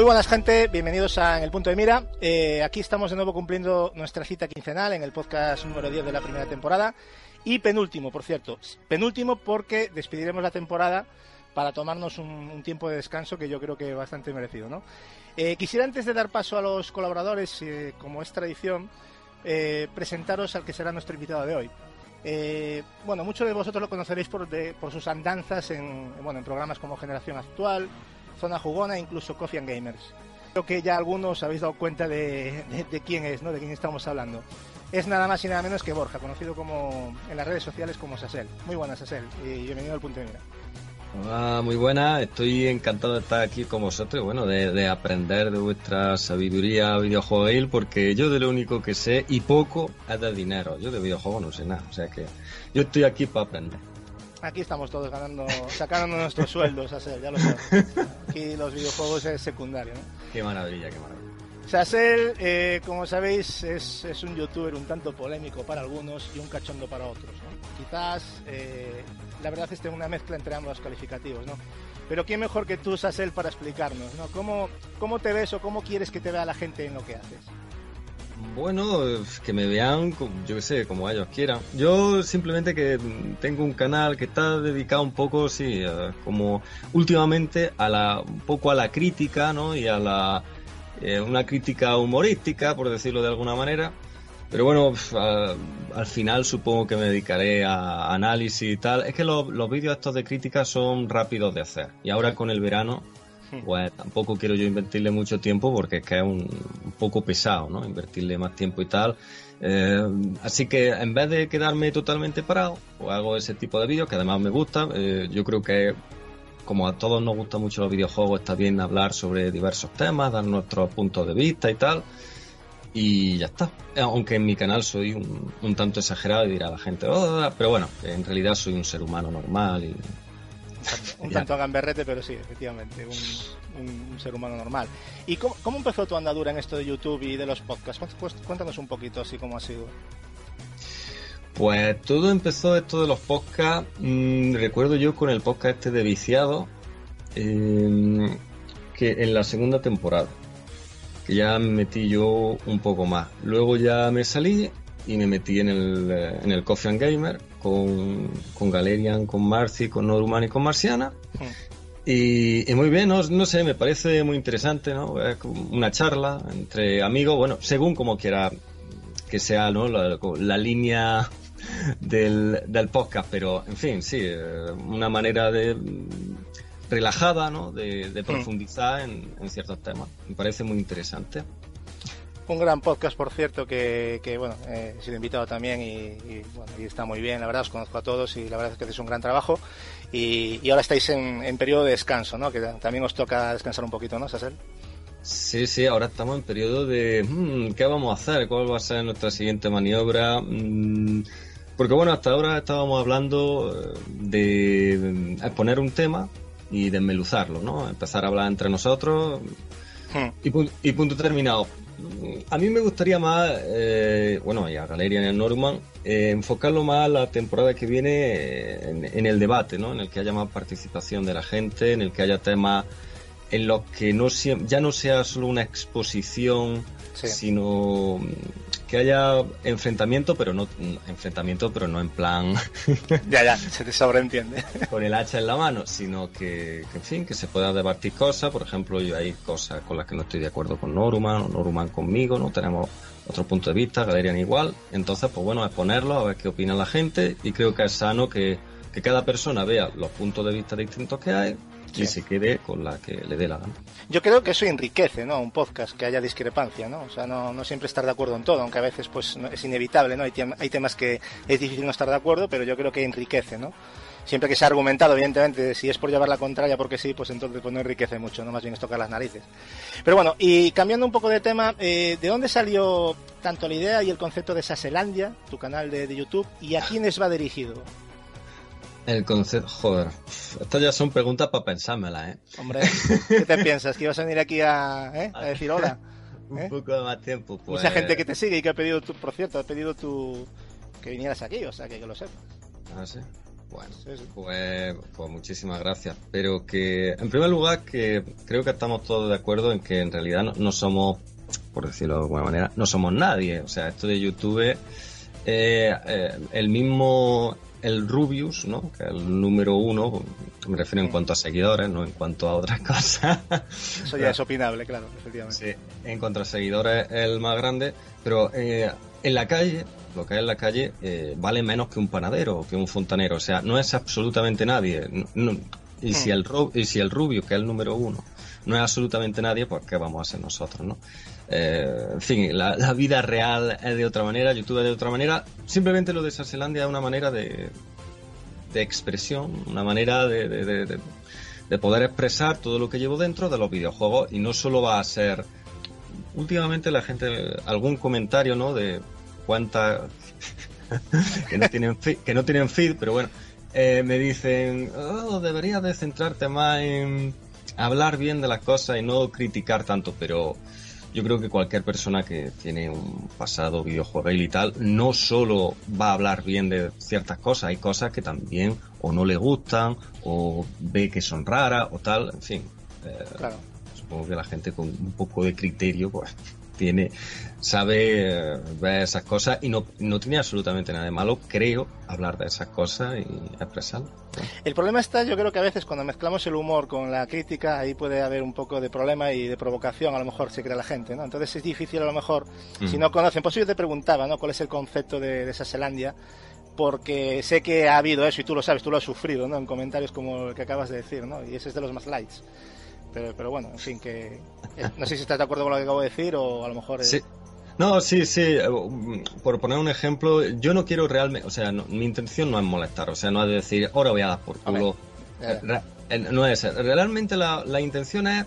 Muy buenas gente, bienvenidos a En el Punto de Mira. Eh, aquí estamos de nuevo cumpliendo nuestra cita quincenal en el podcast número 10 de la primera temporada. Y penúltimo, por cierto. Penúltimo porque despediremos la temporada para tomarnos un, un tiempo de descanso que yo creo que bastante merecido. ¿no? Eh, quisiera antes de dar paso a los colaboradores, eh, como es tradición, eh, presentaros al que será nuestro invitado de hoy. Eh, bueno, muchos de vosotros lo conoceréis por, de- por sus andanzas en, bueno, en programas como Generación Actual, Zona Jugona incluso Coffee and Gamers. Creo que ya algunos habéis dado cuenta de, quién es, ¿no? de quién estamos hablando. Es nada más y nada menos que Borja, conocido como en las redes sociales como Sasel. Muy buenas, Sasel, y bienvenido al punto de mira. Hola, muy buena. Estoy encantado de estar aquí con vosotros bueno, de, de aprender de vuestra sabiduría videojueguil porque yo de lo único que sé y poco es de dinero. Yo de videojuegos no sé nada. O sea que yo estoy aquí para aprender. Aquí estamos todos ganando, sacando nuestros sueldos, Sasel, ya lo sabes. Aquí los videojuegos es secundario, ¿no? Qué maravilla, qué maravilla. Sasel, eh, como sabéis, es, es un youtuber un tanto polémico para algunos y un cachondo para otros. ¿no? Quizás eh, la verdad es que es una mezcla entre ambos calificativos. ¿no? Pero ¿quién mejor que tú, Sasel, para explicarnos? ¿no? ¿Cómo, ¿Cómo te ves o cómo quieres que te vea la gente en lo que haces? Bueno, que me vean, yo qué sé, como ellos quieran. Yo simplemente que tengo un canal que está dedicado un poco, sí, como últimamente a la, un poco a la crítica, ¿no? Y a la, eh, una crítica humorística, por decirlo de alguna manera. Pero bueno, pf, a- al final supongo que me dedicaré a análisis y tal. Es que los, los vídeos estos de crítica son rápidos de hacer. Y ahora con el verano, pues tampoco quiero yo invertirle mucho tiempo porque es que es un, poco pesado, ¿no? Invertirle más tiempo y tal. Eh, así que en vez de quedarme totalmente parado, pues hago ese tipo de vídeos que además me gustan. Eh, yo creo que como a todos nos gustan mucho los videojuegos, está bien hablar sobre diversos temas, dar nuestros puntos de vista y tal. Y ya está. Eh, Aunque en mi canal soy un, un tanto exagerado y dirá la gente, "Oh", pero bueno, en realidad soy un ser humano normal y Un tanto gamberrete, pero sí, efectivamente, un, un- un ser humano normal. ¿Y cómo, cómo empezó tu andadura en esto de YouTube y de los podcasts? Cuént- pues, Cuéntanos un poquito así cómo ha sido. Pues todo empezó esto de los podcasts. mm, recuerdo yo con el podcast este de Viciado, eh, que en la segunda temporada, que ya me metí yo un poco más. Luego ya me salí y me metí en el, eh, en el Coffee and Gamer con, con Galerian, con Marci, con Norman y con Marciana. Y, y muy bien, no, no sé, me parece muy interesante, ¿no? Como una charla entre amigos, bueno, según como quiera que sea, ¿no? La, la línea del, del podcast, pero en fin, sí, eh, una manera de relajada, ¿no? De, de profundizar en, en ciertos temas. Me parece muy interesante. Un gran podcast, por cierto, que, que, bueno, eh, he sido invitado también y, y, bueno, y está muy bien, la verdad, os conozco a todos y la verdad es que hacéis un gran trabajo. Y, y ahora estáis en, en periodo de descanso, ¿no? Que también os toca descansar un poquito, ¿no, Sasel? Sí, sí, ahora estamos en periodo de hmm, ¿qué vamos a hacer? ¿Cuál va a ser nuestra siguiente maniobra? Mm, porque bueno, hasta ahora estábamos hablando eh, de exponer un tema y desmeluzarlo, ¿no? Empezar a hablar entre nosotros Hmm. y, pun- y punto terminado. A mí me gustaría más, eh, bueno, y a Galeria y a Norman, eh, enfocarlo más la temporada que viene eh, en, en el debate, ¿no? En el que haya más participación de la gente, en el que haya temas en los que no ya no sea solo una exposición, Sí. sino que haya enfrentamiento, pero no enfrentamiento, pero no en plan Ya, ya, se te sobreentiende. con el hacha en la mano, sino que, que, en fin, que se pueda debatir cosas. Por ejemplo, yo hay cosas con las que no estoy de acuerdo con Noruman, o Noruman conmigo, no tenemos otro punto de vista, Galerian igual. Entonces, pues bueno, exponerlo, a ver qué opina la gente, y creo que es sano que, que cada persona vea los puntos de vista distintos que hay Sí. y se quede con la que le dé la gana. Yo creo que eso enriquece, ¿no? Un podcast, que haya discrepancia, ¿no? O sea, no, no siempre estar de acuerdo en todo, aunque a veces pues no- es inevitable, ¿no? Hay, tem- hay temas que es difícil no estar de acuerdo, pero yo creo que enriquece, ¿no? Siempre que sea argumentado, evidentemente, si es por llevar la contraria porque sí, pues entonces pues no enriquece mucho, ¿no? Más bien es tocar las narices. Pero bueno, y cambiando un poco de tema, eh, ¿de dónde salió tanto la idea y el concepto de Saselandia, tu canal de, de YouTube, y a quiénes va dirigido? El concepto, joder, estas ya son preguntas para pensármelas, ¿eh? Hombre, ¿qué te piensas? ¿Que ibas a venir aquí a, eh, a decir hola? Un ¿Eh? poco de más tiempo, pues. Mucha gente que te sigue y que ha pedido tu, por cierto, ha pedido tu que vinieras aquí, o sea que, que lo sepas. Ah, sí. Bueno, pues, pues muchísimas gracias. Pero que, en primer lugar, que creo que estamos todos de acuerdo en que en realidad no, somos, por decirlo de alguna manera, no somos nadie. O sea, esto de YouTube, eh, eh, el mismo, el Rubius, ¿no? Que es el número uno, me refiero en cuanto a seguidores, no en cuanto a otras cosas. Eso ya es opinable, claro, efectivamente. Sí, en cuanto a seguidores es el más grande, pero eh, en la calle lo que hay en la calle eh, vale menos que un panadero o que un fontanero. O sea, no es absolutamente nadie. y, si hmm. el, y si el rubio, que es el número uno, no es absolutamente nadie, pues ¿qué vamos a ser nosotros, no? Eh, en fin, la, vida real es de otra manera, YouTube es de otra manera. Simplemente lo de Sarselandia es una manera de, de expresión, una manera de, de, de, poder expresar todo lo que llevo dentro de los videojuegos y no solo va a ser... Últimamente la gente, algún comentario, ¿no? De, cuántas que no tienen feed, que no tienen feed, pero bueno, eh, me dicen, oh, deberías de centrarte más en hablar bien de las cosas y no criticar tanto, pero yo creo que cualquier persona que tiene un pasado videojuego y tal, no solo va a hablar bien de ciertas cosas, hay cosas que también o no le gustan, o ve que son raras, o tal, en fin. Eh, supongo que la gente con un poco de criterio, pues tiene, sabe ver esas cosas y no, no tiene absolutamente nada de malo, creo, hablar de esas cosas y expresarlo. El problema está, yo creo que a veces cuando mezclamos el humor con la crítica, ahí puede haber un poco de problema y de provocación, a lo mejor se crea la gente, ¿no? Entonces es difícil a lo mejor, si no conocen, pues yo te preguntaba, ¿no? ¿Cuál es el concepto de, de esa Zelandia? porque sé que ha habido eso y tú lo sabes, tú lo has sufrido, ¿no? En comentarios como el que acabas de decir, ¿no? Y ese es de los más lights. Pero, pero bueno, en fin, que eh, no sé si estás de acuerdo con lo que acabo de decir o a lo mejor... Sí. No, sí, sí. Eh, por poner un ejemplo, yo no quiero realmente, o sea, mi intención no es molestar, o sea, no es decir, ahora voy a dar por culo. Eh, no es. Realmente la, la intención es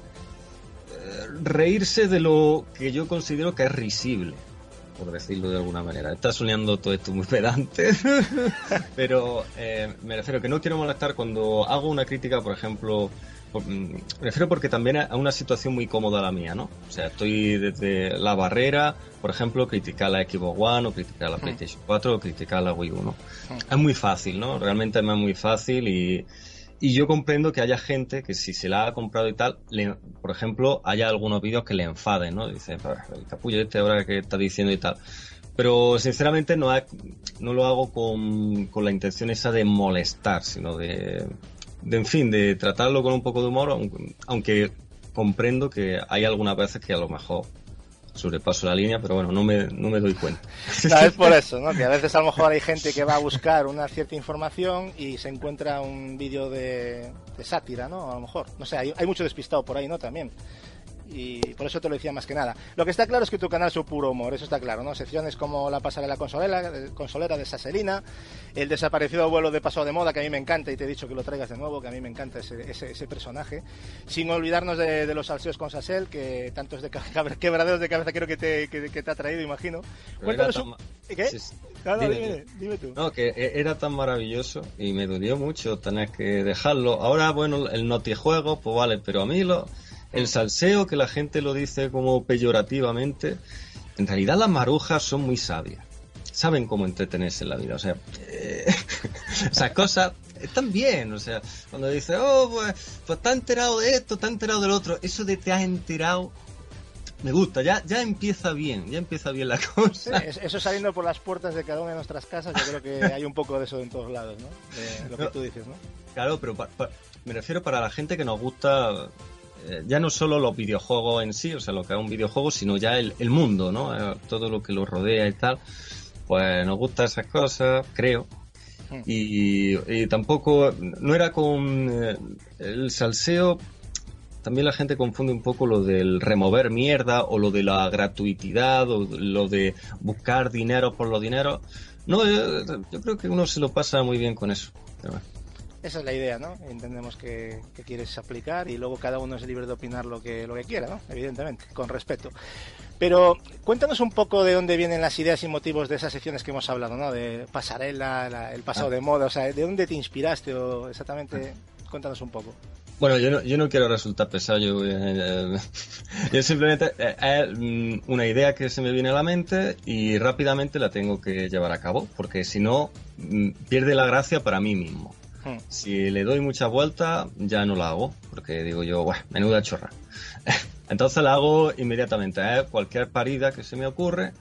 reírse de lo que yo considero que es risible, por decirlo de alguna manera. Está soñando todo esto muy pedante, pero me refiero que no quiero molestar cuando hago una crítica, por ejemplo, me refiero porque también a una situación muy cómoda la mía, ¿no? O sea, estoy desde la barrera, por ejemplo, criticar la Xbox One o criticar la PlayStation 4 o criticar la Wii U, ¿no? Es muy fácil, ¿no? Realmente es muy fácil y, y yo comprendo que haya gente que si se la ha comprado y tal, por ejemplo, haya algunos vídeos que le enfaden, ¿no? Dice, el capullo este ahora que está diciendo y tal. Pero sinceramente no, no lo hago con, con la intención esa de molestar, sino de, de, en fin, de tratarlo con un poco de humor, aunque comprendo que hay algunas veces que a lo mejor sobrepaso la línea, pero bueno, no me, no me doy cuenta. Es por eso, ¿no? Que a veces a lo mejor hay gente que va a buscar una cierta información y se encuentra un vídeo de, sátira, ¿no? A lo mejor. No sé, hay mucho despistado por ahí, ¿no? También y por eso te lo decía más que nada. Lo que está claro es que tu canal es un puro humor, eso está claro, ¿no? Secciones como la pasarela consolera, consolera de Saselina, el desaparecido vuelo de paso de moda, que a mí me encanta y te he dicho que lo traigas de nuevo, que a mí me encanta ese, ese, personaje, sin olvidarnos de, los salseos con Sasel, que tantos de quebraderos de cabeza quiero que te, que, te ha traído, imagino. Cuéntanos un... ¿Qué? No, dime, dime, tú. No, que e, era tan maravilloso y me dolió mucho tener que dejarlo. Ahora, bueno, el notijuego, pues vale, pero a mí lo el salseo, que la gente lo dice como peyorativamente, en realidad las marujas son muy sabias. Saben cómo entretenerse en la vida. O sea, eh, esas cosas están bien. O sea, cuando dice, oh, pues, pues está enterado de esto, está enterado del otro. Eso de te has enterado me gusta, ya, ya empieza bien, ya empieza bien la cosa. eso saliendo por las puertas de cada una de nuestras casas, yo creo que hay un poco de eso en todos lados, ¿no? De lo que tú dices, ¿no? Claro, pero me refiero para la gente que nos gusta ya no solo los videojuegos en sí, o sea, lo que es un videojuego, sino ya el, mundo, ¿no? Eh, todo lo que lo rodea y tal. Pues nos gusta esas cosas, creo. Hmm. Y, tampoco, no era con eh, el salseo, también la gente confunde un poco lo del remover mierda o lo de la gratuitidad o lo de buscar dinero por los dinero. No, yo, creo que uno se lo pasa muy bien con eso. Esa es la idea, ¿no? Entendemos que, quieres aplicar y luego cada uno es libre de opinar lo que, lo que quiera, ¿no? Evidentemente, con respeto. Pero cuéntanos un poco de dónde vienen las ideas y motivos de esas secciones que hemos hablado, ¿no? De pasarela, el pasado ah. de moda, o sea, ¿de dónde te inspiraste o exactamente? Cuéntanos un poco. Bueno, yo no, yo no quiero resultar pesado, yo, eh, yo simplemente eh, es mm, una idea que se me viene a la mente y rápidamente la tengo que llevar a cabo, porque si no, mm, pierde la gracia para mí mismo. Hmm. Si le doy muchas vueltas, ya no la hago, porque digo yo, "Buah, menuda chorra. Entonces la hago inmediatamente, es cualquier parida que se me ocurre.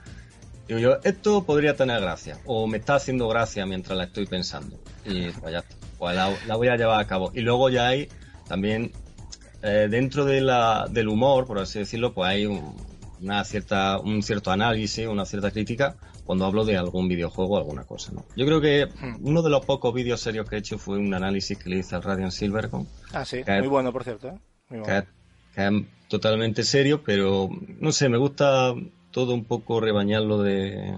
Digo yo, esto podría tener gracia, o me está haciendo gracia mientras la estoy pensando. Y pues ya está, pues la, la voy a llevar a cabo. Y luego ya hay también, eh, dentro de la, del humor, por así decirlo, pues hay un, una cierta, un cierto análisis, una cierta crítica cuando hablo de algún videojuego o alguna cosa. ¿no? Yo creo que Hmm. uno de los pocos vídeos serios que he hecho fue un análisis que le hice al Radiant Silvercon, Ah, sí, muy bueno, por cierto. ¿eh? Muy que bueno. es, que es totalmente serio, pero no sé, me gusta todo un poco rebañarlo de,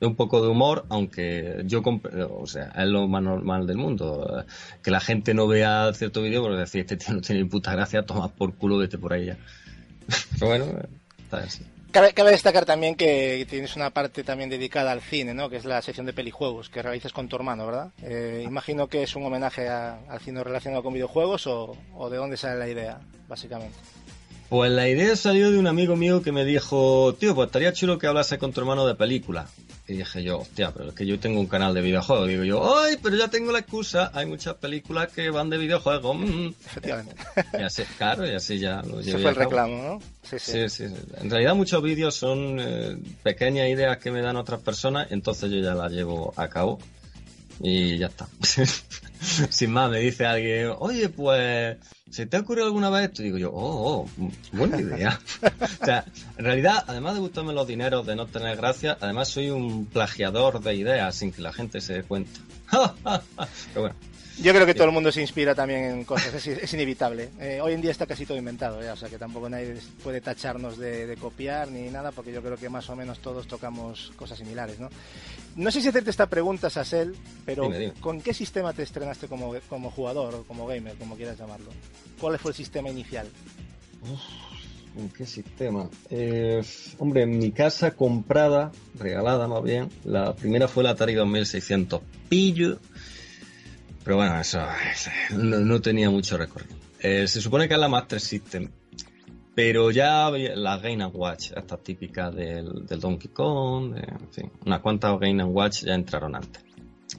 de un poco de humor, aunque yo, o sea, es lo más normal del mundo. Que la gente no vea cierto vídeo porque decir, este tío no tiene ni puta gracia, toma por culo, vete por ahí ya. Pero bueno, está así. Cabe, destacar también que tienes una parte también dedicada al cine, ¿no? Que es la sección de pelijuegos que realizas con tu hermano, ¿verdad? Eh, imagino que es un homenaje al cine relacionado con videojuegos o de dónde sale la idea, básicamente. Pues la idea salió de un amigo mío que me dijo, tío, pues estaría chulo que hablase con tu hermano de película. Y dije yo, hostia, pero es que yo tengo un canal de videojuegos. Digo yo, ay, pero ya tengo la excusa, hay muchas películas que van de videojuegos. mm". Efectivamente. Y así, claro, y así ya lo Ese llevé fue a el reclamo, ¿no? Sí, sí. Sí, sí, sí. En realidad muchos vídeos son eh, pequeñas ideas que me dan otras personas, entonces yo ya las llevo a cabo y ya está. Sin más, me dice alguien, oye, pues, ¿se te ha ocurrido alguna vez esto? Y digo yo, oh, oh, buena idea. o sea, en realidad, además de gustarme los dineros, de no tener gracia, además soy un plagiador de ideas sin que la gente se dé cuenta. Pero bueno, Yo creo que todo el mundo se inspira también en cosas, es, es inevitable. Eh, hoy en día está casi todo inventado, ya, o sea que tampoco nadie puede tacharnos de, de copiar ni nada, porque yo creo que más o menos todos tocamos cosas similares, ¿no? No sé si hacerte esta pregunta, Sasel, pero Dime, dime. ¿con qué sistema te estrenaste como, como jugador o como gamer, como quieras llamarlo? ¿Cuál fue el sistema inicial? ¿En qué sistema? Eh, hombre, en mi casa comprada, regalada más bien, la primera fue la Atari 2600 pillo, pero bueno, eso no, no tenía mucho recorrido. Eh, se supone que es la Master System, pero ya había- la Game Watch, esta típica del, del Donkey Kong, de- en fin, unas cuantas Game Watch ya entraron antes.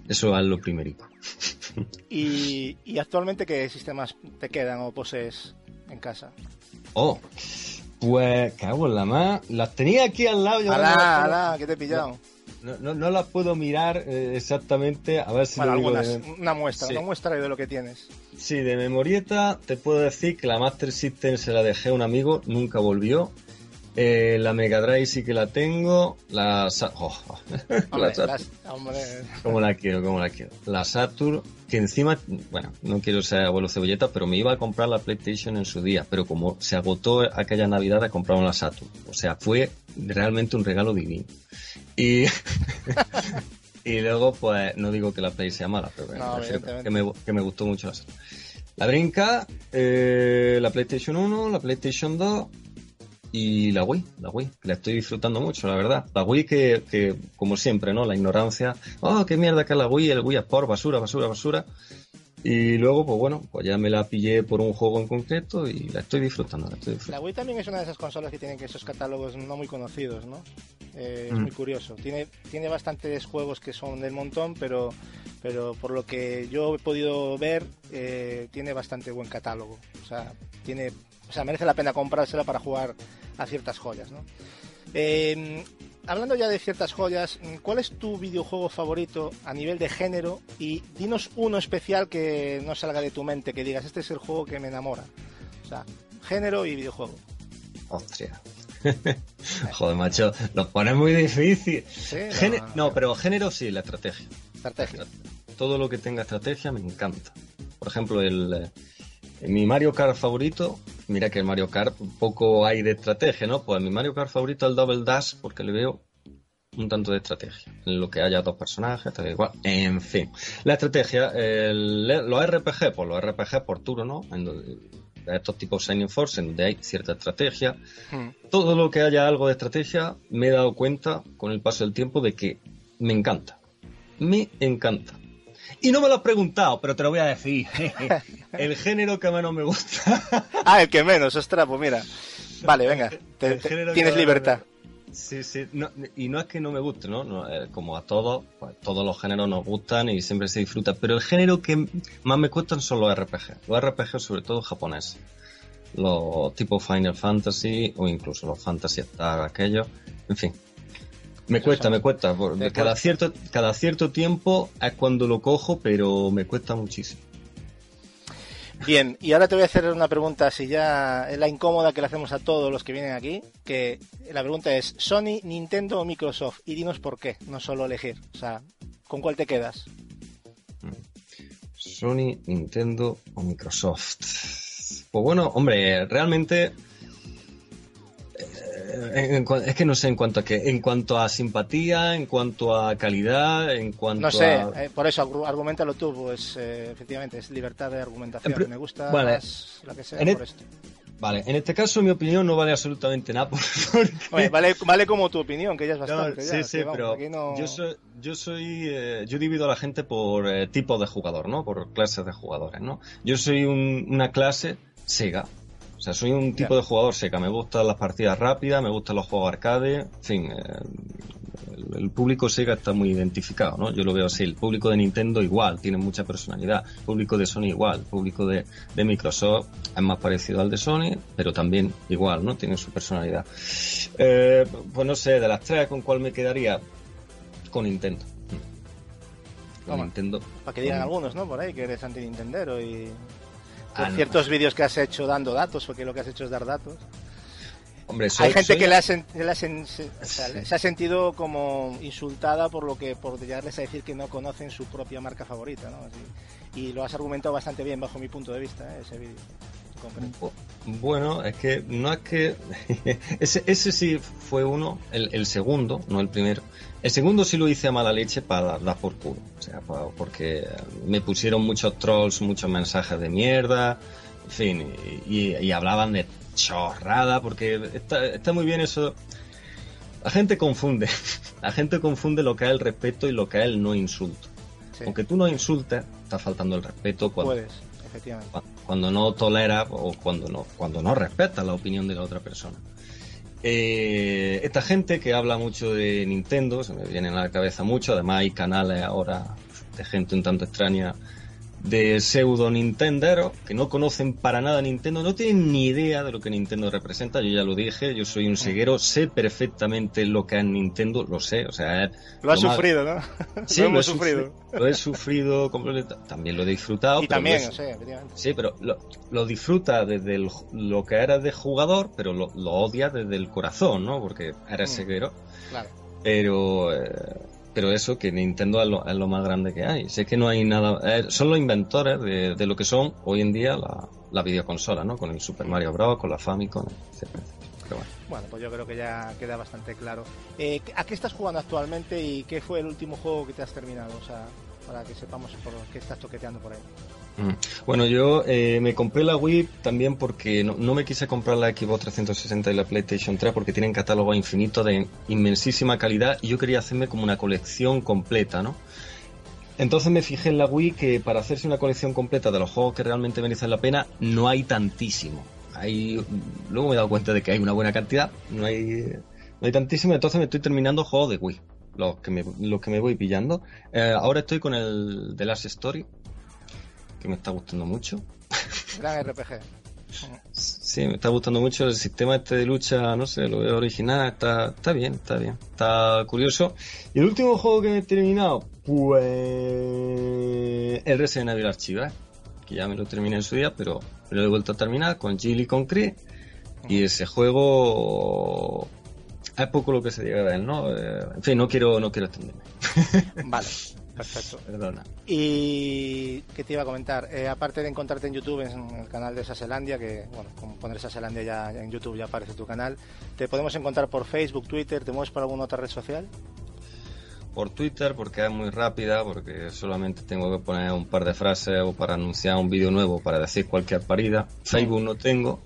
Eso es lo primerico. ¿Y, y actualmente qué sistemas te quedan o posees en casa? Oh, pues cago en la más. Las tenía aquí al lado. y ahora no las ¡Hala, puedo- hala! ¿Qué te he pillado? No, no, no las puedo mirar eh, exactamente, a ver si Bueno, lo digo algunas, de- una muestra, Sí. una muestra de lo que tienes. Sí, de memorieta te puedo decir que la Master System se la dejé a un amigo, nunca volvió. Eh, la Mega Drive sí que la tengo. La, oh, oh. La Hombre, Saturn, las- hombre, ¿Cómo la quiero? ¿Cómo la quiero? La Saturn, que encima, bueno, no quiero ser abuelo cebolleta, pero me iba a comprar la PlayStation en su día, pero como se agotó aquella Navidad, compraron la Saturn. O sea, fue realmente un regalo divino. Y, y luego, pues, no digo que la Play sea mala, pero No, me que, me, que me gustó mucho la Saturn. La brinca, eh, la PlayStation 1, la PlayStation 2 y la Wii, la Wii, la estoy disfrutando mucho, la verdad. La Wii que, que como siempre, ¿no? La ignorancia, oh, qué mierda que es la Wii, el Wii Sport, basura, basura, basura. Y luego, pues bueno, pues ya me la pillé por un juego en concreto y la estoy disfrutando, la estoy La disfrutando. Wii también es una de esas consolas que tienen que esos catálogos no muy conocidos, ¿no? Eh, Es Mm. muy curioso. Tiene, tiene bastantes juegos que son del montón, pero, pero por lo que yo he podido ver, eh, tiene bastante buen catálogo. O sea, tiene, o sea, merece la pena comprársela para jugar a ciertas joyas, ¿no? Eh, hablando ya de ciertas joyas, ¿cuál es tu videojuego favorito a nivel de género? Y dinos uno especial que no salga de tu mente, que digas, este es el juego que me enamora. O sea, género y videojuego. Hostia. Joder, macho, lo pones muy difícil. Sí, Géne- no, no, pero género sí, la estrategia. Estrategia. todo lo que tenga estrategia me encanta. Por ejemplo, el, eh, mi Mario Kart favorito, mira que el Mario Kart poco hay de estrategia, ¿no? Pues mi Mario Kart favorito es el Double Dash porque le veo un tanto de estrategia. En lo que haya dos personajes, tal igual. En fin. La estrategia, el- los RPG, pues los RPG por turno, ¿no? En donde- estos tipos Shining Force, en donde hay cierta estrategia. Hmm. Todo lo que haya algo de estrategia, me he dado cuenta con el paso del tiempo de que me encanta. Me encanta. Y no me lo has preguntado, pero te lo voy a decir. el género que menos me gusta. ah, el que menos, ostras, pues mira. Vale, venga, tienes libertad. Sí, sí, y no es que no me guste, ¿no? Eh, como a todos, pues, todos los géneros nos gustan y siempre se disfruta, pero el género que más me cuestan son los RPG, los RPG sobre todo japoneses, los tipo Final Fantasy o incluso los Fantasy Star, aquellos, en fin. Me cuesta, me cuesta, cada cierto, cada cierto tiempo es cuando lo cojo, pero me cuesta muchísimo. Bien, y ahora te voy a hacer una pregunta, si ya es la incómoda que le hacemos a todos los que vienen aquí, que la pregunta es, ¿Sony, Nintendo o Microsoft? Y dinos por qué, no solo elegir. O sea, ¿con cuál te quedas? Sony, Nintendo o Microsoft. Pues bueno, hombre, realmente es que no sé en cuanto a qué, en cuanto a simpatía, en cuanto a calidad, en cuanto no sé, eh, por eso argumentalo tú, pues eh, efectivamente es libertad de argumentación. Me gusta más la que sea por esto. Vale, en este caso mi opinión no vale absolutamente nada. vale, vale como tu opinión, que ya es bastante. sí, sí, pero yo soy, yo soy, eh, yo divido a la gente por tipo de jugador, ¿no? Por clases de jugadores, ¿no? Yo soy una clase Sega, o sea, soy un tipo de jugador seca. Me gustan las partidas rápidas, me gustan los juegos arcade. En fin, eh, el, público Sega está muy identificado, ¿no? Yo lo veo así. El público de Nintendo igual, tiene mucha personalidad. El público de Sony igual. El público de, Microsoft es más parecido al de Sony, pero también igual, ¿no? Tiene su personalidad. Eh, pues no sé, de las tres, ¿con cuál me quedaría? Con Nintendo. Con Nintendo. Para que digan algunos, ¿no? Por ahí, que eres anti-Nintendero y Ah, ciertos vídeos que has hecho dando datos, porque lo que has hecho es dar datos. Hombre, Hay gente que le se, ha sentido como insultada por lo que por llegarles a decir que no conocen su propia marca favorita, ¿no? y lo has argumentado bastante bien bajo mi punto de vista, ¿eh? ese vídeo. Bueno, es que no es que. ese, ese sí fue uno, el, el, segundo, no el primero. El segundo sí lo hice a mala leche para dar por culo. O sea, porque me pusieron muchos trolls, muchos mensajes de mierda, en fin, y, hablaban de chorrada, porque está, está muy bien eso. La gente confunde. La gente confunde lo que es el respeto y lo que es el no insulto. Aunque tú no insultes, está faltando el respeto cuando. Puedes, efectivamente cuando no tolera o cuando no, cuando no respeta la opinión de la otra persona. Eh, esta gente que habla mucho de Nintendo, se me viene a la cabeza mucho, además hay canales ahora de gente un tanto extraña de pseudo Nintendero que no conocen para nada Nintendo, no tienen ni idea de lo que Nintendo representa. Yo ya lo dije, yo soy un ceguero, sé perfectamente lo que es Nintendo, lo sé, o sea, lo has sufrido, ¿no? Sí, lo, he sufrido. Lo he sufrido también lo he disfrutado. Y también, Sí, pero lo, lo disfruta desde lo que eras de jugador, pero lo, lo odia desde el corazón, ¿no? Porque eres mm. ceguero. Claro. Pero eh, pero eso, que Nintendo es lo, más grande que hay. Sé que no hay nada, eh, son los inventores de, lo que son hoy en día la, la, videoconsola, ¿no? Con el Super Mario Bros., con la Famicom, etc. bueno. pues yo creo que ya queda bastante claro. Eh, ¿A qué estás jugando actualmente y qué fue el último juego que te has terminado? O sea, para que sepamos por qué estás toqueteando por ahí. Bueno, yo eh, me compré la Wii también porque no, me quise comprar la Xbox 360 y la PlayStation 3 porque tienen catálogo infinito de inmensísima calidad y yo quería hacerme como una colección completa, ¿no? Entonces me fijé en la Wii que para hacerse una colección completa de los juegos que realmente merecen la pena no hay tantísimo. Hay, luego me he dado cuenta de que hay una buena cantidad, no hay, no hay tantísimo, entonces me estoy terminando juegos de Wii, los que me, los que me voy pillando. Eh, ahora estoy con el The Last Story, que me está gustando mucho. Gran RPG. Sí, me está gustando mucho el sistema este de lucha, no sé, lo veo original, está, está bien, está bien, está curioso. Y el último juego que me he terminado, pues el Resident Evil Archive, que ya me lo terminé en su día, pero lo he vuelto a terminar con Jill y con Cree. Y ese juego es poco lo que se diga de él, ¿no? Eh, en fin, no quiero, no quiero extenderme. Vale. Perfecto. Perdona. Y que te iba a comentar, eh, aparte de encontrarte en YouTube, en el canal de Saselandia, que bueno, como poner Saselandia ya en YouTube ya aparece tu canal, ¿te podemos encontrar por Facebook, Twitter? ¿Te mueves por alguna otra red social? Por Twitter, porque es muy rápida, porque solamente tengo que poner un par de frases o para anunciar un vídeo nuevo, para decir cualquier parida. Facebook no tengo,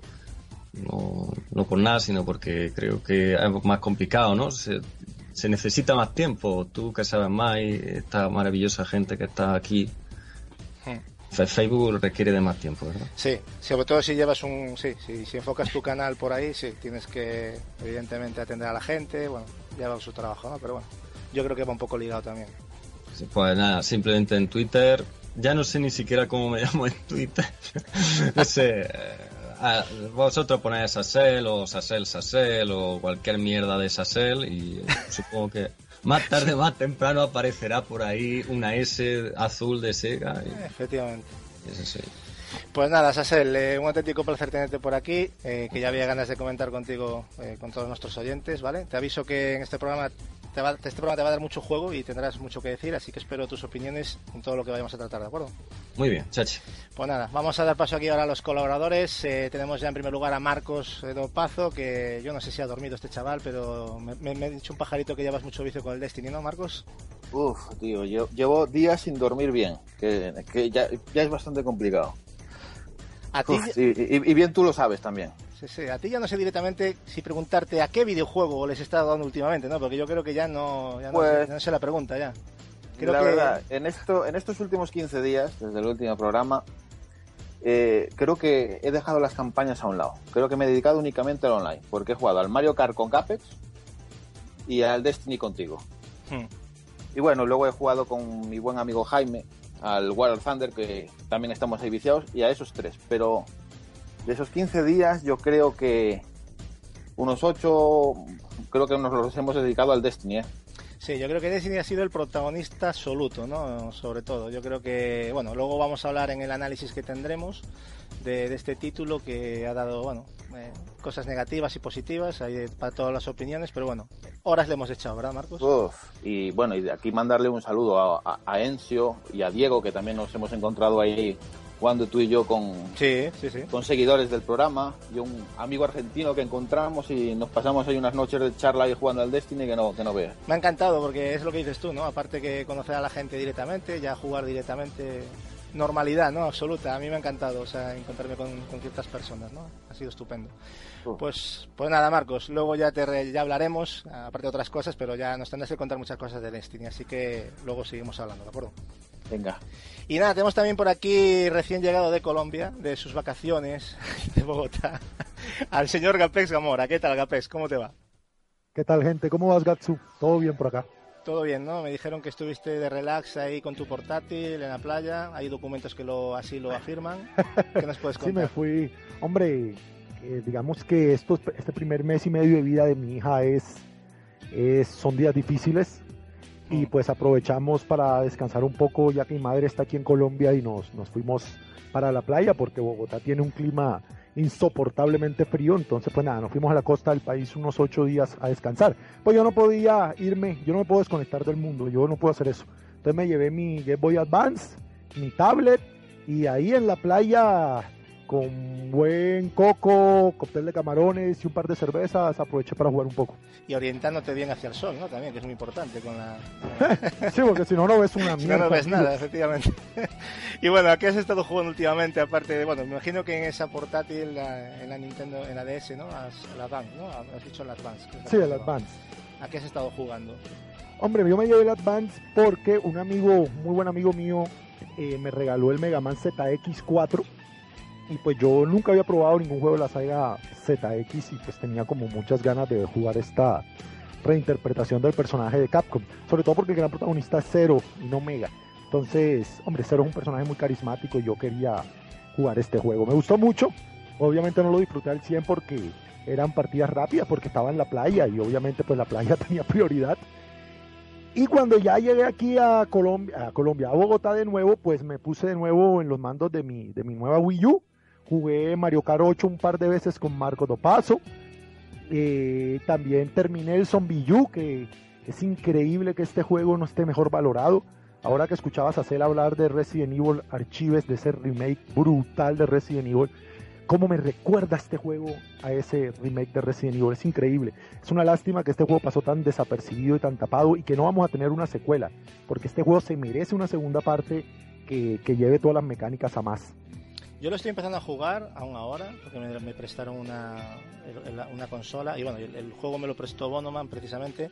no, no por nada, sino porque creo que es más complicado, ¿no? se necesita más tiempo. Tú que sabes más y esta maravillosa gente que está aquí Facebook requiere de más tiempo, ¿verdad? Sí, sobre todo si llevas un... Sí, si enfocas tu canal por ahí, sí, tienes que, evidentemente, atender a la gente, bueno, lleva su trabajo, ¿no? Pero bueno, yo creo que va un poco ligado también. pues nada, simplemente en Twitter, ya no sé ni siquiera cómo me llamo en Twitter, no sé... Eh, vosotros ponéis Sassel o Sassel Sassel o cualquier mierda de Sassel y supongo que más tarde, más temprano aparecerá por ahí una S azul de Sega. Efectivamente. Eso sí. Pues nada, Sasel, eh, un auténtico placer tenerte por aquí, eh, que ya había ganas de comentar contigo, eh, con todos nuestros oyentes, ¿vale? Te aviso que en este programa te va, este programa te va a dar mucho juego y tendrás mucho que decir, así que espero tus opiniones en todo lo que vayamos a tratar, ¿de acuerdo? Muy bien, chachi. Pues nada, vamos a dar paso aquí ahora a los colaboradores. tenemos ya en primer lugar a Marcos Dopazo, que yo no sé si ha dormido este chaval, pero me, me, ha dicho un pajarito que llevas mucho vicio con el Destiny, ¿no, Marcos? Uf, tío, yo llevo días sin dormir bien, que, que ya, ya es bastante complicado. A ti... y, bien tú lo sabes también. Sí, sí. A ti ya no sé directamente si preguntarte a qué videojuego les está dando últimamente, ¿no? Porque yo creo que ya no, ya no, pues sé, la pregunta ya. Creo la verdad, en, esto, en estos últimos 15 días, desde el último programa, eh, creo que he dejado las campañas a un lado. Creo que me he dedicado únicamente al online, porque he jugado al Mario Kart con Capex y al Destiny contigo. Hmm. Y bueno, luego he jugado con mi buen amigo Jaime, al War of Thunder, que también estamos ahí viciados, y a esos tres. Pero de esos 15 días, yo creo que unos 8, creo que nos los hemos dedicado al Destiny, ¿eh? Sí, yo creo que Destiny ha sido el protagonista absoluto, ¿no? Sobre todo. Yo creo que, bueno, luego vamos a hablar en el análisis que tendremos de, este título que ha dado, bueno, eh, cosas negativas y positivas hay para todas las opiniones, pero bueno, horas le hemos echado, ¿verdad, Marcos? y bueno, y de aquí mandarle un saludo a, a, Encio y a Diego, que también nos hemos encontrado ahí jugando tú y yo con, con seguidores del programa y un amigo argentino que encontramos y nos pasamos ahí unas noches de charla ahí jugando al Destiny que no, que no veas. Me ha encantado porque es lo que dices tú, ¿no? Aparte que conocer a la gente directamente, ya jugar directamente, normalidad, ¿no? Absoluta. A mí me ha encantado, o sea, encontrarme con, ciertas personas, ¿no? Ha sido estupendo. Pues, pues nada, Marcos, luego ya te ya hablaremos, aparte de otras cosas, pero ya nos tendrás que contar muchas cosas de Destiny, así que luego seguimos hablando, ¿de acuerdo? Venga. Y nada, tenemos también por aquí, recién llegado de Colombia, de sus vacaciones de Bogotá, al señor Gapex Gamora. ¿Qué tal, Gapex? ¿Cómo te va? ¿Qué tal, gente? ¿Cómo vas, Gatsu? ¿Todo bien por acá? Todo bien, ¿no? Me dijeron que estuviste de relax ahí con tu portátil en la playa. Hay documentos que lo así lo afirman. ¿Qué nos puedes contar? sí, me fui. Hombre, eh, digamos que esto, este primer mes y medio de vida de mi hija es, es son días difíciles y pues aprovechamos para descansar un poco ya que mi madre está aquí en Colombia y nos, nos fuimos para la playa porque Bogotá tiene un clima insoportablemente frío, entonces pues nada, nos fuimos a la costa del país unos ocho días a descansar. Pues yo no podía irme, yo no me puedo desconectar del mundo, yo no puedo hacer eso. Entonces me llevé mi Game Boy Advance, mi tablet y ahí en la playa con buen coco, cóctel de camarones y un par de cervezas, aproveché para jugar un poco. Y orientándote bien hacia el sol, ¿no? También, que es muy importante con la... sí, porque si no, no ves una mierda. no, ves nada, efectivamente. y bueno, ¿a qué has estado jugando últimamente? Aparte de, bueno, me imagino que en esa portátil, en la Nintendo, en la DS, ¿no? La Advance, ¿no? Has dicho la Advance. sí, el Advance. ¿A qué has estado jugando? Hombre, yo me llevé el Advance porque un amigo, muy buen amigo mío, eh, me regaló el Mega Man ZX4 y pues yo nunca había probado ningún juego de la saga ZX y pues tenía como muchas ganas de jugar esta reinterpretación del personaje de Capcom, sobre todo porque el gran protagonista es Zero y no Mega. Entonces, hombre, Zero es un personaje muy carismático y yo quería jugar este juego. Me gustó mucho, obviamente no lo disfruté al 100 porque eran partidas rápidas, porque estaba en la playa y obviamente pues la playa tenía prioridad. Y cuando ya llegué aquí a Colombia, a Colombia, a Bogotá de nuevo, pues me puse de nuevo en los mandos de mi, de mi nueva Wii U Jugué Mario Kart 8 un par de veces con Marco Dopazo. Eh, también terminé el Zombie que es increíble que este juego no esté mejor valorado. Ahora que escuchabas a Cel hablar de Resident Evil Archives, de ese remake brutal de Resident Evil, cómo me recuerda este juego a ese remake de Resident Evil. Es increíble. Es una lástima que este juego pasó tan desapercibido y tan tapado y que no vamos a tener una secuela, porque este juego se merece una segunda parte que lleve todas las mecánicas a más. Yo lo estoy empezando a jugar aún ahora, porque me, prestaron una, una, consola y bueno, el, juego me lo prestó Bonoman precisamente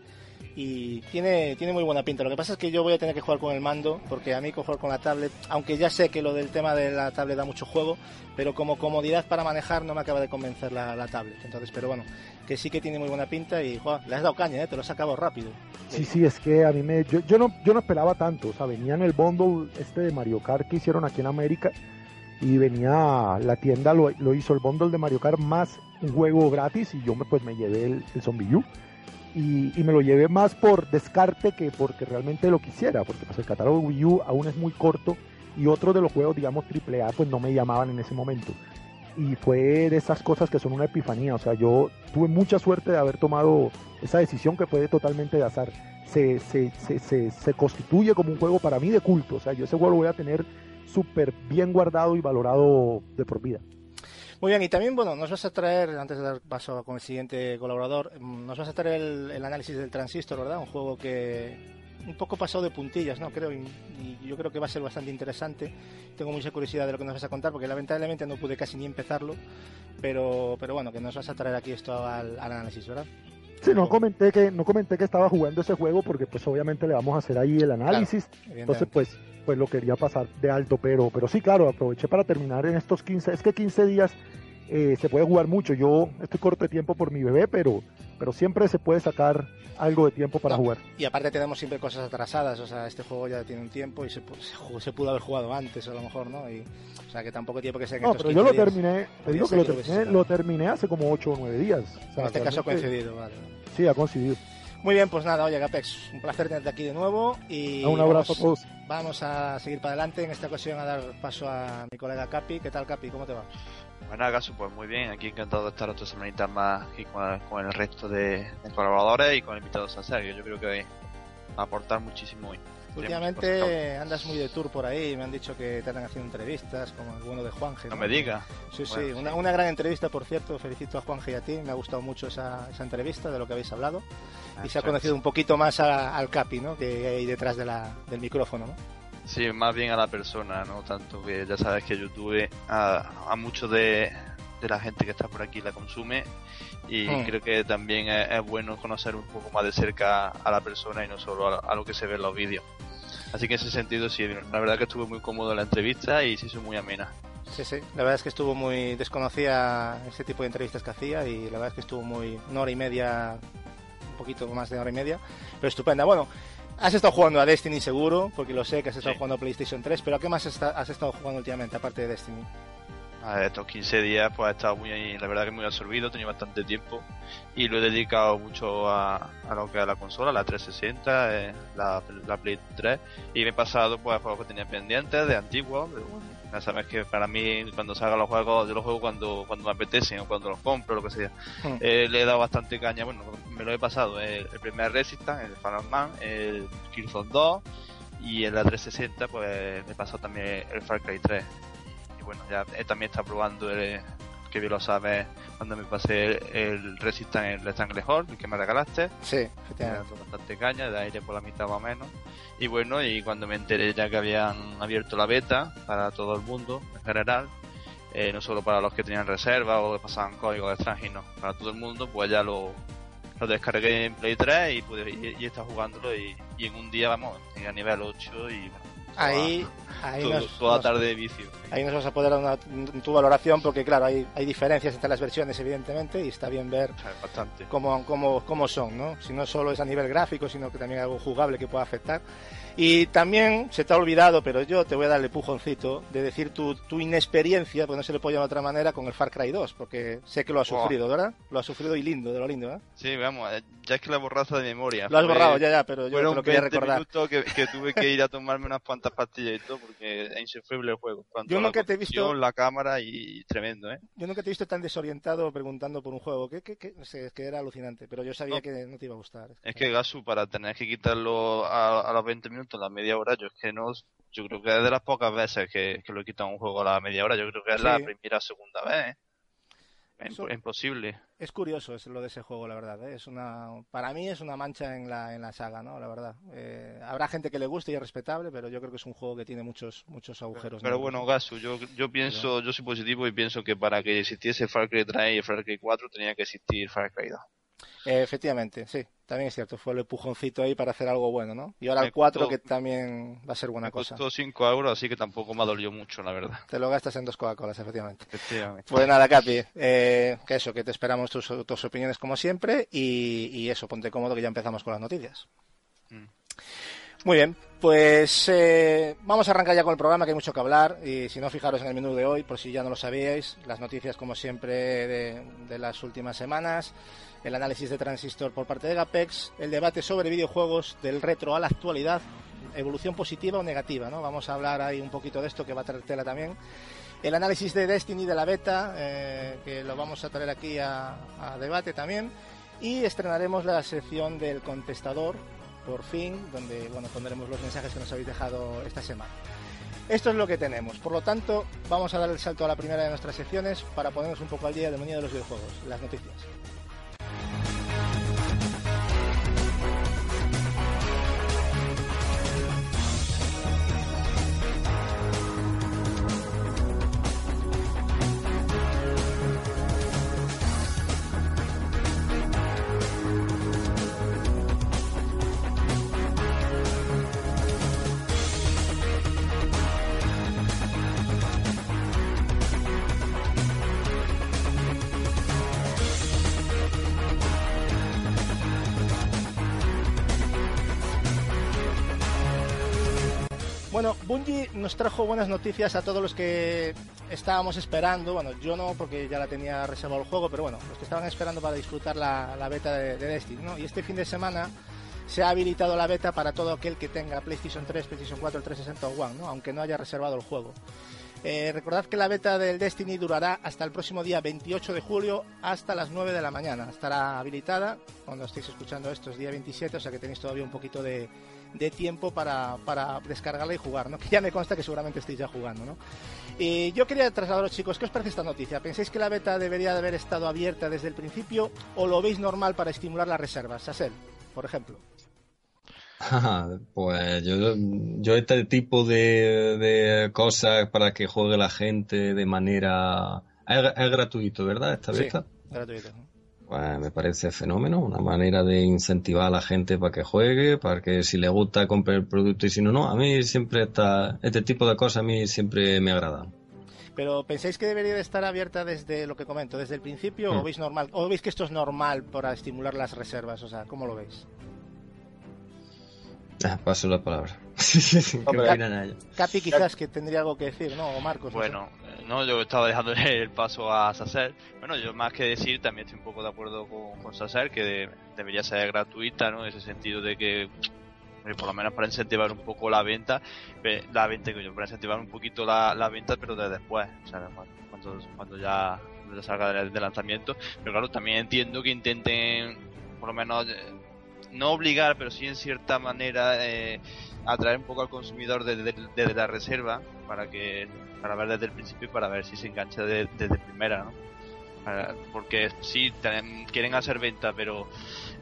y tiene, tiene muy buena pinta. Lo que pasa es que yo voy a tener que jugar con el mando, porque a mí jugar con la tablet, aunque ya sé que lo del tema de la tablet da mucho juego, pero como comodidad para manejar no me acaba de convencer la, tablet. Entonces, pero bueno, que sí que tiene muy buena pinta y le has dado caña, ¿eh? te lo has acabado rápido. Sí, sí, es que a mí me. Yo, yo, no, yo no esperaba tanto, o sea, venía en el bundle este de Mario Kart que hicieron aquí en América y venía la tienda lo, lo hizo el bundle de Mario Kart más un juego gratis y yo me pues me llevé el, el Zombie U y, me lo llevé más por descarte que porque realmente lo quisiera, porque pues el catálogo Wii U aún es muy corto y otros de los juegos, digamos, AAA, pues no me llamaban en ese momento. Y fue de esas cosas que son una epifanía, o sea, yo tuve mucha suerte de haber tomado esa decisión que fue totalmente de azar. Se, se, se, se, constituye como un juego para mí de culto, o sea, yo ese juego lo voy a tener súper bien guardado y valorado de por vida. Muy bien, y también, bueno, nos vas a traer, antes de dar paso con el siguiente colaborador, nos vas a traer el, análisis del Transistor, ¿verdad? Un juego que un poco pasado de puntillas, ¿no? Creo, y, yo creo que va a ser bastante interesante. Tengo mucha curiosidad de lo que nos vas a contar, porque lamentablemente no pude casi ni empezarlo, pero, pero bueno, que nos vas a traer aquí esto al, análisis, ¿verdad? Sí, no comenté que no comenté que estaba jugando ese juego porque pues obviamente le vamos a hacer ahí el análisis. Entonces pues pues lo quería pasar de alto, pero, pero sí, claro, aproveché para terminar en estos 15, es que 15 días eh, se puede jugar mucho, yo estoy corto de tiempo por mi bebé, pero, pero siempre se puede sacar algo de tiempo para jugar. Y aparte tenemos siempre cosas atrasadas, o sea, este juego ya tiene un tiempo y se, se, pudo haber jugado antes a lo mejor, ¿no? Y, o sea, que tampoco tiempo que ser No, pero yo lo terminé, te digo que lo terminé, lo terminé hace como 8 o 9 días. en este caso ha coincidido, vale. Sí, ha coincidido. Muy bien, pues nada, oye Gapex, un placer tenerte aquí de nuevo y un abrazo vamos, a todos. Vamos a seguir para adelante, en esta ocasión a dar paso a mi colega Capi. ¿Qué tal Capi? ¿Cómo te va? Bueno, Gaso, pues muy bien, aquí encantado de estar otra semanita más aquí con, el resto de, colaboradores y con invitados a serio. Yo creo que va a aportar muchísimo hoy. Últimamente andas muy de tour por ahí, me han dicho que te han haciendo entrevistas, como el bueno de Juanje. No, me diga. Sí, sí, una, una, gran entrevista, por cierto. Felicito a Juanje y a ti, me ha gustado mucho esa, esa entrevista de lo que habéis hablado. y ah, se ha conocido un poquito más al Capi, ¿no? Que hay detrás de la, del micrófono, ¿no? Sí, más bien a la persona, no tanto que ya sabes que YouTube a, a mucho de, de la gente que está por aquí la consume y hmm. creo que también es, bueno conocer un poco más de cerca a la persona y no solo a, lo que se ve en los vídeos. Así que en ese sentido sí, la verdad que estuvo muy cómodo la entrevista y sí hizo muy amena. Sí, sí, la verdad es que estuvo muy... desconocía ese tipo de entrevistas que hacía y la verdad es que estuvo muy... una hora y media, un poquito más de una hora y media, pero estupenda. Bueno, has estado jugando a Destiny seguro, porque lo sé que has estado jugando a PlayStation 3, pero ¿a qué más has estado jugando últimamente, aparte de Destiny? Estos 15 días pues he estado muy, la verdad que muy absorbido, tenía bastante tiempo y lo he dedicado mucho a, a lo que es la consola, la 360, eh, la, la, Play 3 y me he pasado pues a juegos que tenía pendientes de antiguos, ya sabes que para mí cuando salgan los juegos, yo los juego cuando, cuando me apetecen o cuando los compro, lo que sea. Hmm. Eh, le he dado bastante caña, bueno, me lo he pasado, el, primer Resistance, el Final Man, el Killzone 2 y en la 360 pues me he pasado también el Far Cry 3 bueno, ya he también está probando, el, que bien lo sabes, cuando me pasé el, Resistance en el Stranglehold, el que me regalaste. Sí, bastante caña, de aire por la mitad más o menos. Y bueno, y cuando me enteré ya que habían abierto la beta para todo el mundo en general, eh, no solo para los que tenían reserva o que pasaban código de Strange, no, para todo el mundo, pues ya lo, lo descargué en Play 3 y pude y, y está jugándolo y, y, en un día vamos a nivel 8 y bueno, ahí, ahí toda tarde de vicio. Ahí nos vas a poder dar una, tu valoración porque claro, hay, hay diferencias entre las versiones evidentemente y está bien ver bastante. Cómo, cómo, cómo son, ¿no? Si no solo es a nivel gráfico, sino que también hay algo jugable que pueda afectar. Y también se te ha olvidado, pero yo te voy a dar el pujoncito de decir tu, tu inexperiencia, porque no se le puede llamar de otra manera, con el Far Cry 2, porque sé que lo has sufrido, ¿verdad? Lo has sufrido y lindo, de lo lindo, ¿eh? Sí, vamos, eh, ya es que la borraza de memoria. Lo has borrado, ya, ya, pero yo te lo quería recordar. que, que tuve que ir a tomarme unas cuantas pastillas y todo, porque es insufrible el juego. yo nunca te he visto. La cámara y tremendo, ¿eh? Yo nunca te he visto tan desorientado preguntando por un juego, que, que, que, que era alucinante, pero yo sabía que no te iba a gustar. Es que Gasu, para tener que quitarlo a, a los 20 minutos, a la media hora, yo es que no, yo creo que es de las pocas veces que, que lo he quitado un juego a la media hora. Yo creo que es la primera o segunda vez. Es imposible. Es curioso es lo de ese juego, la verdad. ¿eh? Es una, para mí es una mancha en la, en la saga, ¿no? La verdad. Eh, habrá gente que le guste y es respetable, pero yo creo que es un juego que tiene muchos muchos agujeros. Pero, bueno, Gasu, yo, yo pienso, yo soy positivo y pienso que para que existiese Far Cry 3 y Far Cry 4 tenía que existir Far Cry 2. Efectivamente, sí. También es cierto, fue el empujoncito ahí para hacer algo bueno, ¿no? Y ahora el 4 que también va a ser buena cosa. Costó 5 euros, así que tampoco me ha dolido mucho, la verdad. Te lo gastas en dos Coca-Colas, efectivamente. Efectivamente. Pues nada, Capi, eh, que eso, que te esperamos tus, tus opiniones como siempre y, y, eso, ponte cómodo que ya empezamos con las noticias. Mm. Muy bien, pues eh, vamos a arrancar ya con el programa, que hay mucho que hablar. Y si no, fijaros en el menú de hoy, por si ya no lo sabíais, las noticias, como siempre, de, de las últimas semanas, el análisis de Transistor por parte de Gapex, el debate sobre videojuegos del retro a la actualidad, evolución positiva o negativa, ¿no? Vamos a hablar ahí un poquito de esto, que va a traer tela también. El análisis de Destiny de la beta, eh, que lo vamos a traer aquí a, a debate también. Y estrenaremos la sección del contestador, por fin, donde bueno, pondremos los mensajes que nos habéis dejado esta semana. Esto es lo que tenemos. Por lo tanto, vamos a dar el salto a la primera de nuestras secciones para ponernos un poco al día del menú de los videojuegos, las noticias. Nos trajo buenas noticias a todos los que estábamos esperando. Bueno, yo no, porque ya la tenía reservado el juego, pero bueno, los que estaban esperando para disfrutar la, la beta de, de, Destiny, ¿no? Y este fin de semana se ha habilitado la beta para todo aquel que tenga PlayStation 3, PlayStation 4, 360 o One, ¿no? Aunque no haya reservado el juego. Eh, recordad que la beta del Destiny durará hasta el próximo día 28 de julio hasta las 9 de la mañana. Estará habilitada cuando estéis escuchando esto es día 27, o sea que tenéis todavía un poquito de, de tiempo para, para, descargarla y jugar, ¿no? Que ya me consta que seguramente estéis ya jugando, ¿no? Y yo quería trasladaros, chicos, ¿qué os parece esta noticia? ¿Pensáis que la beta debería de haber estado abierta desde el principio o lo veis normal para estimular las reservas? Sasel, por ejemplo. pues yo, yo este tipo de, de, cosas para que juegue la gente de manera... Es, es gratuito, ¿verdad? Esta beta. Sí, gratuito. Pues me parece fenómeno, una manera de incentivar a la gente para que juegue, para que si le gusta compre el producto y si no, no. A mí siempre está, este tipo de cosas a mí siempre me agrada. Pero ¿pensáis que debería de estar abierta desde lo que comento, desde el principio, mm. o veis normal, o veis que esto es normal para estimular las reservas? O sea, ¿cómo lo veis? Ah, paso la palabra. Hombre, Capi quizás que tendría algo que decir, ¿no? O Marcos. Bueno, no, yo estaba dejando el paso a Sacer. Bueno, yo más que decir, también estoy un poco de acuerdo con, con Sacer, que de, debería ser gratuita, ¿no? En ese sentido de que, por lo menos para incentivar un poco la venta, la venta, yo, para incentivar un poquito la, la venta, pero de después, o sea, cuando, cuando ya, salga del, del lanzamiento. Pero claro, también entiendo que intenten, por lo menos, no obligar, pero sí en cierta manera eh, atraer un poco al consumidor desde, desde, la reserva para que para ver desde el principio y para ver si se engancha desde, desde primera, ¿no? Para, porque sí quieren hacer venta, pero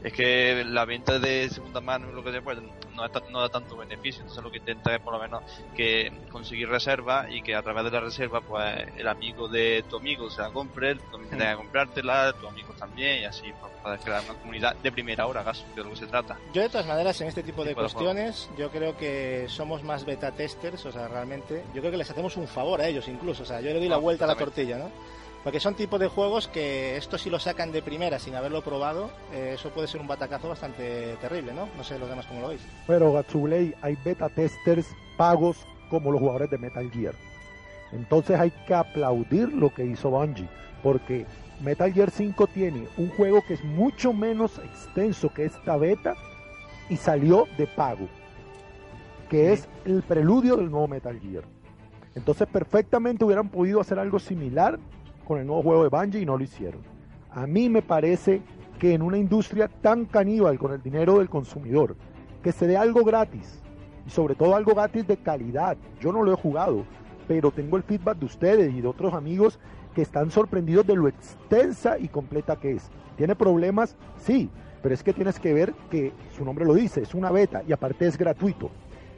es que la venta de segunda mano lo que se puede no, no, da tanto beneficio. Entonces lo que intenta es por lo menos que conseguir reserva y que a través de la reserva pues el amigo de tu amigo se la compre tú también tengas que comprártela tu amigo también y así pues, para crear una comunidad de primera hora caso de lo que se trata. Yo de todas maneras en este tipo de cuestiones yo creo que somos más beta testers o sea realmente yo creo que les hacemos un favor a ellos incluso. O sea yo le doy no, la vuelta a la tortilla ¿no? Porque son tipos de juegos que esto si lo sacan de primera sin haberlo probado, eh, eso puede ser un batacazo bastante terrible, ¿no? No sé los demás cómo lo veis. Pero Gatsublei, hay beta testers pagos como los jugadores de Metal Gear. Entonces hay que aplaudir lo que hizo Bungie, porque Metal Gear 5 tiene un juego que es mucho menos extenso que esta beta y salió de pago, que es el preludio del nuevo Metal Gear. Entonces perfectamente hubieran podido hacer algo similar con el nuevo juego de Bungie y no lo hicieron. A mí me parece que en una industria tan caníbal con el dinero del consumidor, que se dé algo gratis y sobre todo algo gratis de calidad. Yo no lo he jugado, pero tengo el feedback de ustedes y de otros amigos que están sorprendidos de lo extensa y completa que es. ¿Tiene problemas? Sí, pero es que tienes que ver que su nombre lo dice, es una beta y aparte es gratuito.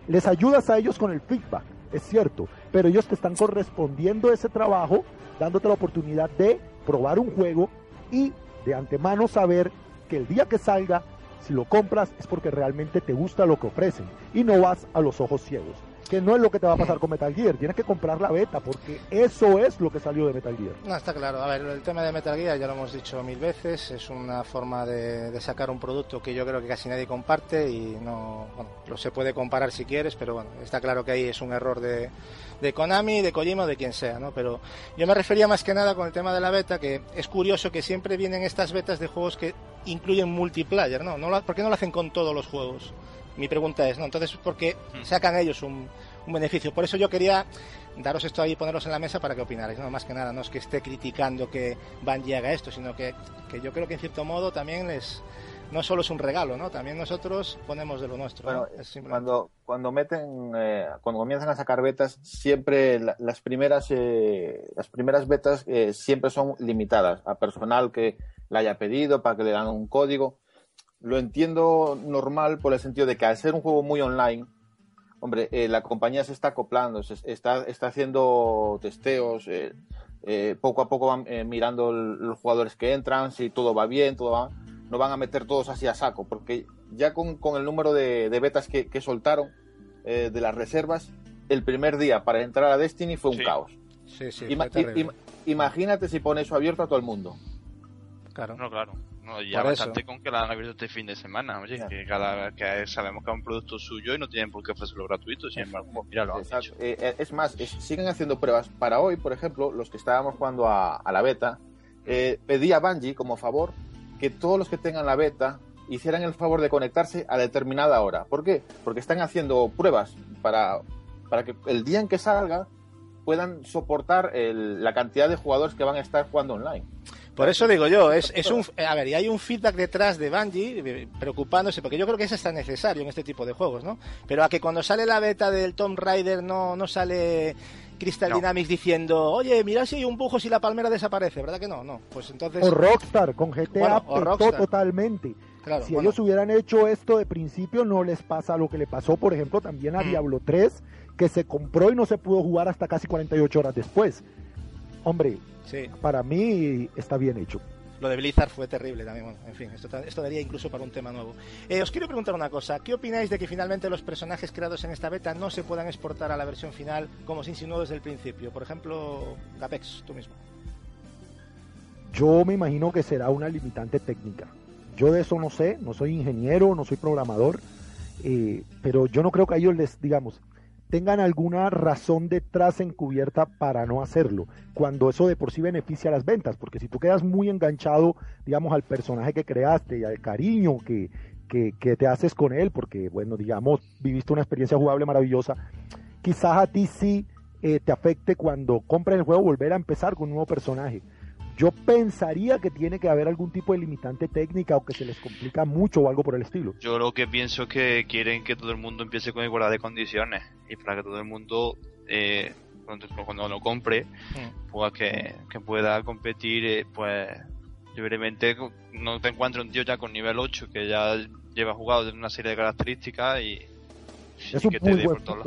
Les ayudas a ellos con el feedback, es cierto, pero ellos te están correspondiendo ese trabajo dándote la oportunidad de probar un juego y de antemano saber que el día que salga, si lo compras es porque realmente te gusta lo que ofrecen y no vas a los ojos ciegos que no es lo que te va a pasar con Metal Gear. Tienes que comprar la beta porque eso es lo que salió de Metal Gear. No, está claro. A ver, el tema de Metal Gear ya lo hemos dicho mil veces. Es una forma de, sacar un producto que yo creo que casi nadie comparte y no. Bueno, lo se puede comparar si quieres, pero bueno, está claro que ahí es un error de, de Konami, de Kojima o de quien sea, ¿no? Pero yo me refería más que nada con el tema de la beta, que es curioso que siempre vienen estas betas de juegos que incluyen multiplayer, ¿no? no ¿Por qué no lo hacen con todos los juegos? Mi pregunta es, ¿no? Entonces, ¿por qué hmm. sacan ellos un, beneficio? Por eso yo quería daros esto ahí y poneros en la mesa para que opinarais, ¿no? Más que nada, no es que esté criticando que Bungie haga esto, sino que, que yo creo que en cierto modo también les no solo es un regalo, ¿no? También nosotros ponemos de lo nuestro. cuando, cuando meten, eh, cuando comienzan a sacar betas, siempre las primeras, eh, las primeras betas eh, siempre son limitadas a personal que la haya pedido para que le dan un código lo entiendo normal por el sentido de que al ser un juego muy online, hombre, eh, la compañía se está acoplando, se está, está haciendo testeos, eh, eh, poco a poco van mirando los jugadores que entran, si todo va bien, todo va, no van a meter todos así a saco, porque ya con, el número de, betas que, soltaron de las reservas, el primer día para entrar a Destiny fue un caos. Sí, sí, imagínate si pone eso abierto a todo el mundo. Claro. No, claro ya bastante con que la han abierto este fin de semana. Oye, que cada que sabemos que es un producto suyo y no tienen por qué ofrecerlo gratuito. Sin embargo, pues mira, lo han hecho. Eh, eh, es más, siguen haciendo pruebas. Para hoy, por ejemplo, los que estábamos jugando a, la beta, eh, pedí a Bungie como favor que todos los que tengan la beta hicieran el favor de conectarse a determinada hora. ¿Por qué? Porque están haciendo pruebas para, para que el día en que salga puedan soportar la cantidad de jugadores que van a estar jugando online. Por eso digo yo, es, es un, a ver, y hay un feedback detrás de Bungie eh, preocupándose, porque yo creo que eso está necesario en este tipo de juegos, ¿no? Pero a que cuando sale la beta del Tomb Raider no, no sale Crystal Dynamics diciendo, oye, mira si hay un bujo si la palmera desaparece, ¿verdad que no? No, pues entonces... O Rockstar, con GTA totalmente. si ellos hubieran hecho esto de principio, no les pasa lo que le pasó, por ejemplo, también a mm. Diablo 3, que se compró y no se pudo jugar hasta casi 48 horas después. Hombre, para mí está bien hecho. Lo de Blizzard fue terrible también. en fin, esto, esto daría incluso para un tema nuevo. Eh, os quiero preguntar una cosa. ¿Qué opináis de que finalmente los personajes creados en esta beta no se puedan exportar a la versión final como se insinuó desde el principio? Por ejemplo, Gapex, tú mismo. Yo me imagino que será una limitante técnica. Yo de eso no sé, no soy ingeniero, no soy programador, eh, pero yo no creo que a ellos les, digamos, tengan alguna razón detrás encubierta para no hacerlo, cuando eso de por sí beneficia a las ventas, porque si tú quedas muy enganchado, digamos, al personaje que creaste y al cariño que, que, te haces con él, porque, bueno, digamos, viviste una experiencia jugable maravillosa, quizás a ti sí eh, te afecte cuando compres el juego volver a empezar con un nuevo personaje. Yo pensaría que tiene que haber algún tipo de limitante técnica o que se les complica mucho o algo por el estilo. Yo lo que pienso es que quieren que todo el mundo empiece con igualdad de condiciones y para que todo el mundo eh, cuando, lo compre pues que, pueda competir eh, pues libremente. No te encuentres un tío ya con nivel 8 que ya lleva jugado de una serie de características y, es un muy buen punto,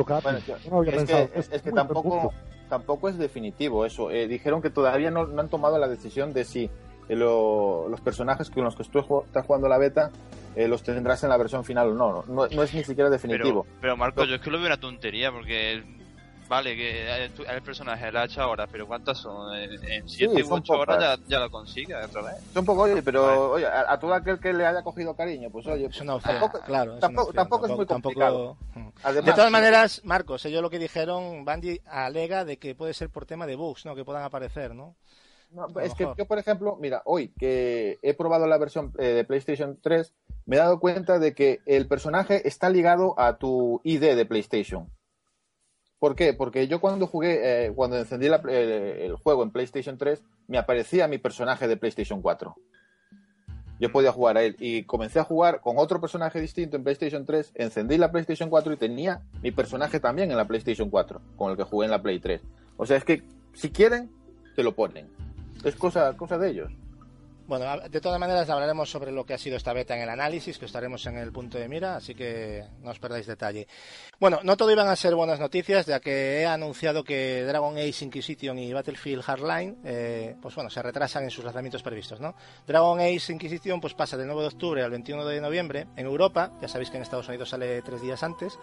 es, que, tampoco tampoco es definitivo eso. Eh, dijeron que todavía no, han tomado la decisión de si eh, los personajes con los que tú estás jugando la beta eh, los tendrás en la versión final o no. No, no es ni siquiera definitivo. Pero, Marco, yo es que lo veo una tontería porque vale, que el personaje la hacha ahora, pero ¿cuántas son? En 7 u 8 horas ya, lo consigue otra vez. Son poco, oye, pero oye, a, todo aquel que le haya cogido cariño, pues oye, es una opción, tampoco, claro, tampoco, es muy complicado. de todas maneras, Marcos, ellos lo que dijeron, Bandy alega de que puede ser por tema de bugs, ¿no? Que puedan aparecer, ¿no? es que yo, por ejemplo, mira, hoy que he probado la versión eh, de PlayStation 3, me he dado cuenta de que el personaje está ligado a tu ID de PlayStation. ¿Por qué? Porque yo cuando jugué, eh, cuando encendí el, juego en PlayStation 3, me aparecía mi personaje de PlayStation 4. Yo podía jugar a él y comencé a jugar con otro personaje distinto en PlayStation 3, encendí la PlayStation 4 y tenía mi personaje también en la PlayStation 4, con el que jugué en la Play 3. O sea, es que si quieren, te lo ponen. Es cosa, cosa de ellos. Bueno, de todas maneras hablaremos sobre lo que ha sido esta beta en el análisis, que estaremos en el punto de mira, así que no os perdáis detalle. Bueno, no todo iban a ser buenas noticias, ya que he anunciado que Dragon Age Inquisition y Battlefield Hardline, eh, pues bueno, se retrasan en sus lanzamientos previstos, ¿no? Dragon Age Inquisition pues pasa del 9 de octubre al 21 de noviembre en Europa, ya sabéis que en Estados Unidos sale tres días antes,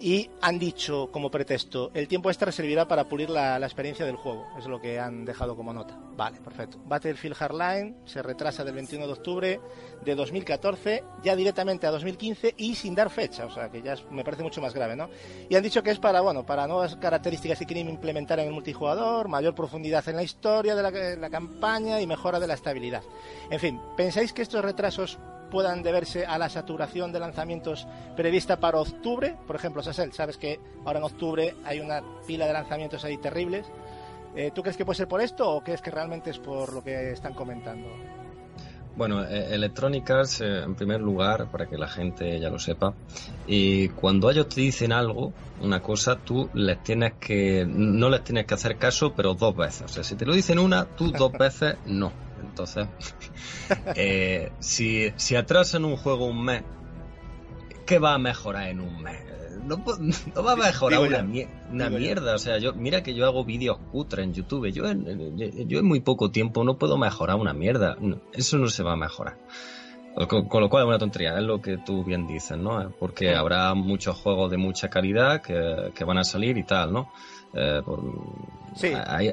y han dicho como pretexto, el tiempo extra servirá para pulir la, experiencia del juego, es lo que han dejado como nota. Vale, perfecto. Battlefield Hardline se retrasa del 21 de octubre de 2014 ya directamente a 2015 y sin dar fecha, o sea que ya me parece mucho más grave, ¿no? Y han dicho que es para, bueno, para nuevas características que quieren implementar en el multijugador, mayor profundidad en la historia de la, la campaña y mejora de la estabilidad. En fin, ¿pensáis que estos retrasos puedan deberse a la saturación de lanzamientos prevista para octubre. Por ejemplo, Sassel, sabes que ahora en octubre hay una pila de lanzamientos ahí terribles. Eh, ¿Tú crees que puede ser por esto o crees que realmente es por lo que están comentando? Bueno, eh, Electronic Arts, eh, en primer lugar, para que la gente ya lo sepa, y cuando ellos te dicen algo, una cosa, tú les tienes que, no les tienes que hacer caso, pero dos veces. O sea, si te lo dicen una, tú dos veces no. Entonces, eh, si, si atrasan un juego un mes, ¿qué va a mejorar en un mes? No, va a mejorar una, mierda. O sea, yo mira que yo hago vídeos cutre en YouTube. Yo en, yo en muy poco tiempo no puedo mejorar una mierda. Eso no se va a mejorar. Con, lo cual es una tontería, es lo que tú bien dices, ¿no? Porque habrá muchos juegos de mucha calidad que, que van a salir y tal, ¿no? Eh,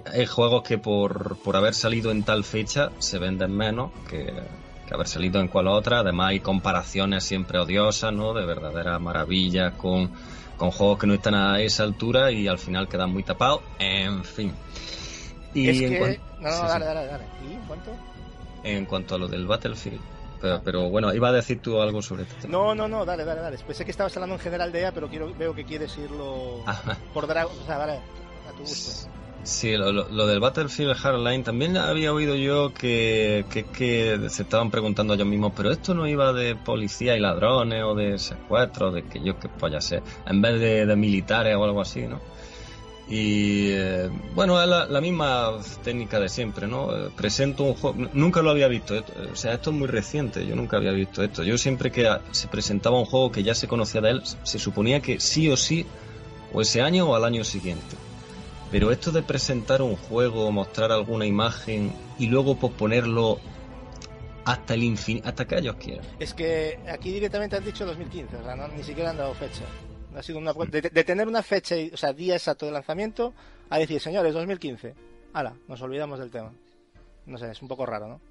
hay, juegos que por, por haber salido en tal fecha se venden menos que, haber salido en cual otra. Además hay comparaciones siempre odiosas, ¿no? De verdaderas maravillas con, con juegos que no están a esa altura y al final quedan muy tapados. En fin. Y en. No, no, dale, dale, dale. ¿Y en cuanto? En cuanto a lo del Battlefield. Pero, bueno, iba a decir tú algo sobre esto. No, no, no, dale, dale, dale. Pensé que estabas hablando en general de ella, pero quiero, veo que quieres irlo por Dragon. O sea, vale, a tu gusto. Sí, lo, del Battlefield Hardline también había oído yo que, que, se estaban preguntando ellos mismos, pero esto no iba de policía y ladrones o de secuestros, de que yo que ya sé, en vez de, de militares o algo así, ¿no? Y eh, bueno, es la, misma técnica de siempre, ¿no? Eh, presento un juego, nunca lo había visto, o sea, esto es muy reciente, yo nunca había visto esto. Yo siempre que se presentaba un juego que ya se conocía de él, se suponía que sí o sí, o ese año o al año siguiente. Pero esto de presentar un juego, mostrar alguna imagen y luego posponerlo hasta el infinito, hasta que ellos quieran. Es que aquí directamente han dicho 2015, o sea, no, ni siquiera han dado fecha. Ha sido una, de, tener una fecha, o sea, día exacto de lanzamiento, a decir, señores, 2015. Hala, nos olvidamos del tema. No sé, es un poco raro, ¿no?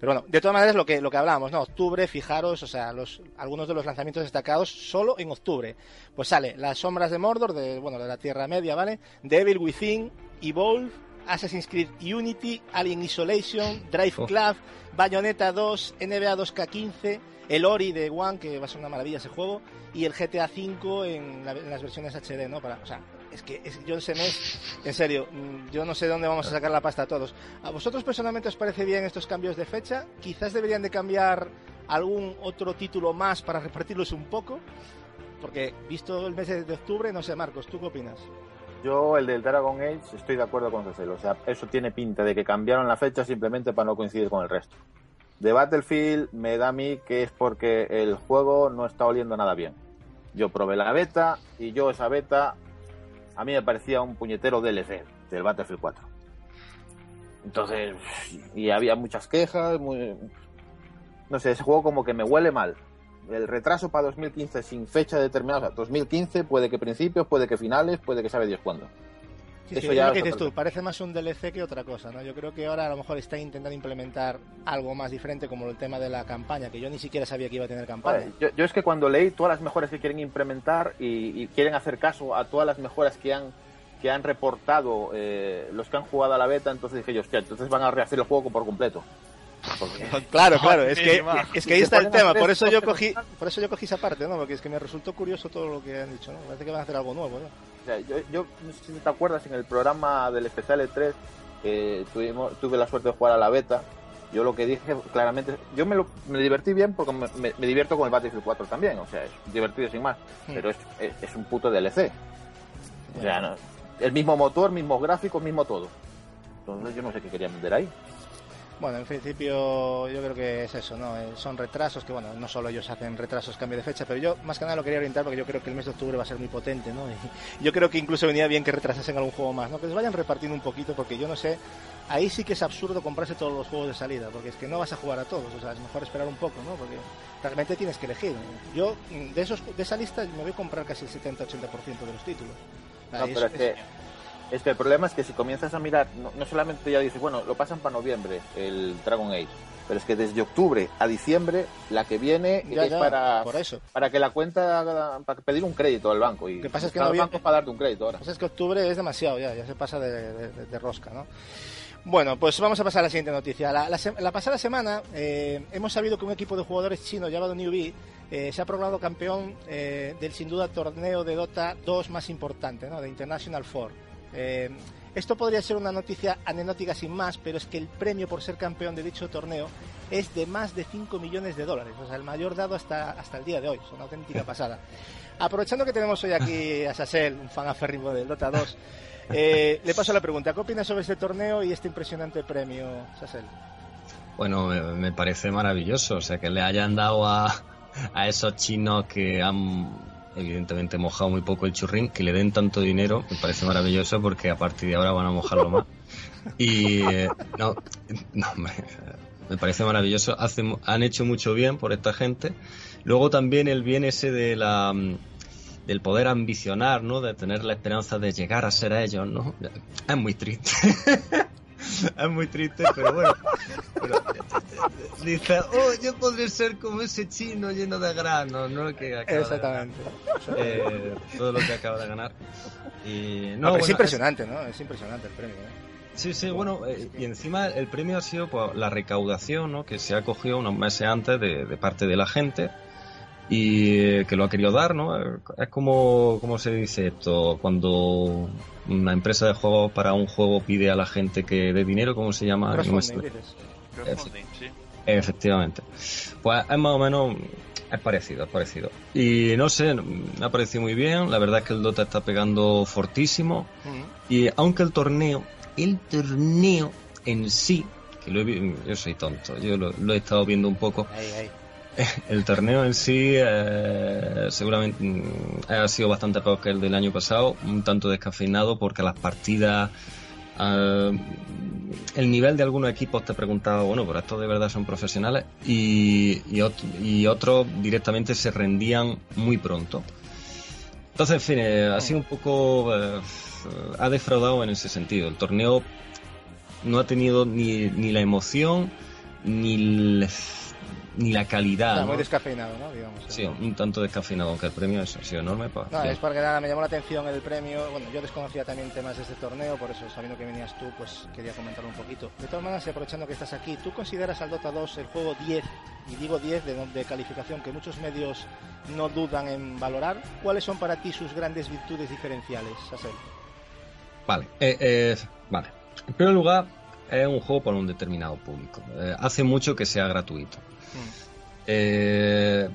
Pero bueno, de todas maneras lo que lo que hablábamos, ¿no? Octubre, fijaros, o sea, los algunos de los lanzamientos destacados solo en octubre. Pues sale Las sombras de Mordor de bueno, de la Tierra Media, ¿vale? Devil Within, Evolve, Assassin's Creed Unity, Alien Isolation, Drive oh. Club, Bayonetta 2, NBA 2K15, el Ori de One, que va a ser una maravilla ese juego, y el GTA V en, las versiones HD, ¿no? Para, o sea, es que yo ese mes, en serio, mm, yo no sé dónde vamos a sacar la pasta a todos. ¿A vosotros personalmente os parece bien estos cambios de fecha? Quizás deberían de cambiar algún otro título más para repartirlos un poco, porque visto el mes de octubre, no sé, Marcos, ¿tú qué opinas? Yo, el del Dragon Age, estoy de acuerdo con Cecil. O sea, eso tiene pinta de que cambiaron la fecha simplemente para no coincidir con el resto. De Battlefield me da a mí que es porque el juego no está oliendo nada bien. Yo probé la beta y yo esa beta a mí me parecía un puñetero DLC del Battlefield 4. Entonces, y había muchas quejas, no sé, ese juego como que me huele mal. El retraso para 2015 sin fecha determinada, o sea, 2015 puede que principios, puede que finales, puede que sabe Dios cuándo. Eso ya lo que dices tú, parece más un DLC que otra cosa, ¿no? Yo creo que ahora a lo mejor está intentando implementar algo más diferente como el tema de la campaña, que yo ni siquiera sabía que iba a tener campaña. yo, es que cuando leí todas las mejoras que quieren implementar y, quieren hacer caso a todas las mejoras que han que han reportado eh, los que han jugado a la beta, entonces dije yo, hostia, entonces van a rehacer el juego por completo. Claro, claro, es que, es que ahí está el tema, por eso yo cogí, por eso yo cogí esa parte, ¿no? Porque es que me resultó curioso todo lo que han dicho, ¿no? Parece que van a hacer algo nuevo, ¿no? Yo, no sé si te acuerdas en el programa del especial E3 que tuvimos, tuve la suerte de jugar a la beta. Yo lo que dije claramente, yo me, lo, me divertí bien porque me, divierto con el Battlefield 4 también, o sea, es divertido sin más, pero es, es, un puto DLC. O sea, el mismo motor, mismos gráficos, mismo todo. Entonces yo no sé qué querían vender ahí. Bueno, en principio yo creo que es eso, ¿no? Eh, son retrasos que, bueno, no solo ellos hacen retrasos, cambio de fecha, pero yo más que nada lo quería orientar porque yo creo que el mes de octubre va a ser muy potente, ¿no? Y yo creo que incluso venía bien que retrasasen algún juego más, ¿no? Que les vayan repartiendo un poquito porque yo no sé, ahí sí que es absurdo comprarse todos los juegos de salida, porque es que no vas a jugar a todos, o sea, es mejor esperar un poco, ¿no? Porque realmente tienes que elegir. Yo, de, esos, de esa lista, me voy a comprar casi el 70-80% de los títulos. No, pero es que es que el problema es que si comienzas a mirar, no, solamente ya dices, bueno, lo pasan para noviembre, el Dragon Age, pero es que desde octubre a diciembre, la que viene es para, por eso. para que la cuenta, para pedir un crédito al banco. Y que pasa es que no banco para darte un crédito ahora. Lo que es que octubre es demasiado ya, ya se pasa de, rosca, ¿no? Bueno, pues vamos a pasar a la siguiente noticia. La, pasada semana eh, hemos sabido que un equipo de jugadores chinos llamado Newbie eh, se ha proclamado campeón eh, del sin duda torneo de Dota 2 más importante, ¿no? de International Four. Eh, esto podría ser una noticia anecdótica sin más, pero es que el premio por ser campeón de dicho torneo es de más de 5 millones de dólares, o sea, el mayor dado hasta, hasta el día de hoy, es una auténtica pasada. Aprovechando que tenemos hoy aquí a Sassel, un fan aférrimo del Dota 2, eh, le paso la pregunta, ¿qué opinas sobre este torneo y este impresionante premio, Sassel? Bueno, me, parece maravilloso, o sea, que le hayan dado a, a esos chinos que han evidentemente mojado muy poco el churrín, que le den tanto dinero, me parece maravilloso porque a partir de ahora van a mojarlo más. Y eh, no, no, me parece maravilloso. han hecho mucho bien por esta gente. Luego también el bien ese de la del poder ambicionar, ¿no? De tener la esperanza de llegar a ser a ellos, ¿no? Es muy triste. es muy triste, pero bueno. dice, oh, yo podré ser como ese chino lleno de granos, ¿no? Que Exactamente. Eh, todo lo que acaba de ganar. Y, no, es impresionante, ¿no? Es impresionante el premio. ¿eh? Sí, sí, bueno, eh, y encima el premio ha sido pues, la recaudación ¿no? que se ha cogido unos meses antes de, de parte de la gente y que lo ha querido dar, ¿no? Es como, ¿cómo se dice esto? Cuando una empresa de juegos para un juego pide a la gente que dé dinero, ¿cómo se llama? Efectivamente. Pues es más o menos es parecido, es parecido. Y no sé, me ha parecido muy bien. La verdad es que el Dota está pegando fortísimo. Y aunque el torneo, el torneo en sí, que lo he, yo soy tonto, yo lo, he estado viendo un poco. El torneo en sí eh, seguramente mm, ha sido bastante peor que el del año pasado, un tanto descafeinado porque las partidas, eh, el nivel de algunos equipos te preguntaba, bueno, pero estos de verdad son profesionales y, y, otros directamente se rendían muy pronto. Entonces, en fin, eh, ha sido un poco, ha defraudado en ese sentido. El torneo no ha tenido ni, ni la emoción ni el ni la calidad. Está muy descafeinado, ¿no? Digamos, sí, un tanto descafeinado, aunque el premio ha sido enorme. Pues, no, es porque nada, me llamó la atención el premio. Bueno, yo desconocía también temas de este torneo, por eso sabiendo que venías tú, pues quería comentarlo un poquito. De todas maneras, y aprovechando que estás aquí, ¿tú consideras al Dota 2 el juego 10, y digo 10 de, de calificación que muchos medios no dudan en valorar? ¿Cuáles son para ti sus grandes virtudes diferenciales, Sasel? Vale, eh, eh, vale. En primer lugar, es un juego para un determinado público. Eh, hace mucho que sea gratuito. Eh,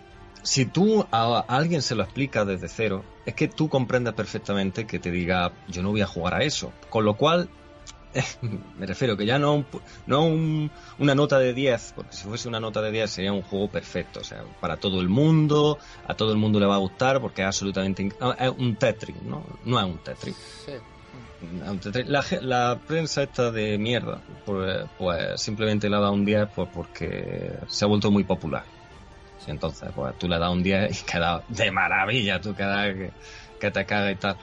si tú a, alguien se lo explicas desde cero, es que tú comprendes perfectamente que te diga, yo no voy a jugar a eso. Con lo cual, me refiero que ya no, no una nota de 10, porque si fuese una nota de 10 sería un juego perfecto, o sea, para todo el mundo, a todo el mundo le va a gustar porque es absolutamente... Es un Tetris, ¿no? No es un Tetris. La, prensa está de mierda, pues, pues simplemente le ha dado un 10 pues porque se ha vuelto muy popular. entonces, pues tú le das un 10 y queda de maravilla, tú quedas que, te caga y tal.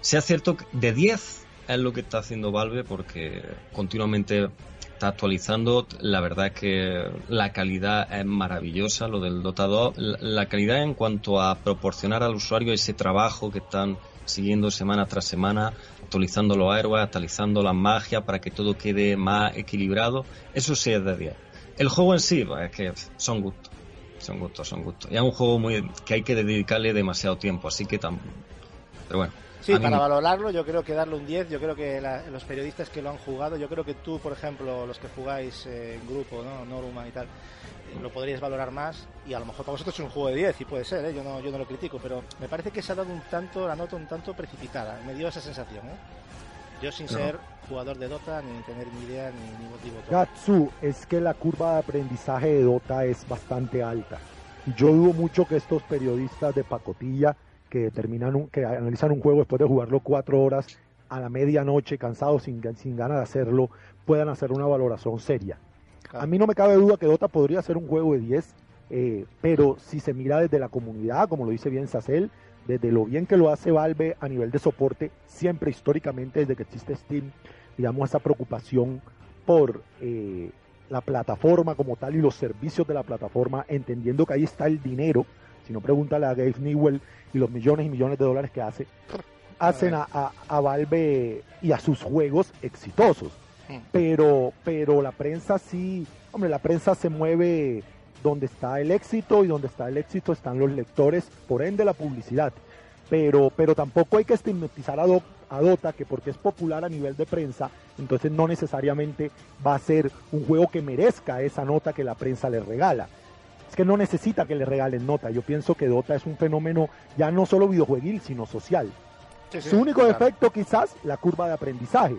Sea cierto que de 10 es lo que está haciendo Valve porque continuamente está actualizando. La verdad es que la calidad es maravillosa, lo del Dota 2. La calidad en cuanto a proporcionar al usuario ese trabajo que están siguiendo semana tras semana, actualizando los héroes, actualizando las magias para que todo quede más equilibrado. Eso sí es de 10. El juego en sí, pues, es que son gustos. Son gustos, son gustos. Y es un juego muy que hay que dedicarle demasiado tiempo, así que tan... Pero bueno. Sí, para valorarlo yo creo que darle un 10, yo creo que los periodistas que lo han jugado, yo creo que tú, por ejemplo, los que jugáis en grupo, ¿no? Noruma y tal, lo podríais valorar más y a lo mejor para vosotros es un juego de 10 y puede ser, ¿eh? yo, no, yo no lo critico, pero me parece que se ha dado un tanto, la nota un tanto precipitada, me dio esa sensación. ¿eh? Yo sin ser jugador de Dota, ni tener ni idea, ni, ni motivo. Gatsu, es que la curva de aprendizaje de Dota es bastante alta. Y yo dudo mucho que estos periodistas de pacotilla que determinan un, que analizan un juego después de jugarlo cuatro horas a la medianoche, cansados, sin, sin ganas de hacerlo, puedan hacer una valoración seria. A mí no me cabe duda que Dota podría ser un juego de 10, eh, pero si se mira desde la comunidad, como lo dice bien Sacel, desde lo bien que lo hace Valve a nivel de soporte, siempre históricamente desde que existe Steam, digamos, esa preocupación por eh, la plataforma como tal y los servicios de la plataforma, entendiendo que ahí está el dinero. Si no, pregúntale a Gabe Newell y los millones y millones de dólares que hace, hacen a, a, a Valve y a sus juegos exitosos. Pero, pero la prensa sí, hombre, la prensa se mueve donde está el éxito y donde está el éxito están los lectores, por ende la publicidad. Pero, pero tampoco hay que estigmatizar a, Do- a Dota que porque es popular a nivel de prensa, entonces no necesariamente va a ser un juego que merezca esa nota que la prensa le regala. Es que no necesita que le regalen nota. Yo pienso que Dota es un fenómeno ya no solo videojueguil, sino social. Sí, sí, Su único claro. defecto quizás la curva de aprendizaje.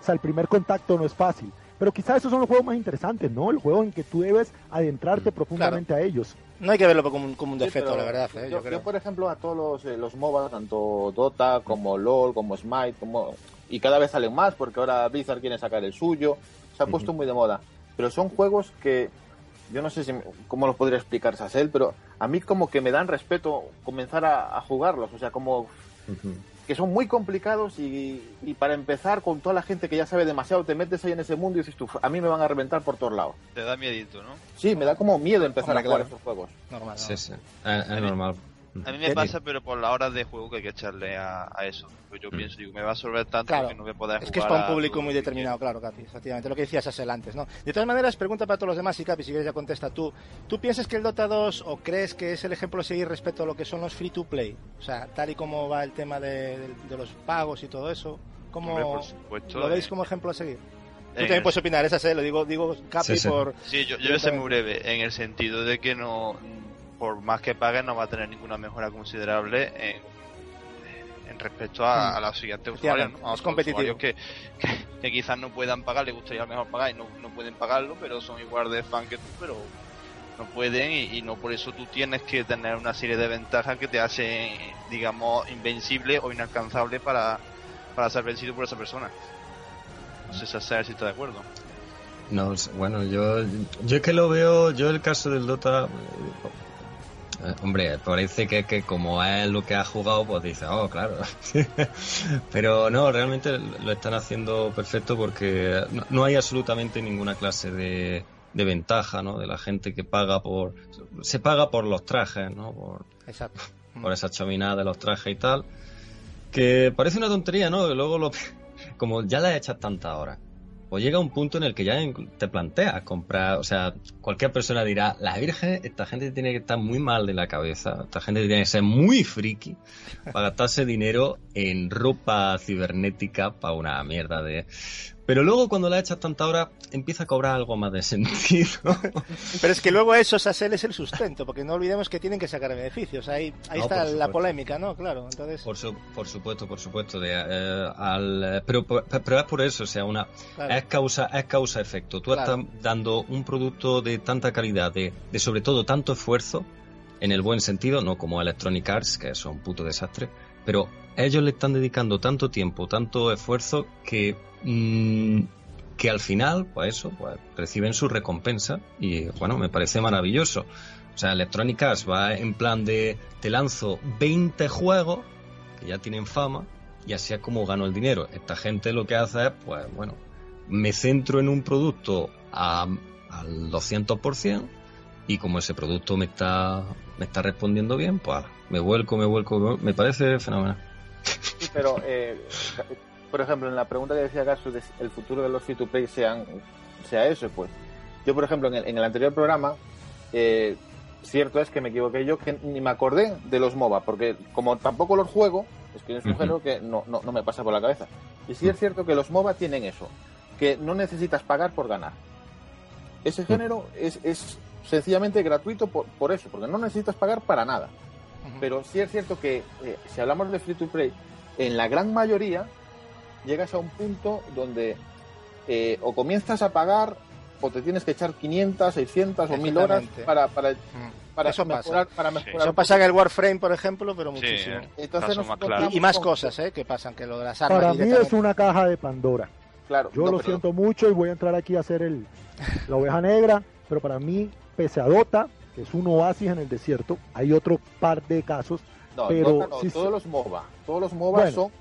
O sea, el primer contacto no es fácil. Pero quizás esos son los juegos más interesantes, ¿no? El juego en que tú debes adentrarte profundamente a ellos. No hay que verlo como un, como un Sí, defecto, pero la verdad. ¿eh? Yo, Yo creo. yo, por ejemplo, a todos los, eh, los MOBA, tanto Dota como LOL, como Smite, como y cada vez salen más porque ahora Blizzard quiere sacar el suyo. Se ha puesto muy de moda. Pero son juegos que yo no sé si cómo los podría explicar Sasel, pero a mí como que me dan respeto comenzar a, a jugarlos. O sea, como que son muy complicados y, y para empezar con toda la gente que ya sabe demasiado, te metes ahí en ese mundo y dices tú, a mí me van a reventar por todos lados. Te da miedito, ¿no? Sí, me da como miedo empezar Hombre, a jugar claro. estos juegos. Normal. Sí, ¿no? sí. Es, es normal. A mí me pasa, pero por las horas de juego que hay que echarle a, a eso. Pues yo Mm. pienso, digo, me va a absorber tanto Claro. que no voy a poder Es que es para un público muy determinado, claro, Capi, efectivamente. Lo que decías Asel antes, ¿no? De todas maneras, pregunta para todos los demás y Capi, si quieres ya contesta tú. ¿Tú piensas que el Dota 2 o crees que es el ejemplo a seguir respecto a lo que son los free to play? O sea, tal y como va el tema de, de- de los pagos y todo eso, ¿cómo Hombre, por supuesto, lo veis eh, como ejemplo a seguir? Tú también el- puedes opinar, esa lo digo, digo Capi Sí, sí. por... Sí, yo, yo voy a ser muy breve, en el sentido de que no, por más que pague, no va a tener ninguna mejora considerable en, en respecto a, Mm. a los siguientes usuarios, ¿no? A competitivo. usuarios que, que, que quizás no puedan pagar, les gustaría a lo mejor pagar y no, no pueden pagarlo, pero son igual de fan que tú, pero no pueden y, y no por eso tú tienes que tener una serie de ventajas que te hacen, digamos, invencible o inalcanzable para, para ser vencido por esa persona. No sé si si está de acuerdo. No, sé, bueno, yo, yo es que lo veo, yo el caso del Dota, hombre, parece que, que como es lo que ha jugado, pues dice, oh, claro. Pero no, realmente lo están haciendo perfecto porque no, no hay absolutamente ninguna clase de, de ventaja, ¿no? De la gente que paga por, se paga por los trajes, ¿no? Por, Exacto. por esa chaminada de los trajes y tal. Que parece una tontería, ¿no? Que luego lo, como ya la echas tantas horas, pues llega un punto en el que ya te planteas comprar, o sea, cualquier persona dirá, la Virgen, esta gente tiene que estar muy mal de la cabeza, esta gente tiene que ser muy friki para gastarse dinero en ropa cibernética para una mierda de... Pero luego cuando la echas tantas horas empieza a cobrar algo más de sentido. Pero es que luego eso, Sasel, es el sustento, porque no olvidemos que tienen que sacar beneficios. Ahí, ahí No, está la polémica, ¿no? Claro, entonces... Por, su- por supuesto, por supuesto. De, eh, al, pero, pero es por eso, o sea, una, claro. es causa es causa efecto tú Claro. estás dando un producto de tanta calidad de, de sobre todo tanto esfuerzo en el buen sentido no como Electronic Arts que son un puto desastre pero ellos le están dedicando tanto tiempo tanto esfuerzo que mm, que al final pues eso pues reciben su recompensa y bueno me parece maravilloso o sea Electronic Arts va en plan de te lanzo 20 juegos que ya tienen fama y así es como gano el dinero. Esta gente lo que hace es, pues bueno, me centro en un producto a- al 200% y como ese producto me está, me está respondiendo bien, pues ala, me vuelco, me vuelco, me vuelco. me parece fenomenal. Sí, pero, eh, por ejemplo, en la pregunta que decía Gasu de el futuro de los free to play sean, sea eso, pues. Yo, por ejemplo, en el, en el anterior programa, eh, cierto es que me equivoqué yo, que ni me acordé de los MOBA, porque como tampoco los juego, es que es un género que no, no, no me pasa por la cabeza. Y sí es cierto que los MOBA tienen eso, que no necesitas pagar por ganar. Ese género es, es sencillamente gratuito por, por eso, porque no necesitas pagar para nada. Pero sí es cierto que eh, si hablamos de free to play, en la gran mayoría llegas a un punto donde eh, o comienzas a pagar o te tienes que echar 500, 600 o 1000 horas para, para, para Eso mejorar. pasa. Para Sí. Eso pasa en el Warframe, por ejemplo, pero muchísimo. eh. Entonces más claro. Y, más cosas, ¿eh? Que pasan, que lo de las armas Para mí es una caja de Pandora. Claro, Yo no, lo pero- siento mucho y voy a entrar aquí a hacer el, la oveja negra, pero para mí, pese a Dota, que es un oasis en el desierto, hay otro par de casos. No, pero Dota no, sí todos se- los MOBA. Todos los MOBA Bueno. son.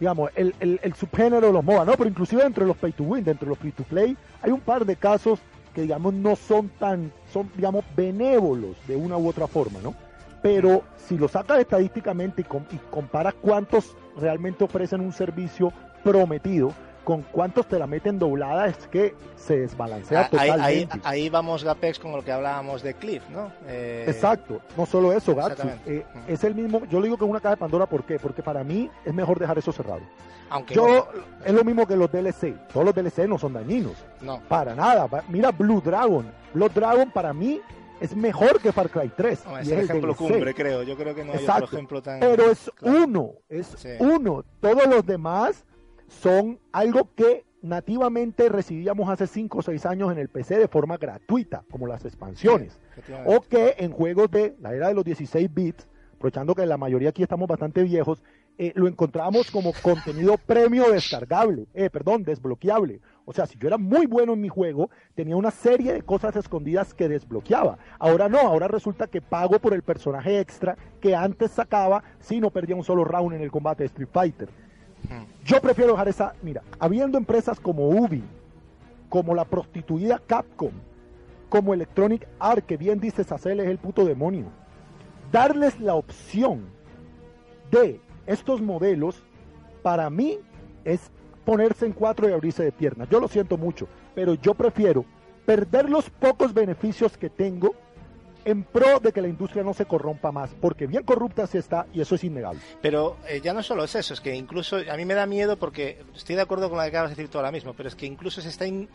Digamos, el, el, el subgénero de los MOBA, ¿no? Pero inclusive dentro de los pay to win, dentro de los free to play, hay un par de casos que, digamos, no son tan, son, digamos, benévolos de una u otra forma, ¿no? Pero si lo sacas estadísticamente y, com- y comparas cuántos realmente ofrecen un servicio prometido con cuántos te la meten doblada, es que se desbalancea Ah, ahí, ahí, totalmente. ahí vamos, Gapex, con lo que hablábamos de Cliff, ¿no? Eh, Exacto, no solo eso, Gatsu, eh, es el mismo, yo le digo que es una caja de Pandora, ¿por qué? Porque para mí es mejor dejar eso cerrado. Aunque Yo, es lo mismo que los DLC. Todos los DLC no son dañinos. no. Para nada. Mira Blue Dragon. Blue Dragon para mí es mejor que Far Cry 3. No, y es el ejemplo cumbre, creo. Yo creo que no hay Exacto. otro ejemplo tan. Pero es Claro. uno. Es Sí. uno. Todos los demás son algo que nativamente recibíamos hace 5 o 6 años en el PC de forma gratuita, como las expansiones. O que en juegos de la era de los 16 bits, aprovechando que la mayoría aquí estamos bastante viejos, eh, lo encontramos como contenido premio descargable, eh, perdón, desbloqueable. O sea, si yo era muy bueno en mi juego, tenía una serie de cosas escondidas que desbloqueaba. Ahora no, ahora resulta que pago por el personaje extra que antes sacaba si no perdía un solo round en el combate de Street Fighter. Yo prefiero dejar esa, mira, habiendo empresas como Ubi, como la prostituida Capcom, como Electronic Arts, que bien dices, hacerles el puto demonio, darles la opción de estos modelos, para mí es ponerse en cuatro y abrirse de piernas. Yo lo siento mucho, pero yo prefiero perder los pocos beneficios que tengo en pro de que la industria no se corrompa más, porque bien corrupta se está y eso es innegable. Pero eh, ya no solo es eso, es que incluso a mí me da miedo porque estoy de acuerdo con lo que acabas de decir tú ahora mismo, pero es que incluso se está in-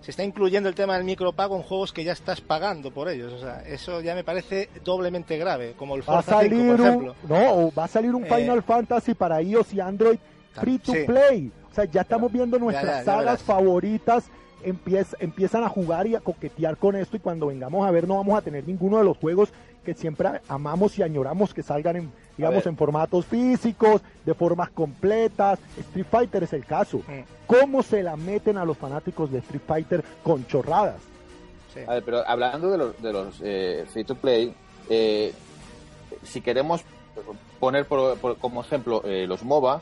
se está incluyendo el tema del micropago en juegos que ya estás pagando por ellos. O sea, eso ya me parece doblemente grave, como el Va a Forza 5, salir por un, ejemplo. no, o va a salir un Eh, Final Fantasy para iOS y Android free to Sí. play. O sea, ya estamos viendo nuestras ya, ya sagas verás. favoritas empiez- empiezan a jugar y a coquetear con esto y cuando vengamos a ver no vamos a tener ninguno de los juegos que siempre amamos y añoramos que salgan en digamos en formatos físicos, de formas completas. Street Fighter es el caso. Mm, ¿Cómo se la meten a los fanáticos de Street Fighter con chorradas? sí. A ver, pero hablando de los, de los eh, free to play, eh, si queremos poner por- por- como ejemplo eh, los MOBA,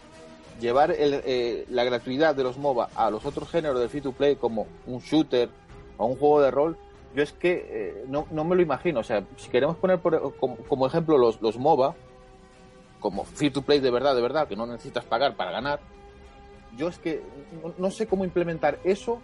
llevar el, eh, la gratuidad de los MOBA a los otros géneros de free to play como un shooter o un juego de rol, yo es que eh, no, no me lo imagino. O sea, si queremos poner por- como, como ejemplo los, los MOBA, como free to play de verdad, de verdad, que no necesitas pagar para ganar, yo es que no, no sé cómo implementar eso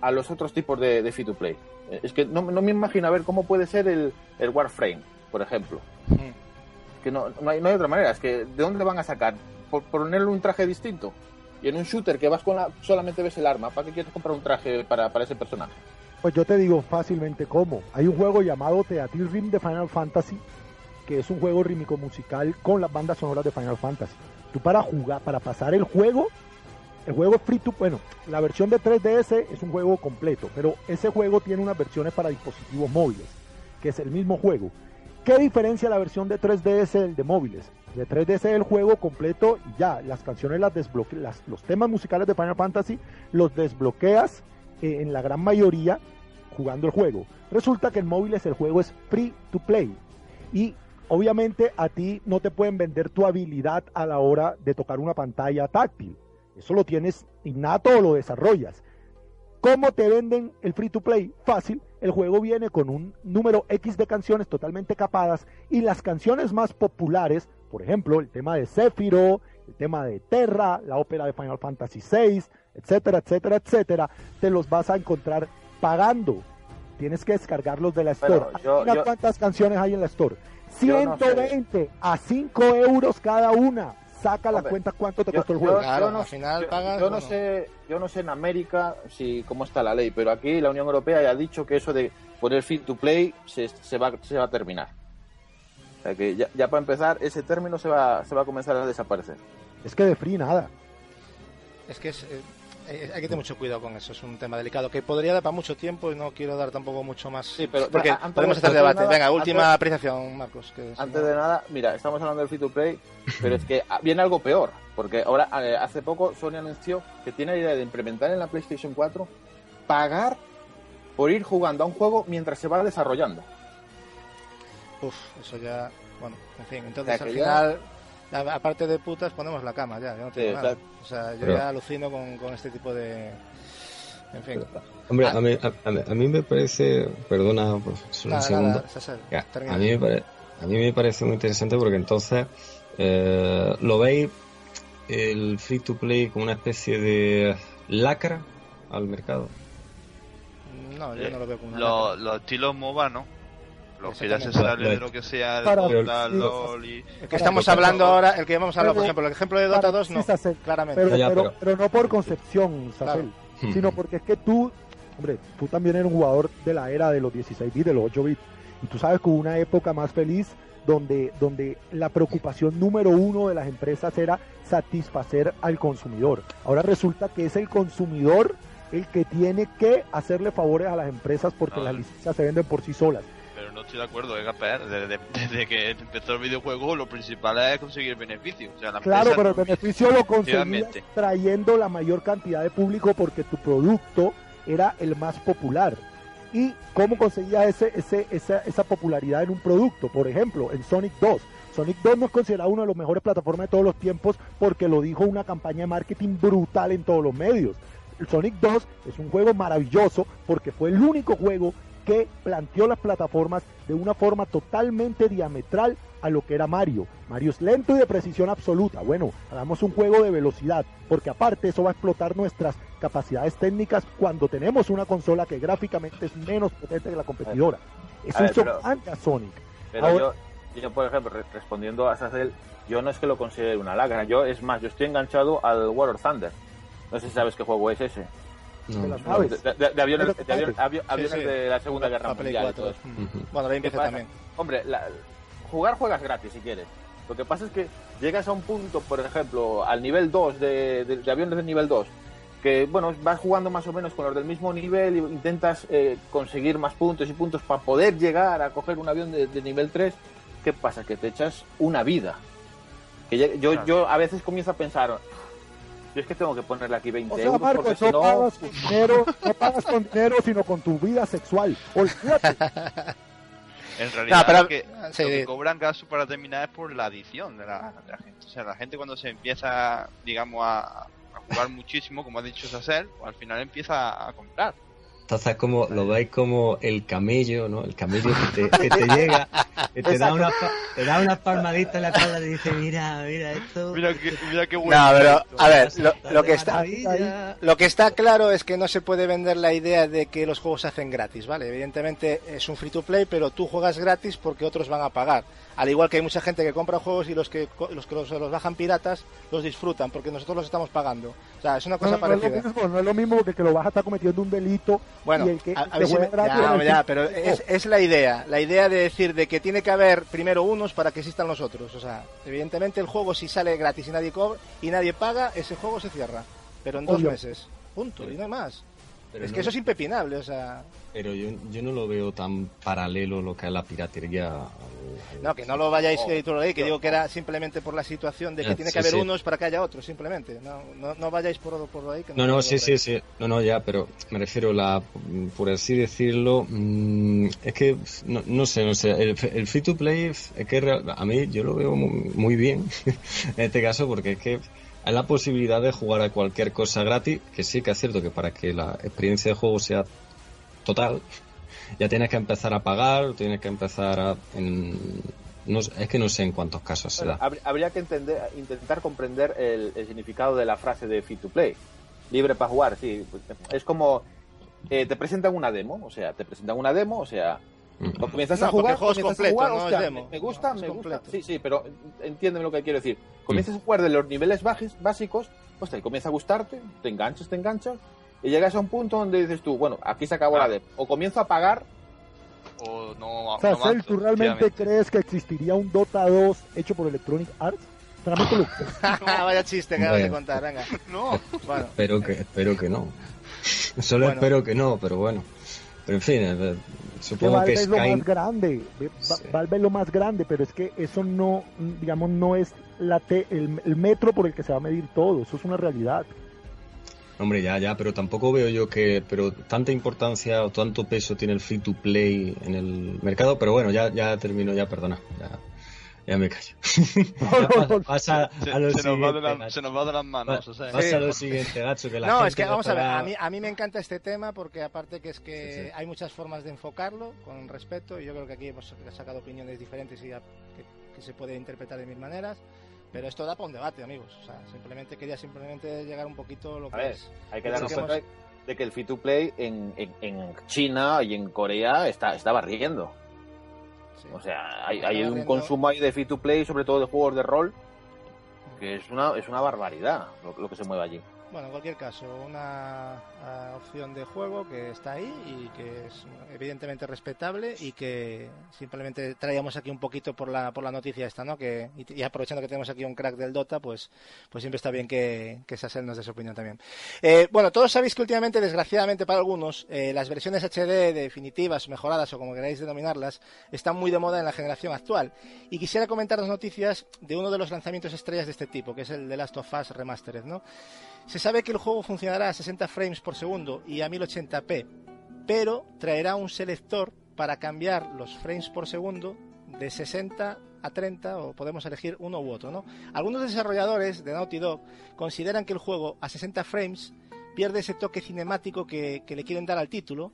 a los otros tipos de, de free to play. Eh, Es que no, no me imagino a ver cómo puede ser el, el Warframe, por ejemplo. Mm. Que no, no, hay, no hay otra manera. Es que, ¿de dónde van a sacar? ¿Por ponerle un traje distinto? Y en un shooter que vas con la. solamente ves el arma. ¿Para qué quieres comprar un traje para, para ese personaje? Pues yo te digo fácilmente cómo. Hay un juego llamado Theater Rim de Final Fantasy, que es un juego rítmico musical con las bandas sonoras de Final Fantasy. Tú para jugar, para pasar el juego, el juego es free to, bueno, la versión de 3DS es un juego completo, pero ese juego tiene unas versiones para dispositivos móviles, que es el mismo juego. ¿Qué diferencia la versión de 3DS del de móviles? De 3DS es el juego completo y ya, las canciones las desbloqueas, los temas musicales de Final Fantasy los desbloqueas eh, en la gran mayoría jugando el juego. Resulta que en móviles el juego es free to play y obviamente a ti no te pueden vender tu habilidad a la hora de tocar una pantalla táctil. Eso lo tienes innato o lo desarrollas. ¿Cómo te venden el free to play? Fácil. El juego viene con un número X de canciones totalmente capadas y las canciones más populares, por ejemplo, el tema de Sephiroth, el tema de Terra, la ópera de Final Fantasy VI, etcétera, etcétera, etcétera, te los vas a encontrar pagando. Tienes que descargarlos de la Store. Bueno, yo- Adivina yo- cuántas canciones hay en la Store. Yo no sé. 120 a 5 euros cada una. Saca la Hombre, cuenta cuánto te yo- costó el yo- juego. Claro, no- al final yo, pagas, yo no bueno. sé, yo no sé en América si cómo está la ley, pero aquí la Unión Europea ya ha dicho que eso de poner free to play se, se va, se va a terminar. O sea que ya, ya para empezar, ese término se va, se va a comenzar a desaparecer. Es que de free nada. es que es, eh, hay que tener mucho cuidado con eso, es un tema delicado que podría dar para mucho tiempo y no quiero dar tampoco mucho más. Sí, pero porque podemos de- hacer debate. nada- Venga, última antes- apreciación, Marcos. Que Antes de nada, mira, estamos hablando del free to play, pero es que viene algo peor, porque ahora eh, hace poco Sony anunció que tiene la idea de implementar en la PlayStation 4 pagar por ir jugando a un juego mientras se va desarrollando. Uf, eso ya. Bueno, en fin, O entonces sea, al ya- final, aparte de putas, ponemos la cama ya. Yo no tengo Sí, nada. O sea, yo Pero- ya alucino con, con este tipo de. En fin. Hombre, Ah. a mí, a, a mí- me parece, perdona, pues, solo Nada, César, a, mí me pare- a mí me parece muy interesante porque entonces eh, lo veis el free to play como una especie de lacra al mercado. No, yo no lo veo como una Los, lacra. los estilos MOBA, ¿no? Los que ya se salen de lo que sea el Para- Dota, LOL y... El que estamos Pero- hablando ahora, el que vamos a hablar, por ejemplo, el ejemplo de Dota Para- 2, no, sí, Sacel, claramente. Pero, Ya, pero, pero- pero no por concepción, Sacel, sino porque es que tú, hombre, tú también eres un jugador de la era de los 16 bits, de los 8 bits, y tú sabes que hubo una época más feliz donde, donde la preocupación número uno de las empresas era satisfacer al consumidor. Ahora resulta que es el consumidor el que tiene que hacerle favores a las empresas porque No, las licencias se venden por sí solas. Estoy de acuerdo, es Gaper. Desde, desde que empezó el videojuego, lo principal es conseguir beneficio. O sea, la Claro, pero el beneficio lo conseguías trayendo la mayor cantidad de público porque tu producto era el más popular. ¿Y cómo conseguías ese, ese, esa, esa popularidad en un producto? Por ejemplo, en Sonic 2. Sonic 2 no es considerado una de las mejores plataformas de todos los tiempos porque lo dijo una campaña de marketing brutal en todos los medios. Sonic 2 es un juego maravilloso porque fue el único juego que planteó las plataformas de una forma totalmente diametral a lo que era Mario. Mario es lento y de precisión absoluta. Bueno, hagamos un juego de velocidad, porque aparte eso va a explotar nuestras capacidades técnicas cuando tenemos una consola que gráficamente es menos potente que la competidora. Eso hizo pero- grande a Sonic. Pero Ahora- yo, yo, por ejemplo, re- respondiendo a Sacel, yo no es que lo considere una lacra, yo es más, yo estoy enganchado al War of Thunder. No sé si sabes qué juego es ese. No. de las De, naves. de- de aviones, de avión- avio- aviones sí. de la Segunda Guerra La Mundial. y 4. todo eso. Ujú. Bueno, la ¿Qué empieza pasa? también. Hombre, la- jugar juegas gratis si quieres. Lo que pasa es que llegas a un punto, por ejemplo, al nivel 2 de, de- de aviones de nivel 2, que bueno, vas jugando más o menos con los del mismo nivel y intentas eh, conseguir más puntos y puntos para poder llegar a coger un avión de, de nivel 3. ¿Qué pasa? Que te echas una vida. Que ya- yo, Claro. yo a veces comienzo a pensar, yo es que tengo que ponerle aquí 20 O sea, euros Marcos, porque no, si no... pagas con dinero, no pagas con dinero, sino con tu vida sexual. Olvídate. En realidad, pero- lo, que, sí, lo que cobran gasto para terminar es por la adición de la, de la gente. O sea, la gente cuando se empieza, digamos, a, a jugar muchísimo, como ha dicho Sacer, pues al final empieza a comprar. Entonces como lo veis como el camello, ¿no? El camello que te, que te llega, que te da una te da unas palmaditas en la espalda y te dice, mira, mira esto. Mira qué, mira qué bueno. No, pero, a ver, lo, lo que está, maravilla. Lo que está claro es que no se puede vender la idea de que los juegos se hacen gratis, ¿vale? Evidentemente es un free to play, pero tú juegas gratis porque otros van a pagar. Al igual que hay mucha gente que compra juegos y los que los que los, los bajan piratas los disfrutan porque nosotros los estamos pagando. O sea, es una No, cosa no es lo parecida. mismo, no es lo mismo que, que lo vas a estar cometiendo un delito Bueno, y el que, a, a el que ver si juega me- gratis ya, ya, pero es, es la idea, la idea de decir de que tiene que haber primero unos para que existan los otros. O sea, evidentemente el juego si sale gratis y nadie cobra y nadie paga, ese juego se cierra. Pero en dos Obvio. meses. Punto, y no hay más. Pero es no- que eso es impepinable, o sea... Pero yo, yo no lo veo tan paralelo lo que es la piratería. al- No, que no lo vayáis Oh, ahí, que no. digo que era simplemente por la situación de que Ya, tiene sí, que haber sí. unos para que haya otros, simplemente. No, no, no vayáis por, por ahí. Que No, no, sí, sí, sí. No, no, ya, pero me refiero la, por así decirlo, mm, es que no, no sé, no sé. El, el free to play es que real- a mí yo lo veo muy, muy bien en este caso porque es que hay la posibilidad de jugar a cualquier cosa gratis, que sí que es cierto que para que la experiencia de juego sea total, ya tienes que empezar a pagar, tienes que empezar a, en- no sé, es que no sé en cuántos casos se da. habr- habría que entender, intentar comprender el, el significado de la frase de free to play. Libre para jugar, sí. Es como eh, te presentan una demo, o sea, te presentan una demo, o sea, Mm. o comienzas No, a jugar, comienzas a jugar, no es hostia, demo. me- gusta, No, es me gusta. completo. Sí, sí, pero entiéndeme lo que quiero decir. Comienzas a jugar de los niveles bajis- básicos, hostia, y comienza a gustarte, te enganchas, te enganchas, y llegas a un punto donde dices tú, bueno, aquí se acabó Ah. la demo. O comienzo a pagar, O no, O sea, no Cel, ¿tú realmente crees que existiría un Dota 2 hecho por Electronic Arts? Sinceramente lo Vaya chiste que acabas de contar, venga. No. Bueno, Espero que, espero que no. Solo Bueno. espero que no, pero bueno. Pero en fin, eh, que supongo Valve que es lo Sky... más grande. Sí. Valve es lo más grande, pero es que eso no, digamos, no es la te- el, el metro por el que se va a medir todo. Eso es una realidad. Hombre, ya, ya, pero tampoco veo yo que, pero tanta importancia o tanto peso tiene el free to play en el mercado, pero bueno, ya, ya termino, ya perdona, ya, ya me callo. Ya pasa, pasa Se, a lo se nos va de siguiente, la- se nos va de las manos. o sea, Pasa Sí. a lo siguiente, Gacho, que la no, gente es que vamos a ver, a mí, a mí me encanta este tema porque aparte que es que Sí, sí. hay muchas formas de enfocarlo con respeto y yo creo que aquí hemos sacado opiniones diferentes y a- que, que se puede interpretar de mil maneras, pero esto da para un debate, amigos. O sea, simplemente quería simplemente llegar un poquito lo A que ver, es. hay que darnos cuenta de que el free to play en, en, en China y en Corea está, está barriendo. sí. O sea, hay, hay un consumo ahí de free to play, sobre todo de juegos de rol, que es una, es una barbaridad lo, lo que se mueve allí. Bueno, en cualquier caso, una ah, opción de juego que está ahí y que es evidentemente respetable y que simplemente traíamos aquí un poquito por la, por la noticia esta, ¿no? Que, y, y aprovechando que tenemos aquí un crack del Dota, pues, pues siempre está bien que, que Sassel nos dé su opinión también. Eh, bueno, todos sabéis que últimamente, desgraciadamente para algunos, eh, las versiones HD definitivas, mejoradas o como queráis denominarlas, están muy de moda en la generación actual. Y quisiera comentaros noticias de uno de los lanzamientos estrellas de este tipo, que es el de Last of Us Remastered, ¿no? Se sabe que el juego funcionará a 60 frames por segundo y a 1080p, pero traerá un selector para cambiar los frames por segundo de 60 a 30 o podemos elegir uno u otro, ¿no? Algunos desarrolladores de Naughty Dog consideran que el juego a 60 frames pierde ese toque cinemático que, que le quieren dar al título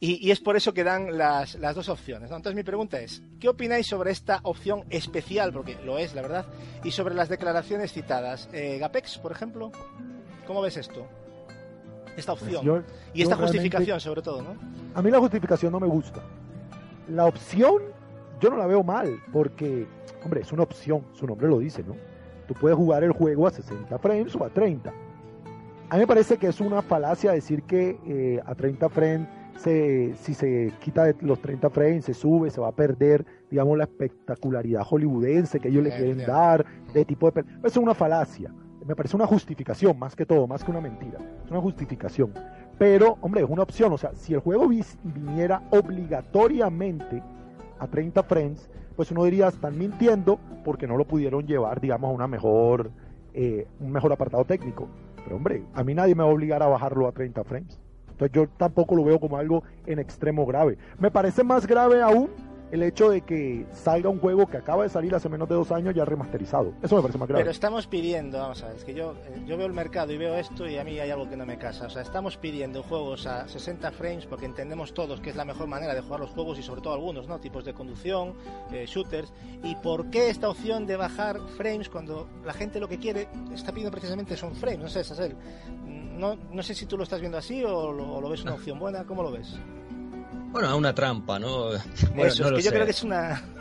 y, y es por eso que dan las, las dos opciones. ¿no? Entonces mi pregunta es, ¿qué opináis sobre esta opción especial, porque lo es, la verdad, y sobre las declaraciones citadas? Eh, Gapex, por ejemplo, ¿cómo ves esto? Esta opción. Pues Yo- y esta justificación, sobre todo, ¿no? A mí la justificación no me gusta. La opción, yo no la veo mal, porque, hombre, es una opción, su nombre lo dice, ¿no? Tú puedes jugar el juego a 60 frames o a 30. A mí me parece que es una falacia decir que eh, a 30 frames, se, si se quita de los 30 frames, se sube, se va a perder, digamos, la espectacularidad hollywoodense que ellos le Eh, quieren bien. dar, de tipo de... Eso es una falacia. Me parece una justificación, más que todo, más que una mentira. Es una justificación. Pero, hombre, es una opción. O sea, si el juego viniera obligatoriamente a 30 frames, pues uno diría, están mintiendo porque no lo pudieron llevar, digamos, a una mejor, eh, un mejor apartado técnico. Pero, hombre, a mí nadie me va a obligar a bajarlo a 30 frames. Entonces yo tampoco lo veo como algo en extremo grave. Me parece más grave aún el hecho de que salga un juego que acaba de salir hace menos de dos años ya remasterizado. Eso me parece más grave. Pero estamos pidiendo, vamos a ver, es que yo, eh, yo veo el mercado y veo esto y a mí hay algo que no me casa. O sea, estamos pidiendo juegos a 60 frames porque entendemos todos que es la mejor manera de jugar los juegos y sobre todo algunos, ¿no? Tipos de conducción, eh, shooters. ¿Y por qué esta opción de bajar frames cuando la gente lo que quiere está pidiendo precisamente son frames? No sé, Sasel. No, no sé si tú lo estás viendo así o lo, o lo ves una opción buena. ¿Cómo lo ves? Bueno, es una trampa, ¿no? Bueno, Eso, no es que yo sé. creo que es una...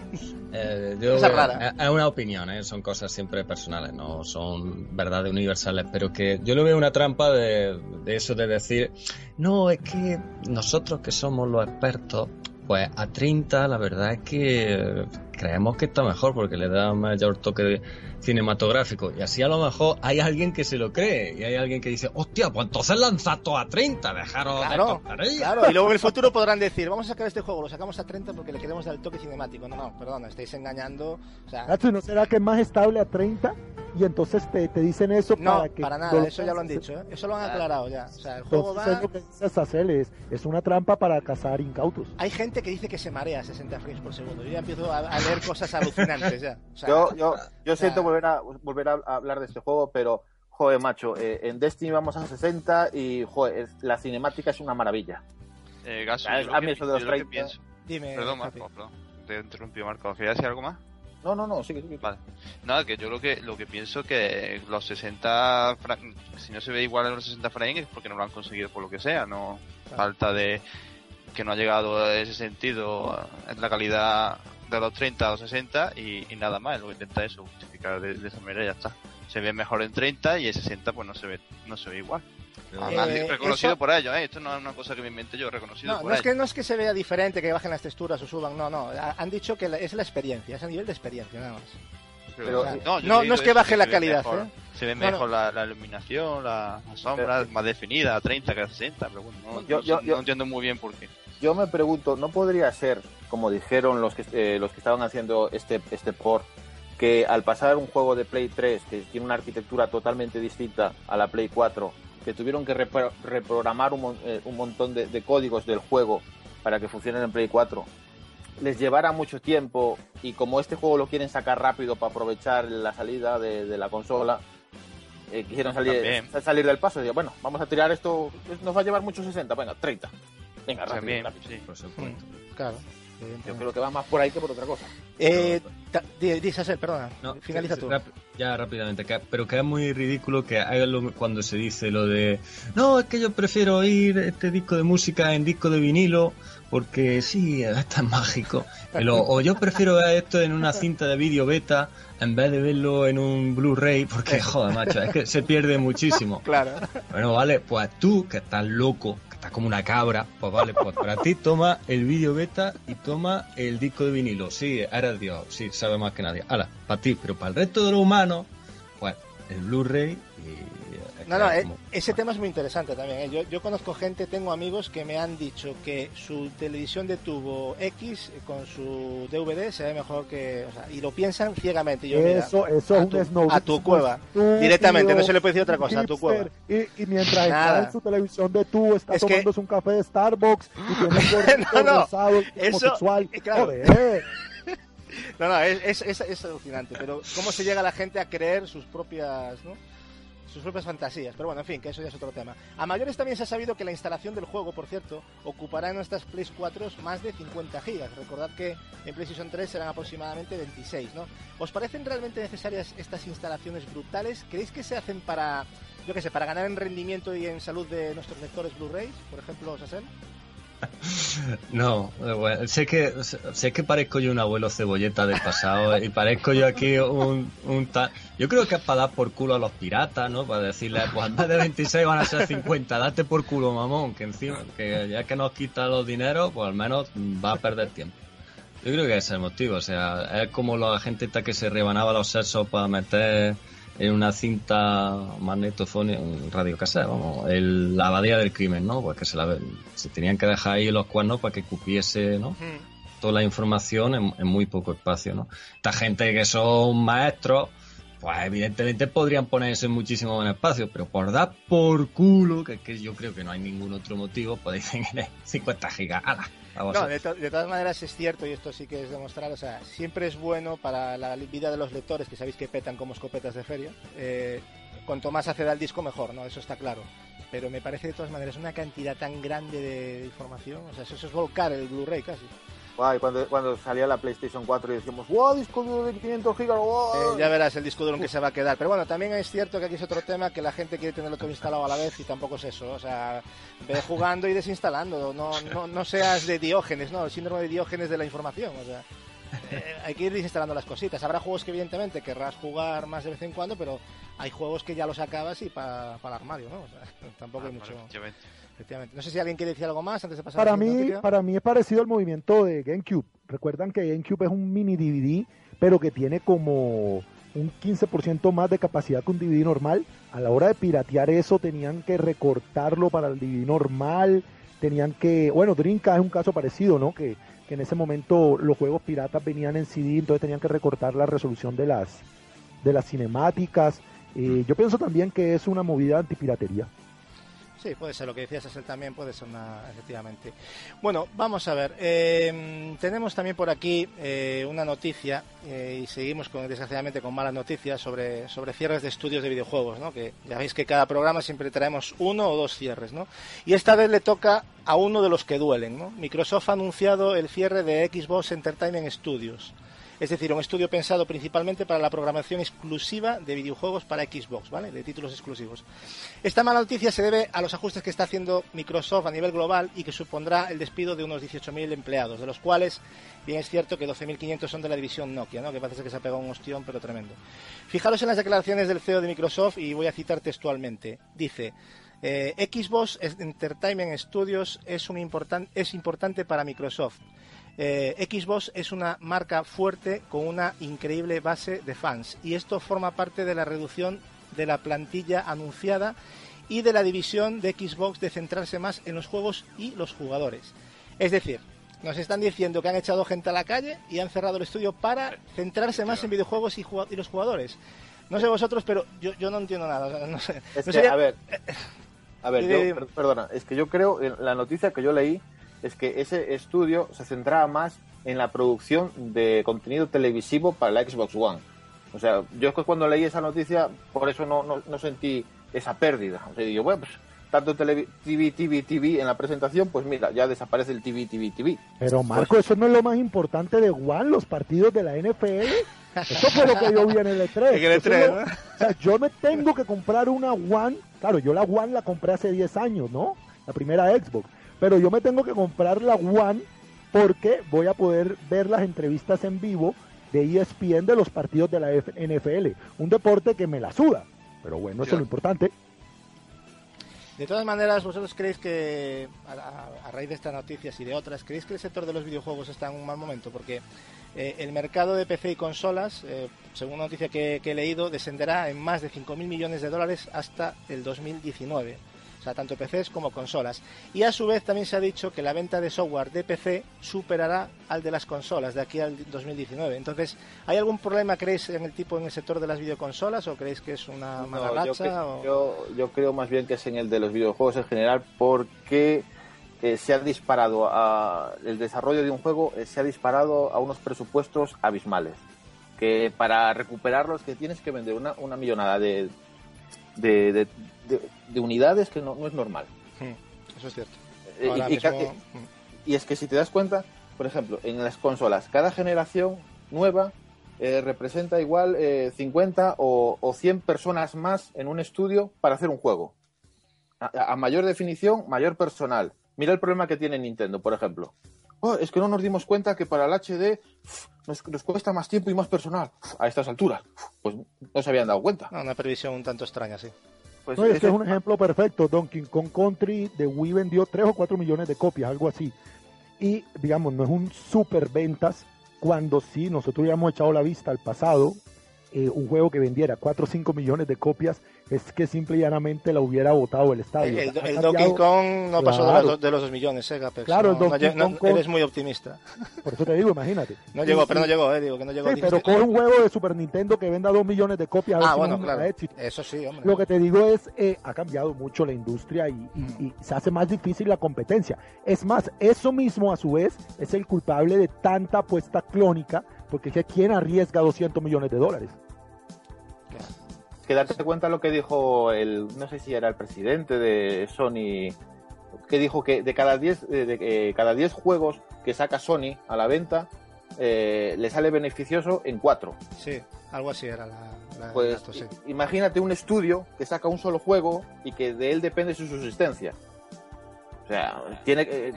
Eh, yo rara. Es una opinión, ¿eh? son cosas siempre personales, no son verdades universales, pero que yo lo veo una trampa de, de eso de decir, no, es que nosotros que somos los expertos, pues a 30 la verdad es que creemos que está mejor porque le da mayor toque cinematográfico y así a lo mejor hay alguien que se lo cree y hay alguien que dice, hostia, pues entonces lanzad todo a 30, dejaros Claro, de tonterías". Claro, y luego en el futuro podrán decir, vamos a sacar este juego, lo sacamos a 30 porque le queremos dar el toque cinemático. No, no, perdona, estáis engañando. O sea, ¿no será que es más estable a 30? Y entonces te, te dicen eso no, para que... para nada, eso ya lo han dicho, ¿eh? eso lo han aclarado ya. O sea, el juego Entonces va... es lo que dice Sacel, es, es una trampa para cazar incautos. Hay gente que dice que se marea a 60 frames por segundo. Yo ya empiezo a, a leer cosas alucinantes ya. O sea, Yo, yo, yo o sea- siento volver a, volver a hablar de este juego, pero, joder, macho, eh, en Destiny vamos a 60 y, joder, es- la cinemática es una maravilla. Eh, Gaso, A- mí eso de los lo que 30. pienso. dime. Perdón. Marco, perdón. Te he interrumpido, Marco. ¿Querías decir algo más? No, no, no, sigue, sigue. Vale. Nada, que yo lo que lo que pienso que los 60 fra- si no se ve igual en los 60 frames es porque no lo han conseguido por lo que sea, no Claro. falta de que no ha llegado a ese sentido en la calidad de los 30 a los 60 y, y nada más, lo que intenta es justificar de, de esa manera y ya está. Se ve mejor en 30 y en 60 pues no se ve no se ve igual. Además, Eh, reconocido eso- por ellos, ¿eh? esto no es una cosa que me inventé yo, reconocido No, por no es, que, no es que se vea diferente, que bajen las texturas o suban, no, no. Ha- Han dicho que la- es la experiencia, es a nivel de experiencia nada más. Pero, no, no, no es que eso, baje la se calidad, mejor. ¿eh? Se ve No, no. mejor La, la iluminación, la, la sombra, más definida, a 30 que a 60, pero bueno, no, Yo- no yo- yo- no entiendo muy bien por qué. Yo me pregunto, ¿no podría ser, como dijeron los que, eh, los que estaban haciendo este, este port, que al pasar un juego de Play 3, que tiene una arquitectura totalmente distinta a la Play 4, que tuvieron que repro- reprogramar un, mon- eh, un montón de, de códigos del juego para que funcionen en Play 4, les llevara mucho tiempo y como este juego lo quieren sacar rápido para aprovechar la salida de, de la consola, eh, quisieron salir, salir del paso y digo, bueno, vamos a tirar esto, nos va a llevar muchos 60, venga, 30. Venga, rápido, También, rápido. sí. Por supuesto. Claro. Yo creo que va más por ahí que por otra cosa. Eh, ta- di- di, Sasser, perdona. No, Finaliza tú. ya rápidamente, pero que es muy ridículo que haga lo- cuando se dice lo de no, es que yo prefiero oír este disco de música en disco de vinilo porque sí, es tan mágico. O yo prefiero ver esto en una cinta de vídeo beta en vez de verlo en un Blu-ray porque, joder, macho, es que se pierde muchísimo. Claro. Bueno, vale, pues tú, que estás loco, estás como una cabra, pues vale, pues para ti toma el vídeo beta y toma el disco de vinilo. Sí, eres Dios, sí, sabe más que nadie. Hala, para ti, pero para el resto de los humanos, pues el Blu-ray No, no, eh, como- ese tema es muy interesante también. ¿eh? Yo, yo conozco gente, tengo amigos que me han dicho que su televisión de tubo X eh, con su DVD se ve mejor que. O sea, y lo piensan ciegamente. Yo, mira, Eso, eso a es un tu- snob. a tu cueva. Directamente, no se le puede decir otra cosa, a tu cueva. Y, y mientras Nada. está en su televisión de tubo, está Es que- tomándose un café de Starbucks y tiene un No, no, rosado, eso- homosexual. eh, claro. Joder. No, no, es, es, es- es alucinante. Pero cómo se llega la gente a creer sus propias, ¿no? Sus propias fantasías. Pero bueno, en fin, que eso ya es otro tema. A mayores también se ha sabido que la instalación del juego, por cierto, ocupará en nuestras Play 4 más de 50 gigas. Recordad que en PlayStation 3 serán aproximadamente 26, ¿no? ¿Os parecen realmente necesarias estas instalaciones brutales? ¿Creéis que se hacen para, yo qué sé, para ganar en rendimiento y en salud de nuestros lectores Blu-rays? Por ejemplo, Sassel. No, sé que sé que parezco yo un abuelo cebolleta del pasado y parezco yo aquí un, un tal... Yo creo que es para dar por culo a los piratas, ¿no? Para decirles, pues vez de 26 van a ser 50, date por culo, mamón, que encima, que ya que nos quita los dineros, pues al menos va a perder tiempo. Yo creo que es el motivo, o sea, es como la gente que se rebanaba los sesos para meter en una cinta magnetofónica, un radio cassette, vamos, el, la abadía del crimen, ¿no? Pues que se, la, se tenían que dejar ahí los cuernos para que cupiese, ¿no? Toda la información en, en muy poco espacio, ¿no? Esta gente que son maestros, pues evidentemente podrían ponerse muchísimo en espacio, pero por dar por culo, que, que yo creo que no hay ningún otro motivo, pues dicen que 50 gigas, ¡hala! Vamos No, de, to- de todas maneras es cierto, y esto sí que es demostrar, o sea, siempre es bueno para la vida de los lectores, que sabéis que petan como escopetas de feria. eh, cuanto más acceda al disco, mejor, ¿no? Eso está claro. Pero me parece de todas maneras una cantidad tan grande de información, o sea, eso es volcar el Blu-ray casi. Guay, cuando, cuando salía la PlayStation 4 y decíamos, wow, disco duro de 500 gigas, wow. Eh, ya verás el disco duro en que se va a quedar. Pero bueno, también es cierto que aquí es otro tema que la gente quiere tenerlo todo instalado a la vez y tampoco es eso. O sea, ve jugando y desinstalando. No, no, no seas de Diógenes, ¿no? El síndrome de Diógenes de la información. O sea, eh, hay que ir desinstalando las cositas. Habrá juegos que evidentemente querrás jugar más de vez en cuando, pero hay juegos que ya los acabas y para el armario, ¿no? O sea, tampoco hay Ah, mucho. Efectivamente. No sé si alguien quiere decir algo más antes de pasar Para a la mí, noticia. para mí es parecido al movimiento de GameCube. Recuerdan que GameCube es un mini DVD, pero que tiene como un 15% más de capacidad que un DVD normal. A la hora de piratear eso tenían que recortarlo para el DVD normal, tenían que, bueno, Dreamcast es un caso parecido, ¿no? Que, que en ese momento los juegos piratas venían en CD, entonces tenían que recortar la resolución de las de las cinemáticas. Eh, yo pienso también que es una movida antipiratería. Sí, puede ser lo que decías, Axel, también puede ser una, efectivamente. Bueno, vamos a ver. eh, tenemos también por aquí eh, una noticia eh, y seguimos con, desgraciadamente con malas noticias sobre, sobre cierres de estudios de videojuegos, ¿no? Que ya veis que cada programa siempre traemos uno o dos cierres, ¿no? Y esta vez le toca a uno de los que duelen, ¿no? Microsoft ha anunciado el cierre de Xbox Entertainment Studios. Es decir, un estudio pensado principalmente para la programación exclusiva de videojuegos para Xbox, ¿vale? De títulos exclusivos. Esta mala noticia se debe a los ajustes que está haciendo Microsoft a nivel global y que supondrá el despido de unos 18.000 empleados, de los cuales bien es cierto que 12.500 son de la división Nokia, ¿no? que parece que se ha pegado un ostión, pero tremendo. Fijaros en las declaraciones del CEO de Microsoft y voy a citar textualmente. Dice, eh, Xbox Entertainment Studios es, un importan- es importante para Microsoft. Eh, Xbox es una marca fuerte con una increíble base de fans y esto forma parte de la reducción de la plantilla anunciada y de la división de Xbox de centrarse más en los juegos y los jugadores. Es decir, nos están diciendo que han echado gente a la calle y han cerrado el estudio para centrarse más en videojuegos y, y los jugadores. No sé vosotros, pero yo, yo no entiendo nada. No sé. Es No que, sería- a ver, a ver, yo- perdona, es que yo creo, en la noticia que yo leí, es que ese estudio se centraba más en la producción de contenido televisivo para la Xbox One. O sea, yo es que cuando leí esa noticia, por eso no, no, no sentí esa pérdida. O sea, digo, bueno, pues tanto TV, TV, TV en la presentación, pues mira, ya desaparece el TV, TV, TV. Pero Marco, eso no es lo más importante de One, los partidos de la NFL. Eso fue lo que yo vi en el E3. En el Eso E3, es lo- ¿no? O sea, yo me tengo que comprar una One. Claro, yo la One la compré hace 10 años, ¿no? La primera Xbox. Pero yo me tengo que comprar la One porque voy a poder ver las entrevistas en vivo de ESPN de los partidos de la NFL. Un deporte que me la suda. Pero bueno, eso es lo importante. De todas maneras, ¿vosotros creéis que, a, a- a raíz de estas noticias y de otras, creéis que el sector de los videojuegos está en un mal momento? Porque eh, el mercado de PC y consolas, eh, según una noticia que, que he leído, descenderá en más de 5.000 millones de dólares hasta el 2019. O sea, tanto PCs como consolas. Y a su vez también se ha dicho que la venta de software de PC superará al de las consolas de aquí al 2019. Entonces, ¿hay algún problema, creéis, en el tipo en el sector de las videoconsolas o creéis que es una mala No, racha? o- yo, yo creo más bien que es en el de los videojuegos en general porque eh, se ha disparado a, el desarrollo de un juego eh, se ha disparado a unos presupuestos abismales que para recuperarlos que tienes que vender una, una millonada de, de, de- de- de unidades que no, no es normal Hmm, Eso es cierto. Eh, Ahora y, mismo, es que si te das cuenta, por ejemplo, en las consolas, cada generación nueva eh, representa igual eh, 50 o, o 100 personas más en un estudio para hacer un juego. A, a mayor definición, mayor personal. Mira el problema que tiene Nintendo, por ejemplo. Oh, es que no nos dimos cuenta que para el HD nos, nos cuesta más tiempo y más personal. A estas alturas. Pues no se habían dado cuenta. No, una previsión un tanto extraña, sí. Pues No, que es un ejemplo perfecto. Donkey Kong Country de Wii vendió 3 o 4 millones de copias, algo así. Y, digamos, no es un super ventas cuando sí, nosotros hubiéramos echado la vista al pasado, eh, un juego que vendiera 4 o 5 millones de copias, es que simple y llanamente la hubiera votado el estadio. El, el cambiado- Donkey Kong no pasó de, Claro. los, de los 2 millones, ¿eh, Gapex? Claro, el no, no no- Kong con- eres muy optimista. Por eso te digo, imagínate. No llegó, pero y- no llegó, eh, digo que no llegó. Sí, pero coge un juego de Super Nintendo que venda 2 millones de copias. a Ah, si bueno, no claro. éxito. Eso sí, hombre. Lo que te digo es, eh, ha cambiado mucho la industria y, y- y se hace más difícil la competencia. Es más, eso mismo a su vez es el culpable de tanta apuesta clónica, porque es que ¿quién arriesga 200 millones de dólares? que darte cuenta lo que dijo el, no sé si era el presidente de Sony, que dijo que de cada 10 de, de, eh, cada 10 juegos que saca Sony a la venta, eh, le sale beneficioso en 4. Sí, algo así era la, Pues dato, sí. i- imagínate un estudio que saca un solo juego y que de él depende su subsistencia. O sea, tiene, que- eh,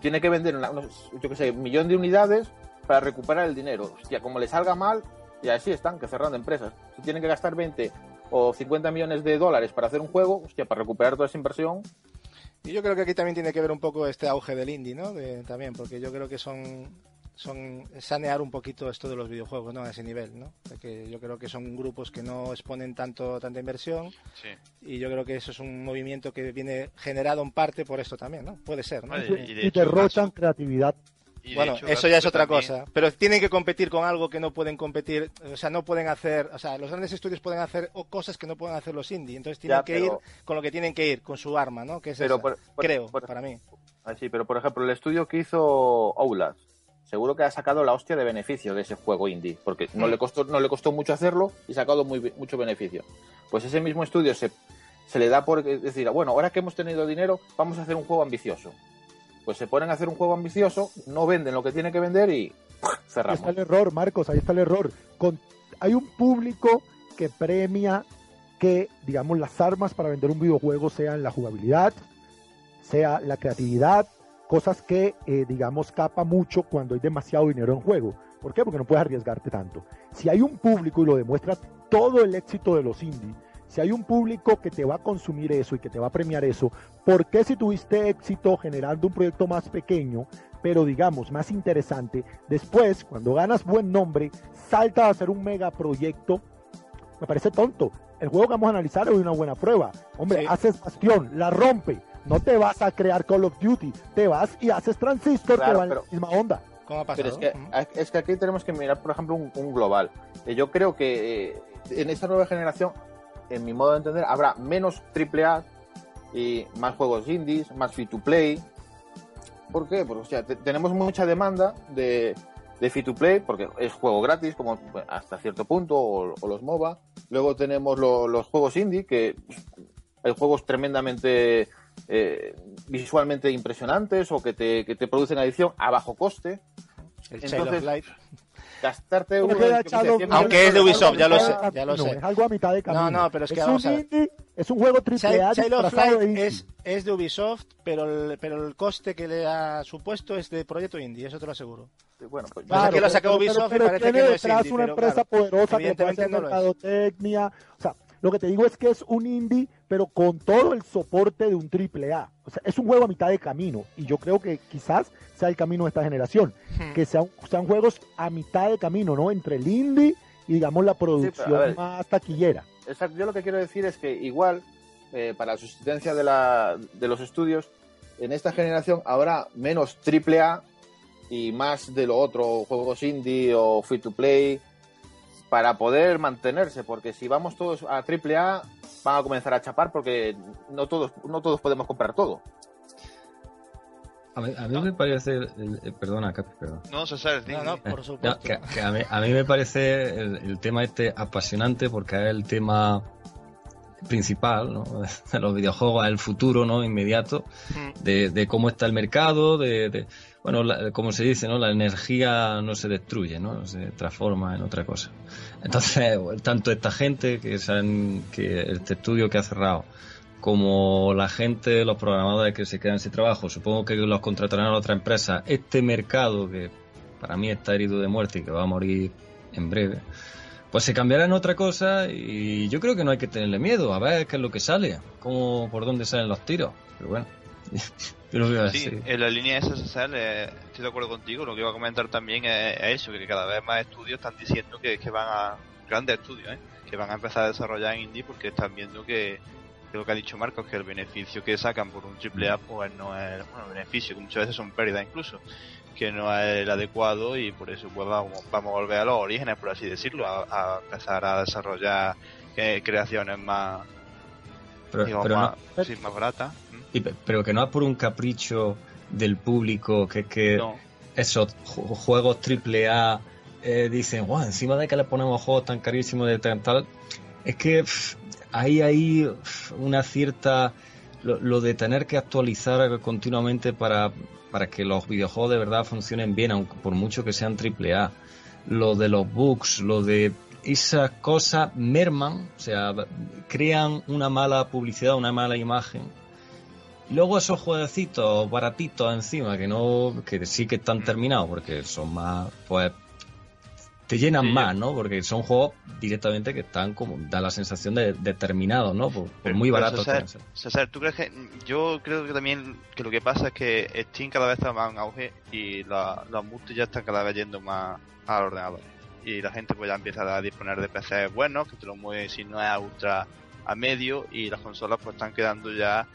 tiene que vender, una- unos, yo qué sé, un millón de unidades para recuperar el dinero. Hostia, como le salga mal, y así están, que cerrando empresas. Si tienen que gastar 20 o 50 millones de dólares para hacer un juego, hostia, para recuperar toda esa inversión, Y yo creo que aquí también tiene que ver un poco este auge del indie, ¿no? De- también, porque yo creo que son son sanear un poquito esto de los videojuegos, ¿no? A ese nivel, ¿no? De que yo creo que son grupos que no exponen tanto tanta inversión Sí. y yo creo que eso es un movimiento que viene generado en parte por esto también, ¿no? Puede ser, ¿no? Vale, Y, y de y hecho, derrochan creatividad. Y Bueno, hecho, eso ya es otra también- cosa. Pero tienen que competir con algo que no pueden competir. O sea, no pueden hacer. O sea, los grandes estudios pueden hacer o cosas que no pueden hacer los indie. Entonces tienen Ya, que pero- ir con lo que tienen que ir, con su arma, ¿no? Que es Pero esa, por- por- creo, por- para mí. Así, pero por ejemplo, el estudio que hizo Outlast, seguro que ha sacado la hostia de beneficio de ese juego indie, porque no Mm. le costó, no le costó mucho hacerlo y ha sacado muy, mucho beneficio. Pues ese mismo estudio se, se le da por decir, bueno, ahora que hemos tenido dinero, vamos a hacer un juego ambicioso. Pues se ponen a hacer un juego ambicioso, no venden lo que tiene que vender y ¡puf! Ahí está cerramos. el error, Marcos, ahí está el error. Con, hay un público que premia que, digamos, las armas para vender un videojuego sean la jugabilidad, sea la creatividad, cosas que, eh, digamos, capa mucho cuando hay demasiado dinero en juego. ¿Por qué? Porque no puedes arriesgarte tanto. Si hay un público y lo demuestra todo el éxito de los indie, si hay un público que te va a consumir eso y que te va a premiar eso, ¿por qué si tuviste éxito generando un proyecto más pequeño, pero digamos más interesante, después, cuando ganas buen nombre, salta a hacer un megaproyecto? Me parece tonto. El juego que vamos a analizar es una buena prueba. Hombre, Sí. haces Bastión, la rompe. No te vas a crear Call of Duty, te vas y haces Transistor Claro, que va en pero- la misma onda. ¿Cómo ha Pero es que, es que aquí tenemos que mirar, por ejemplo, un, un global. Eh, Yo creo que eh, en esta nueva generación, en mi modo de entender, habrá menos AAA y más juegos indies, más free to play. ¿Por qué? Porque o sea, te- tenemos mucha demanda de, de free to play, porque es juego gratis, como hasta cierto punto, o, o los MOBA. Luego tenemos lo- los juegos indie, que hay juegos tremendamente eh, visualmente impresionantes o que te, que te producen adicción a bajo coste. El Child entonces, of Light. Gastarte Pero 100 Aunque es de Ubisoft, ya lo sé, ya lo camino, sé. Es algo a mitad de camino. No, no, pero es que es vamos un a ver. indie, es un juego triple Child, A Child of de es, es de Ubisoft, pero el, pero el coste que le ha supuesto es de Proyecto Indie, eso te lo aseguro. Bueno, pues Pasa que lo ha sacado pero- Ubisoft y pero parece tiene que no es detrás indie, una pero empresa claro, poderosa que puede hacer no mercadotecnia. O sea, lo que te digo es que es un indie, pero con todo el soporte de un triple A. O sea, es un juego a mitad de camino. Y yo creo que quizás sea el camino de esta generación. Hmm. Que sean, sean juegos a mitad de camino, ¿no? Entre el indie y, digamos, la producción a ver. más taquillera. exacto, yo lo que quiero decir es que igual, eh, para la subsistencia de, la, de los estudios, en esta generación habrá menos AAA y más de lo otro, juegos indie o free to play, para poder mantenerse, porque si vamos todos a AAA, van a comenzar a chapar porque no todos, no todos podemos comprar todo. A mí, a mí me parece. el- el- perdona, Capi, perdón. No, César, No, por No, supuesto. que, que a, mí, a mí me parece el, el tema este apasionante porque es el tema principal ¿no? de los videojuegos, el futuro no inmediato Mm. de, de cómo está el mercado, de, de- bueno, la- como se dice, ¿no? la energía no se destruye, ¿no? se transforma en otra cosa. Entonces, tanto esta gente que, saben que este estudio que ha cerrado, como la gente, los programadores que se quedan sin trabajo, supongo que los contratarán a otra empresa, este mercado que para mí está herido de muerte y que va a morir en breve, pues se cambiará en otra cosa y yo creo que no hay que tenerle miedo, a ver qué es lo que sale, cómo, por dónde salen los tiros, pero bueno, Sí, así. en la línea de SSL eh, estoy de acuerdo contigo. Lo que iba a comentar también es, es eso, que cada vez más estudios están diciendo que, que van a, grandes estudios, ¿eh? que van a empezar a desarrollar en indie porque están viendo que, que lo que ha dicho Marcos, que el beneficio que sacan por un triple A pues no es, bueno, beneficio, que muchas veces son pérdidas incluso, que no es el adecuado y por eso pues vamos, vamos a volver a los orígenes, por así decirlo, a, a empezar a desarrollar eh, creaciones más, Pero, digamos, pero, más, no, sí, más baratas. Y pe- pero que no es por un capricho del público, que es que No. esos ju- juegos triple A eh, dicen, wow, encima de que le ponemos juegos tan carísimos de tal, tal", es que pff, hay ahí una cierta lo, lo de tener que actualizar continuamente para, para que los videojuegos de verdad funcionen bien, aunque por mucho que sean triple A. Lo de los bugs, lo de esas cosas merman, o sea, crean una mala publicidad, una mala imagen. Luego esos jueguecitos baratitos encima, que no, que sí que están terminados, porque son más, pues, te llenan Sí, más, ¿no? Porque son juegos directamente que están como, da la sensación de, de terminados, ¿no? Por, muy baratos César, ¿tú crees que.? Yo creo que también que lo que pasa es que Steam cada vez está más en auge y la- los multis ya están cada vez yendo más a los ordenadores. Y la gente pues ya empieza a disponer de PCs buenos, que te lo mueve si no es ultra a medio, y las consolas pues están quedando ya,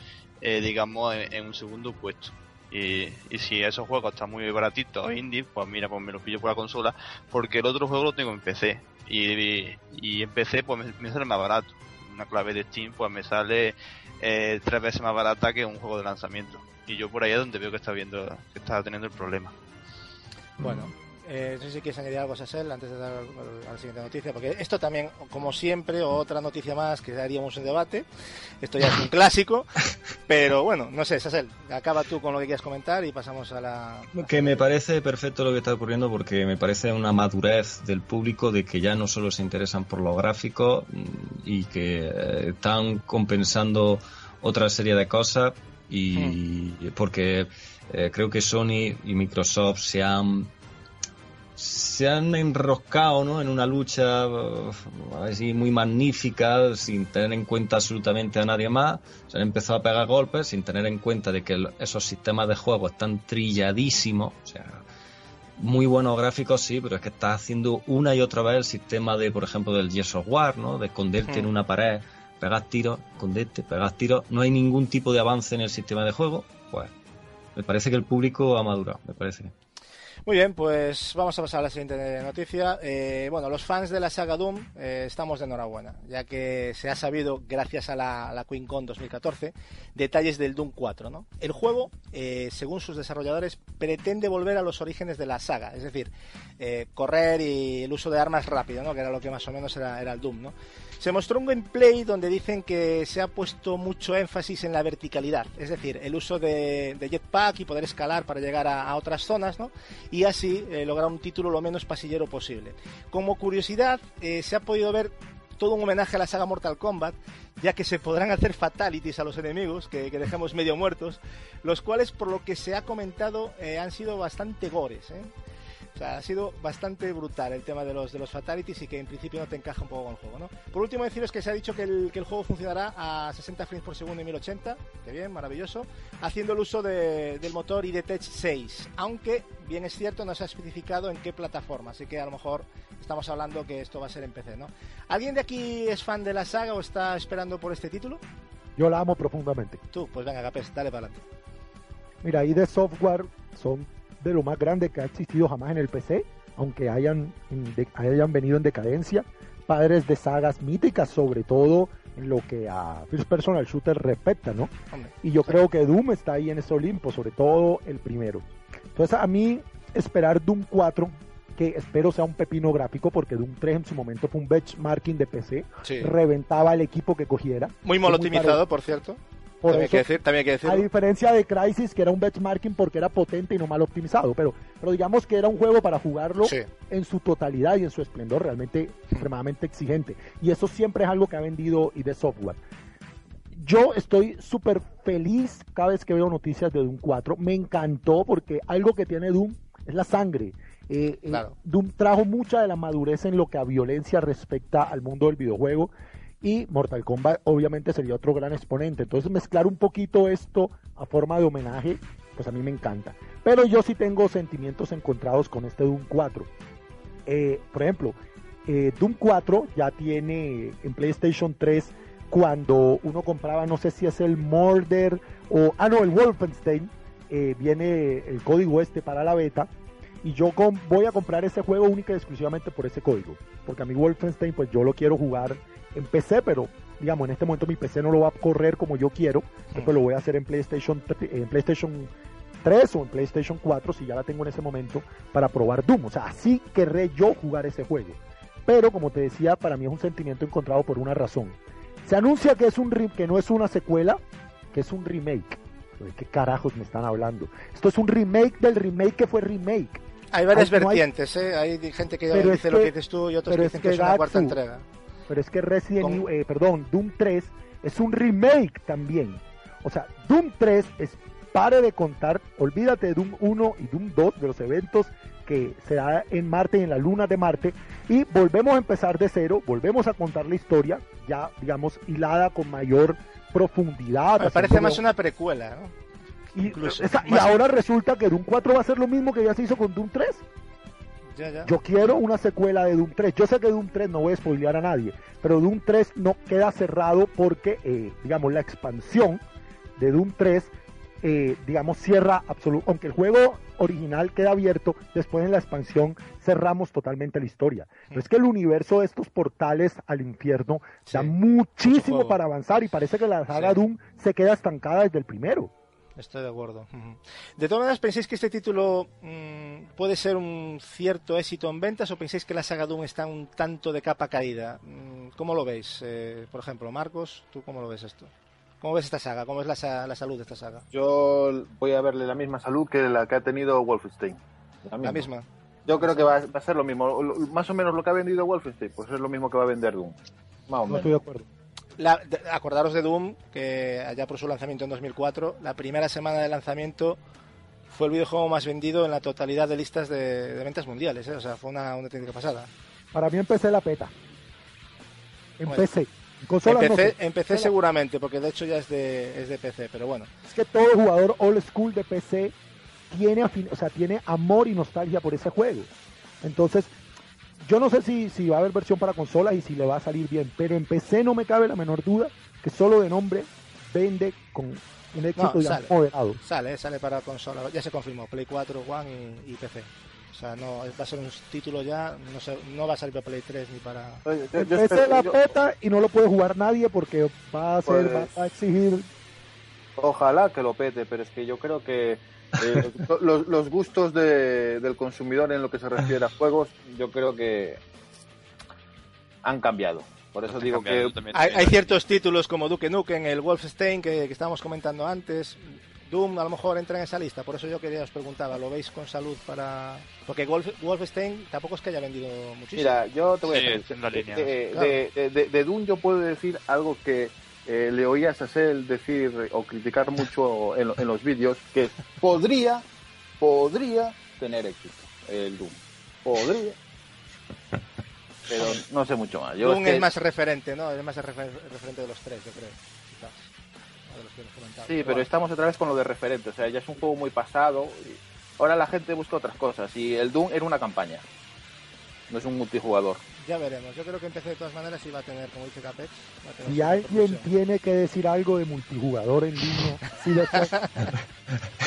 eh, digamos, en, un segundo puesto. Y, y si esos juegos están muy baratitos indie, pues mira, pues me los pillo por la consola, porque el otro juego lo tengo en PC. Y, y en PC pues me, me sale más barato. Una clave de Steam pues me sale eh, tres veces más barata que un juego de lanzamiento. Y yo por ahí es donde veo que está viendo, que está teniendo el problema. Bueno, eh, no sé si quieres añadir algo, Sassel, antes de dar a la siguiente noticia, porque esto también, como siempre, otra noticia más que daríamos un debate. Esto ya es un clásico, pero bueno, no sé, Sassel, acaba tú con lo que quieras comentar y pasamos a la. Que me parece perfecto lo que está ocurriendo porque me parece una madurez del público de que ya no solo se interesan por los gráficos mm, y que eh, están compensando otra serie de cosas y porque eh, creo que Sony y Microsoft se han se han enroscado ¿no? en una lucha uh, así muy magnífica, sin tener en cuenta absolutamente a nadie más. Se han empezado a pegar golpes sin tener en cuenta de que esos sistemas de juego están trilladísimos. O sea, muy buenos gráficos, sí, pero es que estás haciendo una y otra vez el sistema de, por ejemplo, del Gears of War, ¿no? De esconderte en una pared, pegar tiros, esconderte, pegar tiros. No hay ningún tipo de avance en el sistema de juego. Pues me parece que el público ha madurado, me parece. Muy bien, pues vamos a pasar a la siguiente noticia. Eh, bueno, los fans de la saga Doom eh, estamos de enhorabuena, ya que se ha sabido, gracias a la, a la QueenCon 2014, detalles del Doom 4. ¿no? El juego, eh, según sus desarrolladores, pretende volver a los orígenes de la saga, es decir, eh, correr y el uso de armas rápido, ¿no? que era lo que más o menos era, era el Doom. ¿no? Se mostró un gameplay donde dicen que se ha puesto mucho énfasis en la verticalidad, es decir, el uso de, jetpack y poder escalar para llegar a, otras zonas, ¿no? y así eh, lograr un título lo menos pasillero posible. Como curiosidad, eh, se ha podido ver todo un homenaje a la saga Mortal Kombat, ya que se podrán hacer fatalities a los enemigos, que, que dejamos medio muertos, los cuales, por lo que se ha comentado, eh, han sido bastante gores. O sea, ha sido bastante brutal el tema de los, de los fatalities y que en principio no te encaja un poco con el juego, ¿no? Por último, deciros que se ha dicho que el, que el juego funcionará a 60 frames por segundo y 1080, que bien, maravilloso, haciendo el uso de- del motor IDTech 6, aunque, bien es cierto, no se ha especificado en qué plataforma, así que a lo mejor estamos hablando que esto va a ser en PC, ¿no? ¿Alguien de aquí es fan de la saga o está esperando por este título? Yo la amo profundamente. Tú, pues venga, Capes, dale para adelante. Mira, ID Software son de lo más grande que ha existido jamás en el PC, aunque hayan, de- hayan venido en decadencia. Padres de sagas míticas, sobre todo en lo que a First Personal Shooter respecta, ¿no? Y yo creo que Doom está ahí en ese Olimpo, sobre todo el primero. Entonces, a mí, esperar Doom 4, que espero sea un pepino gráfico, porque Doom 3 en su momento fue un benchmarking de PC, sí. reventaba el equipo que cogiera. Muy mal Fue muy optimizado, por cierto. Por también, hay que decir, también hay que a diferencia de Crysis, que era un benchmarking porque era potente y no mal optimizado, pero, pero digamos que era un juego para jugarlo Sí. en su totalidad y en su esplendor, realmente extremadamente exigente. Y eso siempre es algo que ha vendido ID Software. Yo estoy súper feliz cada vez que veo noticias de Doom 4. Me encantó porque algo que tiene Doom es la sangre. Eh, eh. Doom trajo mucha de la madurez en lo que a violencia respecta al mundo del videojuego y Mortal Kombat obviamente sería otro gran exponente. Entonces mezclar un poquito esto a forma de homenaje, pues a mí me encanta. Pero yo sí tengo sentimientos encontrados con este Doom 4. Eh, por ejemplo, eh, Doom 4 ya tiene en PlayStation 3 cuando uno compraba, no sé si es el Murder o, ah no, el Wolfenstein, eh, viene el código este para la beta y yo voy a comprar ese juego única y exclusivamente por ese código, porque a mi Wolfenstein pues yo lo quiero jugar en PC, pero digamos en este momento mi PC no lo va a correr como yo quiero, después lo voy a hacer en PlayStation, en PlayStation 3 o en PlayStation 4 si ya la tengo en ese momento para probar Doom, o sea, así querré yo jugar ese juego. Pero como te decía, para mí es un sentimiento encontrado por una razón. Se anuncia que es un que no es una secuela, que es un remake. ¿De qué carajos me están hablando? Esto es un remake del remake que fue remake. Hay varias Ay, no hay- vertientes, ¿eh? Hay gente que Pero dice lo que- que dices tú y otros que dicen que, que es una cuarta entrega. Pero es que Resident Con- Evil, eh, perdón, Doom 3 es un remake también. O sea, Doom 3 es, pare de contar, olvídate de Doom 1 y Doom 2, de los eventos que se da en Marte y en la luna de Marte, y volvemos a empezar de cero, volvemos a contar la historia, ya, digamos, hilada con mayor profundidad. Me parece como- más una precuela, ¿no? Y, incluso. esa- y Más- ahora resulta que Doom 4 va a ser lo mismo que ya se hizo con Doom 3. Ya, ya. Yo quiero una secuela de Doom 3. Yo sé que Doom 3 no voy a spoilear a nadie, pero Doom 3 no queda cerrado porque, eh, digamos, la expansión de Doom 3, eh, digamos, cierra absoluto. Aunque el juego original queda abierto, después en la expansión cerramos totalmente la historia. Pero es que el universo de estos portales al infierno da muchísimo para avanzar y parece que la saga Sí. Doom se queda estancada desde el primero. Estoy de acuerdo. De todas maneras, ¿pensáis que este título mm, puede ser un cierto éxito en ventas o pensáis que la saga Doom está un tanto de capa caída? Mm, ¿Cómo lo veis? Eh, por ejemplo, Marcos, ¿tú cómo lo ves esto? ¿Cómo ves esta saga? ¿Cómo es la, sa- la salud de esta saga? Yo voy a verle la misma salud que la que ha tenido Wolfenstein. La misma. Yo creo que va, va a ser lo mismo. Lo- Más o menos lo que ha vendido Wolfenstein, pues es lo mismo que va a vender Doom. Más o No menos. estoy de acuerdo. La- acordaros de Doom, que allá por su lanzamiento en 2004, la primera semana de lanzamiento fue el videojuego más vendido en la totalidad de listas de, de ventas mundiales, ¿eh? o sea, fue una, una auténtica pasada. Para mí empecé la peta. En Bueno. Consolas no Empecé, empecé seguramente, porque de hecho ya es de, es de PC, pero bueno. Es que todo jugador old school de PC tiene, afin- o sea, tiene amor y nostalgia por ese juego. Entonces, yo no sé si, si va a haber versión para consolas y si le va a salir bien, pero en PC no me cabe la menor duda que solo de nombre vende con un éxito No, ya sale. moderado. Sale, sale para consola, ya se confirmó, Play 4, One y, y PC. O sea, no, va a ser un título ya, no, sé, no va a salir para Play 3 ni para... Oye, yo- yo Empecé espero- la yo- peta y no lo puede jugar nadie porque va a ser, Pues- va a exigir Ojalá que lo pete, pero es que yo creo que eh, los, los gustos de- del consumidor en lo que se refiere a juegos, yo creo que han cambiado. Por eso digo que Hay, hay ciertos títulos como Duke Nukem, el Wolfenstein que, que estábamos comentando antes, Doom a lo mejor entra en esa lista, por eso yo quería os preguntaba, ¿lo veis con salud para...? Porque Wolf- Wolfenstein tampoco es que haya vendido muchísimo. Mira, yo te voy a Sí, decir, en la línea. de, Claro. de, de- de- de Doom yo puedo decir algo que eh, le oí a Sassel decir o criticar mucho en, en los vídeos, que podría, podría tener éxito el Doom. Podría. Pero no sé mucho más. Yo Doom es que- es más referente, ¿no? Es más refer- referente de los tres, yo creo. quizás, de los que hemos comentado. Sí, pero bueno. estamos otra vez con lo de referente. O sea, ya es un juego muy pasado. y ahora la gente busca otras cosas. Y el Doom era una campaña. No es un multijugador. Ya veremos. Yo creo que empecé de todas maneras y va a tener, como dice Capex, va a tener Si alguien tiene que decir algo de multijugador en línea, sí de software,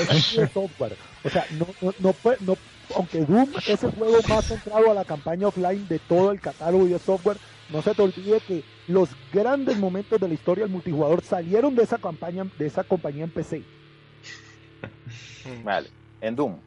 es software. O sea, no, no, no, puede- no- aunque Doom es el juego más centrado a la campaña offline de todo el catálogo de software, no se te olvide que los grandes momentos de la historia del multijugador salieron de esa campaña, de esa compañía en PC. Vale. En Doom.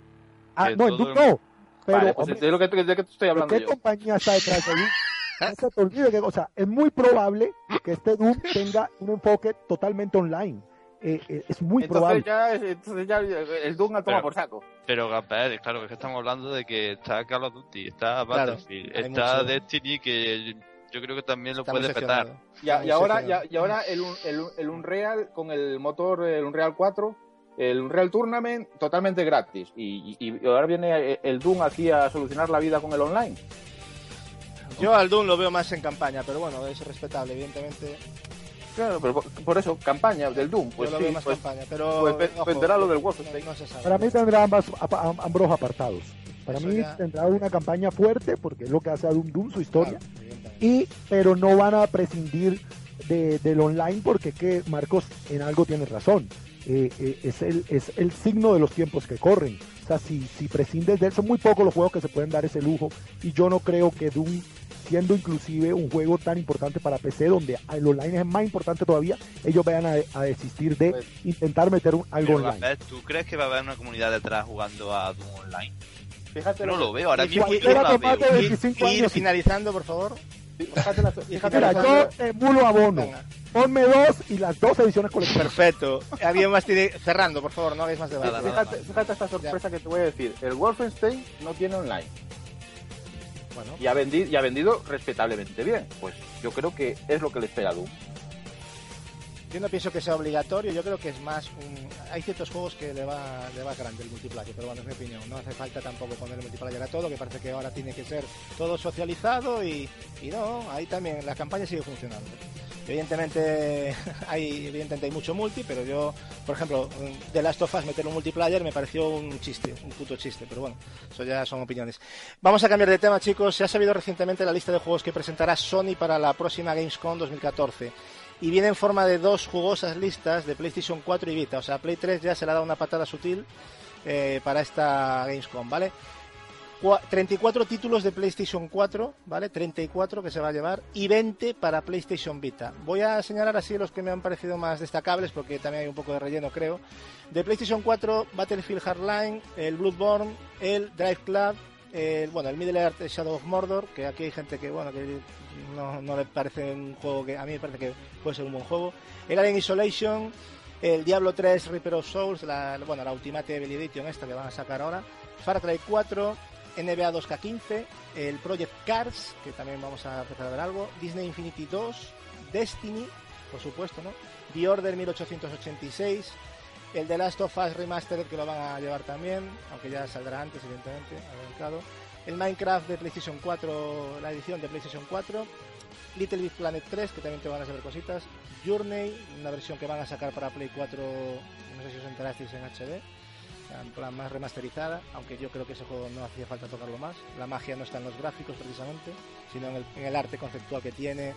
Ah, no, en Doom el- no. Pero, vale, pues hombre, de lo que, de que te estoy ¿de hablando qué yo. compañía está detrás de Doom? No se te olvide que, o sea, es muy probable que este Doom tenga un enfoque totalmente online. Eh, eh, es muy probable. Entonces ya, es- entonces ya el Doom a toma Pero- por saco. Pero Gamper, claro, que es que estamos hablando de que está Call of Duty, está Claro, Battlefield, hay está mucho- Destiny, que yo creo que también lo puede petar. Y, y ahora, y, y ahora el, un- el, el Unreal con el motor, el Unreal 4, el Unreal Tournament totalmente gratis. Y, y- y ahora viene el Doom aquí a solucionar la vida con el online. Yo al Doom lo veo más en campaña, pero bueno, es respetable, evidentemente. Claro, pero por, por eso, campaña del Doom. Pues yo lo sí, veo más pues, campaña, pero... pues ojo, venderá lo del Wolfenstein. No, se sabe. Para mí tendrá ambas, ambos apartados. Para Eso mí ya- tendrá una campaña fuerte, porque es lo que hace a Doom Doom, su historia. Claro. Y, pero no van a prescindir de, del online, porque es que Marcos en algo tiene razón. Eh, eh, es, el, es el signo de los tiempos que corren. O sea, si, si prescindes de él, son muy pocos los juegos que se pueden dar ese lujo. Y yo no creo que Doom, siendo inclusive un juego tan importante para PC, donde el online es más importante todavía, ellos vayan a, a desistir de Pues- intentar meter un- algo online. ¿tú crees que va a haber una comunidad detrás jugando a Doom Online? Fíjate, No lo- lo veo, ahora Y- mismo y- yo no la tomate veo. de- Ir- 25 ir años y- finalizando, por favor. Mira, yo emulo abono. Ponme dos y las dos ediciones colectivas. Perfecto. Alguien más tiene... Cerrando, por favor, no hagáis más debate. Nada, fíjate esta sorpresa que te voy a decir. El Wolfenstein no tiene online. Bueno, Y ha, vendido, y ha vendido respetablemente bien. Pues yo creo que es lo que le espera a Doom. Yo no pienso que sea obligatorio, yo creo que es más un... Hay ciertos juegos que le va, le va grande el multiplayer, pero bueno, es mi opinión. No hace falta tampoco poner el multiplayer a todo, que parece que ahora tiene que ser todo socializado y, y no, ahí también la campaña sigue funcionando. Evidentemente hay, evidentemente hay mucho multi, pero yo, por ejemplo, de Last of Us meter un multiplayer me pareció un chiste, un puto chiste, pero bueno, eso ya son opiniones. Vamos a cambiar de tema, chicos. Se ha sabido recientemente la lista de juegos que presentará Sony para la próxima Gamescom 2014 y viene en forma de dos jugosas listas de PlayStation 4 y Vita. O sea, Play 3 ya se le ha dado una patada sutil eh, para esta Gamescom, ¿vale? Cua- 34 títulos de PlayStation 4, ¿vale? 34 que se va a llevar y 20 para PlayStation Vita. Voy a señalar así los que me han parecido más destacables porque también hay un poco de relleno, creo. De PlayStation 4, Battlefield Hardline, el Bloodborne, el Drive Club, el, bueno, el Middle Earth Shadow of Mordor, que aquí hay gente que, bueno, que no, no le parece un juego que a mí me parece que puede ser un buen juego. El Alien Isolation, el Diablo 3 Reaper of Souls, la, bueno, la Ultimate Evil Edition esta que van a sacar ahora, Far Cry 4, NBA 2K15, el Project Cars, que también vamos a empezar a ver algo, Disney Infinity 2, Destiny, por supuesto, ¿no? The Order 1886, El The Last of Us Remastered que lo van a llevar también, aunque ya saldrá antes, evidentemente, al mercado. El Minecraft de PlayStation 4, la edición de PlayStation 4. Little Big Planet 3, que también te van a saber cositas. Journey, una versión que van a sacar para Play 4, no sé si os enterasteis en HD en plan más remasterizada, aunque yo creo que ese juego no hacía falta tocarlo más. La magia no está en los gráficos precisamente, sino en el, en el arte conceptual que tiene,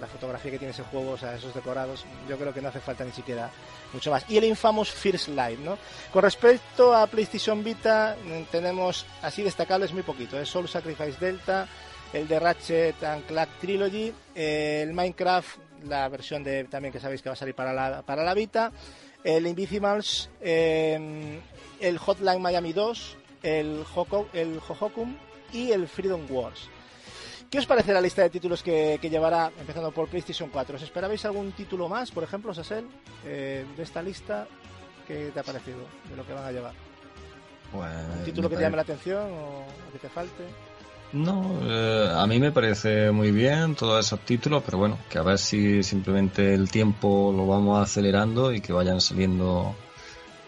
la fotografía que tiene ese juego, o sea, esos decorados, yo creo que no hace falta ni siquiera mucho más. Y el infamous First Light, ¿no? Con respecto a PlayStation Vita, tenemos así destacables muy poquito, es Soul Sacrifice Delta, el de Ratchet and Clank Trilogy, el Minecraft, la versión de también que sabéis que va a salir para la, para la Vita, el Invisimals, eh, el Hotline Miami 2, el, Hoko, el Hohokum y el Freedom Wars. ¿Qué os parece la lista de títulos que, que llevará, empezando por PlayStation 4? ¿Os esperabais algún título más, por ejemplo, Sasel, eh, de esta lista? ¿Qué te ha parecido de lo que van a llevar? Pues, ¿Un título que te llame la atención o, o que te falte? No, eh, a mí me parece muy bien todos esos títulos, pero bueno, que a ver si simplemente el tiempo lo vamos acelerando y que vayan saliendo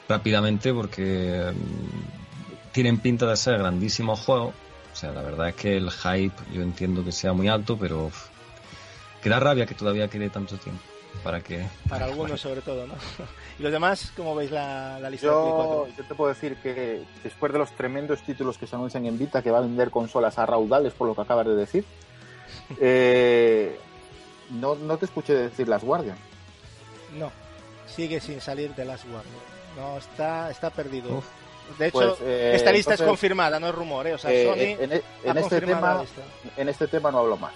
rápidamente porque mm, tienen pinta de ser grandísimos juegos. O sea, la verdad es que el hype yo entiendo que sea muy alto, pero que da rabia que todavía quede tanto tiempo para que... Para algunos sobre todo, ¿no? ¿Y los demás, cómo veis la, la lista de Play Yo, 4? yo te puedo decir que después de los tremendos títulos que se anuncian en Vita, que va a vender consolas a raudales por lo que acabas de decir, eh, no, no te escuché decir Las Guardian. No, sigue sin salir de Last Guardian. No, está, está perdido. Uf. De hecho, Pues, eh, esta lista es confirmada, no es rumor, ¿eh? O sea, Eh, Sony en, en ha este tema, lista. en este tema no hablo más.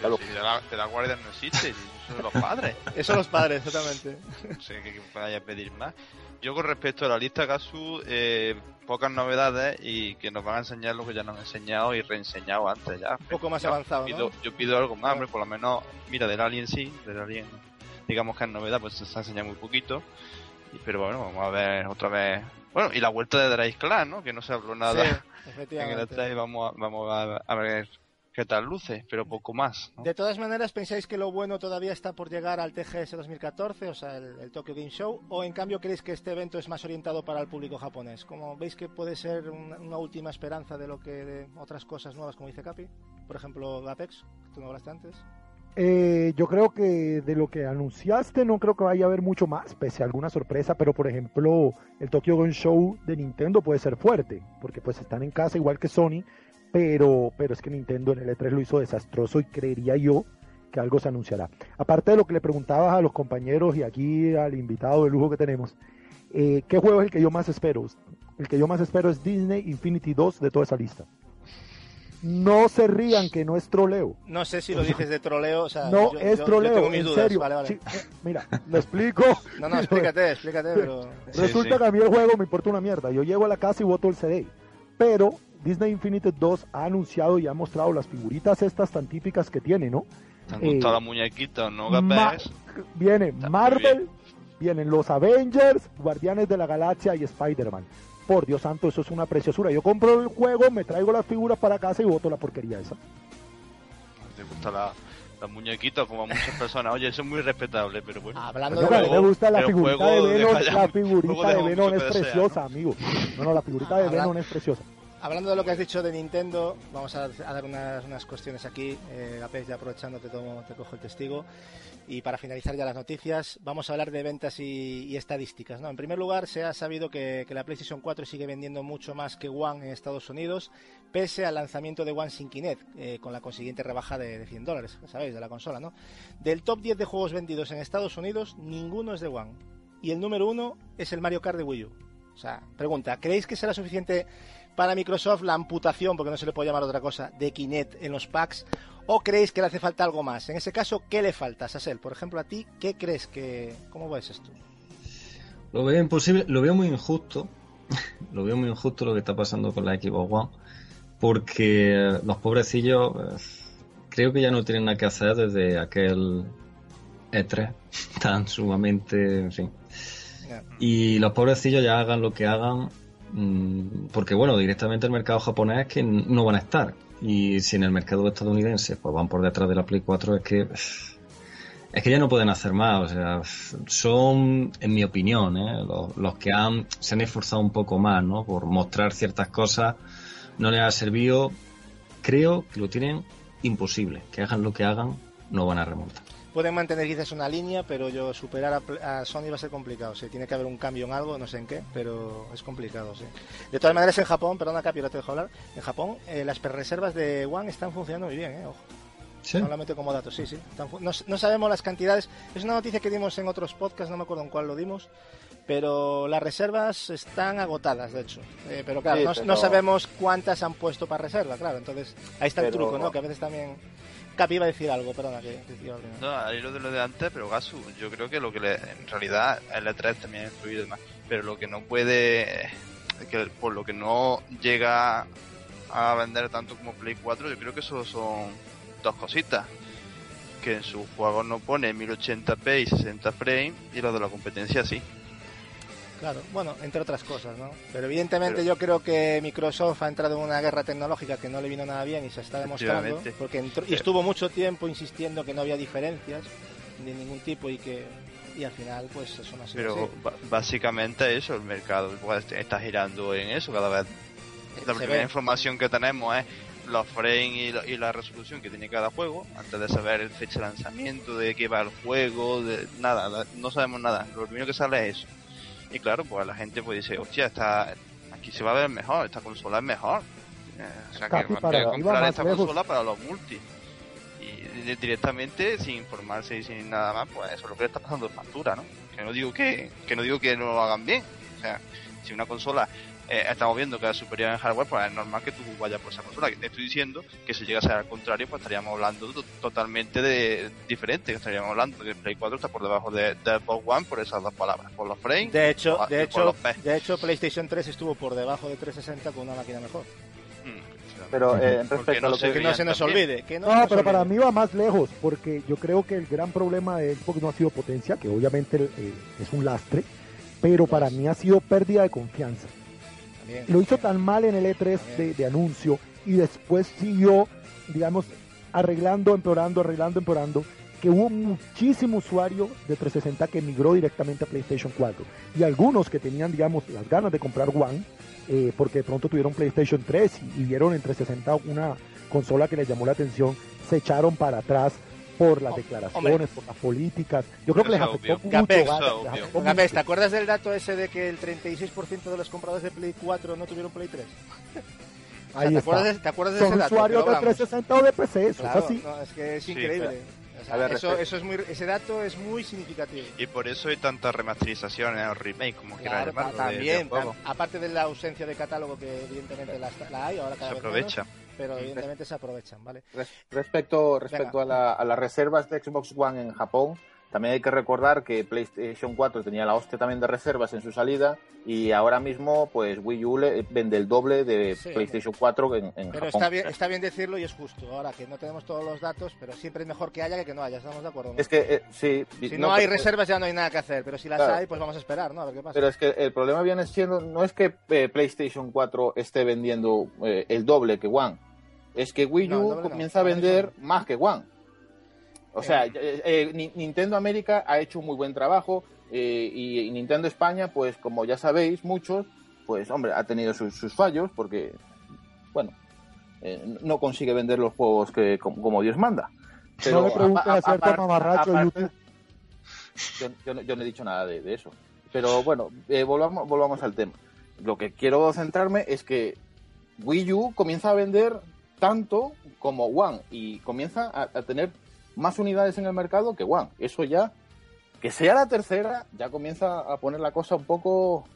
Pero si de la, de la guardia no existe, son los padres. Eso los padres, totalmente. No sé qué vaya a pedir más. Yo con respecto a la lista Gasu, eh, pocas novedades y que nos van a enseñar lo que ya nos han enseñado y reenseñado antes ya. Un poco más Yo avanzado, pido, ¿no? yo pido algo más, hombre, por lo menos, mira, del Alien sí, del Alien, digamos que es novedad, pues se ha enseñado muy poquito. Pero bueno, vamos a ver otra vez. Bueno, y la vuelta de Drake Clan, ¿no? Que no se habló nada Sí, en el efectivamente. E3 y vamos a, vamos a ver qué tal luce, pero poco más. ¿no? De todas maneras, ¿pensáis que lo bueno todavía está por llegar al TGS 2014, o sea, el, el Tokyo Game Show? ¿O en cambio creéis que este evento es más orientado para el público japonés? ¿Como veis que puede ser una, una última esperanza de lo que de otras cosas nuevas, como dice Capi? Por ejemplo, Apex, que tú no hablaste antes. Eh, yo creo que de lo que anunciaste no creo que vaya a haber mucho más, pese a alguna sorpresa, pero por ejemplo el Tokyo Game Show de Nintendo puede ser fuerte, porque pues están en casa igual que Sony, pero, pero es que Nintendo en el E3 lo hizo desastroso y creería yo que algo se anunciará. Aparte de lo que le preguntabas a los compañeros y aquí al invitado de lujo que tenemos, eh, ¿qué juego es el que yo más espero? El que yo más espero es Disney Infinity 2 de toda esa lista. No se rían que no es troleo. No sé si lo dices de troleo, o sea, No yo- es yo- yo troleo, tengo mis en dudas. serio. Vale, vale. Sí, eh, mira, lo explico. No, no, explícate, explícate, pero... Sí, Resulta sí. que a mí el juego me importa una mierda. Yo llego a la casa y voto el CD. Pero Disney Infinite 2 ha anunciado y ha mostrado las figuritas estas tan típicas que tiene, ¿no? ¿Te han Eh, gustado las muñequitas, no, Ma- Gapés? Viene Está Marvel, vienen los Avengers, Guardianes de la Galaxia y Spider-Man. Por Dios santo, eso es una preciosura. Yo compro el juego, me traigo las figuras para casa y voto la porquería esa. ¿Te gusta la, las muñequitas como a muchas personas? Oye, eso es muy respetable, pero bueno. Hablando Coño, de a mí juego- me gusta la figurita de Venom, la figurita de Venom es preciosa, ¿no? amigo. No, no, la figurita de Venom es preciosa. Hablando de lo que has dicho de Nintendo, vamos a, a dar unas, unas cuestiones aquí. Eh, Gapés, ya aprovechando, te, tomo, te cojo el testigo. Y para finalizar ya las noticias, vamos a hablar de ventas y, y estadísticas. ¿no? En primer lugar, se ha sabido que, que la PlayStation 4 sigue vendiendo mucho más que One en Estados Unidos, pese al lanzamiento de One sin Kinect, eh, con la consiguiente rebaja de, de 100 dólares, ¿sabéis? De la consola, ¿no? Del top 10 de juegos vendidos en Estados Unidos, ninguno es de One. Y el número uno es el Mario Kart de Wii U. O sea, pregunta, ¿creéis que será suficiente para Microsoft la amputación, porque no se le puede llamar otra cosa, de Kinect en los packs? ¿O creéis que le hace falta algo más? En ese caso, ¿qué le falta, Sasel? Por ejemplo, a ti, ¿qué crees que... ¿Cómo ves esto? Lo veo imposible, lo veo muy injusto. lo veo muy injusto lo que está pasando con la Xbox One. Porque los pobrecillos eh, creo que ya no tienen nada que hacer desde aquel E3 tan sumamente, en fin. Y los pobrecillos ya hagan lo que hagan, porque bueno, directamente el mercado japonés es que no van a estar. Y si en el mercado estadounidense pues van por detrás de la Play 4 es que Es que ya no pueden hacer más, o sea, son, en mi opinión, ¿eh? los, los, que han, se han esforzado un poco más, ¿no? Por mostrar ciertas cosas, no les ha servido. Creo que lo tienen imposible, que hagan lo que hagan, no van a remontar. Pueden mantener quizás una línea, pero yo superar a, a, Sony va a ser complicado. Sí, tiene que haber un cambio en algo, no sé en qué, pero es complicado, sí. De todas maneras, en Japón, perdona Capi, no te dejo hablar, en Japón eh, las reservas de One están funcionando muy bien, eh, ojo. ¿Sí? Solamente como datos, sí, sí. No, no, sabemos las cantidades. Es una noticia que dimos en otros podcasts, no me acuerdo en cuál lo dimos. Pero las reservas están agotadas, de hecho. Eh, pero claro, sí, no, pero... no, sabemos cuántas han puesto para reserva, claro. Entonces, ahí está pero... el truco, ¿no? Que a veces también. Capi iba a decir algo, perdona. Que. No, ahí lo de lo de antes, pero Gasu, yo creo que lo que le, en realidad el E3 también ha influido y demás. Pero lo que no puede. Que por lo que no llega a vender tanto como Play 4, yo creo que eso son dos cositas. Que en sus juegos no pone 1080p y 60 frames y los de la competencia sí. Claro, bueno, entre otras cosas, ¿no? Pero evidentemente Pero... yo creo que Microsoft ha entrado en una guerra tecnológica que no le vino nada bien y se está demostrando, porque entró, y estuvo mucho tiempo insistiendo que no había diferencias de ningún tipo y que y al final pues eso no ha sido Pero así. básicamente eso, el mercado está girando en eso cada vez. La primera información que tenemos es los frames y, la, y la resolución que tiene cada juego antes de saber el fecha de lanzamiento, de qué va el juego, de nada, no sabemos nada. Lo primero que sale es eso. Y claro, pues la gente pues dice, hostia, está, aquí se va a ver mejor, esta consola es mejor. Eh, o sea, que voy a comprar esta lejos. consola para los multi. Y directamente, sin informarse y sin nada más, pues eso es lo que le está pasando de factura, ¿no? Que no digo que, que no digo que no lo hagan bien. O sea, si una consola eh, estamos viendo que es superior en hardware, pues es normal que tú vayas por esa consola. Te estoy diciendo que si llega a ser al contrario, pues estaríamos hablando totalmente de diferente. Estaríamos hablando de que el Play 4 está por debajo de, de Xbox One por esas dos palabras, por los frames. De hecho, por, de, hecho de hecho, PlayStation 3 estuvo por debajo de 360 con una máquina mejor. Pero eh, respecto no a lo que, que no se nos también. olvide. Que no, pero olvide. para mí va más lejos, porque yo creo que el gran problema de Xbox no ha sido potencia, que obviamente eh, es un lastre, pero para mí ha sido pérdida de confianza. También. Lo hizo tan mal en el E3 de, de anuncio y después siguió, digamos, arreglando, empeorando, arreglando, empeorando, que hubo muchísimo usuario de 360 que migró directamente a PlayStation 4 y algunos que tenían, digamos, las ganas de comprar One, eh, porque de pronto tuvieron PlayStation 3 y, y, vieron en 360 una consola que les llamó la atención, se echaron para atrás por las Oh, declaraciones, hombre. por las políticas. Yo creo que les afectó obvio. mucho. Obvio. Les afectó mucho. ¿te acuerdas del dato ese de que el 36% de los compradores de Play 4 no tuvieron Play 3? O sea, Ahí ¿te, acuerdas de, ¿Te acuerdas de Son ese dato? usuarios de hablamos. 360 o de PC, eso Claro, es así. no, es que es Sí, increíble. O sea, ver, eso, eso es muy, ese dato es muy significativo. Y por eso hay tantas remasterizaciones o remake, como Claro, llamarlo, ta- de- de también, aparte de la ausencia de catálogo que evidentemente la, la hay, ahora cada Se vez aprovecha. menos, pero evidentemente se aprovechan, ¿vale? Res- Respecto, respecto a, la- a las reservas de Xbox One en Japón, también hay que recordar que PlayStation 4 tenía la hostia también de reservas en su salida y ahora mismo pues Wii U le- vende el doble de Sí. PlayStation 4 en, en Pero Japón. está bien, está bien decirlo y es justo. Ahora que no tenemos todos los datos, pero siempre es mejor que haya que que no haya, ¿estamos de acuerdo? no? Es que eh, sí, si no, hay pero- reservas ya no hay nada que hacer, pero si las Claro. hay, pues vamos a esperar, ¿no? A ver qué pasa. Pero es que el problema viene siendo, no es que eh, PlayStation 4 esté vendiendo eh, el doble que One, es que Wii U no. comienza a vender más que One. O sea, Eh. eh, eh, Ni- Nintendo América ha hecho un muy buen trabajo eh, y, Nintendo España, pues como ya sabéis, muchos, pues hombre, ha tenido sus, sus fallos porque, bueno, eh, no consigue vender los juegos que como, como Dios manda. No le preguntes a mamarracho aparte- YouTube. yo, yo no- yo no he dicho nada de, de eso. Pero bueno, volvamos, volvamos al tema. Lo que quiero centrarme es que Wii U comienza a vender tanto como One y comienza a, a tener más unidades en el mercado que One. Eso ya, que sea la tercera, ya comienza a poner la cosa un poco,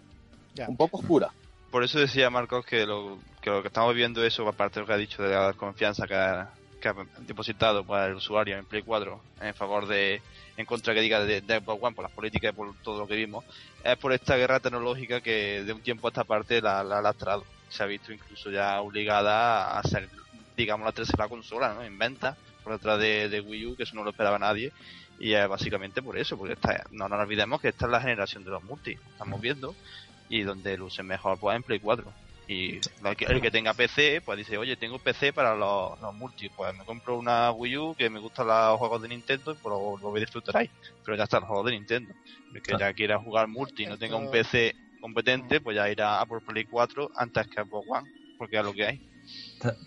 un poco oscura. Por eso decía Marcos que lo, que lo que estamos viendo eso, aparte de lo que ha dicho de la confianza que ha, que ha depositado para el usuario en Play 4 en favor de, en contra que diga de, de Xbox One por las políticas y por todo lo que vimos, es por esta guerra tecnológica que de un tiempo a esta parte la, la ha lastrado. Se ha visto incluso ya obligada a ser, digamos, la tercera consola, ¿no? En venta por detrás de, de Wii U, que eso no lo esperaba nadie. Y es básicamente por eso, porque esta, no nos olvidemos que esta es la generación de los multi, estamos viendo, y donde lucen mejor pues en Play 4. Y el que tenga PC, pues dice, oye, tengo PC para los, los multi, pues me compro una Wii U que me gustan los juegos de Nintendo, pues lo, lo voy a disfrutar ahí. Pero ya está, los juegos de Nintendo. El que ya quiera jugar multi y no tenga un PC competente, pues ya irá a por Play 4 antes que a Xbox One, porque es lo que hay.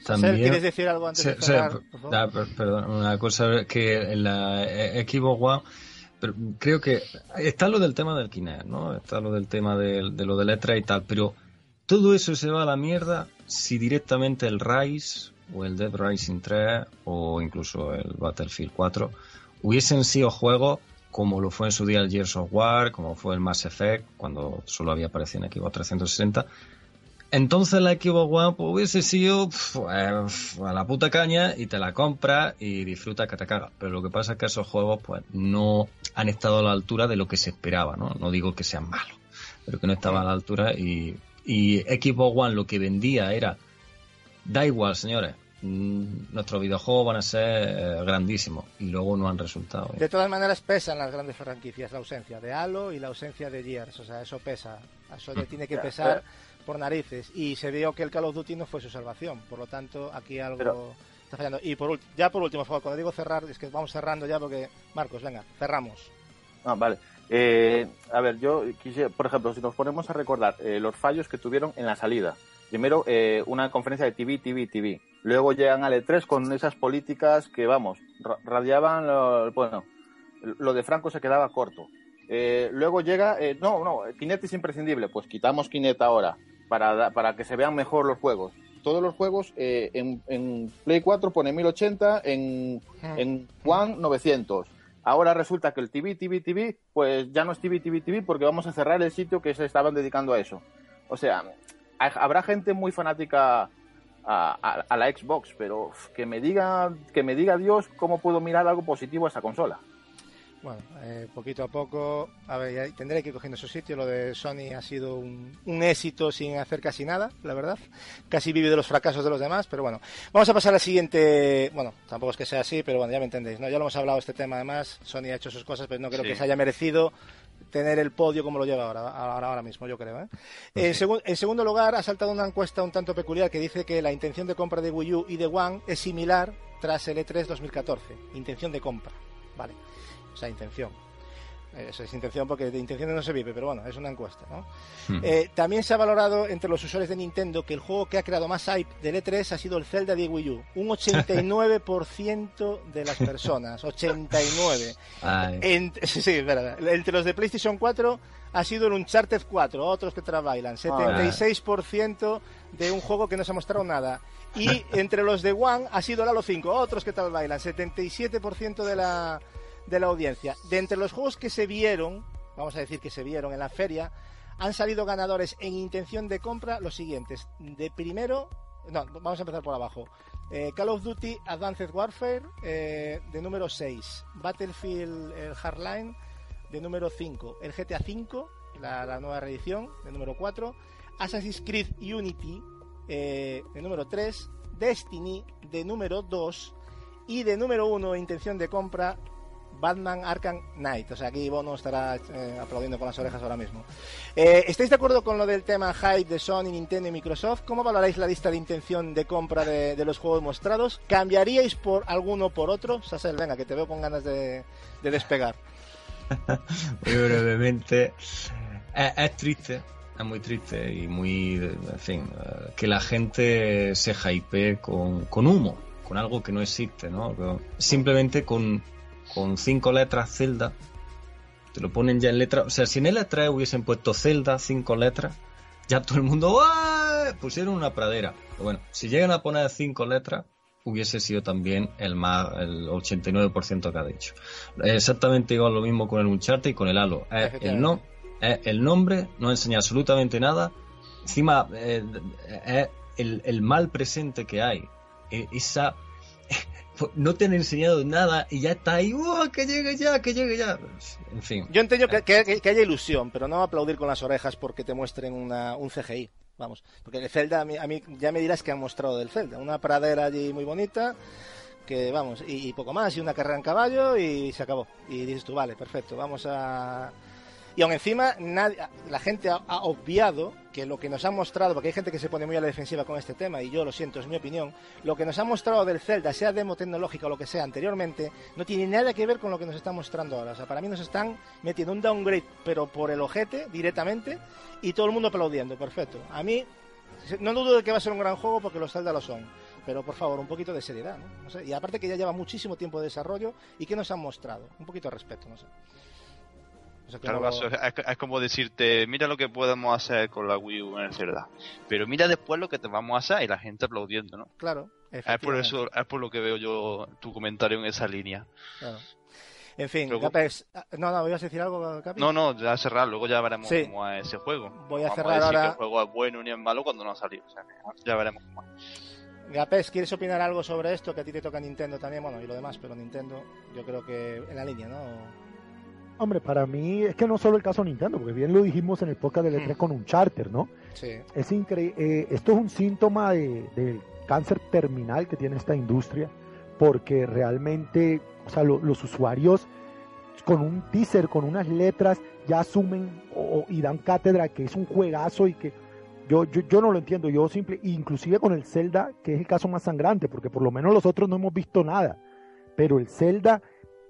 También, ¿Quieres decir algo antes de cerrar, perdón, una cosa que en la Xbox One pero creo que está lo del tema del Kinect, ¿no? Está lo del tema de, de lo de letra y tal, pero todo eso se va a la mierda si directamente el Rise o el Dead Rising 3 o incluso el Battlefield 4 hubiesen sido juegos como lo fue en su día el Gears of War, como fue el Mass Effect, cuando solo había aparecido en Xbox 360. Entonces la Xbox One pues, hubiese sido a la puta caña y te la compras y disfrutas que te cagas. Pero lo que pasa es que esos juegos pues no han estado a la altura de lo que se esperaba, ¿no? No digo que sean malos, pero que no estaban a la altura y, y Xbox One lo que vendía era, da igual señores, Mm, nuestros videojuegos van a ser eh, grandísimos y luego no han resultado. De todas maneras pesan las grandes franquicias la ausencia de Halo y la ausencia de Gears, o sea, eso pesa, eso le tiene que pesar por narices y se vio que el Call of Duty no fue su salvación, por lo tanto aquí algo está fallando. Y por, ya por último, cuando digo cerrar, es que vamos cerrando ya porque, Marcos, venga, cerramos. Ah, vale. Eh, a ver, yo quisiera, por ejemplo, si nos ponemos a recordar eh, los fallos que tuvieron en la salida. Primero, una conferencia de TV, TV, TV Luego llegan al E3 con esas políticas que, vamos, radiaban, lo, bueno, lo de Franco se quedaba corto. Eh, luego llega, eh, no, no, Kinect es imprescindible, pues quitamos Kinect ahora para, para que se vean mejor los juegos. Todos los juegos eh, en, Play 4 pone 1080, en, en One 900. Ahora resulta que el TV, TV, TV, pues ya no es TV, TV, TV porque vamos a cerrar el sitio que se estaban dedicando a eso. O sea, habrá gente muy fanática a, la Xbox, pero que me diga que me diga Dios cómo puedo mirar algo positivo a esa consola. Bueno, eh, poquito a poco, a ver, tendré que ir cogiendo su sitio. Lo de Sony ha sido un, éxito sin hacer casi nada, la verdad. Casi vive de los fracasos de los demás, pero bueno. Vamos a pasar al siguiente. Bueno, tampoco es que sea así, pero bueno, ya me entendéis, ¿no? Ya lo hemos hablado este tema además. Sony ha hecho sus cosas, pero no creo que se haya merecido tener el podio como lo lleva ahora, ahora, ahora mismo, yo creo. ¿eh? En, segundo lugar, ha saltado una encuesta un tanto peculiar que dice que la intención de compra de Wii U y de One es similar tras el E3 2014. Intención de compra, ¿vale? O sea, intención. Esa es intención porque de intenciones no se vive, pero bueno, es una encuesta. ¿no? Eh, también se ha valorado entre los usuarios de Nintendo que el juego que ha creado más hype del E3 ha sido el Zelda de Wii U. Un 89% de las personas, 89. sí, sí, verdad. Entre los de PlayStation 4 ha sido el Uncharted 4, otros que bailan. 76% de un juego que no se ha mostrado nada. Y entre los de One ha sido el Halo 5, otros que bailan. 77% de la de la audiencia. De entre los juegos que se vieron, vamos a decir que se vieron en la feria, han salido ganadores en intención de compra los siguientes. De primero, no, vamos a empezar por abajo. Eh, Call of Duty Advanced Warfare eh, de número 6, Battlefield el Hardline de número 5, el GTA 5, la, nueva reedición de número 4, Assassin's Creed Unity eh, de número 3, Destiny de número 2 y de número 1 intención de compra Batman Arkham Knight. O sea, aquí Bono estará eh, aplaudiendo con las orejas ahora mismo. Eh, ¿Estáis de acuerdo con lo del tema hype de Sony, Nintendo y Microsoft? ¿Cómo valoráis la lista de intención de compra de, los juegos mostrados? ¿Cambiaríais por alguno por otro? Sassel, venga, que te veo con ganas de, despegar. muy brevemente. Es, triste, es muy triste y muy, en fin, eh, que la gente se hypee con, con humo, con algo que no existe, ¿no? Simplemente con con cinco letras Zelda, te lo ponen ya en letra. O sea, si en el 3 hubiesen puesto Zelda, cinco letras, ya todo el mundo pusieron una pradera. Pero bueno, si llegan a poner cinco letras, hubiese sido también el más el 89% que ha dicho. Exactamente igual lo mismo con el Uncharted y con el Halo. el, no, el nombre no enseña absolutamente nada. Encima eh, es el, el mal presente que hay. Esa no te han enseñado nada y ya está ahí, que llegue ya, que llegue ya! En fin. Yo entiendo que, haya ilusión, pero no aplaudir con las orejas porque te muestren un CGI. Vamos, porque el Zelda, a mí, ya me dirás que han mostrado del Zelda. Una pradera allí muy bonita, que vamos, y, poco más, y una carrera en caballo y se acabó. Y dices tú, vale, perfecto, vamos a Y aún encima, nadie, la gente ha, ha, obviado que lo que nos han mostrado, porque hay gente que se pone muy a la defensiva con este tema, y yo lo siento, es mi opinión, lo que nos han mostrado del Zelda, sea demo tecnológica o lo que sea anteriormente, no tiene nada que ver con lo que nos están mostrando ahora. O sea, para mí nos están metiendo un downgrade, pero por el ojete, directamente, y todo el mundo aplaudiendo, perfecto. A mí, no dudo de que va a ser un gran juego porque los Zelda lo son pero por favor, un poquito de seriedad, ¿no? no sé, y aparte que ya lleva muchísimo tiempo de desarrollo y que nos han mostrado, un poquito de respeto, no sé. Es, es, como decirte, mira lo que podemos hacer con la Wii U en el Zelda, pero mira después lo que te vamos a hacer y la gente aplaudiendo, ¿no? Claro. Es por eso, es por lo que veo yo tu comentario en esa línea. Claro. En fin, Luego... Capex, no, no, ¿voy a decir algo? No, no, ya cerrar, luego ya veremos Sí. cómo es ese juego. Voy a Vamos cerrar decir ahora- que el juego es bueno ni es malo cuando no ha salido. O sea, ya veremos cómo es. Gapes, ¿quieres opinar algo sobre esto? Que a ti te toca Nintendo también, bueno, y lo demás, pero Nintendo, yo creo que en la línea, ¿no? Hombre, para mí es que no solo el caso Nintendo, porque bien lo dijimos en el podcast del E3 con un charter, ¿no? Sí. Es increíble. esto es un síntoma de- del cáncer terminal que tiene esta industria, porque realmente, o sea, lo- los usuarios con un teaser, con unas letras, ya asumen o- y dan cátedra que es un juegazo y que yo, yo, yo no lo entiendo. Yo simple, inclusive con el Zelda, que es el caso más sangrante, porque por lo menos los otros no hemos visto nada, pero el Zelda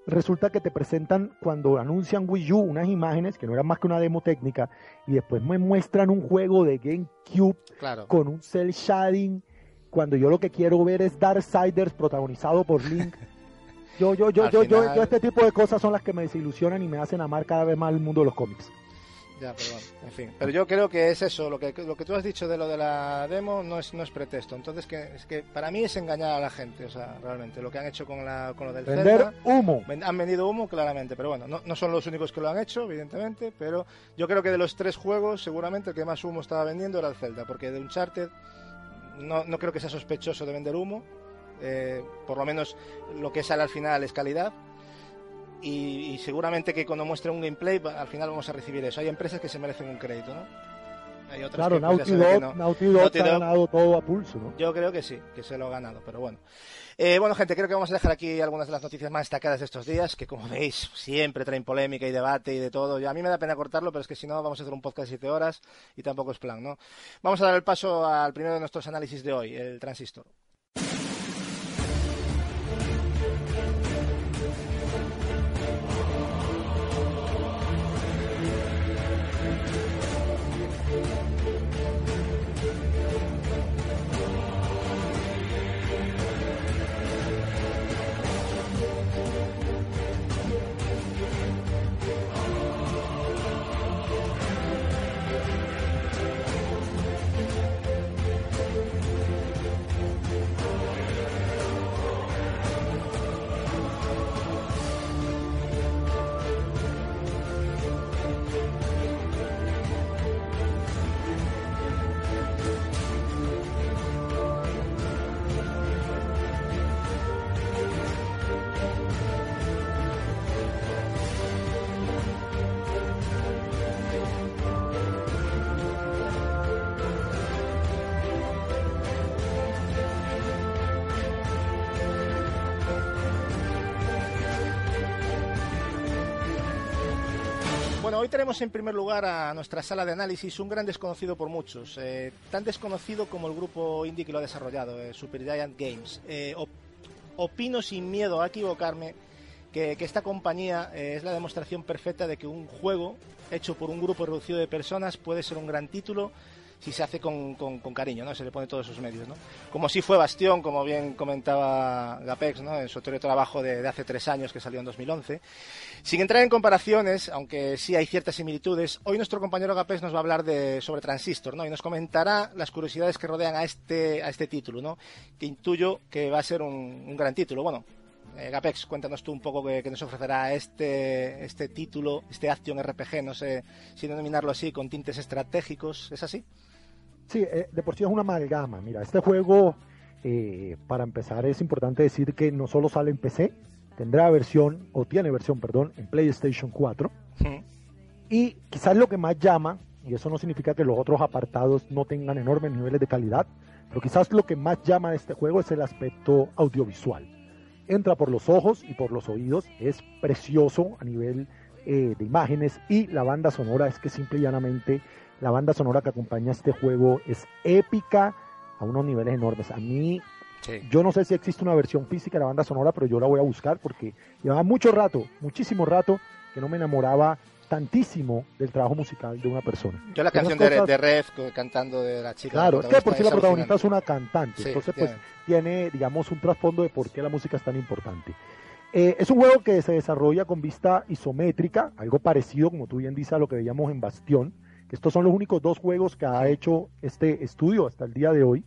resulta que te presentan cuando anuncian Wii U unas imágenes que no eran más que una demo técnica y después me muestran un juego de GameCube Claro. con un cel shading cuando yo lo que quiero ver es Darksiders protagonizado por Link. Yo, yo, yo, yo, yo, final- yo, este tipo de cosas son las que me desilusionan y me hacen amar cada vez más el mundo de los cómics. Ya, pero bueno, en fin. Pero yo creo que es eso, lo que, lo que tú has dicho de lo de la demo no es, no es pretexto. Entonces, que, es que para mí es engañar a la gente, o sea, realmente, lo que han hecho con, la, con lo del Vender Zelda. humo. Han vendido humo, claramente, pero bueno, no, no son los únicos que lo han hecho, evidentemente, pero yo creo que de los tres juegos, seguramente el que más humo estaba vendiendo era el Zelda, porque de Uncharted no, no creo que sea sospechoso de vender humo, eh, por lo menos lo que sale al final es calidad, y, y seguramente que cuando muestre un gameplay, al final vamos a recibir eso. Hay empresas que se merecen un crédito, ¿no? Hay otras Claro, que, Naughty Dog, no. Naughty Dog Naughty se ha ganado todo a pulso, ¿no? Yo creo que sí, que se lo ha ganado, pero bueno. Eh, bueno, gente, creo que vamos a dejar aquí algunas de las noticias más destacadas de estos días, que como veis, siempre traen polémica y debate y de todo. Y a mí me da pena cortarlo, pero es que si no, vamos a hacer un podcast de 7 horas y tampoco es plan, ¿no? Vamos a dar el paso al primero de nuestros análisis de hoy, el transistor. Tenemos en primer lugar a nuestra sala de análisis un gran desconocido por muchos, eh, tan desconocido como el grupo indie que lo ha desarrollado, eh, Supergiant Games. Eh, op- opino sin miedo a equivocarme que, que esta compañía eh, es la demostración perfecta de que un juego hecho por un grupo reducido de personas puede ser un gran título si se hace con, con- cariño, ¿no? Se le pone todos sus medios, ¿no? Como si fue Bastión, como bien comentaba Gapex, ¿no? En su anterior trabajo de, de hace tres años que salió en 2011. Sin entrar en comparaciones, aunque sí hay ciertas similitudes, hoy nuestro compañero Gapex nos va a hablar de, sobre Transistor, ¿no? Y nos comentará las curiosidades que rodean a este, a este título, ¿no? Que intuyo que va a ser un, un gran título. Bueno, eh, Gapex, cuéntanos tú un poco qué nos ofrecerá este, este título, este Action RPG, no sé si denominarlo así, con tintes estratégicos, ¿es así? Sí, eh, de por sí es una amalgama. Mira, este juego, eh, para empezar, es importante decir que no solo sale en PC, tendrá versión, o tiene versión, perdón, en PlayStation 4. Y quizás lo que más llama, y eso no significa que los otros apartados no tengan enormes niveles de calidad, pero quizás lo que más llama de este juego es el aspecto audiovisual. Entra por los ojos y por los oídos, es precioso a nivel eh, de imágenes y la banda sonora es que simple y llanamente la banda sonora que acompaña este juego es épica a unos niveles enormes. A mí, yo no sé si existe una versión física de la banda sonora, pero yo la voy a buscar porque llevaba mucho rato, muchísimo rato, que no me enamoraba tantísimo del trabajo musical de una persona. Yo la canción de, de Red cantando de la chica. Claro, es que por si la protagonista es una cantante, entonces pues tiene, digamos, un trasfondo de por qué la música es tan importante. Eh, es un juego que se desarrolla con vista isométrica, algo parecido, como tú bien dices, a lo que veíamos en Bastión, estos son los únicos dos juegos que ha hecho este estudio hasta el día de hoy.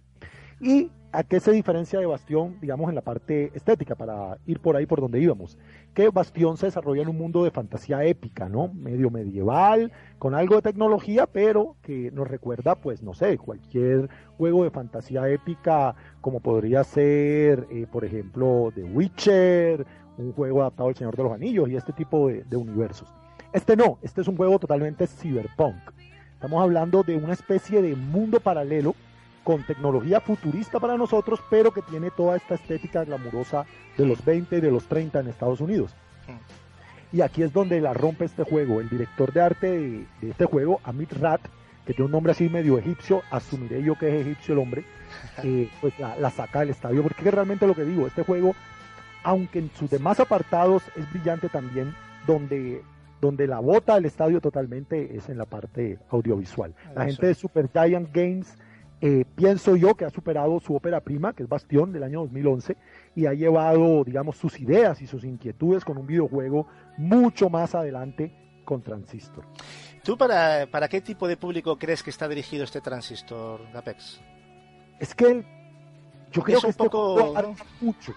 ¿Y a qué se diferencia de Bastión, digamos, en la parte estética, para ir por ahí por donde íbamos? Que Bastión se desarrolla en un mundo de fantasía épica, ¿no? Medio medieval, con algo de tecnología, pero que nos recuerda, pues, no sé, cualquier juego de fantasía épica, como podría ser, eh, por ejemplo, The Witcher un juego adaptado al Señor de los Anillos y este tipo de, universos. Este no, este es un juego totalmente cyberpunk. Estamos hablando de una especie de mundo paralelo con tecnología futurista para nosotros, pero que tiene toda esta estética glamurosa de los 20 y de los 30 en Estados Unidos. Y aquí es donde la rompe este juego. El director de arte de, este juego, Amit Rat, que tiene un nombre así medio egipcio, asumiré yo que es egipcio el hombre, eh, pues la, la, saca del estadio, porque realmente lo que digo, este juego aunque en sus demás apartados es brillante también, donde, donde la bota del estadio totalmente es en la parte audiovisual. La gente de Super Giant Games, eh, pienso yo que ha superado su ópera prima, que es Bastión del año 2011, y ha llevado, digamos, sus ideas y sus inquietudes con un videojuego mucho más adelante con Transistor. ¿Tú para, para qué tipo de público crees que está dirigido este Transistor, Apex? Es que yo creo que un este poco... mucho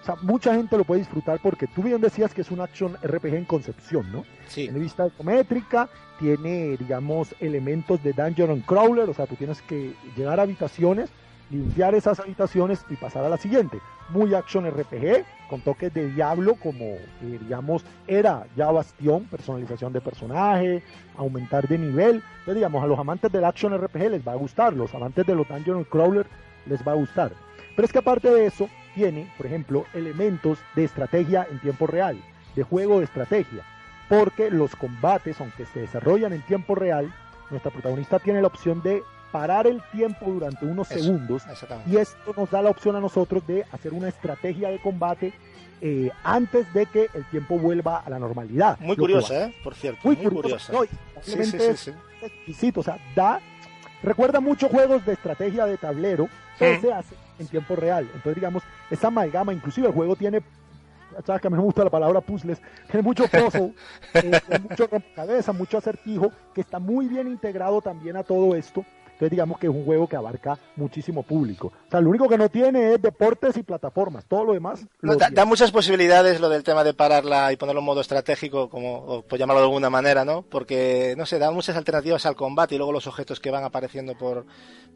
o sea, mucha gente lo puede disfrutar porque tú bien decías que es un action RPG en concepción, ¿no? Sí. Tiene vista isométrica, tiene, digamos, elementos de dungeon crawler, o sea, tú tienes que llegar a habitaciones, limpiar esas habitaciones y pasar a la siguiente. Muy action RPG, con toques de diablo, como, eh, digamos, era ya Bastión, personalización de personaje, aumentar de nivel. Entonces, digamos, a los amantes del action RPG les va a gustar, los amantes de los dungeon crawler les va a gustar. Pero es que aparte de eso, tiene, por ejemplo, elementos de estrategia en tiempo real, de juego de estrategia, porque los combates, aunque se desarrollan en tiempo real, nuestra protagonista tiene la opción de parar el tiempo durante unos segundos y esto nos da la opción a nosotros de hacer una estrategia de combate eh, antes de que el tiempo vuelva a la normalidad. Muy curiosa, ¿eh? Por cierto. Muy, curiosa. sí, sí, sí, exquisito, o sea, da, recuerda muchos juegos de estrategia de tablero que se hace en tiempo real. Entonces, digamos, esa amalgama, inclusive el juego tiene, sabes que a mí me gusta la palabra puzzles, tiene mucho puzzle, eh, mucho rompecabezas, mucho acertijo, que está muy bien integrado también a todo esto. Entonces digamos que es un juego que abarca muchísimo público. O sea, lo único que no tiene es deportes y plataformas, todo lo demás. da, muchas posibilidades lo del tema de pararla y ponerlo en modo estratégico, como por llamarlo de alguna manera, ¿no? Porque, no sé, da muchas alternativas al combate y luego los objetos que van apareciendo por,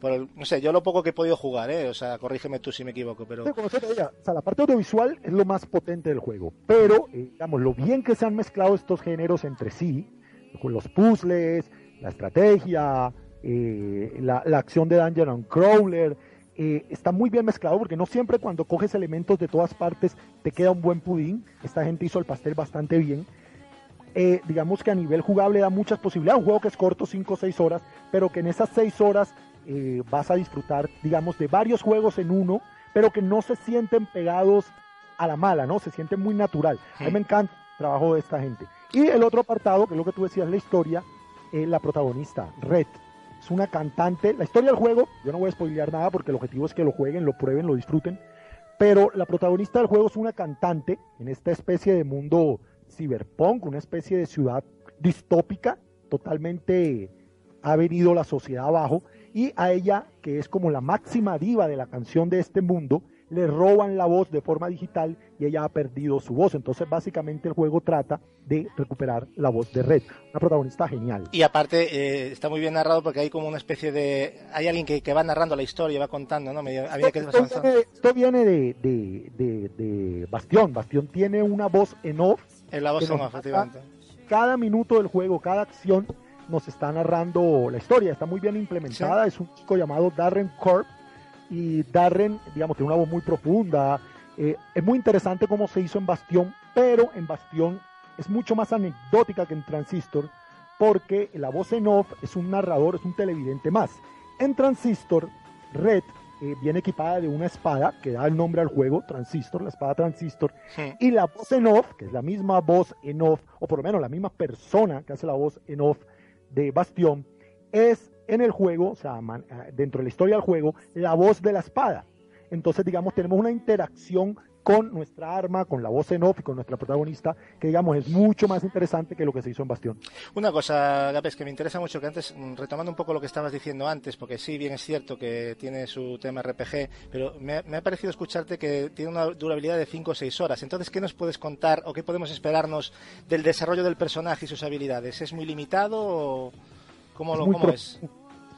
por el, no sé, yo lo poco que he podido jugar, ¿eh? O sea, corrígeme tú si me equivoco, pero... como se te diga, o sea, la parte audiovisual es lo más potente del juego, pero, eh, digamos, lo bien que se han mezclado estos géneros entre sí, con los puzzles, la estrategia, eh, la, acción de Dungeon Crawler, eh, está muy bien mezclado porque no siempre cuando coges elementos de todas partes te queda un buen pudín. Esta gente hizo el pastel bastante bien. Eh, digamos que a nivel jugable da muchas posibilidades. Un juego que es corto, 5 o 6 horas, pero que en esas 6 horas vas a disfrutar, digamos, de varios juegos en uno, pero que no se sienten pegados a la mala, ¿no? Se siente muy natural. A mí me encanta el trabajo de esta gente. Y el otro apartado, que es lo que tú decías, la historia, la protagonista, Red es una cantante. La historia del juego, yo no voy a spoilear nada porque el objetivo es que lo jueguen, lo prueben, lo disfruten. Pero la protagonista del juego es una cantante en esta especie de mundo cyberpunk, una especie de ciudad distópica, totalmente ha venido la sociedad abajo y a ella, que es como la máxima diva de la canción de este mundo, le roban la voz de forma digital y ella ha perdido su voz. Entonces, básicamente, el juego trata de recuperar la voz de Red. Una protagonista genial. Y aparte, eh, está muy bien narrado porque hay como una especie de. Hay alguien que, va narrando la historia, va contando, ¿no? esto, viene, de, de, de, Bastión. Bastión tiene una voz en off. En la voz en off, efectivamente. Cada minuto del juego, cada acción nos está narrando la historia. Está muy bien implementada. Es un chico llamado Darren Corp y Darren, digamos, tiene una voz muy profunda. Eh, es muy interesante cómo se hizo en Bastión, pero en Bastión es mucho más anecdótica que en Transistor, porque la voz en off es un narrador, es un televidente más. En Transistor, Red eh, viene equipada de una espada que da el nombre al juego, Transistor, la espada Transistor, y la voz en off, que es la misma voz en off, o por lo menos la misma persona que hace la voz en off de Bastión, es en el juego, o sea, eh, dentro de la historia del juego, la voz de la espada. Entonces, digamos, tenemos una interacción con nuestra arma, con la voz en off y con nuestra protagonista, que digamos es mucho más interesante que lo que se hizo en Bastión. Una cosa, Gapes, que me interesa mucho, que antes, mm, retomando un poco lo que estabas diciendo antes, porque sí, bien es cierto que tiene su tema RPG, pero me, ha parecido escucharte que tiene una durabilidad de 5 o 6 horas. Entonces, ¿qué nos puedes contar o qué podemos esperarnos del desarrollo del personaje y sus habilidades? ¿Es muy limitado o cómo, lo, cómo es?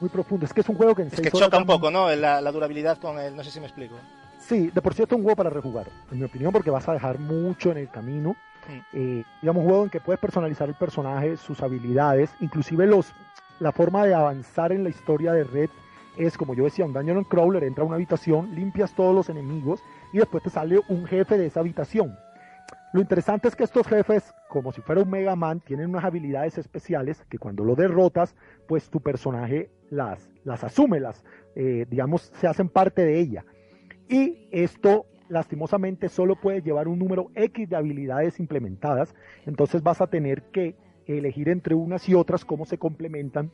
Muy profundo. Es que es un juego que en Es que choca un poco, ¿no? La, la durabilidad con el... No sé si me explico. Sí, de por cierto es un juego para rejugar, en mi opinión, porque vas a dejar mucho en el camino. Mm. Eh, digamos, un juego en que puedes personalizar el personaje, sus habilidades, inclusive los, la forma de avanzar en la historia de Red es, como yo decía, un dungeon crawler, entra a una habitación, limpias todos los enemigos y después te sale un jefe de esa habitación. Lo interesante es que estos jefes, como si fuera un Mega Man, tienen unas habilidades especiales que cuando lo derrotas, pues tu personaje las, las asume, las, eh, digamos, se hacen parte de ella. Y esto lastimosamente solo puede llevar un número X de habilidades implementadas, entonces vas a tener que elegir entre unas y otras cómo se complementan.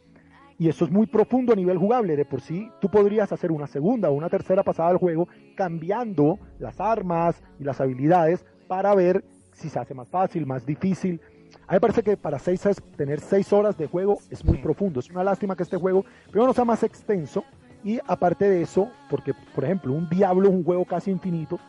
Y eso es muy profundo a nivel jugable. De por sí, tú podrías hacer una segunda o una tercera pasada al juego cambiando las armas y las habilidades para ver si se hace más fácil, más difícil. A mí me parece que para seis, tener seis horas de juego es muy profundo. Es una lástima que este juego primero no sea más extenso, y aparte de eso, porque por ejemplo un Diablo es un juego casi infinito,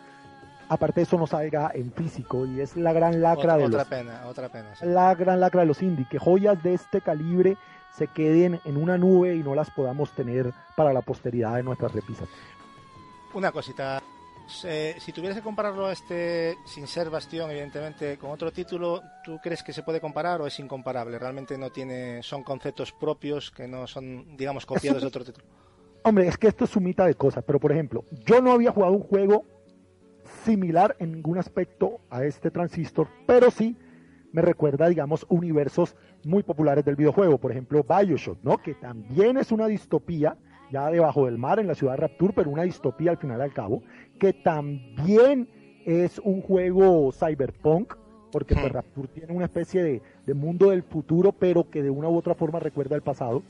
aparte de eso no salga en físico y es la gran lacra de otra los pena, otra pena, la gran lacra de los indie, que joyas de este calibre se queden en una nube y no las podamos tener para la posteridad de nuestras repisas. Una cosita, si tuvieras que compararlo a este, sin ser Bastión, evidentemente, con otro título, ¿tú crees que se puede comparar o es incomparable? Realmente no tiene, son conceptos propios que no son, digamos, copiados de otro título. Hombre, es que esto es sumita de cosas, pero por ejemplo, yo no había jugado un juego similar en ningún aspecto a este transistor, pero sí me recuerda, digamos, universos muy populares del videojuego, por ejemplo, Bioshock, ¿no? Que también es una distopía, ya debajo del mar en la ciudad de Rapture, pero una distopía al final al cabo, que también es un juego cyberpunk, porque pues. Rapture tiene una especie de, de mundo del futuro, pero que de una u otra forma recuerda el pasado.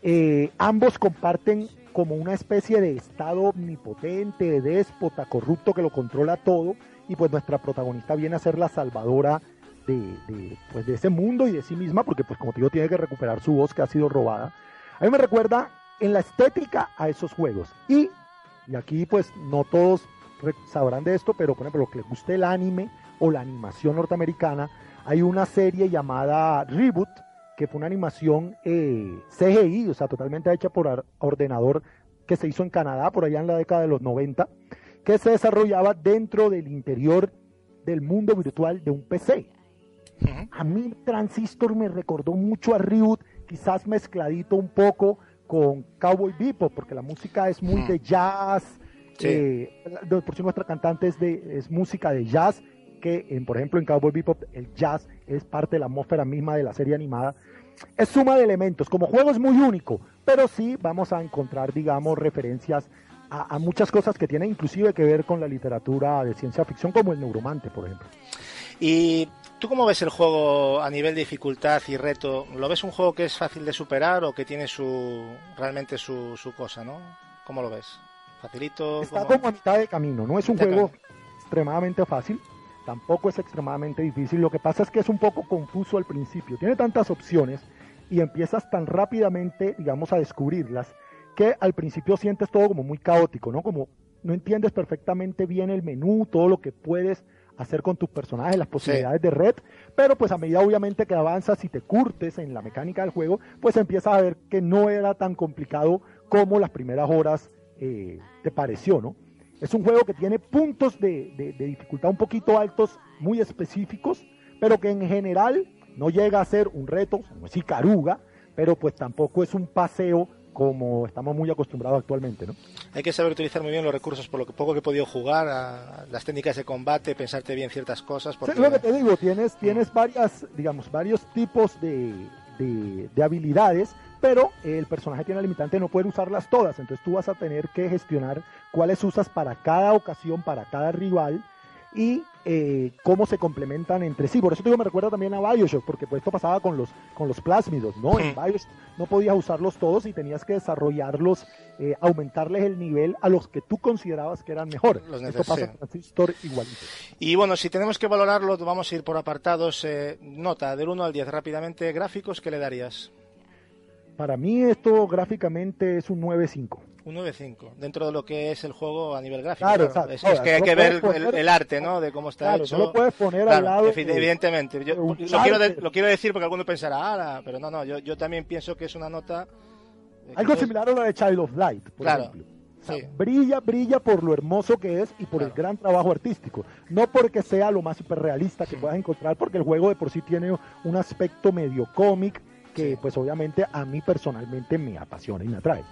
Eh, ambos comparten como una especie de estado omnipotente, déspota, corrupto que lo controla todo y pues nuestra protagonista viene a ser la salvadora de, pues de ese mundo y de sí misma porque pues como te digo tiene que recuperar su voz que ha sido robada. A mí me recuerda en la estética a esos juegos y, y aquí pues no todos sabrán de esto, pero por ejemplo lo que les guste el anime o la animación norteamericana, hay una serie llamada Reboot que fue una animación eh, CGI, o sea, totalmente hecha por ordenador, que se hizo en Canadá por allá en la década de los 90, que se desarrollaba dentro del interior del mundo virtual de un PC. A mí Transistor me recordó mucho a Riot, quizás mezcladito un poco con Cowboy Bebop, porque la música es muy de jazz. Eh, por si nuestra cantante es, de, es música de jazz, que en, por ejemplo en Cowboy Bebop el jazz es parte de la atmósfera misma de la serie animada es suma de elementos. Como juego es muy único, pero sí vamos a encontrar, digamos, referencias a, muchas cosas que tienen inclusive que ver con la literatura de ciencia ficción, como el Neuromante, por ejemplo. ¿Y tú cómo ves el juego a nivel de dificultad y reto? ¿Lo ves un juego que es fácil de superar o que tiene su realmente su, su cosa, no? ¿Cómo lo ves? ¿Facilito? Está como a mitad de camino, no es un juego extremadamente fácil, tampoco es extremadamente difícil. Lo que pasa es que es un poco confuso al principio. Tiene tantas opciones y empiezas tan rápidamente, digamos, a descubrirlas, que al principio sientes todo como muy caótico, ¿no? Como no entiendes perfectamente bien el menú, todo lo que puedes hacer con tus personajes, las posibilidades de red, pero pues a medida obviamente que avanzas y te curtes en la mecánica del juego, pues empiezas a ver que no era tan complicado como las primeras horas eh, te pareció, ¿no? Es un juego que tiene puntos de, dificultad un poquito altos, muy específicos, pero que en general no llega a ser un reto, no es Icaruga, pero pues tampoco es un paseo como estamos muy acostumbrados actualmente, ¿no? Hay que saber utilizar muy bien los recursos, por lo que poco que he podido jugar, a las técnicas de combate, pensarte bien ciertas cosas. Porque... Sí, lo que te digo, tienes, tienes varias, digamos, varios tipos de, de, de habilidades, pero el personaje tiene la limitante no poder usarlas todas, entonces tú vas a tener que gestionar cuáles usas para cada ocasión, para cada rival, y eh, cómo se complementan entre sí. Por eso digo, me recuerda también a Bioshock, porque pues esto pasaba con los, con los plásmidos, ¿no? En Bioshock no podías usarlos todos y tenías que desarrollarlos, eh, aumentarles el nivel a los que tú considerabas que eran mejores. Esto pasa sí. con Transistor igualito. Y bueno, si tenemos que valorarlo, vamos a ir por apartados. Eh, nota, del 1 al 10 rápidamente, gráficos, ¿qué le darías? Para mí esto gráficamente es un 9.5. Un 9.5, dentro de lo que es el juego a nivel gráfico. Claro. Es, Ahora, es que hay que ver el, poner- el arte, ¿no? De cómo está Claro, hecho. no lo puedes poner Claro, al lado evi- de- evidentemente. Yo lo, quiero de- lo quiero decir porque alguno pensará, "Ala", pero no, no, yo, yo también pienso que es una nota... eh, Algo similar a lo de Child of Light, por Claro, ejemplo. O sea, sí. Brilla, brilla por lo hermoso que es y por el gran trabajo artístico. No porque sea lo más hiperrealista que puedas encontrar, porque el juego de por sí tiene un aspecto medio cómic que Sí. pues obviamente a mí personalmente me apasiona y me atrae.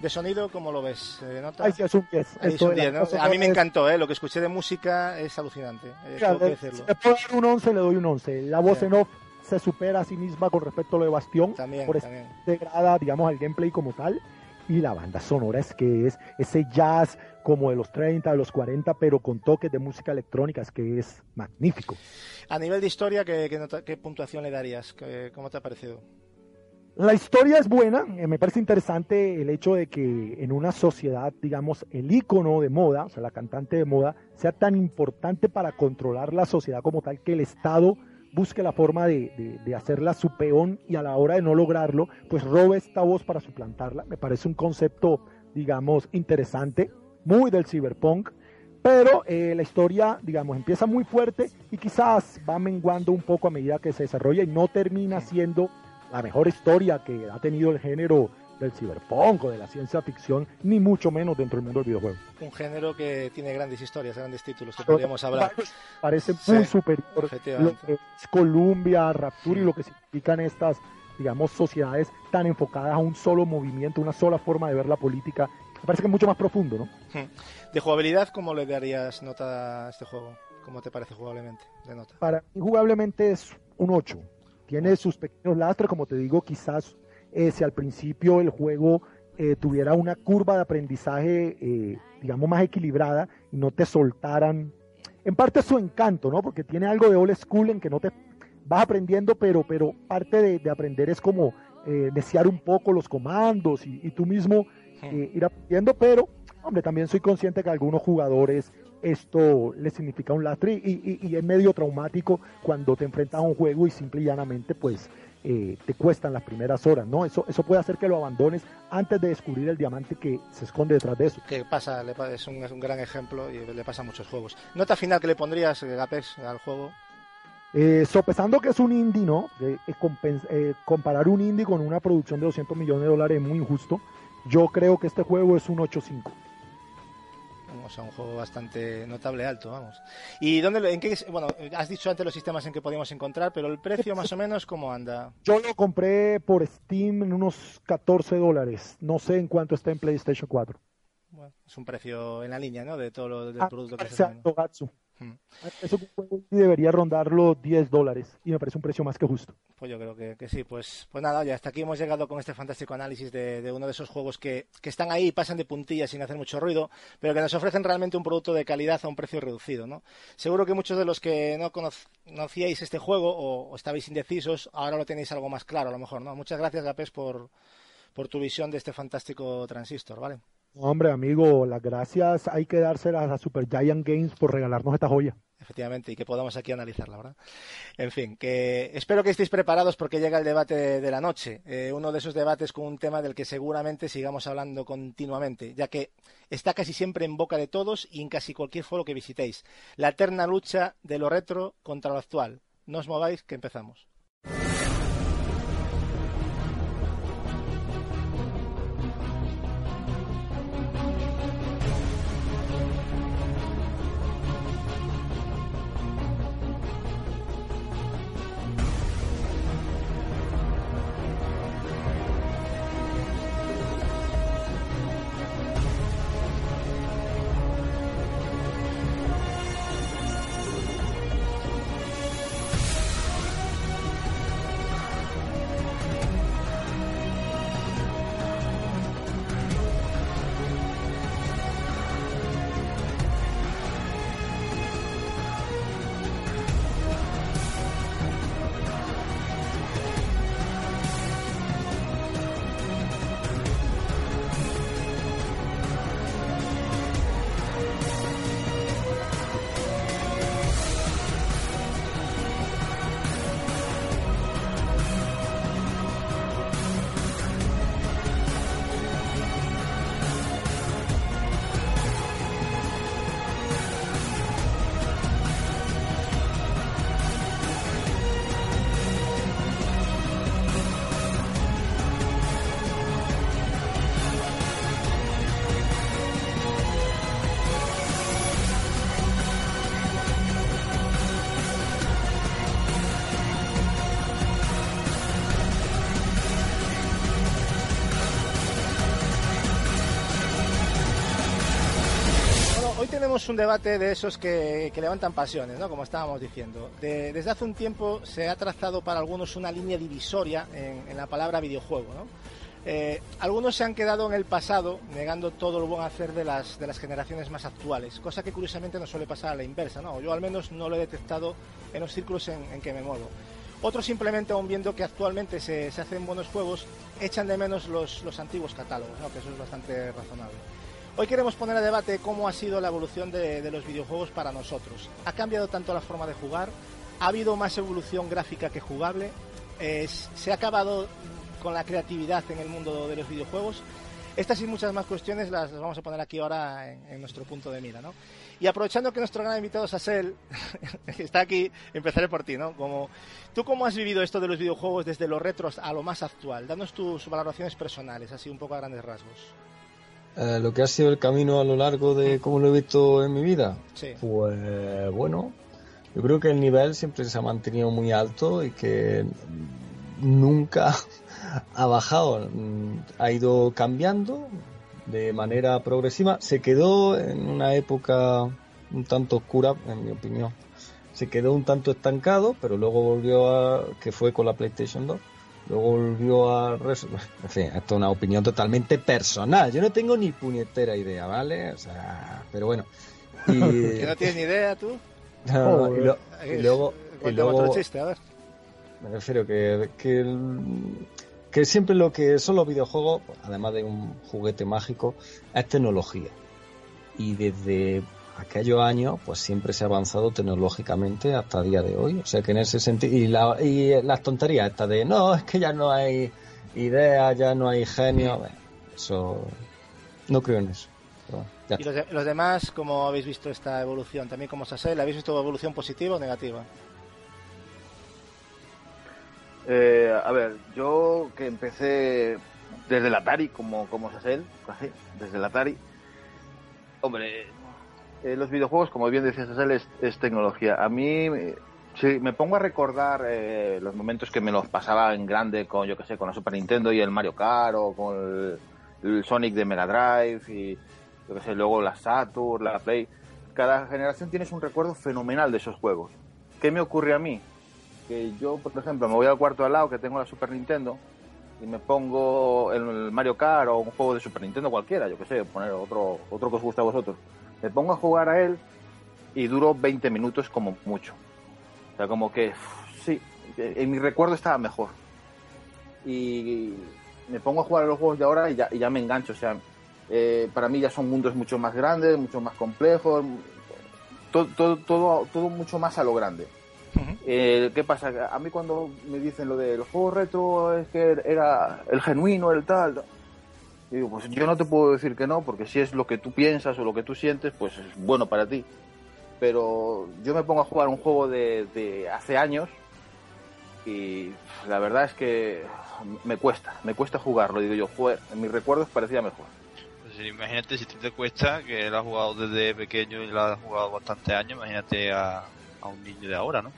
De sonido, ¿cómo lo ves? ¿nota? Ahí sí es un 10. Ahí es un de la 10, ¿no? A mí me encantó, ¿eh? Lo que escuché de música es alucinante. eh, tengo que decirlo. si le puedo dar un 11, le doy un 11. La voz Sí. en off se supera a sí misma con respecto a lo de Bastión. También, por también. integrada, digamos, al gameplay como tal. Y la banda sonora es que es ese jazz como de los 30, de los 40, pero con toques de música electrónica, es que es magnífico. A nivel de historia, ¿qué, qué nota- qué puntuación le darías? ¿Qué- ¿Cómo te ha parecido? La historia es buena, eh, me parece interesante el hecho de que en una sociedad, digamos, el ícono de moda, o sea, la cantante de moda, sea tan importante para controlar la sociedad como tal que el Estado busque la forma de, de- hacerla su peón y a la hora de no lograrlo, pues robe esta voz para suplantarla. Me parece un concepto, digamos, interesante, muy del cyberpunk, pero eh, la historia, digamos, empieza muy fuerte y quizás va menguando un poco a medida que se desarrolla y no termina siendo la mejor historia que ha tenido el género del cyberpunk o de la ciencia ficción, ni mucho menos dentro del mundo del videojuego. Un género que tiene grandes historias, grandes títulos que podríamos hablar. Parece Sí, muy superior lo que es Columbia, Rapture y lo que significan estas, digamos, sociedades tan enfocadas a un solo movimiento, una sola forma de ver la política. Me parece que es mucho más profundo, ¿no? De jugabilidad, ¿cómo le darías nota a este juego? ¿Cómo te parece jugablemente de nota? Para mí jugablemente es un 8. Tiene sus pequeños lastres, como te digo, quizás eh, si al principio el juego eh, tuviera una curva de aprendizaje, eh, digamos, más equilibrada y no te soltaran. En parte su encanto, ¿no? Porque tiene algo de old school en que no te vas aprendiendo, pero, pero parte de, de aprender es como eh, desear un poco los comandos y, y tú mismo eh, ir aprendiendo, pero, hombre, también soy consciente que algunos jugadores esto les significa un lastre y, y- y es medio traumático cuando te enfrentas a un juego y simple y llanamente pues eh, te cuestan las primeras horas, ¿no? Eso, eso puede hacer que lo abandones antes de descubrir el diamante que se esconde detrás de eso. Que pasa, le pa- es un, es un gran ejemplo y le pasa a muchos juegos. Nota final que le pondrías, eh, Apex, al juego. Eh, sopesando que es un indie, ¿no? Eh, eh, eh, comparar un indie con una producción de 200 millones de dólares es muy injusto. Yo creo que este juego es un 8.5. O sea, un juego bastante notable alto, vamos. ¿Y dónde, lo- en qué, bueno, has dicho antes los sistemas en que podíamos encontrar, pero el precio más o menos, ¿cómo anda? Yo lo compré por Steam en unos 14 dólares. No sé en cuánto está en PlayStation 4. Bueno, es un precio en la línea, ¿no? De todo lo del Ah, producto que se está Hmm. Un juego indie debería rondar los 10 dólares y me parece un precio más que justo. Pues yo creo que, que sí, pues, pues nada, oye, hasta aquí hemos llegado con este fantástico análisis de, de uno de esos juegos que, que están ahí y pasan de puntillas sin hacer mucho ruido, pero que nos ofrecen realmente un producto de calidad a un precio reducido, ¿no? Seguro que muchos de los que no conoc- conocíais este juego o, o estabais indecisos, ahora lo tenéis algo más claro a lo mejor, ¿no? Muchas gracias, Gapes, por, por tu visión de este fantástico transistor, ¿vale? Hombre, amigo, las gracias hay que dárselas a Super Giant Games por regalarnos esta joya. Efectivamente, y que podamos aquí analizarla, ¿verdad? En fin, que espero que estéis preparados porque llega el debate de la noche. Eh, uno de esos debates con un tema del que seguramente sigamos hablando continuamente, ya que está casi siempre en boca de todos y en casi cualquier foro que visitéis. La eterna lucha de lo retro contra lo actual. No os mováis, que empezamos. Tenemos un debate de esos que, levantan pasiones, ¿no? Como estábamos diciendo. desde hace un tiempo se ha trazado para algunos una línea divisoria en, la palabra videojuego, ¿no? Eh, algunos se han quedado en el pasado negando todo el buen hacer de las, de las generaciones más actuales, cosa que curiosamente no suele pasar a la inversa, ¿no? Yo al menos no lo he detectado en los círculos en, que me muevo. Otros simplemente, aún viendo que actualmente se, hacen buenos juegos, echan de menos los, los antiguos catálogos, ¿no? que eso es bastante razonable. Hoy queremos poner a debate cómo ha sido la evolución de, los videojuegos para nosotros. ¿Ha cambiado tanto la forma de jugar? ¿Ha habido más evolución gráfica que jugable? ¿Se ha acabado con la creatividad en el mundo de los videojuegos? Estas y muchas más cuestiones las vamos a poner aquí ahora en, nuestro punto de mira, ¿no? Y aprovechando que nuestro gran invitado es Asel, que está aquí, empezaré por ti, ¿no? Como, ¿Tú cómo has vivido esto de los videojuegos desde los retros a lo más actual? Danos tus valoraciones personales, así un poco a grandes rasgos. Eh, lo que ha sido el camino a lo largo de cómo lo he visto en mi vida, pues bueno, yo creo que el nivel siempre se ha mantenido muy alto y que nunca ha bajado, ha ido cambiando de manera progresiva, se quedó en una época un tanto oscura, en mi opinión, se quedó un tanto estancado, pero luego volvió a, que fue con la PlayStation 2, Luego volvió a... En fin, esto es una opinión totalmente personal. Yo no tengo ni puñetera idea, ¿vale? O sea, pero bueno. Y... no tienes ni idea tú? No, y, luego... Y luego chiste, a ver. Me refiero que, que, que siempre lo que son los videojuegos, además de un juguete mágico, es tecnología. Y desde aquellos años, pues siempre se ha avanzado tecnológicamente hasta el día de hoy. O sea que en ese sentido, y, la, y las tonterías estas de, no, es que ya no hay ideas, ya no hay genio, eso, no creo en eso. ¿Y los, demás, cómo habéis visto esta evolución? También como Sasel, ¿habéis visto evolución positiva o negativa? Eh, a ver, yo que empecé desde el Atari, como, como Sasel, desde el Atari, hombre, eh, los videojuegos, como bien decías, es, es tecnología. A mí, si me pongo a recordar eh, los momentos que me los pasaba en grande con, yo que sé, con la Super Nintendo y el Mario Kart o con el, Sonic de Mega Drive y, yo que sé, luego la Saturn, la Play. Cada generación tienes un recuerdo fenomenal de esos juegos. ¿Qué me ocurre a mí? Que yo, por ejemplo, me voy al cuarto al lado que tengo la Super Nintendo y me pongo el Mario Kart o un juego de Super Nintendo cualquiera, yo que sé, poner otro, otro que os guste a vosotros me pongo a jugar a él y duro 20 minutos como mucho. O sea, como que, sí, en mi recuerdo estaba mejor. Y me pongo a jugar a los juegos de ahora y ya, ya me engancho. O sea, eh, para mí ya son mundos mucho más grandes, mucho más complejos, todo, todo, todo, todo mucho más a lo grande. Eh, ¿Qué pasa? A mí cuando me dicen lo de los juegos retro es que era el genuino, el tal, digo, pues yo no te puedo decir que no, porque si es lo que tú piensas o lo que tú sientes, pues es bueno para ti. Pero yo me pongo a jugar un juego de, hace años y la verdad es que me cuesta, me cuesta jugarlo. Digo yo, joder, en mis recuerdos parecía mejor. Pues imagínate si te cuesta, que lo has jugado desde pequeño y lo has jugado bastante años, imagínate a, a un niño de ahora, ¿no?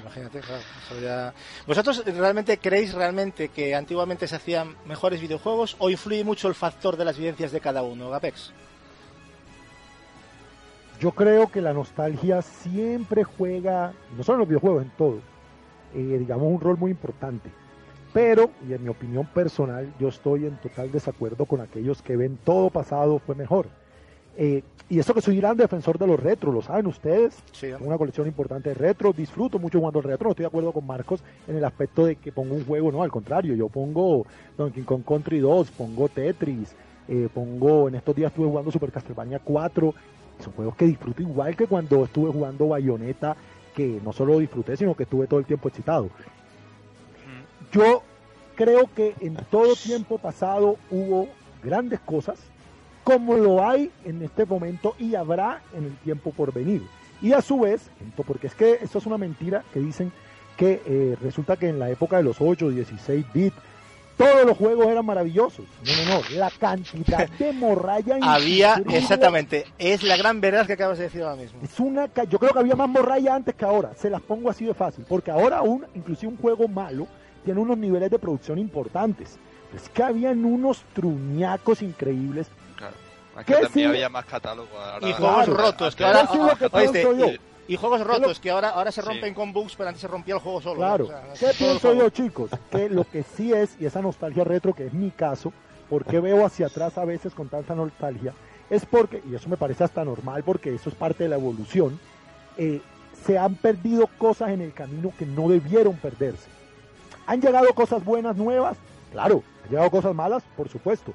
Imagínate, claro. ¿Vosotros realmente creéis realmente que antiguamente se hacían mejores videojuegos o influye mucho el factor de las vivencias de cada uno, Gapex? Yo creo que la nostalgia siempre juega, no solo en los videojuegos, en todo, eh, digamos un rol muy importante. Pero, y en mi opinión personal, yo estoy en total desacuerdo con aquellos que ven todo pasado fue mejor. Eh, y eso que soy gran defensor de los retros, lo saben ustedes. Sí. una colección importante de retros, disfruto mucho jugando el retro. No estoy de acuerdo con Marcos en el aspecto de que pongo un juego, no, al contrario, yo pongo Donkey Kong Country 2, pongo Tetris, eh, pongo, en estos días estuve jugando Super Castlevania 4. Son juegos que disfruto igual que cuando estuve jugando Bayonetta, que no solo disfruté, sino que estuve todo el tiempo excitado. Yo creo que en todo tiempo pasado hubo grandes cosas como lo hay en este momento y habrá en el tiempo por venir. Y a su vez, porque es que esto es una mentira que dicen que eh, resulta que en la época de los 8, 16 bits, todos los juegos eran maravillosos. No, no, no, la cantidad de morralla Había, exactamente, es la gran verdad que acabas de decir ahora mismo. Es una, yo creo que había más morralla antes que ahora, se las pongo así de fácil, porque ahora aún, inclusive un juego malo, tiene unos niveles de producción importantes. Es que habían unos truñacos increíbles Es ¿Qué que también sí? había más catálogo. ahora- Y juegos rotos, que ahora, oíste, y, y juegos rotos que ahora, ahora se Sí. rompen con bugs, pero antes se rompía el juego solo. Claro. O sea, ¿Qué pienso yo, chicos? Que lo que sí es, y esa nostalgia retro, que es mi caso, porque veo hacia atrás a veces con tanta nostalgia, es porque, y eso me parece hasta normal, porque eso es parte de la evolución, eh, se han perdido cosas en el camino que no debieron perderse. ¿Han llegado cosas buenas, nuevas? Claro. ¿Han llegado cosas malas? Por supuesto.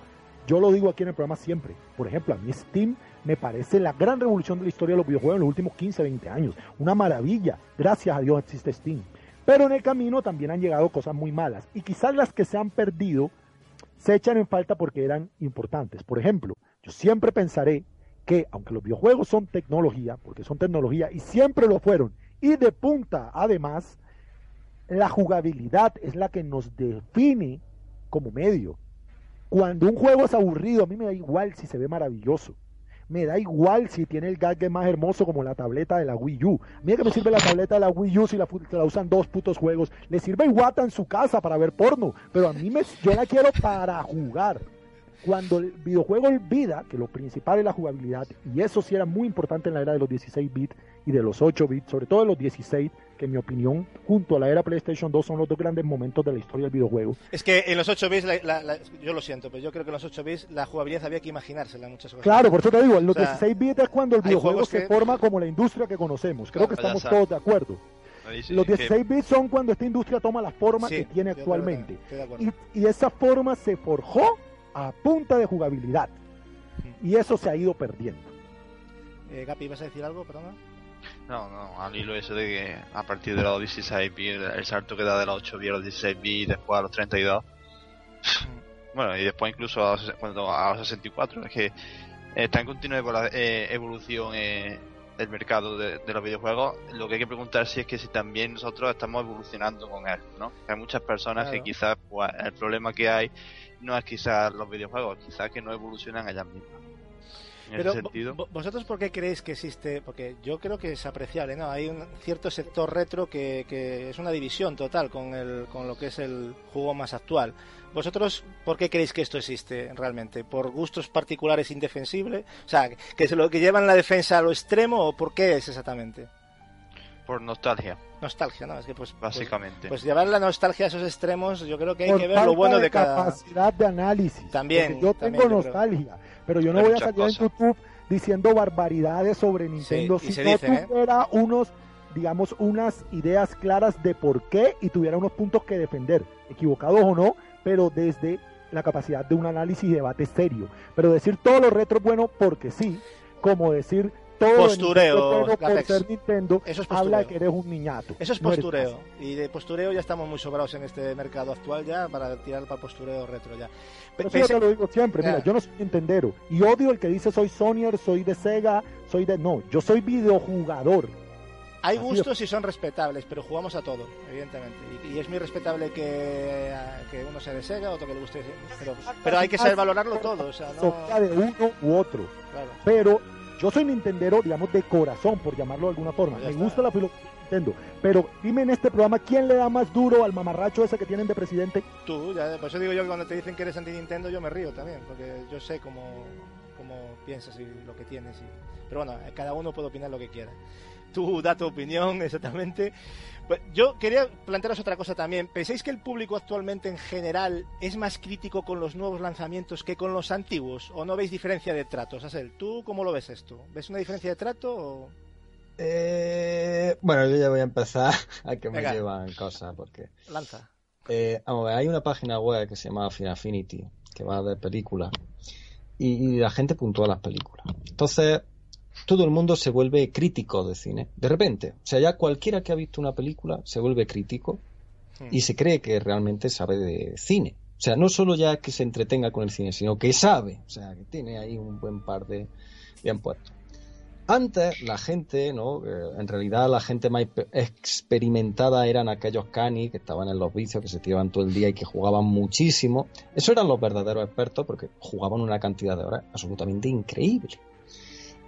Yo lo digo aquí en el programa siempre. Por ejemplo, a mí Steam me parece la gran revolución de la historia de los videojuegos en los últimos 15, 20 años. Una maravilla. Gracias a Dios existe Steam. Pero en el camino también han llegado cosas muy malas. Y quizás las que se han perdido se echan en falta porque eran importantes. Por ejemplo, yo siempre pensaré que, aunque los videojuegos son tecnología, porque son tecnología y siempre lo fueron, y de punta además, la jugabilidad es la que nos define como medio. Cuando un juego es aburrido, a mí me da igual si se ve maravilloso. Me da igual si tiene el gadget más hermoso como la tableta de la Wii U. Mira que me sirve la tableta de la Wii U si la, usan dos putos juegos. Le sirve Iwata en su casa para ver porno. Pero a mí me, yo la quiero para jugar. Cuando el videojuego olvida que lo principal es la jugabilidad, y eso sí era muy importante en la era de los 16 bits y de los 8 bits, sobre todo de los 16, que en mi opinión, junto a la era PlayStation 2, son los dos grandes momentos de la historia del videojuego. Es que en los 8 bits, la- la- la- yo lo siento, pero yo creo que en los 8 bits la jugabilidad había que imaginársela en muchas cosas. Claro, por eso te digo, en los O sea, 16 bits es cuando el videojuego se que- forma como la industria que conocemos. Creo que Claro, estamos todos de acuerdo. Sí, Los que- 16 bits son cuando esta industria toma la forma Sí, que tiene actualmente. que- estoy de acuerdo. Y, y esa forma se forjó a punta de jugabilidad. Y eso se ha ido perdiendo. Eh, Gapi, ¿vas a decir algo? Perdona. No, no, al hilo eso de que a partir de los 16 bits, el, el salto que da de los 8 bits a los 16 bits y después a los 32. bueno, y después incluso a, cuando, a los 64. Es que está en continua evolu- eh, evolución eh, el mercado de, de los videojuegos. Lo que hay que preguntarse es que si también nosotros estamos evolucionando con él, ¿no? Hay muchas personas Claro. que quizás pues, el problema que hay no es quizás los videojuegos, quizás que no evolucionan ellas mismas. En Pero ese vo- sentido. vo- ¿vosotros por qué creéis que existe? Porque yo creo que es apreciable, ¿no? Hay un cierto sector retro que, que es una división total con, el, con lo que es el juego más actual. ¿Vosotros por qué creéis que esto existe realmente? ¿Por gustos particulares indefensibles? O sea, ¿que es lo que llevan la defensa a lo extremo o por qué es exactamente? Por nostalgia, Nostalgia, ¿no? Es que pues... pues- básicamente. Pues, llevar la nostalgia a esos extremos, yo creo que hay Por que ver lo bueno de cada... capacidad de análisis. También, Porque yo también, tengo yo creo. nostalgia, pero yo no Hay voy a salir en. YouTube diciendo barbaridades sobre Nintendo si se no dicen, ¿eh? tuviera unos, digamos, unas ideas claras de por qué y tuviera unos puntos que defender, equivocados o no, pero desde la capacidad de un análisis y debate serio. Pero decir todo lo retro es bueno porque sí, como decir todo Postureo, Nintendo por ser Nintendo, Eso es habla postureo. de que eres un niñato. Eso es No postureo. fácil. Y de postureo ya estamos muy sobrados en este mercado actual ya para tirar para postureo retro ya. Pe- Eso yo pensé- te lo digo siempre, mira, yo no soy Nintendero y odio el que dice soy Sonyer, soy de Sega, soy de... No, yo soy videojugador. Hay Así gustos y son respetables, pero jugamos a todo, evidentemente. Y, y es muy respetable que, que uno sea de Sega, otro que le guste... Pero, pero hay que saber valorarlo todo, o sea, no... De uno u otro. Claro. Pero yo soy Nintendero, digamos, de corazón, por llamarlo de alguna forma. Ya Me está. gusta la filosofía Nintendo. Pero dime en este programa, ¿quién le da más duro al mamarracho ese que tienen de presidente? Tú, ya, por eso digo yo que cuando te dicen que eres anti-Nintendo yo me río también, porque yo sé cómo, cómo piensas y lo que tienes. y- Pero bueno, cada uno puede opinar lo que quiera. Tú da tu opinión exactamente. Pues yo quería plantearos otra cosa también. ¿Pensáis que el público actualmente en general es más crítico con los nuevos lanzamientos que con los antiguos? ¿O no veis diferencia de trato? Sasel, ¿tú cómo lo ves esto? ¿Ves una diferencia de trato o...? Eh, bueno, yo ya voy a empezar a que me llevan cosas, porque Lanza. eh, vamos a ver, hay una página web que se llama Affinity, que va de películas, y, y la gente puntúa las películas. Entonces, todo el mundo se vuelve crítico de cine. De repente, o sea, ya cualquiera que ha visto una película se vuelve crítico y se cree que realmente sabe de cine. O sea, no solo ya que se entretenga con el cine, sino que sabe, o sea, que tiene ahí un buen par de bien puestos. Antes la gente, ¿no? Eh, en realidad la gente más expe- experimentada eran aquellos canis que estaban en los vicios, que se tiraban todo el día y que jugaban muchísimo. Esos eran los verdaderos expertos porque jugaban una cantidad de horas absolutamente increíble.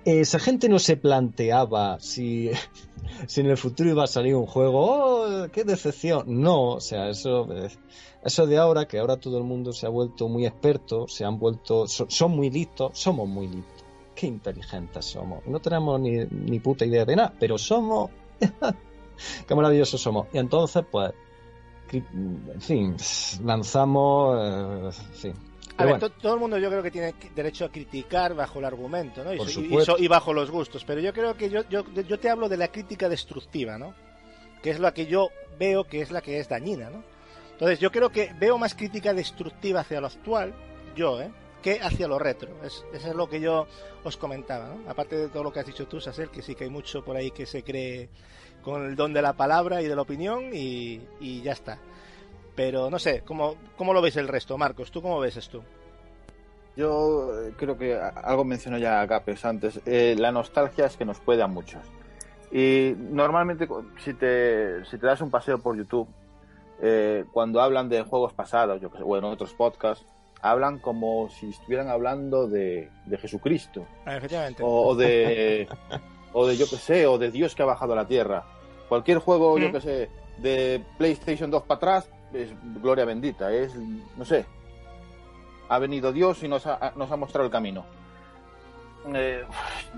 Esa gente no se planteaba si si en el futuro iba a salir un juego, ¡oh, qué decepción! No, o sea, eso, eso de ahora, que ahora todo el mundo se ha vuelto muy experto, se han vuelto, son, muy listos, somos muy listos. Qué inteligentes somos. No tenemos ni, ni puta idea de nada, pero somos, qué maravillosos somos. Y entonces, pues, en fin, lanzamos, eh, a ver, todo el mundo yo creo que tiene derecho a criticar bajo el argumento, ¿no? Y, bajo los gustos. Pero yo creo que yo, yo, yo, te hablo de la crítica destructiva, ¿no? Que es la que yo veo que es la que es dañina, ¿no? Entonces yo creo que veo más crítica destructiva hacia lo actual, yo, ¿eh? Que hacia lo retro. Es, eso es lo que yo os comentaba, ¿no? Aparte de todo lo que has dicho tú, Sacer, que sí que hay mucho por ahí que se cree con el don de la palabra y de la opinión y, y ya está. Pero no sé, ¿cómo, ¿cómo lo ves el resto, Marcos? ¿Tú cómo ves esto? Yo eh, creo que algo mencionó ya Capes antes. Eh, la nostalgia es que nos puede a muchos. Y normalmente, si te, si te das un paseo por YouTube, eh, cuando hablan de juegos pasados, yo que sé, o en otros podcasts, hablan como si estuvieran hablando de, Jesucristo. Ah, efectivamente. O, de, o de, yo que sé, o de Dios que ha bajado a la tierra. Cualquier juego, yo que sé, de PlayStation 2 para atrás, es gloria bendita, es, no sé, ha venido Dios y nos ha, nos ha mostrado el camino. Eh,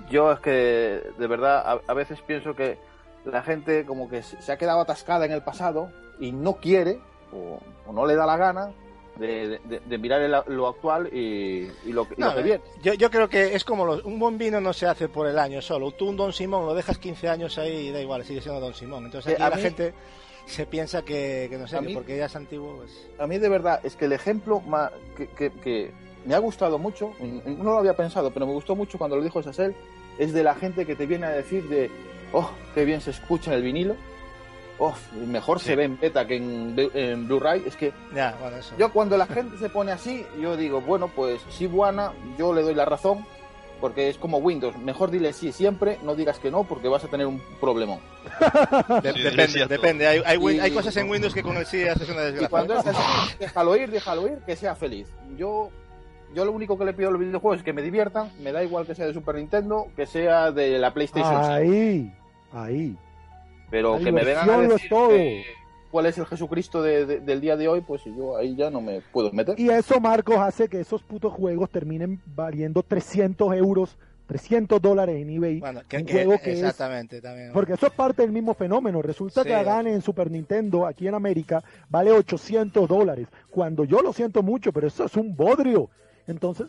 yo es que de verdad a, veces pienso que la gente como que se ha quedado atascada en el pasado y no quiere o, no le da la gana de, mirar lo actual y, lo, que viene. Yo, yo, creo que es como un buen vino no se hace por el año solo. Tú un Don Simón lo dejas 15 años ahí y da igual, sigue siendo Don Simón. Entonces aquí la gente se piensa que, no sé, porque ya es antiguo. Pues... A mí de verdad es que el ejemplo que, que, me ha gustado mucho, no lo había pensado, pero me gustó mucho cuando lo dijo Sassel, es de la gente que te viene a decir de, oh, qué bien se escucha en el vinilo, oh, mejor se ve en beta que en, Blu-ray. Es que yo cuando la gente se pone así, yo digo, bueno, pues si buena, yo le doy la razón, porque es como Windows. Mejor dile sí siempre, no digas que no, porque vas a tener un problemón. depende, depende. Hay, hay, cosas en Windows que con el sí haces una desgracia. Y cuando es así, déjalo ir, déjalo ir, que sea feliz. Yo, yo lo único que le pido a los videojuegos es que me diviertan. Me da igual que sea de Super Nintendo, que sea de la PlayStation. Ahí, ahí. Pero que me vengan a decir que, cuál es el Jesucristo del día de hoy, pues yo ahí ya no me puedo meter. Y eso, Marcos, hace que esos putos juegos terminen valiendo 300 euros 300 dólares en eBay. Bueno, que, un juego que exactamente, también. Porque eso es parte del mismo fenómeno. Resulta que Gane en Super Nintendo, aquí en América, vale 800 dólares. Cuando yo lo siento mucho, pero eso es un bodrio. Entonces,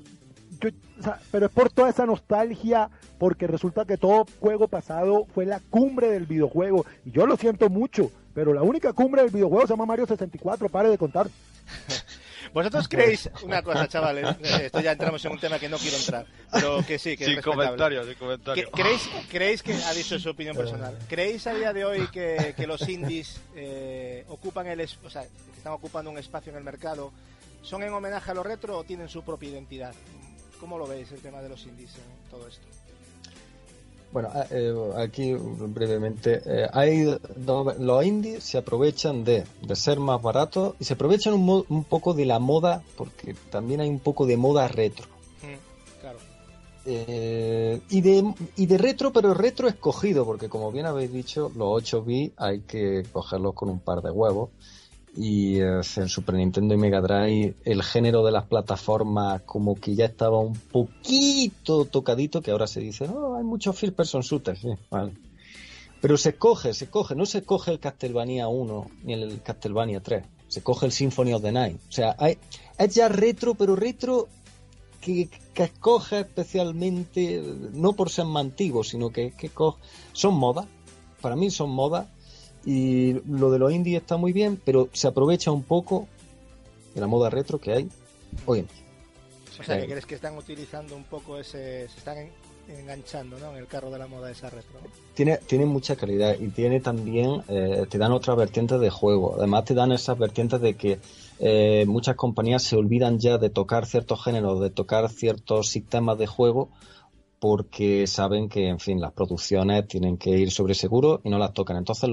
yo, pero es por toda esa nostalgia, porque resulta que todo juego pasado fue la cumbre del videojuego. Y yo lo siento mucho, pero la única cumbre del videojuego se llama Mario 64, pare de contar. ¿Vosotros creéis una cosa, chavales? Eh, esto ya entramos en un tema que no quiero entrar, pero que sí, que sin comentarios, sin comentarios. ¿Creéis, ¿Creéis que, ha dicho su opinión personal, ¿creéis a día de hoy que, que los indies eh, ocupan el, o sea, están ocupando un espacio en el mercado, son en homenaje a lo retro o tienen su propia identidad? ¿Cómo lo veis el tema de los indies en todo esto? Bueno, ah, eh, aquí brevemente, eh, hay los indies se aprovechan de, ser más baratos y se aprovechan un, poco de la moda, porque también hay un poco de moda retro. claro. Eh, y, de, y de retro, pero retro escogido, porque como bien habéis dicho, los 8 bits hay que cogerlos con un par de huevos y en Super Nintendo y Mega Drive el género de las plataformas como que ya estaba un poquito tocadito que ahora se dice no hay muchos first person shooters pero se coge se coge no se coge el Castlevania 1 ni el Castlevania 3 se coge el Symphony of the Night. O sea hay, es ya retro pero retro que, que escoge especialmente no por ser más antiguo sino que, que son moda para mí son moda y lo de los indies está muy bien, pero se aprovecha un poco de la moda retro que hay hoy en día. O sea, que crees que están utilizando un poco ese. Se están enganchando ¿no? en el carro de la moda esa retro. Tiene, tiene mucha calidad y tiene también. Eh, te dan otras vertientes de juego. Además, te dan esas vertientes de que eh, muchas compañías se olvidan ya de tocar ciertos géneros, de tocar ciertos sistemas de juego porque saben que, en fin, las producciones tienen que ir sobre seguro y no las tocan. Entonces,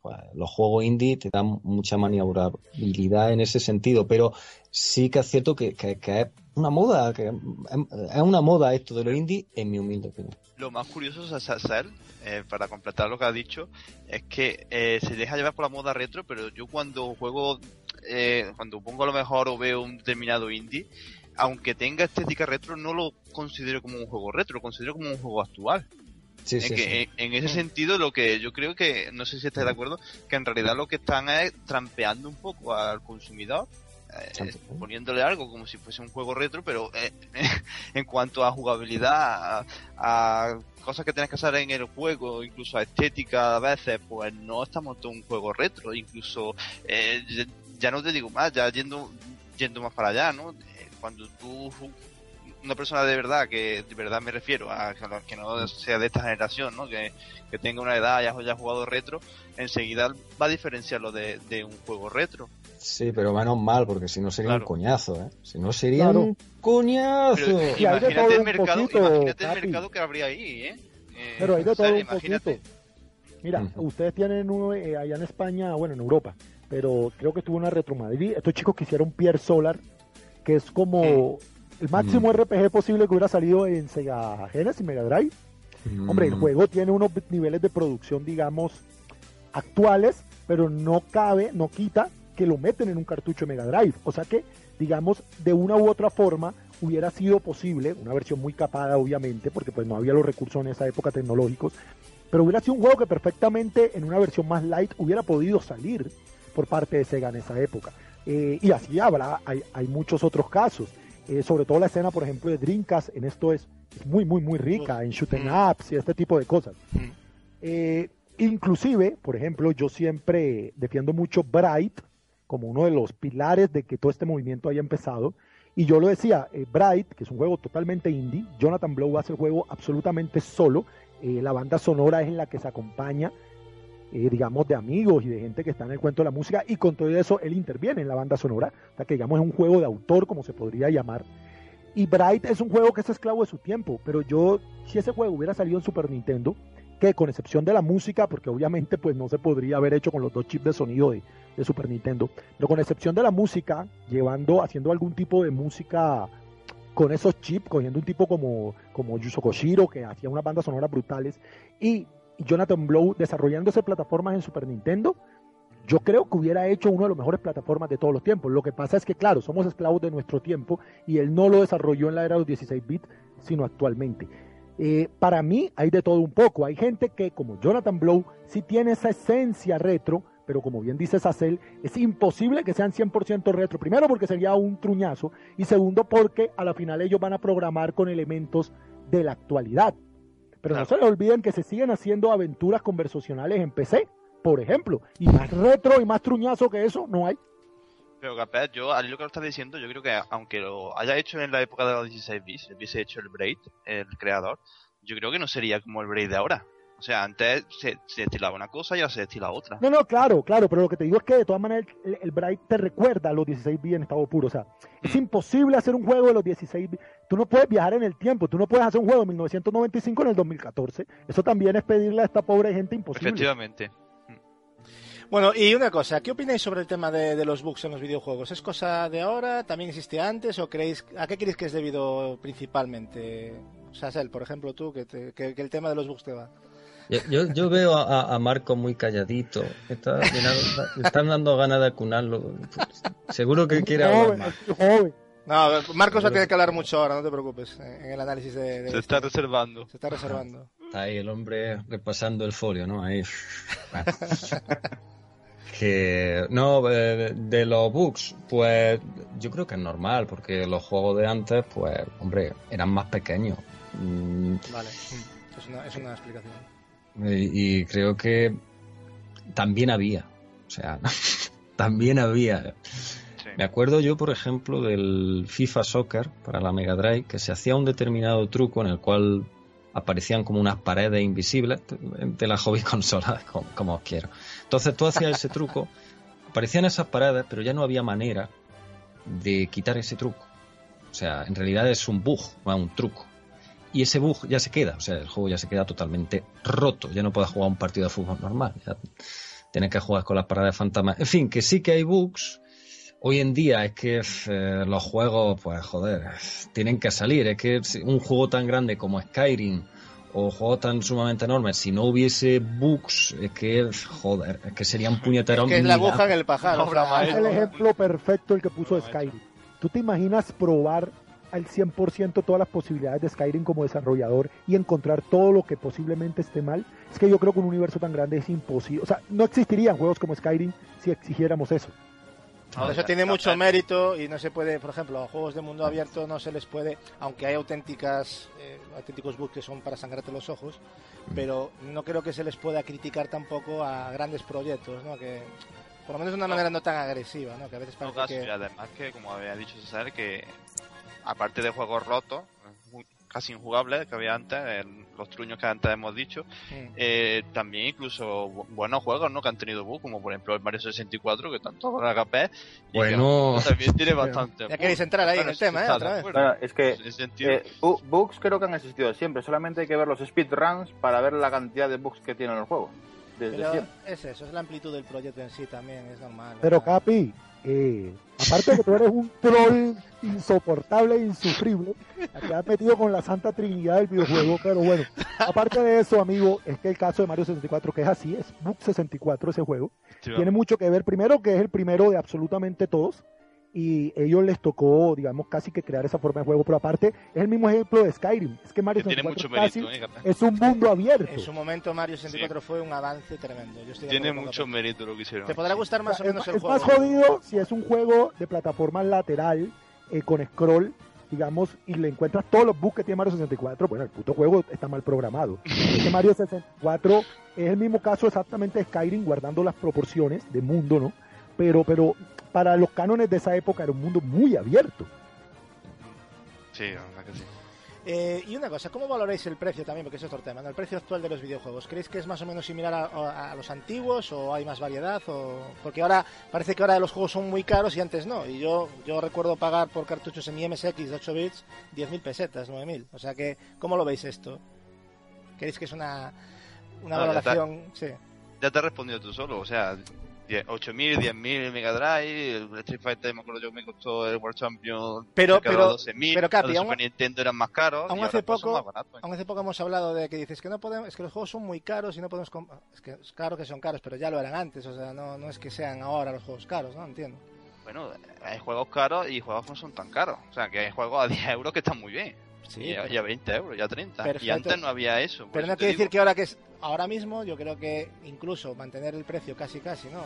pues, los juegos indie te dan mucha maniobrabilidad en ese sentido, pero sí que es cierto que, es una moda, que es una moda esto de lo indie, en mi humilde opinión. Lo más curioso es hacer, eh, para completar lo que ha dicho, es que eh, se deja llevar por la moda retro, pero yo cuando juego, eh, cuando pongo a lo mejor o veo un determinado indie, aunque tenga estética retro, no lo considero como un juego retro, lo considero como un juego actual. Sí, sí, en, en, ese sentido, lo que yo creo que, no sé si estáis de acuerdo, que en realidad lo que están es trampeando un poco al consumidor eh, poniéndole algo como si fuese un juego retro, pero eh, en cuanto a jugabilidad, a, cosas que tienes que hacer en el juego, incluso a estética a veces, pues no estamos todo un juego retro, incluso eh, ya no te digo más, ya yendo, yendo más para allá, ¿no? Cuando tú una persona de verdad, que de verdad me refiero a que no sea de esta generación, ¿no? que, tenga una edad y haya jugado retro, enseguida va a diferenciarlo de, de un juego retro. Sí, pero menos mal, porque si no sería un coñazo, ¿eh? Si no sería un coñazo. imagínate el mercado, imagínate el mercado que habría ahí, ¿eh? eh pero hay de todo un poquito. Mira, ustedes tienen uno eh, allá en España, bueno, en Europa, pero creo que tuvo una Retro Madrid. Estos chicos que hicieron Pierre Solar, que es como el máximo RPG posible que hubiera salido en Sega Genesis y Mega Drive. Hombre, el juego tiene unos niveles de producción, digamos, actuales, pero no cabe, no quita que lo meten en un cartucho Mega Drive. O sea que, digamos, de una u otra forma hubiera sido posible, una versión muy capada obviamente, porque pues no había los recursos en esa época tecnológicos, pero hubiera sido un juego que perfectamente en una versión más light hubiera podido salir por parte de Sega en esa época. Eh, y así habrá, hay, hay muchos otros casos. Eh, sobre todo la escena, por ejemplo, de Dreamcast, en esto es, muy, muy, muy rica, en shooting mm. ups y este tipo de cosas. Mm. Eh, inclusive, por ejemplo, yo siempre defiendo mucho Bright como uno de los pilares de que todo este movimiento haya empezado. Y yo lo decía, eh, Bright, que es un juego totalmente indie, Jonathan Blow hace el juego absolutamente solo, la banda sonora es en la que se acompaña, digamos, de amigos y de gente que está en el cuento de la música, y con todo eso él interviene en la banda sonora, o sea que digamos es un juego de autor, como se podría llamar. Y Bright es un juego que es esclavo de su tiempo, pero yo, si ese juego hubiera salido en Super Nintendo, que con excepción de la música, porque obviamente pues no se podría haber hecho con los dos chips de sonido de, Super Nintendo, pero con excepción de la música, llevando, haciendo algún tipo de música con esos chips, cogiendo un tipo como, como Yuzo que hacía unas bandas sonoras brutales, y Jonathan Blow desarrollándose plataformas en Super Nintendo, yo creo que hubiera hecho una de las mejores plataformas de todos los tiempos. Lo que pasa es que, claro, somos esclavos de nuestro tiempo y él no lo desarrolló en la era de los 16 bits, sino actualmente. Eh, para mí hay de todo un poco. Hay gente que, como Jonathan Blow, sí tiene esa esencia retro, pero como bien dice Sacel, es imposible que sean 100% retro. Primero porque sería un truñazo y segundo porque a la final ellos van a programar con elementos de la actualidad. Pero no se les olviden que se siguen haciendo aventuras conversacionales en PC, por ejemplo. Y más retro y más truñazo que eso no hay. Pero capaz, yo, al lo que lo estás diciendo, yo creo que aunque lo haya hecho en la época de los 16 bits, hubiese hecho el Braid, el creador, yo creo que no sería como el Braid de ahora. O sea, antes se, se, destilaba una cosa y ahora se destila otra. No, no, claro, claro, pero lo que te digo es que de todas maneras el, el Bright te recuerda a los 16 bits en estado puro. O sea, es mm. imposible hacer un juego de los 16 bits. Tú no puedes viajar en el tiempo, tú no puedes hacer un juego de 1995 en el 2014. Eso también es pedirle a esta pobre gente imposible. Efectivamente. Mm. Bueno, y una cosa, ¿qué opináis sobre el tema de, los bugs en los videojuegos? ¿Es cosa de ahora? ¿También existe antes? ¿O creéis, a qué creéis que es debido principalmente? Sasel, por ejemplo, tú, que, que el tema de los bugs te va. Yo, yo, veo a, Marco muy calladito. Está, le están dando ganas de acunarlo. Seguro que quiere hablar más. No, Marcos va a tener que hablar mucho ahora, no te preocupes, en el análisis de... se está reservando. Se está reservando. Está ahí el hombre repasando el folio, ¿no? Ahí. que no, de, los bugs, pues yo creo que es normal, porque los juegos de antes, pues, hombre, eran más pequeños. Mm. Vale, es una, es una explicación. Y, creo que también había, o sea, también había. Me acuerdo yo, por ejemplo, del FIFA Soccer para la Mega Drive, que se hacía un determinado truco en el cual aparecían como unas paredes invisibles de la hobby consola, como, os quiero. Entonces tú hacías ese truco, aparecían esas paredes, pero ya no había manera de quitar ese truco. O sea, en realidad es un bug, no un truco y ese bug ya se queda, o sea, el juego ya se queda totalmente roto, ya no puedes jugar un partido de fútbol normal, ya tienes que jugar con las paradas fantasmas. En fin, que sí que hay bugs, hoy en día es que eh, los juegos, pues joder, tienen que salir. Es que un juego tan grande como Skyrim o juegos tan sumamente enormes, si no hubiese bugs, es que, joder, es que serían puñeteros. Es que es la aguja en el pajar. es el ejemplo perfecto el que puso Skyrim. ¿Tú te imaginas probar al 100% todas las posibilidades de Skyrim como desarrollador y encontrar todo lo que posiblemente esté mal? Es que yo creo que un universo tan grande es imposible. O sea, no existirían juegos como Skyrim si exigiéramos eso eso tiene mucho mérito y no se puede, por ejemplo, a juegos de mundo abierto no se les puede, aunque hay auténticas, eh, auténticos bugs que son para sangrarte los ojos, mm. pero no creo que se les pueda criticar tampoco a grandes proyectos, ¿no? Que por lo menos de una manera no tan agresiva, ¿no? Que a veces parece que... además que, como había dicho César, que aparte de juegos rotos, casi injugables que había antes, los truños que antes hemos dicho. Eh, también incluso buenos juegos ¿no? que han tenido bugs, como por ejemplo el Mario 64, que tanto con HP. Y bueno, también tiene bastante. ya queréis entrar ahí en el tema, ¿eh? Otra vez. es que eh, bugs creo que han existido siempre, solamente hay que ver los speedruns para ver la cantidad de bugs que tienen el juego. es eso, es la amplitud del proyecto en sí también, es normal. Pero Capi, eh, aparte de que tú eres un troll insoportable e insufrible, te has metido con la santa trinidad del videojuego, pero bueno, aparte de eso, amigo, es que el caso de Mario 64, que es así, es Book 64 ese juego, tiene mucho que ver, primero que es el primero de absolutamente todos, y ellos les tocó, digamos, casi que crear esa forma de juego. Pero aparte, es el mismo ejemplo de Skyrim. Es que Mario 64 casi ¿eh? es un mundo abierto. En su momento Mario 64 fue un avance tremendo. tiene mucho mérito lo que hicieron. Te podrá gustar más o, menos el es juego. Es más jodido si es un juego de plataforma lateral eh, con scroll digamos, y le encuentras todos los bugs que tiene Mario 64, bueno, el puto juego está mal programado. Este Mario 64 es el mismo caso exactamente de Skyrim, guardando las proporciones de mundo, ¿no? Pero, pero para los cánones de esa época era un mundo muy abierto. Sí, verdad que sí. Eh, y una cosa, ¿cómo valoráis el precio también? Porque es otro tema, ¿no? El precio actual de los videojuegos. ¿Creéis que es más o menos similar a, los antiguos o hay más variedad? O... Porque ahora parece que ahora los juegos son muy caros y antes no. Y yo yo recuerdo pagar por cartuchos en mi MSX de 8 bits 10.000 pesetas, 9.000. O sea que, ¿cómo lo veis esto? ¿Creéis que es una, una valoración? sí. Ya te he respondido tú solo, o sea, 8.000, 10.000 Mega Drive, el Street Fighter me acuerdo yo me costó el World Champion pero, pero, 12.000, pero Capi, los Super Nintendo eran más caros aún hace poco, aún hace poco hemos hablado de que dices que no podemos, es que los juegos son muy caros y no podemos es que es claro que son caros, pero ya lo eran antes, o sea, no, no es que sean ahora los juegos caros, ¿no? Entiendo. Bueno, hay juegos caros y juegos no son tan caros, o sea, que hay juegos a 10 euros que están muy bien. Sí, ya, 20 euros, ya 30. Y antes no había eso. Pero no quiere decir que ahora que es ahora mismo, yo creo que incluso mantener el precio casi casi, ¿no?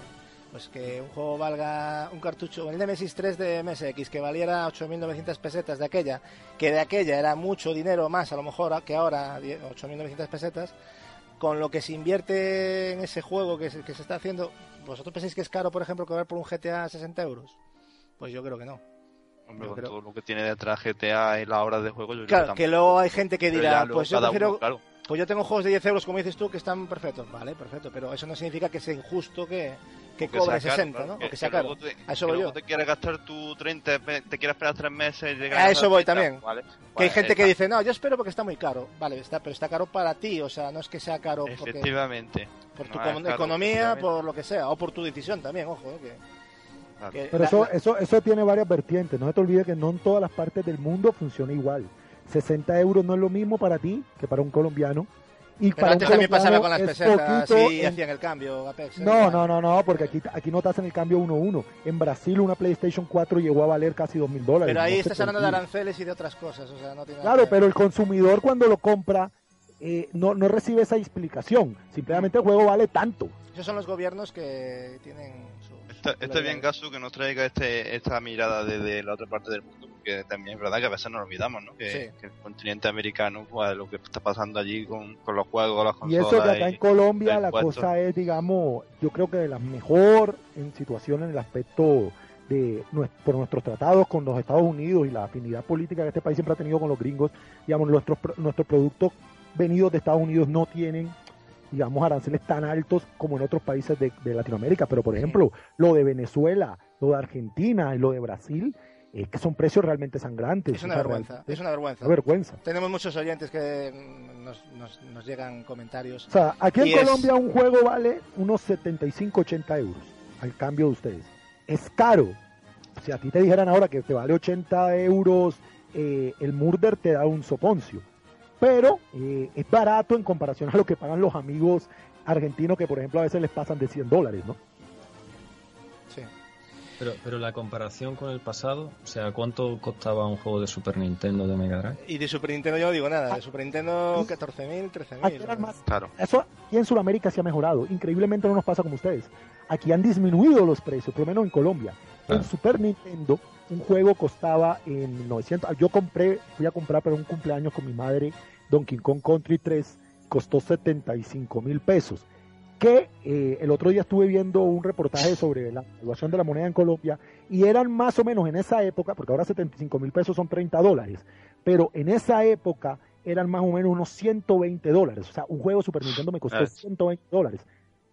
pues que un juego valga un cartucho, el Nemesis 3 de MSX, que valiera 8.900 pesetas de aquella, que de aquella era mucho dinero más a lo mejor que ahora, 8.900 pesetas, con lo que se invierte en ese juego que se, que se está haciendo, ¿vosotros pensáis que es caro, por ejemplo, cobrar por un GTA 60 euros? Pues yo creo que no. Hombre, todo lo que tiene detrás GTA y la hora de juego, yo claro, creo que, luego hay gente que dirá, pues yo prefiero... Pues yo tengo juegos de 10 euros, como dices tú, que están perfectos. Vale, perfecto. Pero eso no significa que sea injusto que, que cobre 60, ¿no? O que sea caro. a eso voy yo. te quieres gastar tu 30, te quieres esperar 3 meses y A eso voy también. que hay gente que dice, no, yo espero porque está muy caro. Vale, está, pero está caro para ti, o sea, no es que sea caro porque... Efectivamente. Por tu economía, por lo que sea, o por tu decisión también, ojo, que... pero eso, eso, eso tiene varias vertientes. No te olvides que no en todas las partes del mundo funciona igual. 60 euros no es lo mismo para ti que para un colombiano y Pero antes también pasaba con las pesetas, sí, hacían el cambio Apex. ¿eh? No, no, no, no, porque aquí, aquí no te hacen el cambio 1-1. En Brasil una PlayStation 4 llegó a valer casi 2 mil dólares. Pero ahí estás hablando de aranceles y de otras cosas. O sea, no tiene claro, pero el consumidor cuando lo compra eh, no, no recibe esa explicación. Simplemente el juego vale tanto. Esos son los gobiernos que tienen Está, bien, Gasu, que nos traiga este, esta mirada desde la otra parte del mundo, porque también es verdad que a veces nos olvidamos, ¿no? Que, el continente americano, pues, lo que está pasando allí con, los juegos, las consolas. Y eso que acá en Colombia la cosa es, digamos, yo creo que de la mejor en situación en el aspecto de por nuestros tratados con los Estados Unidos y la afinidad política que este país siempre ha tenido con los gringos, digamos, nuestros, nuestros productos venidos de Estados Unidos no tienen digamos, aranceles tan altos como en otros países de, Latinoamérica. Pero, por ejemplo, lo de Venezuela, lo de Argentina y lo de Brasil, es que son precios realmente sangrantes. Es una vergüenza, es una vergüenza. vergüenza. Tenemos muchos oyentes que nos, nos, llegan comentarios. O sea, aquí en Colombia un juego vale unos 75, 80 euros al cambio de ustedes. Es caro. si a ti te dijeran ahora que te vale 80 euros, eh, el Murder te da un soponcio. Pero eh, es barato en comparación a lo que pagan los amigos argentinos que, por ejemplo, a veces les pasan de 100 dólares, ¿no? Sí. Pero, pero la comparación con el pasado, o sea, ¿cuánto costaba un juego de Super Nintendo de Mega Drive? Y de Super Nintendo yo no digo nada. De Super Nintendo 14.000, Aquí 13.000. eran ¿no? más- Claro. Eso aquí en Sudamérica se ha mejorado. Increíblemente no nos pasa como ustedes. Aquí han disminuido los precios, por lo menos en Colombia. Claro. En Super Nintendo, un juego costaba en 900. Yo compré, fui a comprar para un cumpleaños con mi madre Donkey Kong Country 3, costó 75 mil pesos. Que eh, el otro día estuve viendo un reportaje sobre la evaluación de la moneda en Colombia y eran más o menos en esa época, porque ahora 75 mil pesos son 30 dólares, pero en esa época eran más o menos unos 120 dólares. O sea, un juego Super Nintendo me costó Ah. 120 dólares.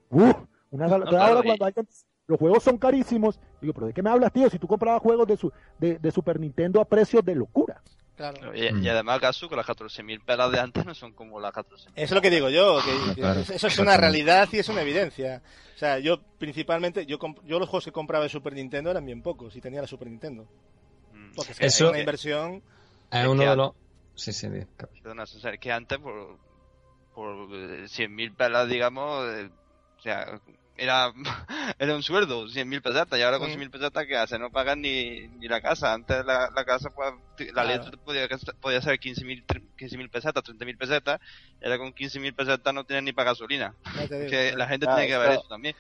Uf, una ahora cuando alguien- los juegos son carísimos, digo, pero ¿de qué me hablas, tío? Si tú comprabas juegos de, su, de, de Super Nintendo a precios de locura. Claro. Y, Mm. y además, Gasu, que las 14.000 pelas de antes no son como las 14.000. Eso es lo que digo yo, que, que Claro, eso es una realidad y es una evidencia. O sea, yo principalmente, yo, yo los juegos que compraba de Super Nintendo eran bien pocos y tenía la Super Nintendo. Mm. Porque es que Eso- era una inversión. Es uno de los... Sí, sí. Perdona, o sea, que antes por, por eh, 100.000 pelas, digamos, eh, o sea, era, era un sueldo, 100.000 pesetas, y ahora con Mm. 100.000 pesetas, ¿qué hace? No pagan ni, ni la casa. Antes la, la casa, pues, la Claro. letra podía, podía ser 15.000 tre- 15.000 pesetas, 30.000 pesetas, y ahora con 15.000 pesetas no tienen ni para gasolina. Que la gente tiene que ver eso también.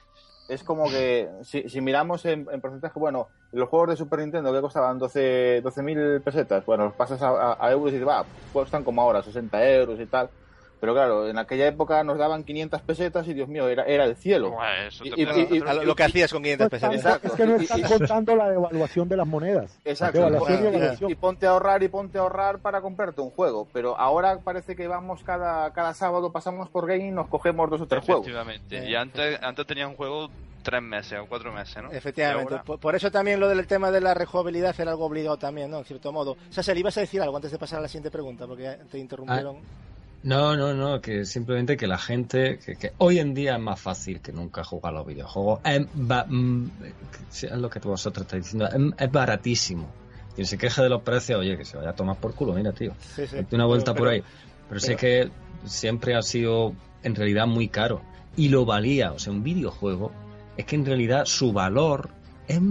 Es como que, si, si miramos en, en porcentaje, bueno, los juegos de Super Nintendo que costaban 12 12.000 pesetas, bueno, los pasas a, a- a euros y dices, va, cuestan como ahora, 60 euros y tal. Pero claro, en aquella época nos daban 500 pesetas y Dios mío, era, era el cielo. Eso Y- lo, que hacías con 500 No están- pesetas. Exacto. es que no y- contando la devaluación de las monedas. Exacto. Claro, devaluación. Y ponte a ahorrar y ponte a ahorrar para comprarte un juego. Pero ahora parece que vamos cada, cada sábado, pasamos por game y nos cogemos dos o tres juegos. Efectivamente. Eh, y antes, antes tenías un juego tres meses o cuatro meses, ¿no? Efectivamente. Ahora- Por, por eso también lo del tema de la rejugabilidad era algo obligado también, ¿no? En cierto modo. O sea, le ibas a decir algo antes de pasar a la siguiente pregunta, porque te interrumpieron. No, no, no, que simplemente que la gente, que, que hoy en día es más fácil que nunca jugar a los videojuegos. Es, mm, es lo que vosotros estáis diciendo, es, es baratísimo. Quien se queje de los precios, oye, que se vaya a tomar por culo, mira, tío. Sí, una vuelta Pero- por ahí. Pero sé que siempre ha sido en realidad muy caro. Y lo valía, o sea, un videojuego, es que en realidad su valor es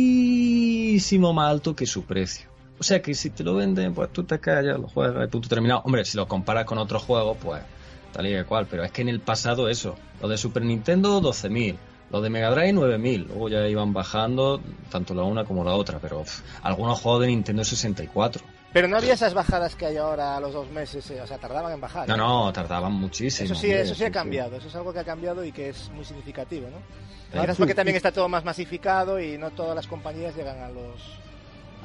muchísimo más alto que su precio. O sea que si te lo venden, pues tú te callas, lo juegas y punto terminado. Hombre, si lo comparas con otros juegos, pues tal y cual. Pero es que en el pasado eso, lo de Super Nintendo 12.000, lo de Mega Drive 9.000. Luego ya iban bajando tanto la una como la otra. Pero pff, algunos juegos de Nintendo 64. Pero no había esas bajadas que hay ahora a los dos meses, eh, o sea, tardaban en bajar. No, ¿eh? no, tardaban muchísimo. Eso sí, hombre, eso sí ha sí. cambiado, eso es algo que ha cambiado y que es muy significativo, ¿no? Ah, sí, porque también está todo más masificado y no todas las compañías llegan a los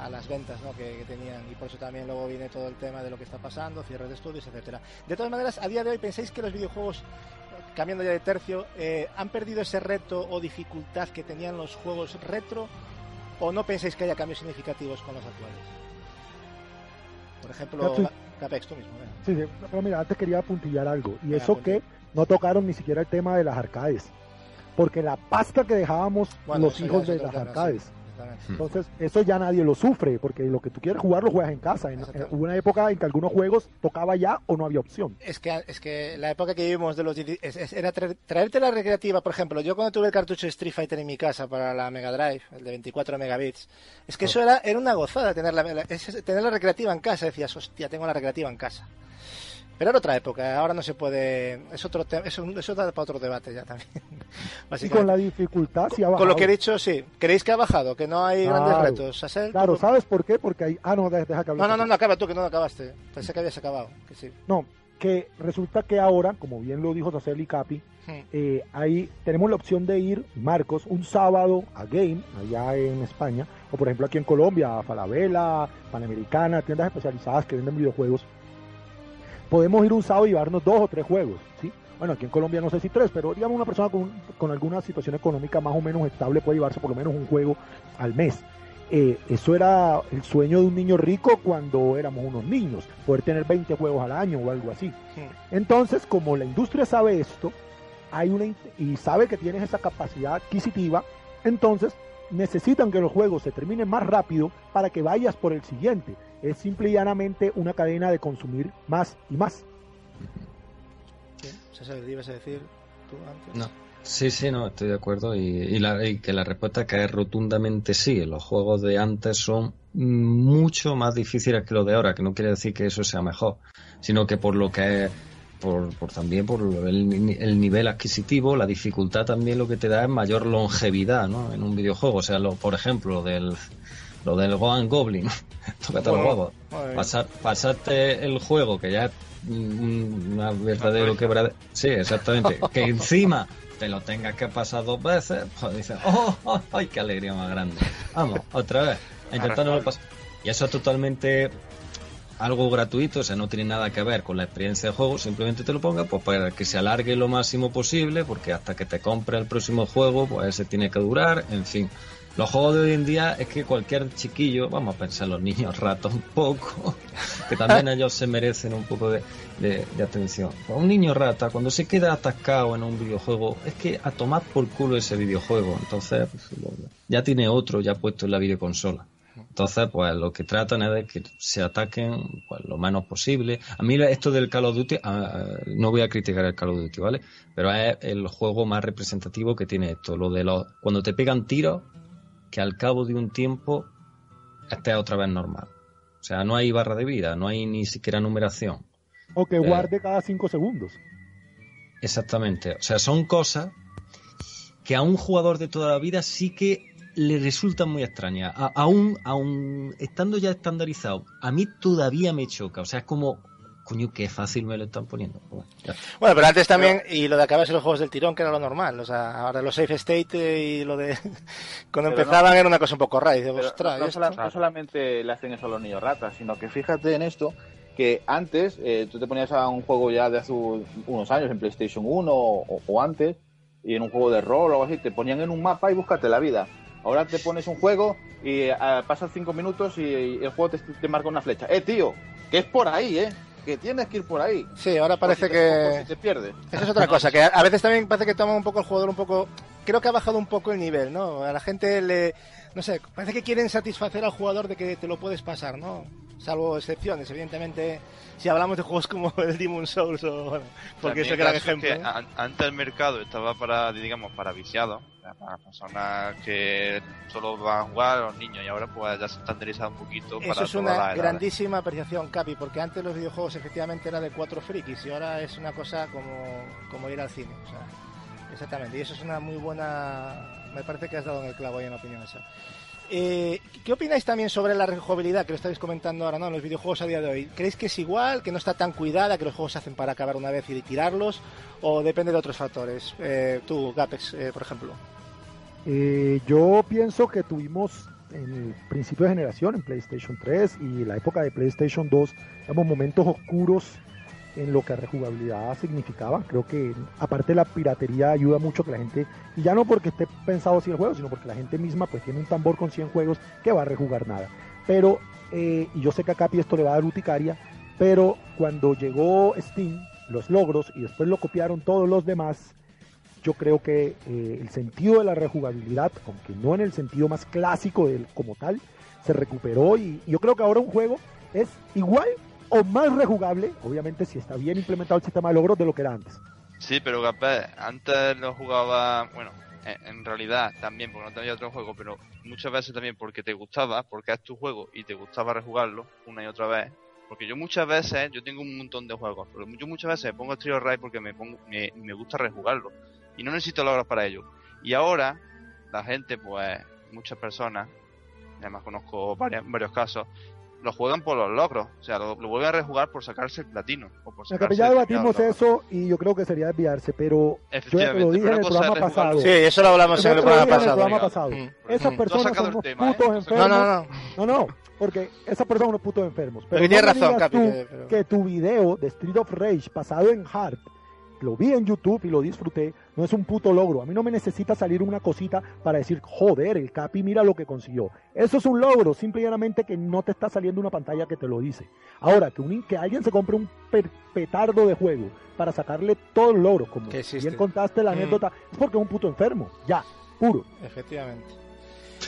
a las ventas ¿no? que, que tenían y por eso también luego viene todo el tema de lo que está pasando, cierres de estudios, etcétera. De todas maneras, a día de hoy pensáis que los videojuegos, cambiando ya de tercio, eh, han perdido ese reto o dificultad que tenían los juegos retro o no pensáis que haya cambios significativos con los actuales. Por ejemplo, Capex, tú mismo. Sí, sí, pero mira, antes quería apuntillar algo. Y eso que no tocaron ni siquiera el tema de las arcades. Porque la pasta que dejábamos Bueno, los hijos de las arcades. Entonces, eso ya nadie lo sufre, porque lo que tú quieres jugar lo juegas en casa. En- eh, hubo una época en que algunos juegos tocaba ya o no había opción. Es que, es que la época que vivimos de los 10 es- es- era traer- traerte la recreativa, por ejemplo, yo cuando tuve el cartucho de Street Fighter en mi casa para la Mega Drive, el de 24 megabits, es que eso era, era una gozada tener la, la- tener la recreativa en casa, decías, hostia, tengo la recreativa en casa. Pero era otra época, ahora no se puede, es otro tema, eso, eso da para otro debate ya también. Y con la dificultad sí ha Con lo bajado. que he dicho, sí. ¿Creéis que ha bajado? Que no hay grandes Claro. retos. Asel, Claro, ¿sabes por qué? Porque hay... Ah, no, deja, deja que hable. No, no, no, no, acaba tú, que no lo acabaste. Pensé que habías acabado. Que sí. No, que resulta que ahora, como bien lo dijo Sacel y Capi, Hmm. eh, ahí tenemos la opción de ir, Marcos, un sábado a Game, allá en España, o por ejemplo aquí en Colombia, a Falabella, Panamericana, tiendas especializadas que venden videojuegos. Podemos ir un sábado y llevarnos dos o tres juegos, ¿sí? Bueno, aquí en Colombia no sé si tres, pero digamos una persona con, con alguna situación económica más o menos estable puede llevarse por lo menos un juego al mes. Eh, eso era el sueño de un niño rico cuando éramos unos niños, poder tener 20 juegos al año o algo así. Entonces, como la industria sabe esto, hay una y sabe que tienes esa capacidad adquisitiva, entonces necesitan que los juegos se terminen más rápido para que vayas por el siguiente. Es simple y llanamente una cadena de consumir más y más. Sí, César, ¿ibas a decir tú antes? No. Sí, sí, no, estoy de acuerdo y, y la- y que la respuesta es rotundamente sí. Los juegos de antes son mucho más difíciles que los de ahora, que no quiere decir que eso sea mejor, sino que por lo que es, por, por también por el, el nivel adquisitivo, la dificultad también lo que te da es mayor longevidad, ¿no? En un videojuego, o sea, lo, por ejemplo, del lo del Gohan Goblin, tócate los huevos. Pasar, pasarte el juego que ya es un una verdadero quebradero. Sí, exactamente. que encima te lo tengas que pasar dos veces, pues dices, ¡oh, oh, ay, qué alegría más grande! Vamos, otra vez, a intentarlo pasar. Y eso es totalmente algo gratuito, o sea, no tiene nada que ver con la experiencia de juego, simplemente te lo ponga pues para que se alargue lo máximo posible, porque hasta que te compre el próximo juego, pues ese tiene que durar, en fin. Los juegos de hoy en día es que cualquier chiquillo, vamos a pensar en los niños ratos un poco, que también ellos se merecen un poco de, atención. Un niño rata, cuando se queda atascado en un videojuego, es que a tomar por culo ese videojuego, entonces pues, ya tiene otro ya puesto en la videoconsola. Entonces, pues lo que tratan es de que se ataquen pues, lo menos posible. A mí esto del Call of Duty, ah, no voy a criticar el Call of Duty, ¿vale? Pero es el juego más representativo que tiene esto. Lo de los, cuando te pegan tiros, que al cabo de un tiempo estés otra vez normal. O sea, no hay barra de vida, no hay ni siquiera numeración. O que guarde cada cinco segundos. Exactamente. O sea, son cosas que a un jugador de toda la vida sí que le resultan muy extrañas. A- aún, aún estando ya estandarizado, a mí todavía me choca. O sea, es como, coño, qué fácil me lo están poniendo. Bueno, pero antes también, y lo de acabarse los juegos del tirón, que era lo normal. O sea, ahora los safe state y lo de. Cuando Pero empezaban era una cosa un poco rara. Y Pero ostras, no, no solamente le hacen eso a los niños ratas, sino que fíjate en esto, que antes eh, tú te ponías a un juego ya de hace unos años, en PlayStation 1 o, o antes, y en un juego de rol o algo así, te ponían en un mapa y búscate la vida. Ahora te pones un juego y ah, pasan cinco minutos y, y el juego te, te marca una flecha. Eh, tío, que es por ahí, eh, que tienes que ir por ahí. Sí, ahora parece si te- que. si te pierdes. Esa es otra cosa, que a a veces también parece que toma un poco el jugador un poco... Creo que ha bajado un poco el nivel, ¿no? A la gente le... No sé, parece que quieren satisfacer al jugador de que te lo puedes pasar, ¿no? Salvo excepciones, evidentemente, si hablamos de juegos como el Demon Souls o... Bueno, porque es el También gran caso es ejemplo. que antes el mercado estaba para, digamos, para viciados, para personas que solo van a jugar los niños y ahora pues ya se estandarizado un poquito para Eso es todas una grandísima apreciación, Capi, porque antes los videojuegos efectivamente era de cuatro frikis y ahora es una cosa como, como ir al cine. O sea, exactamente. Y eso es una muy buena. Me parece que has dado en el clavo ahí en la opinión esa. Eh, ¿Qué opináis también sobre la rejugabilidad que lo estáis comentando ahora, ¿no? En los videojuegos a día de hoy. ¿Creéis que es igual, que no está tan cuidada, que los juegos se hacen para acabar una vez y tirarlos? ¿O depende de otros factores? Eh, tú, Gapex, eh, por ejemplo. Eh, yo pienso que tuvimos en el principio de generación, en PlayStation 3 y la época de PlayStation 2, digamos, momentos oscuros en lo que a rejugabilidad significaba. Creo que aparte la piratería ayuda mucho que la gente, y ya no porque esté pensado así el juego, sino porque la gente misma pues tiene un tambor con 100 juegos que va a rejugar nada. Pero, eh, y yo sé que a Capi esto le va a dar urticaria, pero cuando llegó Steam, los logros, y después lo copiaron todos los demás, yo creo que eh, el sentido de la rejugabilidad, aunque no en el sentido más clásico del, como tal, se recuperó y, y yo creo que ahora un juego es igual o más rejugable, obviamente si está bien implementado el sistema de logros de lo que era antes. Sí, pero capaz, antes lo jugaba, bueno, en, realidad también porque no tenía otro juego, pero muchas veces también porque te gustaba, porque es tu juego y te gustaba rejugarlo una y otra vez. Porque yo muchas veces, yo tengo un montón de juegos, pero yo muchas veces me pongo el Trio Ride porque me, pongo, me, me gusta rejugarlo. Y no necesito logros para ello. Y ahora, la gente, pues, muchas personas, además conozco varias- varios casos, lo juegan por los logros. O sea, lo, lo vuelven a rejugar por sacarse el platino. O por sacarse que ya debatimos eso y yo creo que sería desviarse, pero yo ya te lo dije pero en el programa pasado. Sí, eso lo hablamos en el programa en el pasado. programa pasado. Mm. Esas No personas sacado son unos tema, ¿eh? putos No has enfermos. No, no, no. No, no, porque esas personas son unos putos enfermos. Pero Pero no tienes razón, Capi, pero- que tu video de Street of Rage pasado en Hard, lo vi en YouTube y lo disfruté, no es un puto logro. A mí no me necesita salir una cosita para decir, joder, el Capi mira lo que consiguió. Eso es un logro, simple y llanamente que no te está saliendo una pantalla que te lo dice. Ahora, que, un, que alguien se compre un petardo de juego para sacarle todos los logros, como bien contaste la Mm. anécdota, es porque es un puto enfermo, ya, puro. Efectivamente.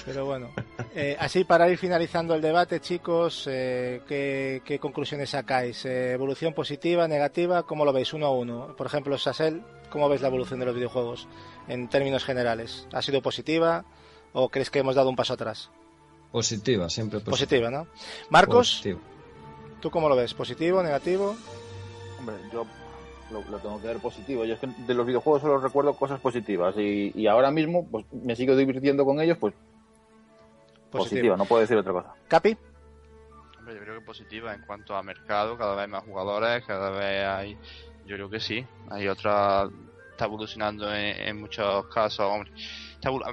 Pero bueno, eh, así para ir finalizando el debate, chicos, eh, ¿qué, qué conclusiones sacáis? Eh, ¿Evolución positiva, negativa? ¿Cómo lo veis uno a uno? Por ejemplo, Sasel, ¿cómo ves la evolución de los videojuegos en términos generales? ¿Ha sido positiva o crees que hemos dado un paso atrás? Positiva, siempre positiva. Positiva, ¿no? Marcos, Positivo. ¿tú cómo lo ves? ¿Positivo, negativo? Hombre, yo lo, lo tengo que ver positivo. Yo es que de los videojuegos solo recuerdo cosas positivas y, y ahora mismo pues me sigo divirtiendo con ellos, pues positiva, no puedo decir otra cosa. ¿Capi? Hombre, yo creo que positiva en cuanto a mercado, cada vez hay más jugadores, cada vez hay, yo creo que sí, hay otra, está evolucionando en, en muchos casos, hombre,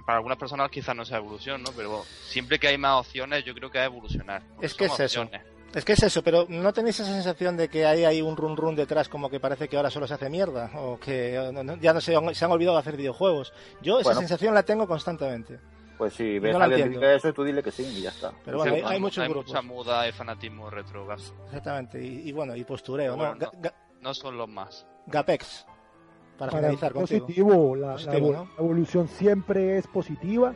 para algunas personas quizás no sea evolución, ¿no? Pero bueno, siempre que hay más opciones, yo creo que es evolucionar. Es que es eso. opciones. Es que es eso, pero ¿no tenéis esa sensación de que hay, hay un run run detrás como que parece que ahora solo se hace mierda? O que ya no se, han- se han olvidado de hacer videojuegos. Yo esa Bueno. sensación la tengo constantemente. Pues si ves No a la alguien diga eso, tú dile que sí y ya está. Pero bueno, hay, Sí, hay muchos hay grupos. mucha muda y fanatismo retro, gas. Exactamente. Y, y bueno, y postureo, ¿no? bueno, Ga- ga- No son los más. Gapex. Para, Para finalizar contigo. positivo, la, la Positivo, ¿no? la evolución siempre es positiva,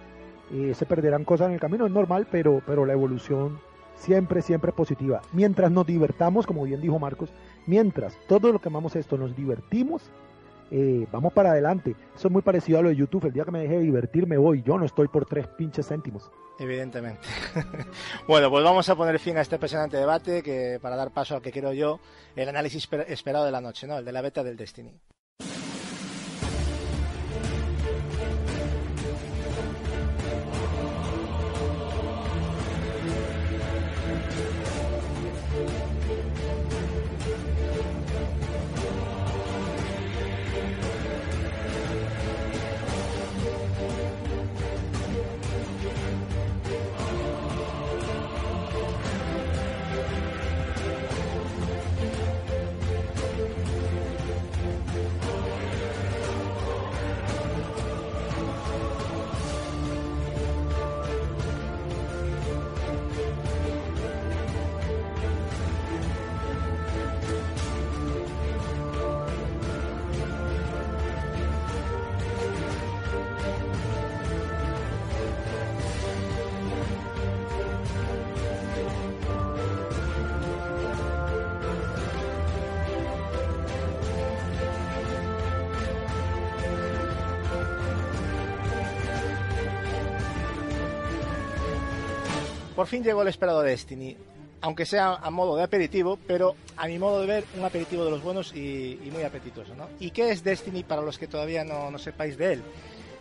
eh, se perderán cosas en el camino, es normal, pero, pero la evolución siempre, siempre es positiva. Mientras nos divertamos, como bien dijo Marcos, mientras todo lo que amamos esto nos divertimos, eh, vamos para adelante. Eso es muy parecido a lo de YouTube, el día que me deje de divertir me voy, yo no estoy por tres pinches céntimos. Evidentemente. bueno, pues vamos a poner fin a este apasionante debate que para dar paso al que quiero yo, el análisis esper- esperado de la noche, ¿no? El de la beta del Destiny. Por fin llegó el esperado Destiny, aunque sea a modo de aperitivo, pero a mi modo de ver, un aperitivo de los buenos y, y muy apetitoso. ¿no? ¿Y qué es Destiny para los que todavía no, no sepáis de él?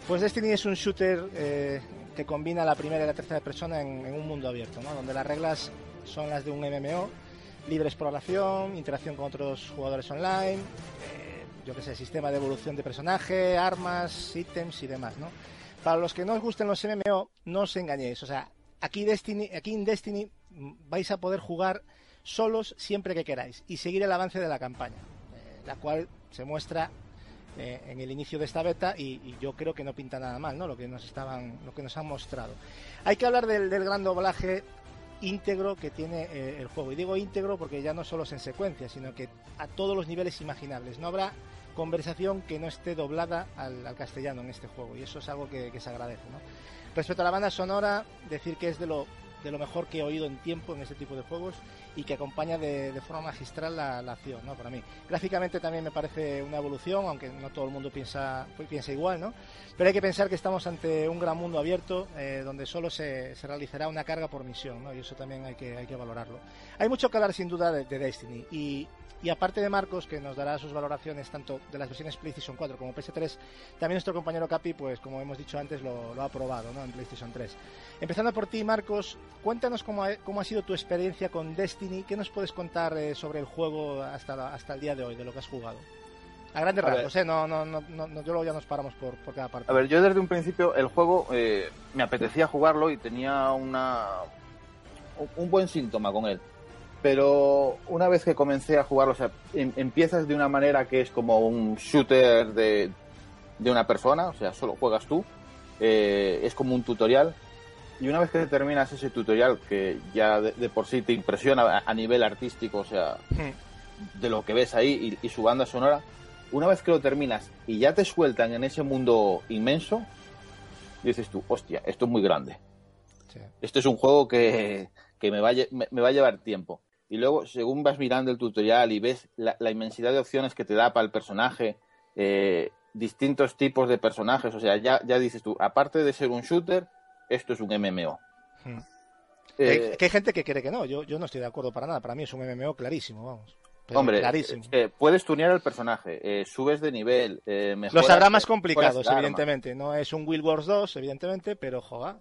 Pues Destiny es un shooter eh, que combina la primera y la tercera persona en, en un mundo abierto, ¿no? donde las reglas son las de un MMO, libre exploración, interacción con otros jugadores online, eh, yo qué sé, sistema de evolución de personaje, armas, ítems y demás. ¿no? Para los que no os gusten los MMO, no os engañéis. O sea, aquí, Destiny, aquí en Destiny vais a poder jugar solos siempre que queráis y seguir el avance de la campaña, eh, la cual se muestra eh, en el inicio de esta beta y, yo creo que no pinta nada mal, ¿no? Lo que nos estaban, lo que nos han mostrado. Hay que hablar del, gran doblaje íntegro que tiene eh, el juego. Y digo íntegro porque ya no solo es en secuencia, sino que a todos los niveles imaginables. No habrá conversación que no esté doblada al, al castellano en este juego y eso es algo que, que se agradece. ¿no? Respecto a la banda sonora, decir que es de lo, de lo mejor que he oído en tiempo en este tipo de juegos y que acompaña de, de forma magistral la, la acción, ¿no? Para mí. Gráficamente también me parece una evolución, aunque no todo el mundo piensa, pues, piensa igual, ¿no? Pero hay que pensar que estamos ante un gran mundo abierto eh, donde solo se, se, realizará una carga por misión, ¿no? Y eso también hay que, hay que valorarlo. Hay mucho que hablar sin duda de, de Destiny y, y aparte de Marcos, que nos dará sus valoraciones tanto de las versiones PlayStation 4 como PS3, también nuestro compañero Capi, pues como hemos dicho antes, lo, lo ha probado ¿no? en PlayStation 3. Empezando por ti, Marcos, cuéntanos cómo ha, cómo ha sido tu experiencia con Destiny. ¿Qué nos puedes contar eh, sobre el juego hasta, hasta el día de hoy, de lo que has jugado? A grandes a rasgos, ¿eh? No, no, no, no, yo luego ya nos paramos por, por cada parte. A ver, yo desde un principio el juego eh, me apetecía jugarlo y tenía una un buen síntoma con él. Pero una vez que comencé a jugarlo, o sea, em, empiezas de una manera que es como un shooter de, de una persona, o sea, solo juegas tú, eh, es como un tutorial. Y una vez que terminas ese tutorial, que ya de, de por sí te impresiona a, a, nivel artístico, o sea, de lo que ves ahí y, y su banda sonora, una vez que lo terminas y ya te sueltan en ese mundo inmenso, dices tú, hostia, esto es muy grande. Esto es un juego que, que me, va me, me va a llevar tiempo. Y luego, según vas mirando el tutorial y ves la, la inmensidad de opciones que te da para el personaje, eh, distintos tipos de personajes, o sea, ya, ya dices tú, aparte de ser un shooter, esto es un MMO. Hmm. Eh, Hay- que hay gente que cree que no, yo, yo no estoy de acuerdo para nada. Para mí es un MMO clarísimo, vamos. Pero Hombre, clarísimo. eh, puedes tunear el personaje, subes de nivel, eh, Los mejoras- habrá más mejoras complicados, arma. evidentemente. No es un Will Wars 2, evidentemente, pero joga,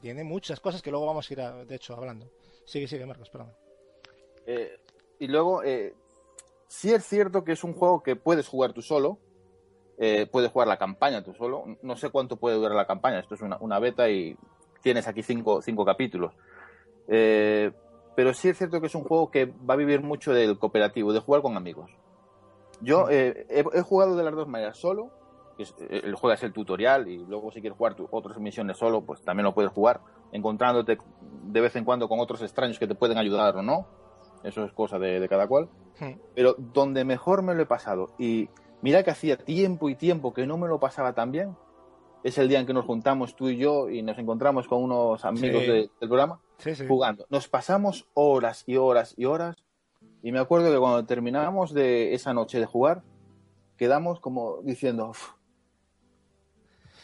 tiene muchas cosas que luego vamos a ir, a- de hecho, hablando. Sigue, sigue, Marcos, perdón. Eh, y luego, eh, sí es cierto que es un juego que puedes jugar tú solo, eh, puedes jugar la campaña tú solo. No sé cuánto puede durar la campaña, esto es una, una beta y tienes aquí cinco, cinco capítulos. Eh, pero sí es cierto que es un juego que va a vivir mucho del cooperativo, de jugar con amigos. Yo eh, he, he jugado de las dos maneras solo, que es- eh, el juego es el tutorial y luego si quieres jugar tu- otras misiones solo, pues también lo puedes jugar, encontrándote de vez en cuando con otros extraños que te pueden ayudar o no. Eso es cosa de, de cada cual. Hmm. Pero donde mejor me lo he pasado, y mira que hacía tiempo y tiempo que no me lo pasaba tan bien, es el día en que nos juntamos tú y yo y nos encontramos con unos amigos Sí. de- del programa sí. jugando. Nos pasamos horas y horas y horas. Y me acuerdo que cuando terminábamos de esa noche de jugar, quedamos como diciendo, "Uf,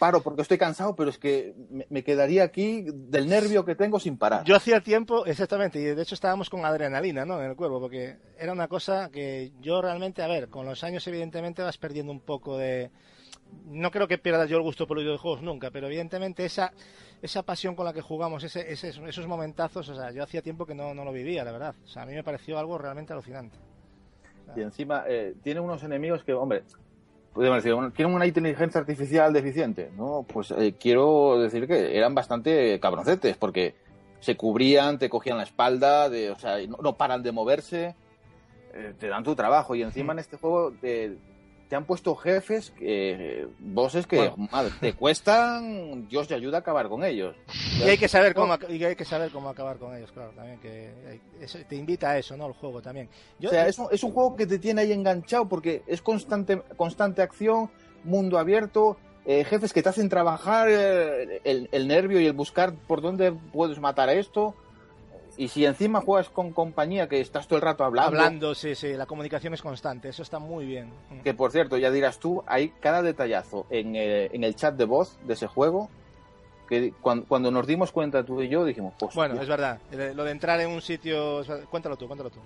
paro porque estoy cansado, pero es que me, me quedaría aquí del nervio que tengo sin parar. Yo hacía tiempo, exactamente, y de hecho estábamos con adrenalina, ¿no? En el cuerpo, porque era una cosa que yo realmente, a ver, con los años evidentemente vas perdiendo un poco de... No creo que pierdas yo el gusto por los videojuegos nunca, pero evidentemente esa, esa pasión con la que jugamos, ese, ese- esos momentazos, o sea, yo hacía tiempo que no, no lo vivía, la verdad. O sea, a mí me pareció algo realmente alucinante. Y encima eh, tiene unos enemigos que, hombre, podemos decir, bueno, tienen una inteligencia artificial deficiente. No, pues eh, quiero decir que eran bastante cabroncetes, porque se cubrían, te cogían la espalda, de, o sea, no, no paran de moverse, eh, te dan tu trabajo. Y encima en este juego te, te han puesto jefes, que, bosses que Bueno. madre, te cuestan, Dios te ayuda a acabar con ellos. Y hay que saber cómo, y hay que saber cómo acabar con ellos, claro, también, que eso- te invita a eso, ¿no? El juego también. Yo, O sea, es un, es un juego que te tiene ahí enganchado porque es constante, constante acción, mundo abierto, eh, jefes que te hacen trabajar eh, el, el nervio y el buscar por dónde puedes matar a esto. Y si encima juegas con compañía que estás todo el rato hablando, hablando, sí, sí, la comunicación es constante, eso está muy bien. que por cierto, ya dirás tú, hay cada detallazo en, eh, en el chat de voz de ese juego que cuando, cuando nos dimos cuenta tú y yo dijimos, pues Bueno, es verdad, lo de entrar en un sitio... Cuéntalo tú, cuéntalo tú.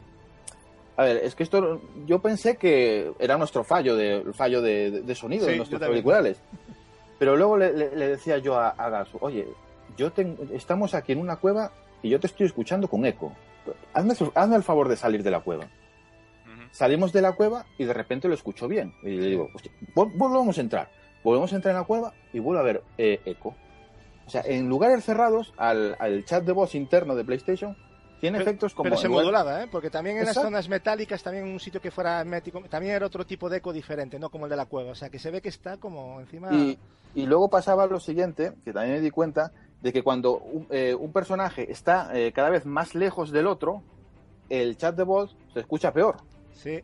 A ver, es que esto yo pensé que era nuestro fallo de el fallo de, de- de sonido Sí, de nuestros auriculares. Pero luego le, le- le decía yo a, a Gasu, oye, yo ten- estamos aquí en una cueva y yo te estoy escuchando con eco. Hazme, hazme el favor de salir de la cueva. Ujú. Salimos de la cueva y de repente lo escucho bien. Y le digo, "Hostia, vol- volvemos a entrar. Volvemos a entrar en la cueva y vuelve a haber eh, eco. O sea, en lugares cerrados, al, al chat de voz interno de PlayStation, tiene Pero- efectos como... Pero se modulaba, ¿eh? Porque también en las zonas metálicas, también un sitio que fuera hermético, también era otro tipo de eco diferente, no como el de la cueva. O sea, que se ve que está como encima... Y, y luego pasaba lo siguiente, que también me di cuenta, de que cuando un, eh, un personaje está eh, cada vez más lejos del otro, el chat de voz se escucha peor. Sí,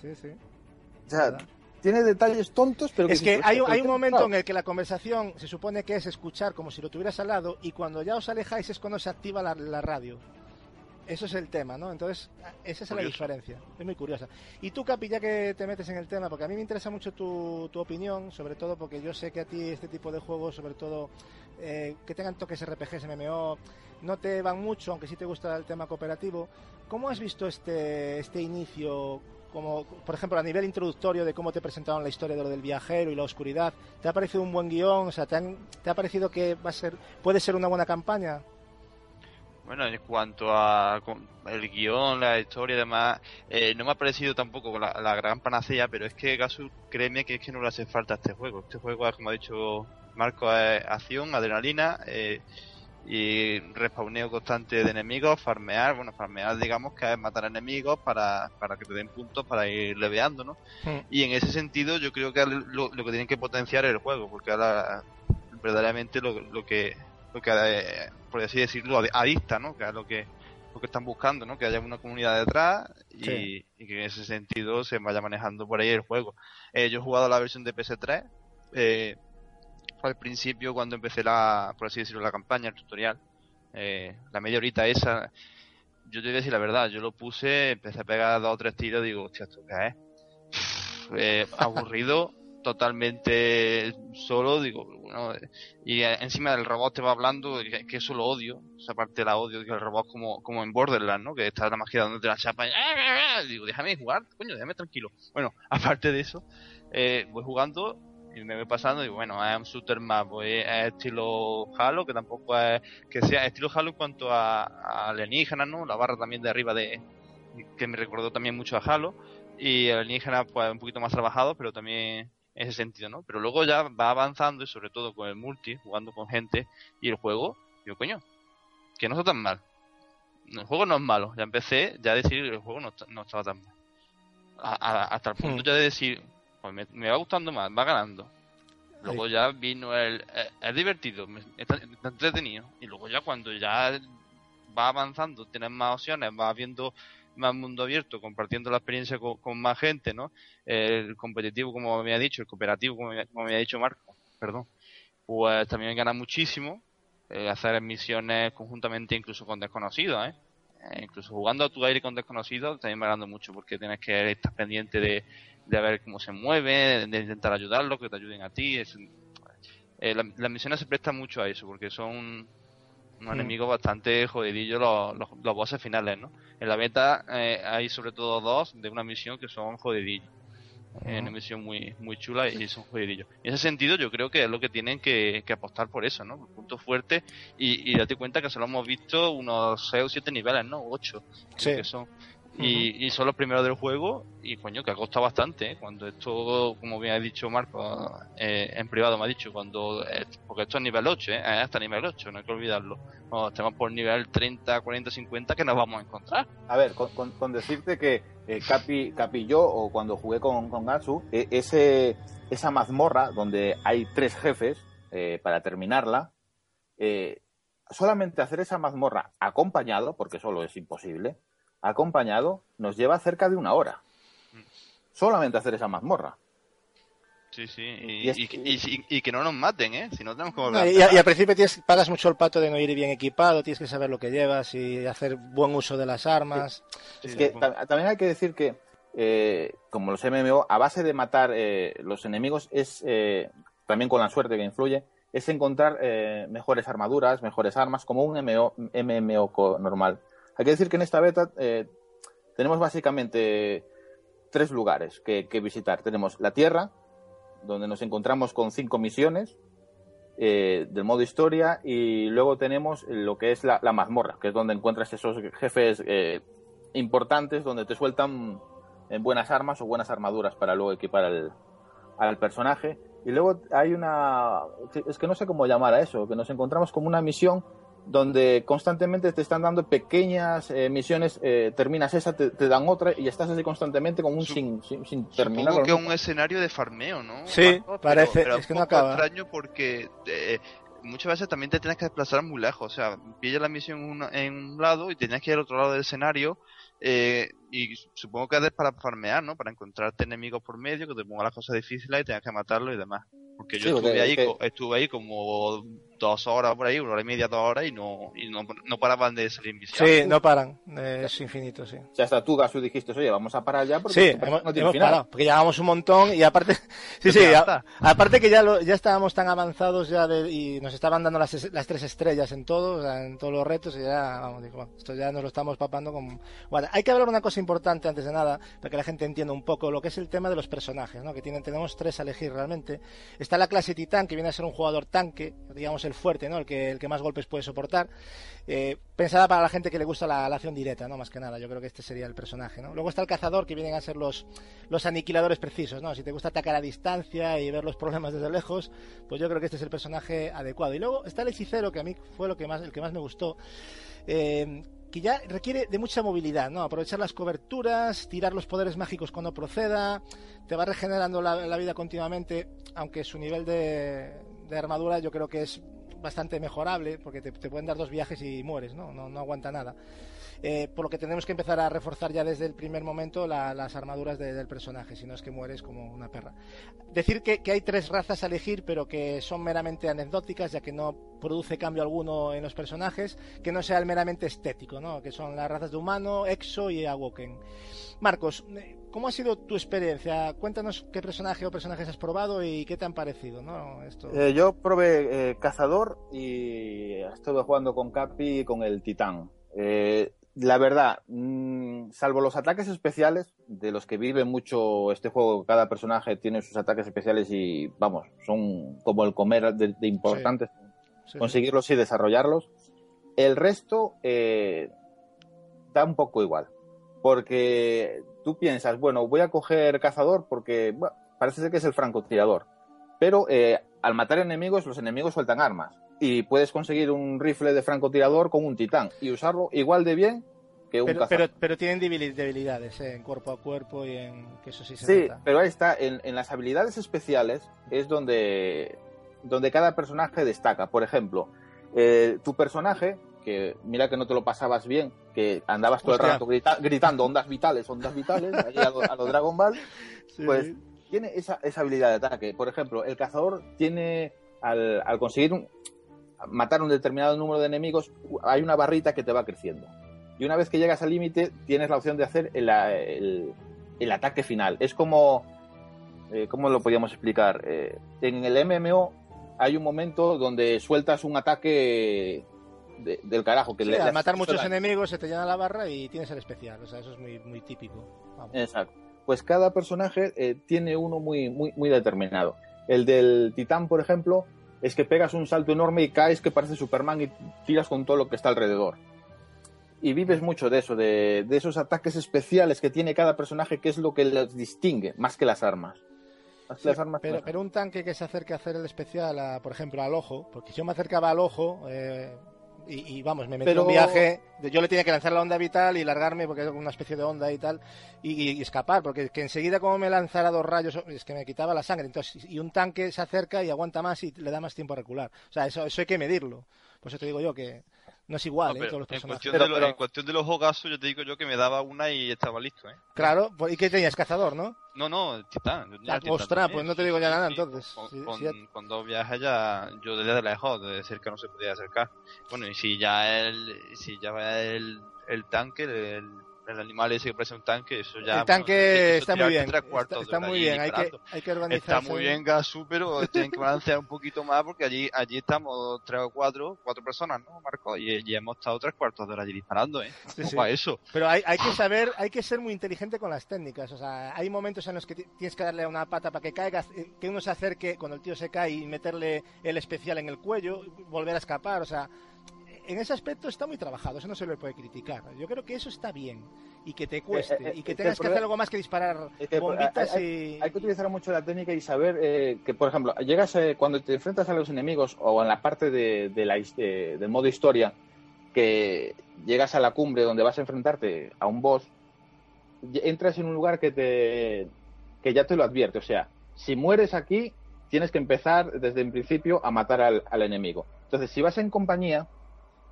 sí, sí. O sea, ¿verdad? tiene detalles tontos, pero Es que hay, un- "Hostia, hay un pero momento claro". en el que la conversación se supone que es escuchar como si lo tuvieras al lado y cuando ya os alejáis es cuando se activa la, la radio. Eso es el tema, ¿no? Entonces, esa es la diferencia. Es muy curiosa. Y tú, Capi, ya que te metes en el tema, porque a mí me interesa mucho tu, tu opinión, sobre todo porque yo sé que a ti este tipo de juegos, sobre todo eh, que tengan toques RPGs, MMO, no te van mucho, aunque sí te gusta el tema cooperativo. ¿Cómo has visto este, este inicio? Como, por ejemplo, a nivel introductorio de cómo te presentaron la historia de lo del viajero y la oscuridad, ¿te ha parecido un buen guion? O sea, ¿te, han- te ha parecido que va a ser, puede ser una buena campaña? Bueno, en cuanto a el guion, la historia y demás, eh, no me ha parecido tampoco la, la gran panacea, pero es que Gasu, créeme que es que no le hace falta a este juego. Este juego, es, como ha dicho Marco, es acción, adrenalina eh, y respawneo constante de enemigos, farmear, bueno, farmear digamos que es matar enemigos para, para que te den puntos para ir leveando, ¿no? Y en ese sentido yo creo que lo, lo que tienen que potenciar es el juego, porque ahora verdaderamente lo, lo que, lo que eh, por así decirlo, adi- adicta, ¿no? Que es lo que, lo que están buscando, ¿no? Que haya una comunidad detrás y, Sí. y que en ese sentido se vaya manejando por ahí el juego. Eh, yo he jugado la versión de PS3 eh, al principio cuando empecé la, por así decirlo, la campaña, el tutorial, eh, la media horita esa, yo te voy a decir la verdad, yo lo puse, empecé a pegar dos o tres tiros, digo, hostia, ¿esto qué es? Eh, aburrido, totalmente solo, digo, bueno, y encima del robot te va hablando, que, que eso lo odio, esa parte la odio, que el robot como, como en Borderlands, ¿no? Que está la magia dándote la chapa y, digo, déjame jugar, coño, déjame tranquilo. Bueno, aparte de eso, eh, voy jugando y me voy pasando y bueno, es un shooter más, pues es estilo Halo, que tampoco es que sea estilo Halo en cuanto a, a alienígenas, ¿no? La barra también de arriba de que me recordó también mucho a Halo y alienígenas pues un poquito más trabajado, pero también ese sentido, ¿no? Pero luego ya va avanzando y sobre todo con el multi, jugando con gente y el juego, digo, coño, que no está tan mal. El juego no es malo, ya empecé ya a decir que el juego no, no estaba tan mal. A, a, hasta el punto Hmm. ya de decir, pues me, me va gustando más, va ganando. Luego Sí. ya vino el, eh, es divertido, me- está, está entretenido. Y luego ya cuando ya va avanzando, tienes más opciones, vas viendo más mundo abierto, compartiendo la experiencia con, más gente, ¿no? El competitivo, como me ha dicho, el cooperativo, como me, como me ha dicho Marco, perdón, pues también gana muchísimo eh, hacer misiones conjuntamente incluso con desconocidos, ¿eh? Eh, incluso jugando a tu aire con desconocidos también va ganando mucho porque tienes que estar pendiente de, de ver cómo se mueve, de intentar ayudarlo, que te ayuden a ti. Eh, la- las misiones se prestan mucho a eso porque son unos Mm. enemigos bastante jodidillos los, los, los bosses finales, ¿no? En la beta eh, hay sobre todo dos de una misión que son jodidillos. Es una misión muy, muy chula y son jodidillos. En ese sentido yo creo que es lo que tienen que, que apostar por eso, ¿no? Por puntos fuertes y, y date cuenta que solo hemos visto unos 6 o 7 niveles, ¿no? 8 Sí. que son. Y, y son los primeros del juego y coño que ha costado bastante ¿eh? cuando esto como bien ha dicho Marco eh, en privado me ha dicho cuando eh, porque esto es nivel 8 ¿eh? Hasta nivel 8 no hay que olvidarlo cuando estemos por nivel 30 40 50 que nos vamos a encontrar A ver, con, decirte que eh, Capi, Capi y yo, o cuando jugué con, con Gatsu, eh, ese, esa mazmorra donde hay tres jefes para terminarla, solamente hacer esa mazmorra acompañado, porque solo es imposible, acompañado, nos lleva cerca de una hora. Solamente hacer esa mazmorra. sí sí y, Y es- y- y- y- y que no nos maten ¿eh? si no tenemos como No, y, y al principio tienes, pagas mucho el pato de no ir bien equipado, tienes que saber lo que llevas y hacer buen uso de las armas. Es que también hay que decir que, eh, como los MMO, a base de matar eh, los enemigos, es eh, también con la suerte que influye, es encontrar eh, mejores armaduras, mejores armas, como un MMO, MMO normal. Hay que decir que en esta beta eh, tenemos básicamente tres lugares que, visitar. Tenemos la Tierra, donde nos encontramos con cinco misiones eh, del modo historia, y luego tenemos lo que es la, mazmorra, que es donde encuentras esos jefes eh, importantes, donde te sueltan eh, buenas armas o buenas armaduras para luego equipar al, al personaje. Y luego hay una. Es que no sé cómo llamar a eso, que nos encontramos como una misión donde constantemente te están dando pequeñas eh, misiones, eh, terminas esa, te, te dan otra y estás así constantemente como un Sup- sin, sin, sin terminar. Supongo que es un escenario de farmeo, ¿no? Sí, parece, pero es que no acaba. extraño porque eh, muchas veces también te tienes que desplazar muy lejos. O sea, pillas la misión en un, en un lado y tienes que ir al otro lado del escenario. eh, y supongo que es para farmear, ¿no? Para encontrarte enemigos por medio, que te pongan las cosas difíciles y tengas que matarlos y demás. Porque yo Sí, porque estuve, ahí, es que- co- estuve ahí como dos horas por ahí, una hora y media, dos horas, y no, y no, no paraban de salir misiones. Sí, no paran, es infinito, sí. O sea, hasta tú, Gasu, dijiste, oye, vamos a parar ya porque Sí, hemos, no tiene hemos final. parado, porque llevábamos un montón y aparte, sí, sí, a- aparte que ya lo, ya estábamos tan avanzados ya de- y nos estaban dando las, las tres estrellas en todo, o sea, en todos los retos y ya, vamos, digo, bueno, esto ya nos lo estamos papando con... Bueno, hay que hablar una cosa importante antes de nada, para que la gente entienda un poco lo que es el tema de los personajes, ¿no? Que tienen, tenemos tres a elegir realmente. Está la clase titán, que viene a ser un jugador tanque, digamos el fuerte, ¿no? El que, el que más golpes puede soportar. Eh, pensada para la gente que le gusta la, la acción directa, ¿no? Más que nada, yo creo que este sería el personaje, ¿no? Luego está el cazador, que vienen a ser los, los aniquiladores precisos, ¿no? Si te gusta atacar a distancia y ver los problemas desde lejos, pues yo creo que este es el personaje adecuado. Y luego está el hechicero, que a mí fue lo que más, el que más me gustó. Eh, que ya requiere de mucha movilidad, ¿no? Aprovechar las coberturas, tirar los poderes mágicos cuando proceda, te va regenerando la, vida continuamente, aunque su nivel de, de armadura yo creo que es bastante mejorable, porque te, pueden dar dos viajes y mueres. No, no aguanta nada. Eh, por lo que tenemos que empezar a reforzar ya desde el primer momento las armaduras del personaje, si no es que mueres como una perra. Decir que, hay tres razas a elegir, pero que son meramente anecdóticas, ya que no produce cambio alguno en los personajes, que no sea el meramente estético, ¿no? que son las razas de humano, exo y awoken. Marcos, ¿cómo ha sido tu experiencia? Cuéntanos qué personaje o personajes has probado y qué te han parecido. ¿no? Eh, yo probé eh, Cazador y estuve jugando con Capi y con el Titán. Eh, la verdad, mm, salvo los ataques especiales, de los que vive mucho este juego, cada personaje tiene sus ataques especiales y, vamos, son como el comer de, importantes, conseguirlos y desarrollarlos. El resto eh, da un poco igual, porque tú piensas, bueno, voy a coger cazador porque parece ser que es el francotirador, pero eh, al matar enemigos, los enemigos sueltan armas y puedes conseguir un rifle de francotirador con un titán y usarlo igual de bien que un pero, cazador. Pero, tienen debilidades ¿eh? en cuerpo a cuerpo y en que eso sí se Sí, pero ahí está, en, las habilidades especiales es donde, donde cada personaje destaca. Por ejemplo, eh, tu personaje, que mira que no te lo pasabas bien, que andabas todo el rato gritando ondas vitales, ondas vitales, a, los Dragon Ball, pues tiene esa, esa habilidad de ataque. Por ejemplo, el cazador tiene, al, al conseguir un, matar un determinado número de enemigos, hay una barrita que te va creciendo. Y una vez que llegas al límite, tienes la opción de hacer el, el, ataque final. Es como. Eh, ¿Cómo lo podríamos explicar? Eh, en el MMO hay un momento donde sueltas un ataque del carajo. Que al matar muchos enemigos se te llena la barra y tienes el especial. O sea, eso es muy, muy típico. Exacto. Pues cada personaje eh, tiene uno muy, muy, muy determinado. El del titán, por ejemplo, es que pegas un salto enorme y caes que parece Superman y tiras con todo lo que está alrededor. Y vives mucho de eso, de, esos ataques especiales que tiene cada personaje, que es lo que los distingue, más que las armas. pero, un tanque que se acerque a hacer el especial, por ejemplo, al ojo, porque si yo me acercaba al ojo, eh, y, vamos, me metí en un viaje, yo le tenía que lanzar la onda vital y largarme porque es una especie de onda y tal, y, escapar, porque que enseguida como me lanzara dos rayos es que me quitaba la sangre, entonces, y un tanque se acerca y aguanta más y le da más tiempo a recular. O sea, eso, eso hay que medirlo. Por eso te digo yo que no es igual, ¿eh? Todos los personajes. En cuestión, de en cuestión de los hogazos, yo te digo yo que me daba una y estaba listo, ¿eh? Claro, pues, ¿y qué tenías? Cazador, ¿no? No, no, titán. Ostras, pues no te digo ya nada entonces. Con, dos viajes ya, yo desde lejos, de cerca no se podía acercar. Bueno, y si ya el, si ya el, el tanque, el el animal ese que parece un tanque, eso ya... El tanque está, muy bien, está, muy bien, hay que, hay que organizarse. Está muy bien Gasu, pero tienen que balancear un poquito más porque allí allí estamos tres o cuatro, cuatro personas, ¿no, Marco? Y, ya hemos estado tres cuartos de hora allí disparando, ¿eh? Sí, sí. eso. Pero hay, hay que saber, hay que ser muy inteligente con las técnicas, o sea, hay momentos en los que tienes que darle una pata para que caiga, eh, que uno se acerque cuando el tío se cae y meterle el especial en el cuello, volver a escapar, o sea, en ese aspecto está muy trabajado, eso no se le puede criticar. Yo creo que eso está bien y que te cueste eh, eh, y que tengas que hacer algo más que disparar bombitas hay, y... Hay que utilizar mucho la técnica y saber eh, que, por ejemplo, llegas cuando te enfrentas a los enemigos o en la parte de, la, del modo historia, que llegas a la cumbre donde vas a enfrentarte a un boss, entras en un lugar que te que ya te lo advierte. O sea, si mueres aquí, tienes que empezar desde el principio a matar al, al enemigo. Entonces, si vas en compañía,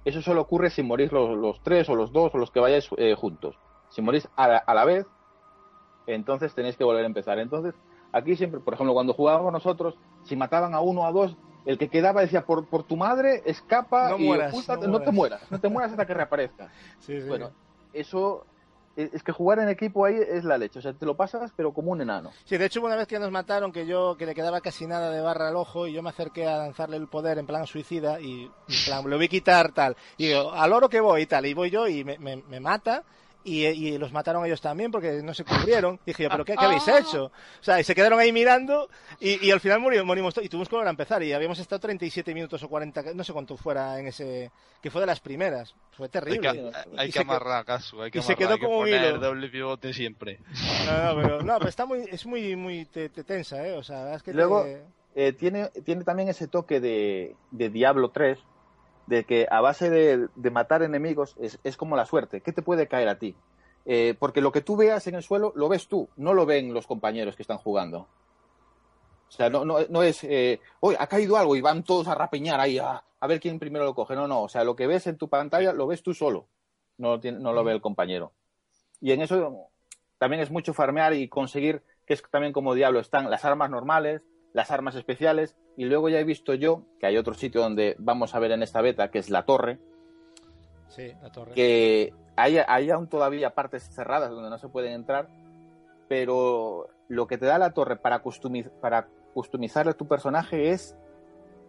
eso solo ocurre si morís los, tres o los dos o los que vayáis eh, juntos. Si morís a la, vez, entonces tenéis que volver a empezar. Entonces, aquí siempre, por ejemplo, cuando jugábamos nosotros, si mataban a uno o a dos, el que quedaba decía, por, por tu madre, escapa no y mueras, no, te mueras, no te mueras hasta que reaparezca. Bueno, eso es que jugar en equipo ahí es la leche, o sea, te lo pasas pero como un enano. Sí, de hecho una vez que nos mataron que yo que le quedaba casi nada de barra al ojo y yo me acerqué a lanzarle el poder en plan suicida y en plan lo vi quitar tal y digo, al oro que voy y tal y voy yo y me, me, me mata y, los mataron ellos también porque no se cubrieron. Dije yo, ¿pero qué, habéis ah. hecho? O sea, y se quedaron ahí mirando y, al final morimos, morimos y tuvimos que volver a empezar y habíamos estado 37 minutos o 40, no sé cuánto fuera en ese, que fue de las primeras. Fue terrible. Hay que, amarrar caso, hay que y se quedó como un hilo. doble pivote siempre. No, no, pero, no, pero está muy, es muy, muy te, tensa, ¿eh? O sea, es que Luego, eh, tiene, tiene también ese toque de, de Diablo 3 de que a base de, matar enemigos es, como la suerte. ¿Qué te puede caer a ti? Eh, porque lo que tú veas en el suelo lo ves tú, no lo ven los compañeros que están jugando. O sea, no, no, no es, eh, hoy ha caído algo y van todos a rapeñar ahí a, ver quién primero lo coge. No, no, o sea, lo que ves en tu pantalla lo ves tú solo. no no lo ve el compañero. Y en eso también es mucho farmear y conseguir, que es también como Diablo, están las armas normales, las armas especiales, y luego ya he visto yo que hay otro sitio donde vamos a ver en esta beta, que es la torre, Sí, la torre. que hay, hay aún todavía partes cerradas donde no se pueden entrar, pero lo que te da la torre para, customiz- para customizar a tu personaje es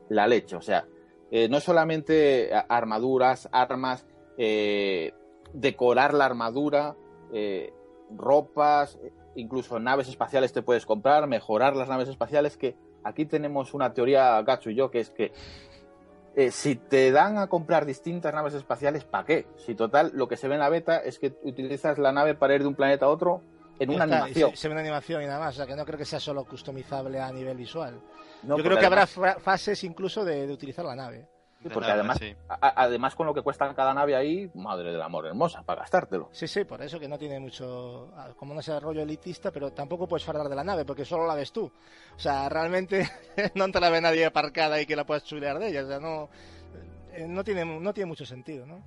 la leche. O sea, eh, no solamente armaduras, armas, eh, decorar la armadura, eh, ropas, incluso naves espaciales te puedes comprar, mejorar las naves espaciales, que aquí tenemos una teoría, Gatsu y yo, que es que eh, si te dan a comprar distintas naves espaciales, ¿para qué? Si total, lo que se ve en la beta es que utilizas la nave para ir de un planeta a otro en una está, animación. Se, se ve una animación y nada más, o sea que no creo que sea solo customizable a nivel visual. No, Yo creo que habrá además- fases incluso de, de utilizar la nave. De porque nada, además, sí. a- a- además con lo que cuesta cada nave ahí, madre del amor hermosa, para gastártelo. Sí, sí, por eso que no tiene mucho, como no sea rollo elitista, pero tampoco puedes fardar de la nave, porque solo la ves tú. O sea, realmente no te la ve nadie aparcada y que la puedas chulear de ella. O sea, no, eh, no, tiene, no tiene mucho sentido, ¿no?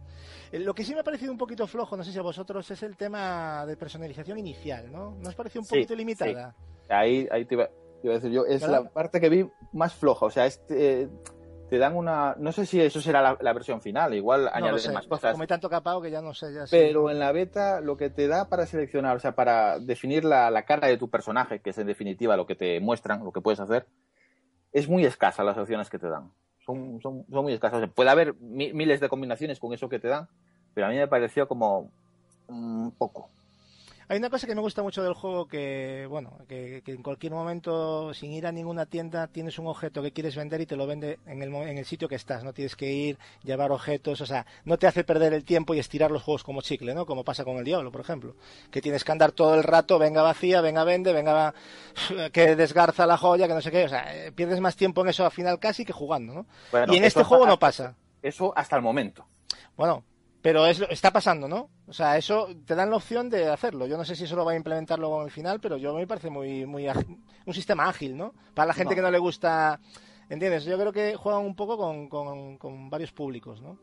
Eh, Lo que sí me ha parecido un poquito flojo, no sé si a vosotros, es el tema de personalización inicial, ¿no? ¿No os pareció un Sí, poquito limitada? Ahí, ahí te, iba, te iba a decir yo, es la parte que vi más floja. O sea, este, eh, te dan una. No sé si eso será la, la versión final, igual No sé. más cosas. Como hay tanto capao que ya no sé. Ya sí. Pero en la beta lo que te da para seleccionar, o sea, para definir la, la cara de tu personaje, que es en definitiva lo que te muestran, lo que puedes hacer, es muy escasa las opciones que te dan. Son, son, son muy escasas. O sea, puede haber mi- miles de combinaciones con eso que te dan, pero a mí me pareció como un poco. Hay una cosa que me gusta mucho del juego que, bueno, que, que en cualquier momento, sin ir a ninguna tienda, tienes un objeto que quieres vender y te lo vende en el, en el sitio que estás. No tienes que ir, llevar objetos, o sea, no te hace perder el tiempo y estirar los juegos como chicle, ¿no? Como pasa con el Diablo, por ejemplo. Que tienes que andar todo el rato, venga vacía, venga vende, venga va- que desgarza la joya, que no sé qué. O sea, eh, pierdes más tiempo en eso al final casi que jugando, ¿no? Bueno, y en este juego hasta- no pasa. Eso hasta el momento. Bueno, pero es, está pasando, ¿no? O sea, eso te dan la opción de hacerlo. Yo no sé si eso lo va a implementar luego en el final, pero yo me parece muy, muy un sistema ágil, ¿no? Para la gente No. que no le gusta, ¿entiendes? Yo creo que juegan un poco con, con- con varios públicos, ¿no?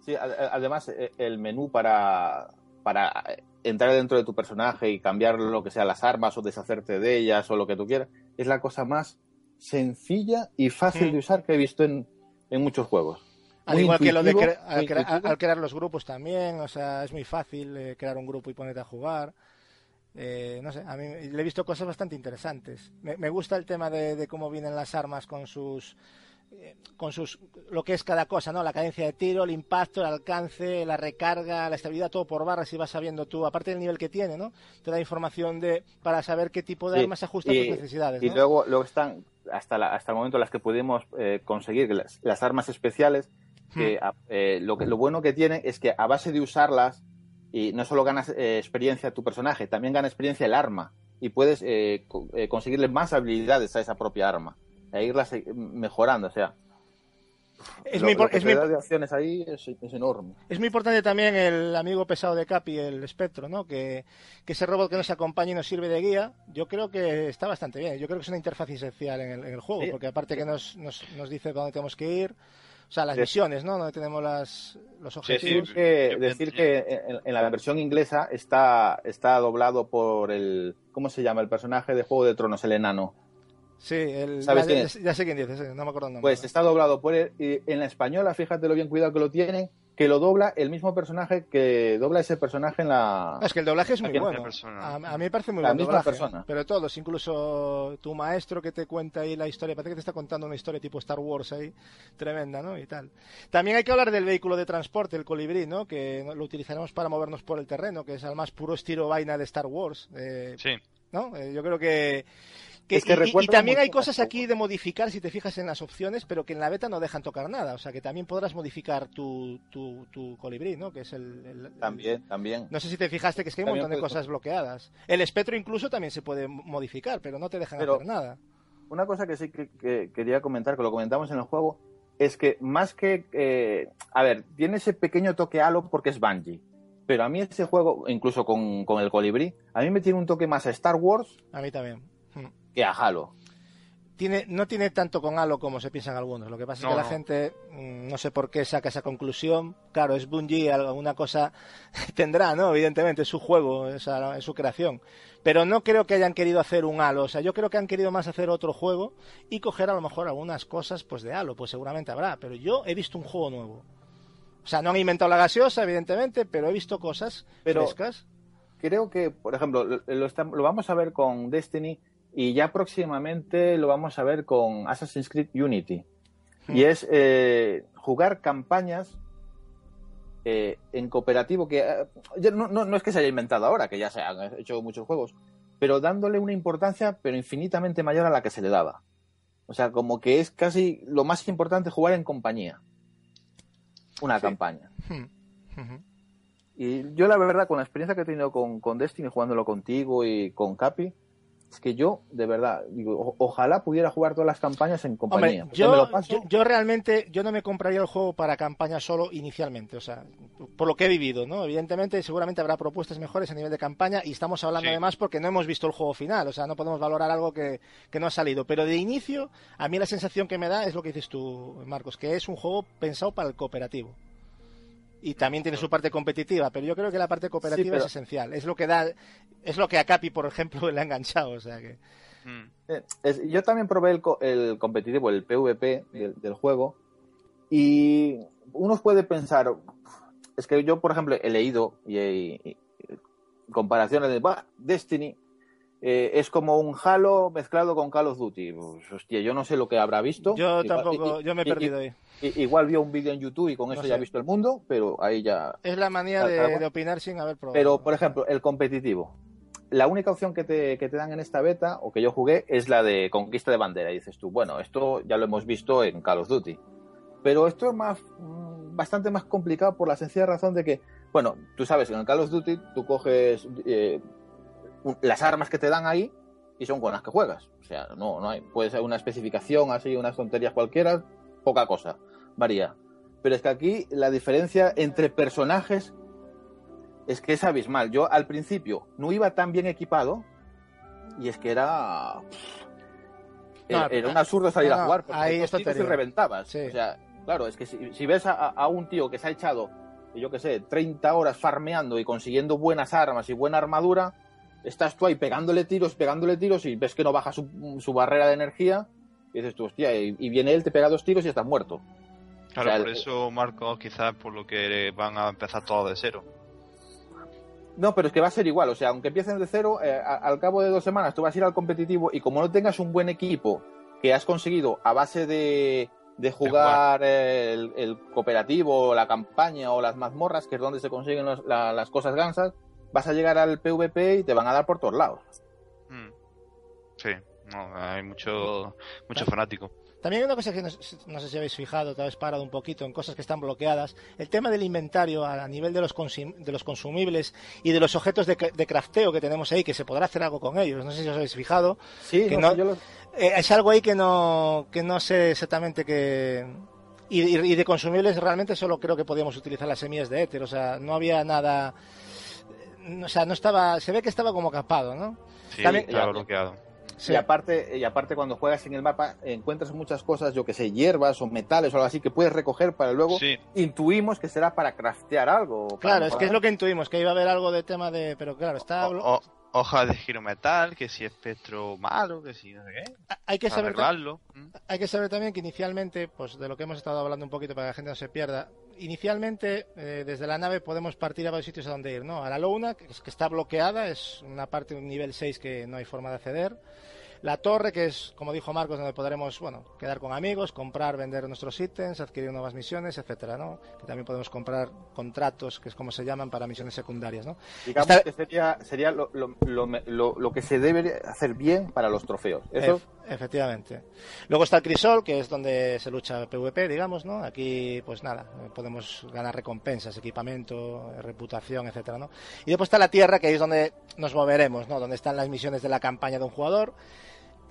Sí, además eh, el menú para, para entrar dentro de tu personaje y cambiar lo que sea las armas o deshacerte de ellas o lo que tú quieras, es la cosa más sencilla y fácil Mm. de usar que he visto en, en muchos juegos. Al igual que lo de cre- al, intuitivo. al crear los grupos también, o sea, es muy fácil eh, crear un grupo y ponerte a jugar. Eh, no sé, a mí le he visto cosas bastante interesantes. Me, me gusta el tema de, de cómo vienen las armas con sus eh, con sus lo que es cada cosa, ¿no? La cadencia de tiro, el impacto, el alcance, la recarga, la estabilidad, todo por barras y vas sabiendo tú, aparte del nivel que tiene, ¿no? Te da información de para saber qué tipo de Sí, armas se ajusta a y- tus necesidades, Y ¿no? luego, luego están hasta, la- hasta el momento las que pudimos eh, conseguir, las armas especiales, que a- eh, lo, que lo bueno que tiene es que a base de usarlas, y no solo ganas eh, experiencia tu personaje, también gana experiencia el arma. Y puedes eh, co- eh, conseguirle más habilidades a esa propia arma. E irlas eh, mejorando, o sea. Es lo- muy, lo que es muy de opciones ahí es, es enorme. Es muy importante también el amigo pesado de Capi, el espectro, ¿no? Que, que ese robot que nos acompaña y nos sirve de guía, yo creo que está bastante bien. Yo creo que es una interfaz esencial en el, en el juego, Sí. porque aparte que nos, nos, nos dice dónde tenemos que ir, o sea, las misiones, ¿no? Donde tenemos las, los sí. objetivos. Decir que, decir que en, en la versión inglesa está, está doblado por el. ¿Cómo se llama? El personaje de Juego de Tronos, el enano. Sí, el, ¿Sabes ya, quién ya- ya sé quién dices, no me acuerdo el nombre. Pues está doblado por él. Y en la española, fíjate lo bien cuidado que lo tienen, que lo dobla el mismo personaje que dobla ese personaje en la. Es que el doblaje es muy bueno. A, a mí me parece muy La buen misma doblaje. persona. Pero todos, incluso tu maestro que te cuenta ahí la historia, parece que te está contando una historia tipo Star Wars ahí, tremenda, ¿no? Y tal. También hay que hablar del vehículo de transporte, el colibrí, ¿no? Que lo utilizaremos para movernos por el terreno, que es al más puro estilo vaina de Star Wars. eh, Sí, ¿no? Eh, yo creo que... que- Es que y- también hay cosas aquí de modificar si te fijas en las opciones, pero que en la beta no dejan tocar nada. O sea que también podrás modificar tu, tu, tu colibrí, ¿no? Que es el- el- el, También, también. no sé si te fijaste que es que hay un montón de puedes- cosas bloqueadas. El espectro incluso también se puede modificar, pero no te dejan Pero- hacer nada. Una cosa que sí que, que quería comentar, que lo comentamos en el juego, es que más que. eh, a ver, tiene ese pequeño toque halo porque es Bungie. Pero a mí ese juego, incluso con, con el colibrí, a mí me tiene un toque más a Star Wars A mí también. Que a Halo. tiene, no tiene tanto con Halo como se piensan algunos. Lo que pasa es que la no. gente, mm, no sé por qué saca esa conclusión. Claro, es Bungie, alguna cosa tendrá, ¿no? Evidentemente, es su juego, es, a- es su creación. Pero no creo que hayan querido hacer un Halo. O sea, yo creo que han querido más hacer otro juego y coger a lo mejor algunas cosas pues de Halo. Pues seguramente habrá. Pero yo he visto un juego nuevo. O sea, no han inventado la gaseosa, evidentemente, pero he visto cosas Pero- frescas. creo que, por ejemplo, lo, lo estam- lo vamos a ver con Destiny y ya próximamente lo vamos a ver con Assassin's Creed Unity. Y es eh, jugar campañas eh, en cooperativo que eh, no, no- no es que se haya inventado ahora, que ya se han hecho muchos juegos, pero dándole una importancia pero infinitamente mayor a la que se le daba. O sea, como que es casi lo más importante jugar en compañía. Una Sí. campaña. Hmm. Y yo la verdad, con la experiencia que he tenido con, con Destiny, jugándolo contigo y con Capi, es que yo, de verdad, digo, o- ojalá pudiera jugar todas las campañas en compañía. Hombre, Porque me yo, lo paso- yo, yo realmente yo no me compraría el juego para campaña solo inicialmente, o sea, por lo que he vivido, ¿no? Evidentemente, seguramente habrá propuestas mejores a nivel de campaña y estamos hablando Sí. además porque no hemos visto el juego final, o sea, no podemos valorar algo que, que no ha salido. Pero de inicio, a mí la sensación que me da es lo que dices tú, Marcos, que es un juego pensado para el cooperativo. Y también tiene su parte competitiva, pero yo creo que la parte cooperativa pero- es esencial. Es lo que da, es lo que a Capi, por ejemplo, le ha enganchado, o sea que. Mm. Eh, es- yo también probé el, el competitivo, el PvP del, del juego, y uno puede pensar, es que yo, por ejemplo, he leído y, y- y comparaciones de "Bah, Destiny. Eh, es como un Halo mezclado con Call of Duty. Pues, hostia, yo no sé lo que habrá visto. Yo Igual- tampoco, y- yo me he y- perdido ahí. I- Igual vio un vídeo en YouTube y con No eso sé. ya ha visto el mundo, pero ahí ya. Es la manía de, Claro. de opinar sin haber probado. Pero, por ejemplo, el competitivo. La única opción que te, que te dan en esta beta, o que yo jugué, es la de conquista de bandera. Y dices tú, bueno, esto ya lo hemos visto en Call of Duty. Pero esto es más, mm, bastante más complicado por la sencilla razón de que, bueno, tú sabes, en el Call of Duty tú coges eh, las armas que te dan ahí y son con las que juegas. O sea, no, no hay. Puede ser una especificación así, unas tonterías cualquiera, poca cosa, varía. Pero es que aquí la diferencia entre personajes es que es abismal. Yo al principio no iba tan bien equipado y es que era. Era, No, era un absurdo salir no, a jugar porque ahí dos es tiros y tontería. reventabas. Sí. O sea, claro, es que si, si ves a, a un tío que se ha echado, yo qué sé, 30 horas farmeando y consiguiendo buenas armas y buena armadura, estás tú ahí pegándole tiros, pegándole tiros y ves que no baja su, su barrera de energía y dices tú, hostia, y, y viene él, te pega dos tiros y estás muerto. Claro, O sea, por el- eso, Marcos, quizás por lo que van a empezar todo de cero. No, pero es que va a ser igual. O sea, aunque empiecen de cero, eh, a- al cabo de dos semanas tú vas a ir al competitivo y como no tengas un buen equipo que has conseguido a base de, de jugar el, el cooperativo, la campaña o las mazmorras, que es donde se consiguen los- la- las cosas gansas, vas a llegar al PvP y te van a dar por todos lados. Mm. Sí, no, hay mucho, mucho fanático. También hay una cosa que no, sé- no sé si habéis fijado, tal vez parado un poquito en cosas que están bloqueadas. El tema del inventario a, a nivel de los, de los consumibles y de los objetos de, de crafteo que tenemos ahí, que se podrá hacer algo con ellos. No sé si os habéis fijado. Sí, Que no, no- yo lo- Eh, es algo ahí que no, que no sé exactamente qué. Y, y- y de consumibles realmente solo creo que podíamos utilizar las semillas de éter. O sea, no había nada. O sea, no estaba. Se ve que estaba como capado, ¿no? Sí, También- estaba Ya, bloqueado. Sí. Y aparte, y aparte cuando juegas en el mapa encuentras muchas cosas, yo que sé, hierbas o metales o algo así que puedes recoger para luego Sí, intuimos que será para craftear algo. para Claro, es que es lo que intuimos, que iba a haber algo de tema de. Pero claro, está. O- o- hojas de giro metal, que si espectro malo, que si no sé qué. Hay que saber. Hay que saber también que inicialmente, pues de lo que hemos estado hablando un poquito para que la gente no se pierda, inicialmente eh, desde la nave podemos partir a varios sitios a donde ir, ¿no? A la Luna, que, es- que está bloqueada, es una parte de un nivel 6 que no hay forma de acceder. La torre, que es, como dijo Marcos, donde podremos, bueno, quedar con amigos, comprar, vender nuestros ítems, adquirir nuevas misiones, etcétera, ¿no? Que también podemos comprar contratos, que es como se llaman, para misiones secundarias, ¿no? Digamos que sería, sería lo, lo- lo- que se debe hacer bien para los trofeos. Eso, efectivamente. Luego está el Crisol, que es donde se lucha PvP, digamos, ¿no? Aquí, pues nada, podemos ganar recompensas, equipamiento, reputación, etcétera, ¿no? Y después está la Tierra, que es donde nos moveremos, ¿no? Donde están las misiones de la campaña de un jugador.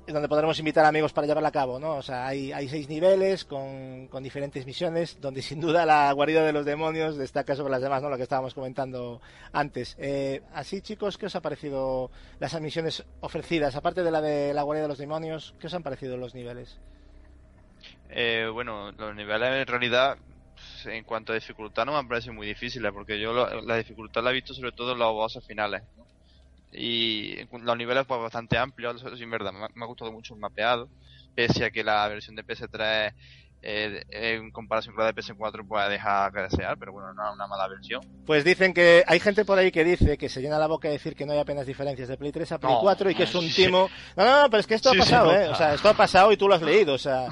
Donde podremos invitar amigos para llevarla a cabo, ¿no? O sea, hay, hay seis niveles con, con, diferentes misiones, donde sin duda la guarida de los demonios destaca sobre las demás, ¿no? Lo que estábamos comentando antes. Eh, así, chicos, ¿qué os ha parecido las misiones ofrecidas? Aparte de la de la guarida de los demonios, ¿qué os han parecido los niveles? Eh, bueno, los niveles en realidad en cuanto a dificultad no me han parecido muy difíciles porque yo la dificultad la he visto sobre todo en los bosses finales y los niveles pues bastante amplios, eso sí, verdad, me, ha gustado mucho el mapeado, pese a que la versión de PS3 eh, en comparación con la de PS4 pues deja que desear, pero bueno, no es una mala versión. Pues dicen que hay gente por ahí que dice que se llena la boca de decir que no hay apenas diferencias de Play 3 a Play 4 y que es un timo. No, no, no, pero es que esto ha pasado, ¿eh? O sea, esto ha pasado y tú lo has leído, o sea,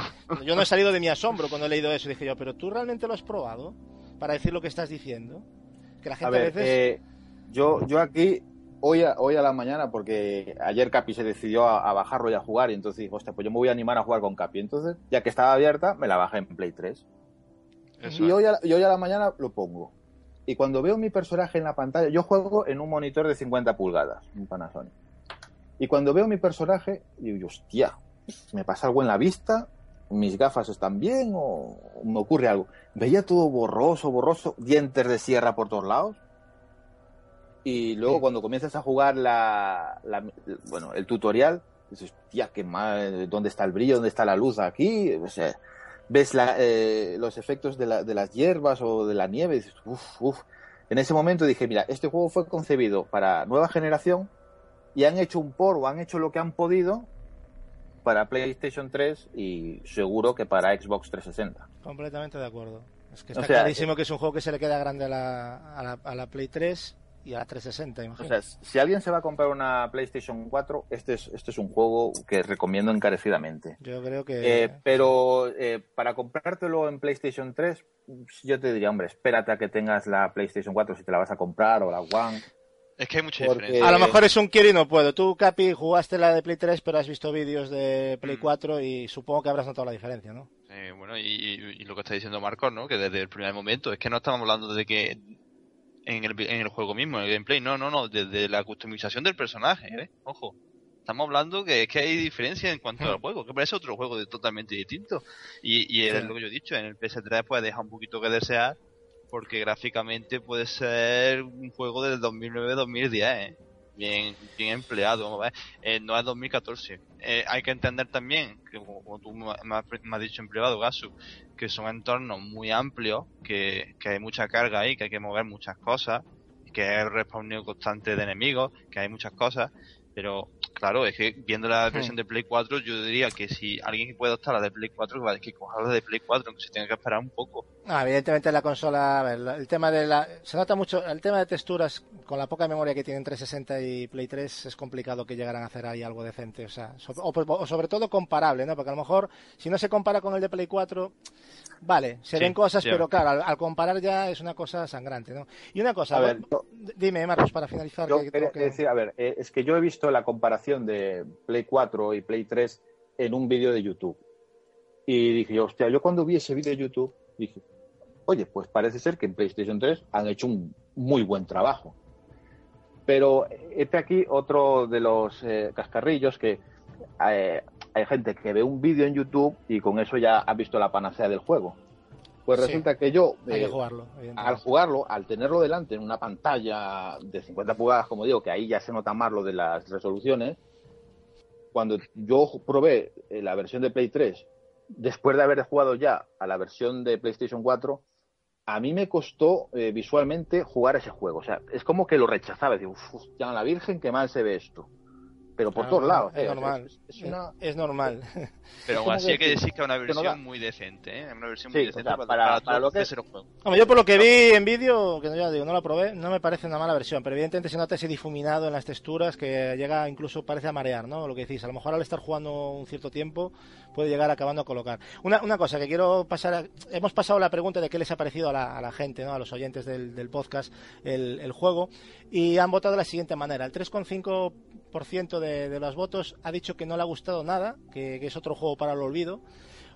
yo no he salido de mi asombro cuando he leído eso. Dije yo, pero tú realmente lo has probado para decir lo que estás diciendo. Que la gente a, veces. Eh, yo, yo aquí hoy a, hoy a la mañana, porque ayer Capi se decidió a, bajarlo y a jugar, y entonces hostia, pues yo me voy a animar a jugar con Capi. Entonces, ya que estaba abierta, me la bajé en Play 3. y, hoy a, y hoy a la mañana lo pongo. Y cuando veo mi personaje en la pantalla, yo juego en un monitor de 50 pulgadas, un Panasonic. Y cuando veo mi personaje, digo, hostia, me pasa algo en la vista, mis gafas están bien o me ocurre algo. Veía todo borroso, borroso, dientes de sierra por todos lados. Y luego cuando comienzas a jugar la, bueno, el tutorial, dices, tía, qué mal, ¿dónde está el brillo? ¿Dónde está la luz aquí? O sea, ves eh, los efectos de, la, de, las hierbas o de la nieve y dices, uff, uff. En ese momento dije, mira, este juego fue concebido para nueva generación y han hecho un por o han hecho lo que han podido para PlayStation 3 y seguro que para Xbox 360. Completamente de acuerdo. Es que está clarísimo que es un juego que se le queda grande a la, a la, a la Play 3 y a 360, imagino. O sea, si alguien se va a comprar una PlayStation 4, este es, este es un juego que recomiendo encarecidamente. Yo creo que... Eh, pero eh, para comprártelo en PlayStation 3, yo te diría, hombre, espérate a que tengas la PlayStation 4 si te la vas a comprar o la One. Es que hay mucha diferencia. A lo mejor es un quiero y no puedo. Tú, Capi, jugaste la de Play 3, pero has visto vídeos de Play 4 mm. y supongo que habrás notado la diferencia, ¿no? Sí, bueno, y, y, lo que está diciendo Marcos, ¿no? Que desde el primer momento, es que no estamos hablando de que en el, en el juego mismo, en el gameplay. No, no, no, desde la customización del personaje, ¿eh? Ojo. Estamos hablando que es que hay diferencia en cuanto al juego, que parece otro juego de, totalmente distinto. Y, y es lo que yo he dicho, en el PS3 pues deja un poquito que desear, porque gráficamente puede ser un juego del 2009-2010, ¿eh? Bien, bien empleado. Eh, no es 2014. Eh, hay que entender también, que como, tú me has, dicho en privado, Gasu, que son entornos muy amplios, que, que hay mucha carga ahí, que hay que mover muchas cosas, que hay respawneo constante de enemigos, que hay muchas cosas, pero claro, es que viendo la hmm. versión de Play 4, yo diría que si alguien puede optar a la de Play 4, que, que coja la de Play 4, aunque se tenga que esperar un poco. Ah, evidentemente la consola, el tema de la, se nota mucho, el tema de texturas, con la poca memoria que tienen 360 y Play 3, es complicado que llegaran a hacer ahí algo decente, o sea, o, sobre todo comparable, ¿no? Porque a lo mejor, si no se compara con el de Play 4, vale, se ven cosas, pero claro, al, comparar ya es una cosa sangrante, ¿no? Y una cosa, a ver, dime, Marcos, para finalizar. Yo decir, a ver, eh, es que yo he visto la comparación de Play 4 y Play 3 en un vídeo de YouTube. Y dije, hostia, yo cuando vi ese vídeo de YouTube, dije, oye, pues parece ser que en PlayStation 3 han hecho un muy buen trabajo. Pero este aquí otro de los eh, cascarrillos que eh, hay gente que ve un vídeo en YouTube y con eso ya ha visto la panacea del juego. Pues resulta que yo, eh, al jugarlo, al tenerlo delante en una pantalla de 50 pulgadas, como digo, que ahí ya se nota más lo de las resoluciones, cuando yo probé la versión de Play 3, después de haber jugado ya a la versión de PlayStation 4, a mí me costó eh, visualmente jugar ese juego. O sea, es como que lo rechazaba. Digo, uff, ya la Virgen, que mal se ve esto pero por todos lados. Es, normal. Es, normal. Pero aún así hay que decir que es una versión muy decente, ¿eh? Una versión muy decente para, para, lo que es el juego. yo por lo que vi en vídeo, que ya digo, no la probé, no me parece una mala versión, pero evidentemente se nota ese difuminado en las texturas que llega incluso parece a marear, ¿no? Lo que decís, a lo mejor al estar jugando un cierto tiempo puede llegar acabando a colocar. Una, una cosa que quiero pasar, hemos pasado la pregunta de qué les ha parecido a la, a la gente, ¿no? A los oyentes del, del podcast el, el juego y han votado de la siguiente manera. El 3,5 ciento de, de los votos ha dicho que no le ha gustado nada, que, es otro juego para el olvido.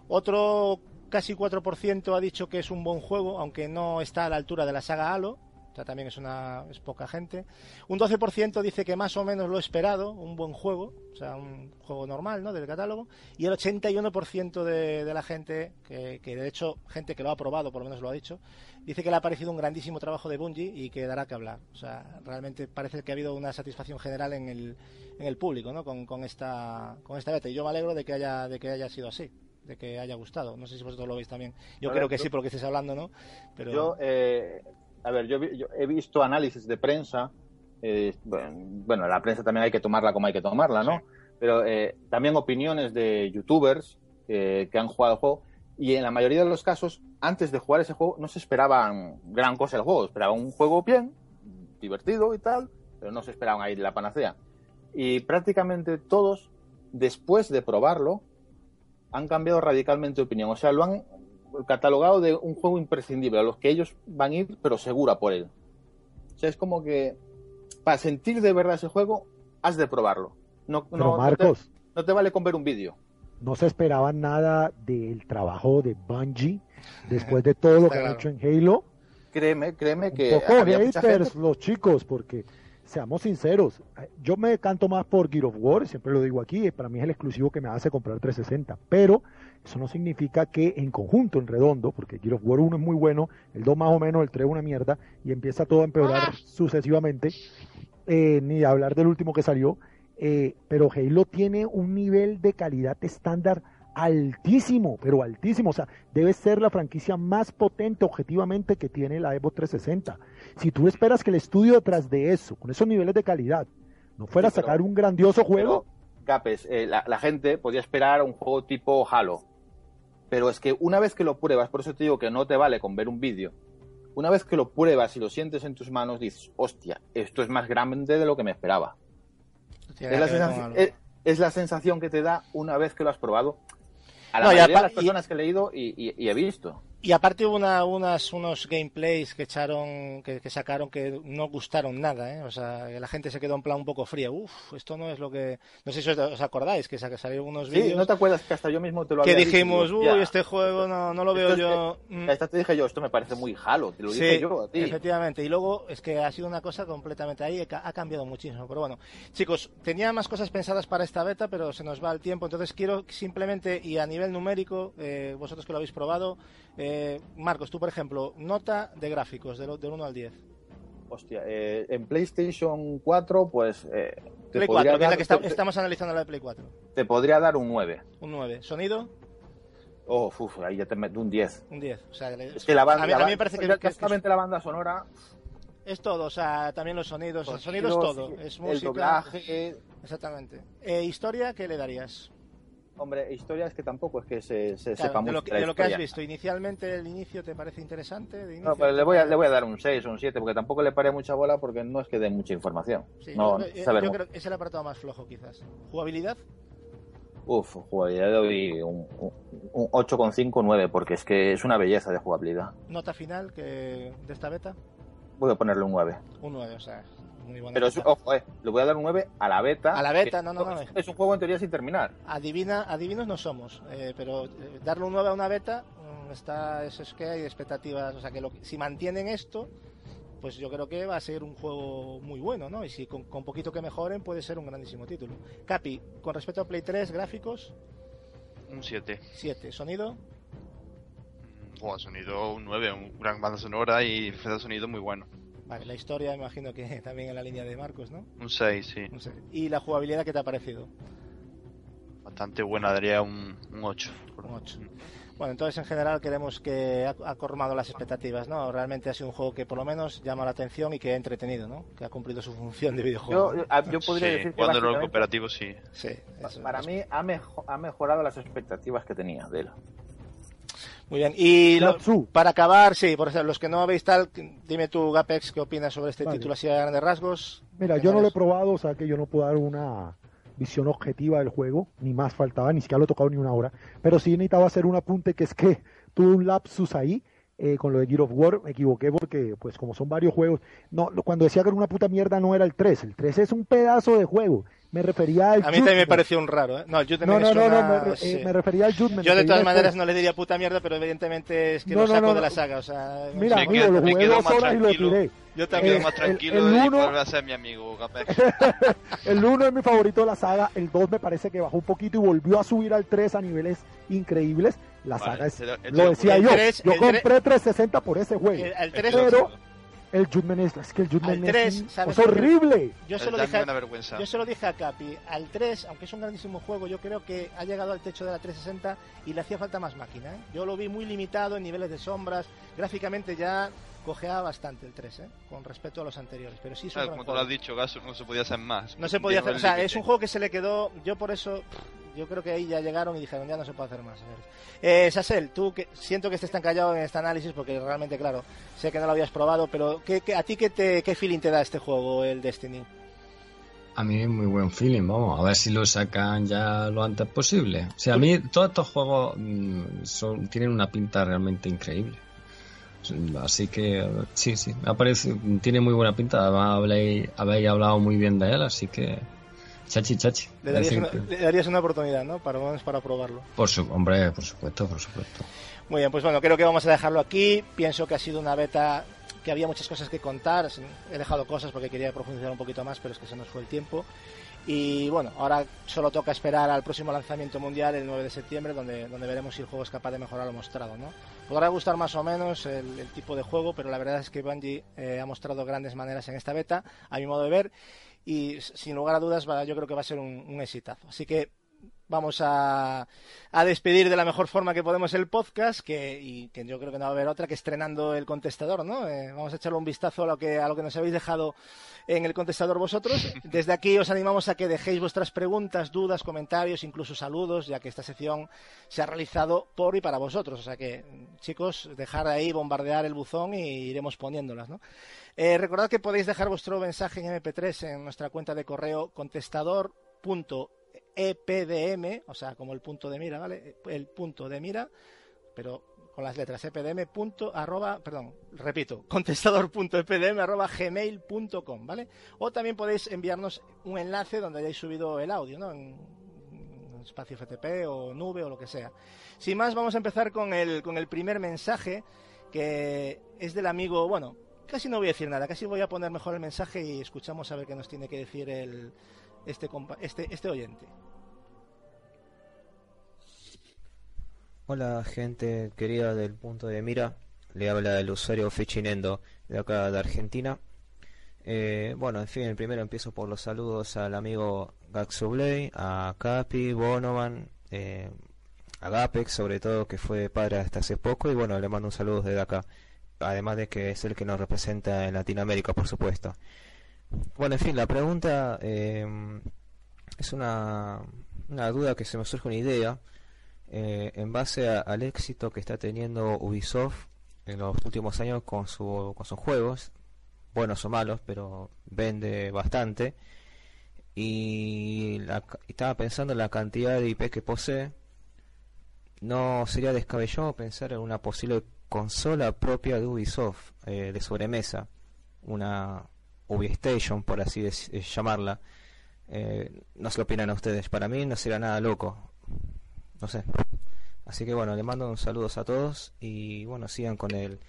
Otro casi 4% ha dicho que es un buen juego, aunque no está a la altura de la saga Halo. O sea, también es una es poca gente. Un 12% dice que más o menos lo esperado, un buen juego, o sea, un juego normal, ¿no? Del catálogo. Y el 81% de, de la gente, que, que de hecho, gente que lo ha probado, por lo menos lo ha dicho, dice que le ha parecido un grandísimo trabajo de Bungie y que dará que hablar. O sea, realmente parece que ha habido una satisfacción general en el, en el público, ¿no? Con, con esta con esta beta. Y yo me alegro de que haya de que haya sido así de que haya gustado. No sé si vosotros lo veis también. Yo creo que sí, porque estáis hablando, ¿no? Pero Yo, eh, a ver, yo, yo he visto análisis de prensa. eh, bueno, la prensa también hay que tomarla como hay que tomarla, ¿no? Pero eh, también opiniones de youtubers eh, que han jugado el juego. Y en la mayoría de los casos, antes de jugar ese juego, no se esperaban gran cosa del juego. Esperaban un juego bien, divertido y tal, pero no se esperaban ahí la panacea. Y prácticamente todos, después de probarlo, han cambiado radicalmente de opinión. O sea, lo han catalogado de un juego imprescindible, a los que ellos van a ir, pero segura por él. O sea, es como que para sentir de verdad ese juego, has de probarlo. No, Pero no- no Marcos, te, no te vale con ver un vídeo. no se esperaba nada del trabajo de Bungie después de todo lo que han hecho en Halo. Créeme, créeme Un que poco había mucha haters gente- los chicos, porque seamos sinceros, yo me canto más por Gear of War, siempre lo digo aquí, para mí es el exclusivo que me hace comprar 360, pero eso no significa que en conjunto, en redondo, porque Gear of War 1 es muy bueno, el 2 más o menos, el 3 una mierda, y empieza todo a empeorar sucesivamente, eh, ni hablar del último que salió, eh, pero Halo tiene un nivel de calidad estándar altísimo, pero altísimo, o sea, debe ser la franquicia más potente objetivamente que tiene la Evo 360. Si tú esperas que el estudio detrás de eso, con esos niveles de calidad, no fuera a Sí, pero- sacar un grandioso juego, Pero, Gapes, eh, la, la gente podía esperar un juego tipo Halo. Pero es que una vez que lo pruebas, por eso te digo que no te vale con ver un vídeo. Una vez que lo pruebas y lo sientes en tus manos, dices, hostia, esto es más grande de lo que me esperaba. Es la, es, es la sensación que te da una vez que lo has probado. A la No, mayoría de las personas que he leído y, y- y he visto. Y aparte hubo una, unas, unos gameplays que echaron, que, que sacaron que no gustaron nada, ¿eh? O sea, que la gente se quedó en plan un poco fría. Uf, esto no es lo que... No sé si os, os acordáis, que, sa- que salieron unos Sí, vídeos ¿no te acuerdas que hasta yo mismo te lo que había dicho? dijimos, Digo, uy, "Hostia, este juego no, no lo veo es yo... que- mm". Esta te dije yo, esto me parece muy Halo, te lo dije yo a ti. efectivamente. Y luego es que ha sido una cosa completamente ahí, ha ha cambiado muchísimo. Pero bueno, chicos, tenía más cosas pensadas para esta beta, pero se nos va el tiempo. Entonces quiero simplemente, y a nivel numérico, eh, vosotros que lo habéis probado, eh, Marcos, tú por ejemplo, nota de gráficos del, del 1 al 10. Hostia, eh, en PlayStation 4, pues. eh, te, Play 4, podría que es la dar, que está- te- estamos analizando la de Play 4. te podría dar un 9. Un 9. ¿Sonido? Oh, uf, ahí ya te meto un 10. Un 10. O sea, Es que la banda. a, mí, a mí me parece que, que- que solamente la banda sonora. es todo. O sea, también los sonidos. El los sonido es todo. Es el música. doblaje. Exactamente. Eh, ¿Historia qué le darías? Hombre, historia es que tampoco es que se, se Claro, sepa de mucho lo, que, de lo que has visto, inicialmente el inicio te parece interesante. De inicio, No, pero le voy, a, le voy a dar un 6 o un 7, porque tampoco le paré mucha bola porque no es que dé mucha información. Sí, no, yo, yo creo que es el apartado más flojo, quizás. ¿Jugabilidad? Uf, jugabilidad le doy un, un, un 8,5 9, porque es que es una belleza de jugabilidad. ¿Nota final que de esta beta? Voy a ponerle un 9. Un 9, o sea, muy buena. Pero, es- ojo, eh, le voy a dar un 9 a la beta. A la beta, no, no, no. Es un juego en teoría sin terminar. Adivina, adivinos no somos, eh, pero eh, darle un 9 a una beta, mm, está, eso es que hay expectativas, o sea que lo que- si mantienen esto, pues yo creo que va a ser un juego muy bueno, ¿no? Y si con, con poquito que mejoren puede ser un grandísimo título. Capi, con respecto a Play 3, gráficos, Un 7. 7, sonido, Buah, sonido un 9, un gran banda sonora y efecto de sonido muy bueno. Vale, la historia imagino que también en la línea de Marcos, ¿no? Un 6, sí. No sé. Y la jugabilidad, ¿qué te ha parecido? Bastante buena, daría un, un 8. Un 8. Bueno, entonces en general queremos que ha, ha colmado las expectativas, ¿no? Realmente ha sido un juego que por lo menos llama la atención y que ha entretenido, ¿no? Que ha cumplido su función de videojuego. Yo, a- yo podría sí, decir que cuando lo cooperativo sí. Sí, pa- eso para es. mí ha, mejo- ha mejorado las expectativas que tenía de él. Muy bien. Y lo- para acabar, sí, por ejemplo, los que no habéis tal, dime tú, Gapex, ¿qué opinas sobre este Vale. título así a grandes rasgos? Mira, ¿Qué yo no lo he probado, o sea que yo no puedo dar una visión objetiva del juego, ni más faltaba, ni siquiera lo he tocado ni una hora, pero sí necesitaba hacer un apunte que es que tuve un lapsus ahí eh, con lo de Gear of War, me equivoqué porque pues como son varios juegos, no, cuando decía que era una puta mierda no era el 3, el 3 es un pedazo de juego Me refería al A mí también me pareció un raro, ¿eh? No, el No, Judgment no, es no, no, una- me, re- sí. eh, me refería al Judgment. Yo de todas maneras después. no le diría puta mierda, pero evidentemente es que No, lo no, saco no, de la no. saga, o sea... Mira, Me amigo, quedo- lo me jugué quedo dos más horas y lo tranquilo. tiré. Yo Me también. quedo más el- tranquilo el y uno- vuelve a ser mi amigo. El 1 es mi favorito de la saga, el 2 me parece que bajó un poquito y volvió a subir al 3 a niveles increíbles. La Vale, saga es, lo- lo decía el yo, tres- yo el tres- compré 360 por ese juego. El, el Es 3, que lo- Pero- El Judgment es, es que el tres, es, un- ¿sabes es horrible. yo se lo dije... una vergüenza. Yo se lo dije a Capi, al 3, aunque es un grandísimo juego, yo creo que ha llegado al techo de la 360 y le hacía falta más máquina. ¿eh? Yo lo vi muy limitado en niveles de sombras, gráficamente ya cojeaba bastante el 3, ¿eh? con respecto a los anteriores, pero sí es un Claro, como tú lo juego. has dicho, Gaso, no se podía hacer más. No se podía hacer, o sea, límite. es un juego que se le quedó, yo por eso, pff, yo creo que ahí ya llegaron y dijeron, ya no se puede hacer más. ver. Eh, Sasel, tú que siento que estés tan callado en este análisis porque realmente, claro, sé que no lo habías probado, pero ¿qué, qué- a ti qué, te, qué feeling te da este juego, el Destiny? A mí muy buen feeling, vamos, a ver si lo sacan ya lo antes posible. O sea, a mí todos estos juegos mm, tienen una pinta realmente increíble. Así que sí, sí, me parece, tiene muy buena pinta. Además, habléis- habéis hablado muy bien de él, así que chachi, chachi. Le darías, una, le darías una oportunidad, ¿no? Para, para probarlo. Por su, hombre, por supuesto, por supuesto. Muy bien, pues bueno, creo que vamos a dejarlo aquí. Pienso que ha sido una beta que había muchas cosas que contar. He dejado cosas porque quería profundizar un poquito más, pero es que se nos fue el tiempo. Y bueno, ahora solo toca esperar al próximo lanzamiento mundial el 9 de septiembre, donde, donde veremos si el juego es capaz de mejorar lo mostrado. ¿no? Podrá gustar más o menos el, el tipo de juego, pero la verdad es que Bungie eh, ha mostrado grandes maneras en esta beta, a mi modo de ver, y sin lugar a dudas va- yo creo que va a ser un, un exitazo. Así que vamos a, a despedir de la mejor forma que podemos el podcast, que, y que yo creo que no va a haber otra que estrenando el contestador, ¿no? Eh, vamos a echarle un vistazo a lo que a lo que nos habéis dejado en el contestador vosotros. Desde aquí os animamos a que dejéis vuestras preguntas, dudas, comentarios, incluso saludos, ya que esta sección se ha realizado por y para vosotros. O sea que, chicos, dejar ahí, bombardear el buzón y iremos poniéndolas, ¿no? Eh, recordad que podéis dejar vuestro mensaje en MP3 en nuestra cuenta de correo contestador.epdm, o sea, como el punto de mira, ¿vale? El punto de mira, pero con las letras epdm. Punto, arroba, perdón, repito, contestador.epdm arroba gmail.com, ¿vale? O también podéis enviarnos un enlace donde hayáis subido el audio, ¿no? En, espacio FTP o nube o lo que sea. Sin más, vamos a empezar con el, con el primer mensaje que es del amigo, bueno, casi no voy a decir nada, casi voy a poner mejor el mensaje y escuchamos a ver qué nos tiene que decir el, este, este, este oyente. Hola gente querida del punto de mira, le habla el usuario Fichinendo de acá de Argentina. Eh, bueno, en fin, primero empiezo por los saludos al amigo Gaxoblay, a Capi, Bonoman, eh, a Gapex sobre todo que fue padre hasta hace poco y bueno, le mando un saludo desde acá. Además de que es el que nos representa en Latinoamérica, por supuesto. Bueno, en fin, la pregunta eh, es una, una duda que se me surge una idea eh, en base a- al éxito que está teniendo Ubisoft en los últimos años con, su, con sus juegos, buenos o malos, pero vende bastante. Y la estaba pensando en la cantidad de IP que posee. No sería descabellado pensar en una posible consola propia de Ubisoft, eh, de sobremesa, una Ubistation, por así eh, llamarla. Eh, no se lo opinan a ustedes, para mí no sería nada loco no sé. Así que bueno, le mando un saludos a todos y bueno, sigan con el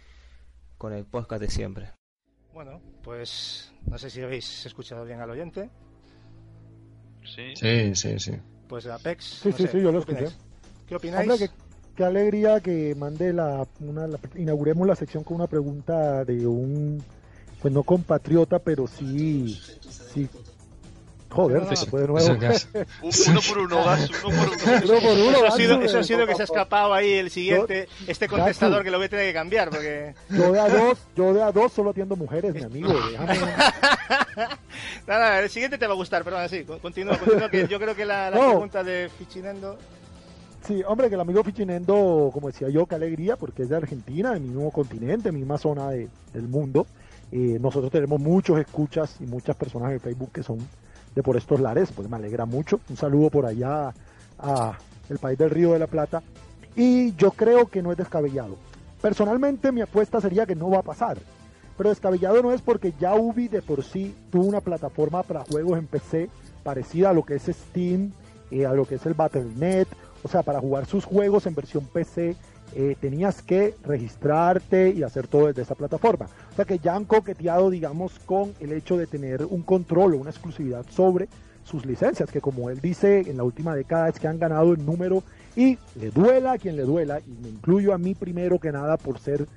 con el podcast de siempre. Bueno, pues no sé si habéis escuchado bien al oyente. Sí. Sí, sí, sí. Pues Apex. Sí, no sí, sé, sí, yo lo escuché. ¿Qué opináis? Hombre, qué, qué alegría que mande la, una, la- inauguremos la sección con una pregunta de un, pues no compatriota, pero sí, sí. Joder, No, no, se fue de nuevo. Uno por uno, Gas, uno por uno. Uno por uno, Eso ha, sido, eso ha sido que se ha escapado ahí el siguiente, este contestador que lo voy a tener que cambiar, porque... Yo de a dos, yo de a dos solo atiendo mujeres, mi amigo. Déjame. Nada, el siguiente te va a gustar, pero bueno, sí, con- continúa, continúa, que yo creo que la, la No. pregunta de Fichinendo... Sí, hombre, que el amigo Fichinendo, como decía yo, qué alegría, porque es de Argentina, del mismo continente, misma zona de- del mundo. Eh, nosotros tenemos muchos escuchas y muchas personas en Facebook que son de por estos lares, pues me alegra mucho. Un saludo por allá a el país del Río de la Plata. Y yo creo que no es descabellado. Personalmente mi apuesta sería que no va a pasar. Pero descabellado no es porque ya Ubi de por sí tuvo una plataforma para juegos en PC parecida a lo que es Steam, eh, a lo que es el Battle.net, o sea, para jugar sus juegos en versión PC eh, tenías que registrarte y hacer todo desde esa plataforma. O sea que ya han coqueteado, digamos, con el hecho de tener un control o una exclusividad sobre sus licencias, que como él dice, en la última década es que han ganado el número y le duela a quien le duela, y me incluyo a mí primero que nada por ser,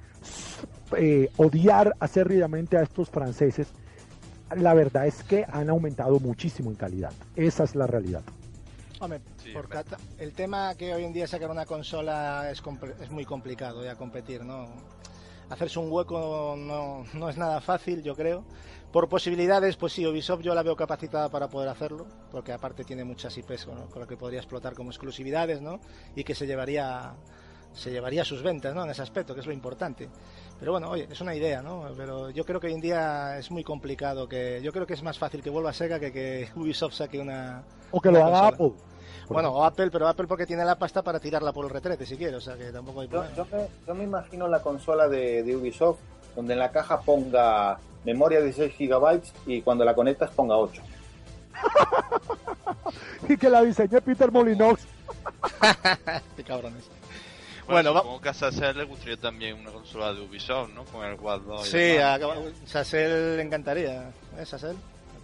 eh, odiar acérridamente a estos franceses, la verdad es que han aumentado muchísimo en calidad. Esa es la realidad. Hombre, el tema que hoy en día sacar una consola es, es muy complicado ya competir, ¿no? Hacerse un hueco no, no es nada fácil, yo creo. Por posibilidades, pues sí, Ubisoft yo la veo capacitada para poder hacerlo, porque aparte tiene muchas IPs con lo que podría explotar como exclusividades, ¿no? Y que se llevaría se llevaría sus ventas, ¿no? En ese aspecto, que es lo importante. Pero bueno, oye, es una idea, ¿no? Pero yo creo que hoy en día es muy complicado que yo creo que es más fácil que vuelva Sega que que Ubisoft saque una o que lo haga Apple. Bueno, o Apple, pero Apple porque tiene la pasta para tirarla por el retrete si quiere, o sea que tampoco hay problema. Yo, me, imagino la consola de, de Ubisoft donde en la caja ponga memoria de 6 GB y cuando la conectas ponga 8. y que la diseñe Peter Molinox. Qué cabrones. Bueno, bueno supongo que a Sacer le gustaría también una consola de Ubisoft, ¿no? Con el Wild 2. Sí, a Sacer le encantaría. ¿Eh, Sacer?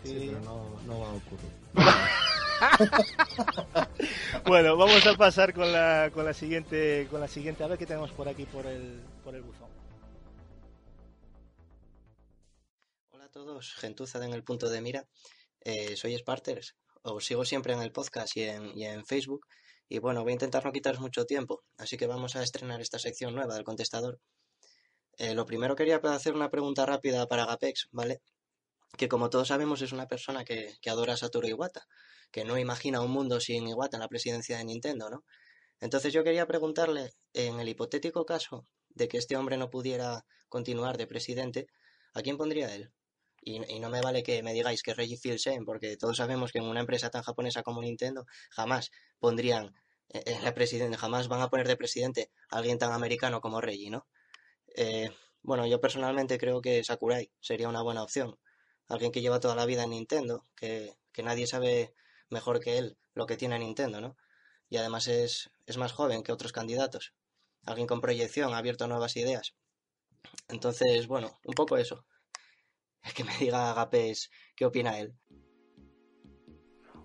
Sí, pero no, no va a ocurrir. bueno, vamos a pasar con la, con la siguiente con la siguiente a ver qué tenemos por aquí por el por el buzón. todos, gentuza en el punto de mira. Eh, soy Sparters, os sigo siempre en el podcast y en, Facebook. Y bueno, voy a intentar no quitaros mucho tiempo, así que vamos a estrenar esta sección nueva del contestador. Eh, lo primero quería hacer una pregunta rápida para Gapex, ¿vale? Que como todos sabemos es una persona que, que adora a Satoru Iwata, que no imagina un mundo sin Iwata en la presidencia de Nintendo, ¿no? Entonces yo quería preguntarle, en el hipotético caso de que este hombre no pudiera continuar de presidente, ¿a quién pondría él? Y, no me vale que me digáis que Reggie Fils-Aime, porque todos sabemos que en una empresa tan japonesa como Nintendo jamás pondrían eh, eh, la presidente, jamás van a poner de presidente a alguien tan americano como Reggie, ¿no? Eh, bueno, yo personalmente creo que Sakurai sería una buena opción. Alguien que lleva toda la vida en Nintendo, que, que nadie sabe mejor que él lo que tiene Nintendo, ¿no? Y además es, es más joven que otros candidatos. Alguien con proyección, abierto a nuevas ideas. Entonces, bueno, un poco eso que me diga Agapes qué opina él.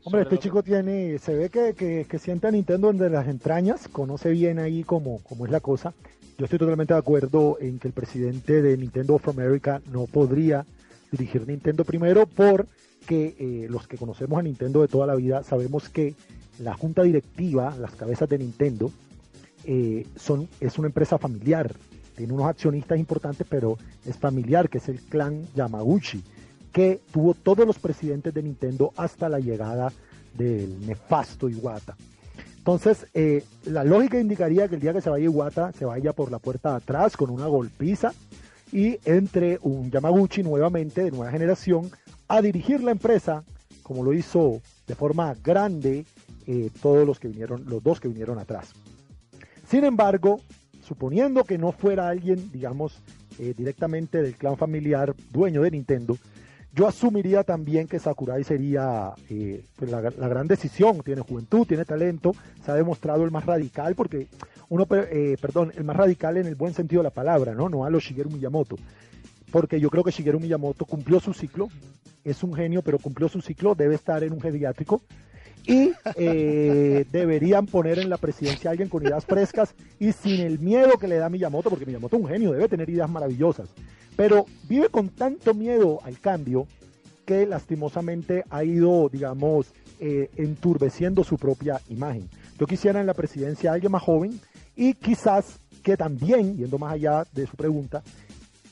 Hombre, este chico tiene, se ve que, que, siente a Nintendo entre las entrañas, conoce bien ahí cómo, cómo es la cosa. Yo estoy totalmente de acuerdo en que el presidente de Nintendo of America no podría dirigir Nintendo primero porque eh, los que conocemos a Nintendo de toda la vida sabemos que la junta directiva, las cabezas de Nintendo, eh, son, es una empresa familiar tiene unos accionistas importantes, pero es familiar, que es el clan Yamaguchi, que tuvo todos los presidentes de Nintendo hasta la llegada del nefasto Iwata. Entonces, eh, la lógica indicaría que el día que se vaya Iwata, se vaya por la puerta de atrás con una golpiza y entre un Yamaguchi nuevamente de nueva generación a dirigir la empresa, como lo hizo de forma grande eh, todos los que vinieron, los dos que vinieron atrás. Sin embargo, suponiendo que no fuera alguien, digamos, eh, directamente del clan familiar dueño de Nintendo, yo asumiría también que Sakurai sería eh, pues, la, gran decisión. Tiene juventud, tiene talento, se ha demostrado el más radical, porque uno, perdón, el más radical en el buen sentido de la palabra, ¿no? No a los Shigeru Miyamoto. Porque yo creo que Shigeru Miyamoto cumplió su ciclo, es un genio, pero cumplió su ciclo, debe estar en un geriátrico y eh, deberían poner en la presidencia a alguien con ideas frescas y sin el miedo que le da Miyamoto, porque Miyamoto es un genio, debe tener ideas maravillosas, pero vive con tanto miedo al cambio que lastimosamente ha ido, digamos, eh, enturbeciendo su propia imagen. Yo quisiera en la presidencia a alguien más joven y quizás que también, yendo más allá de su pregunta,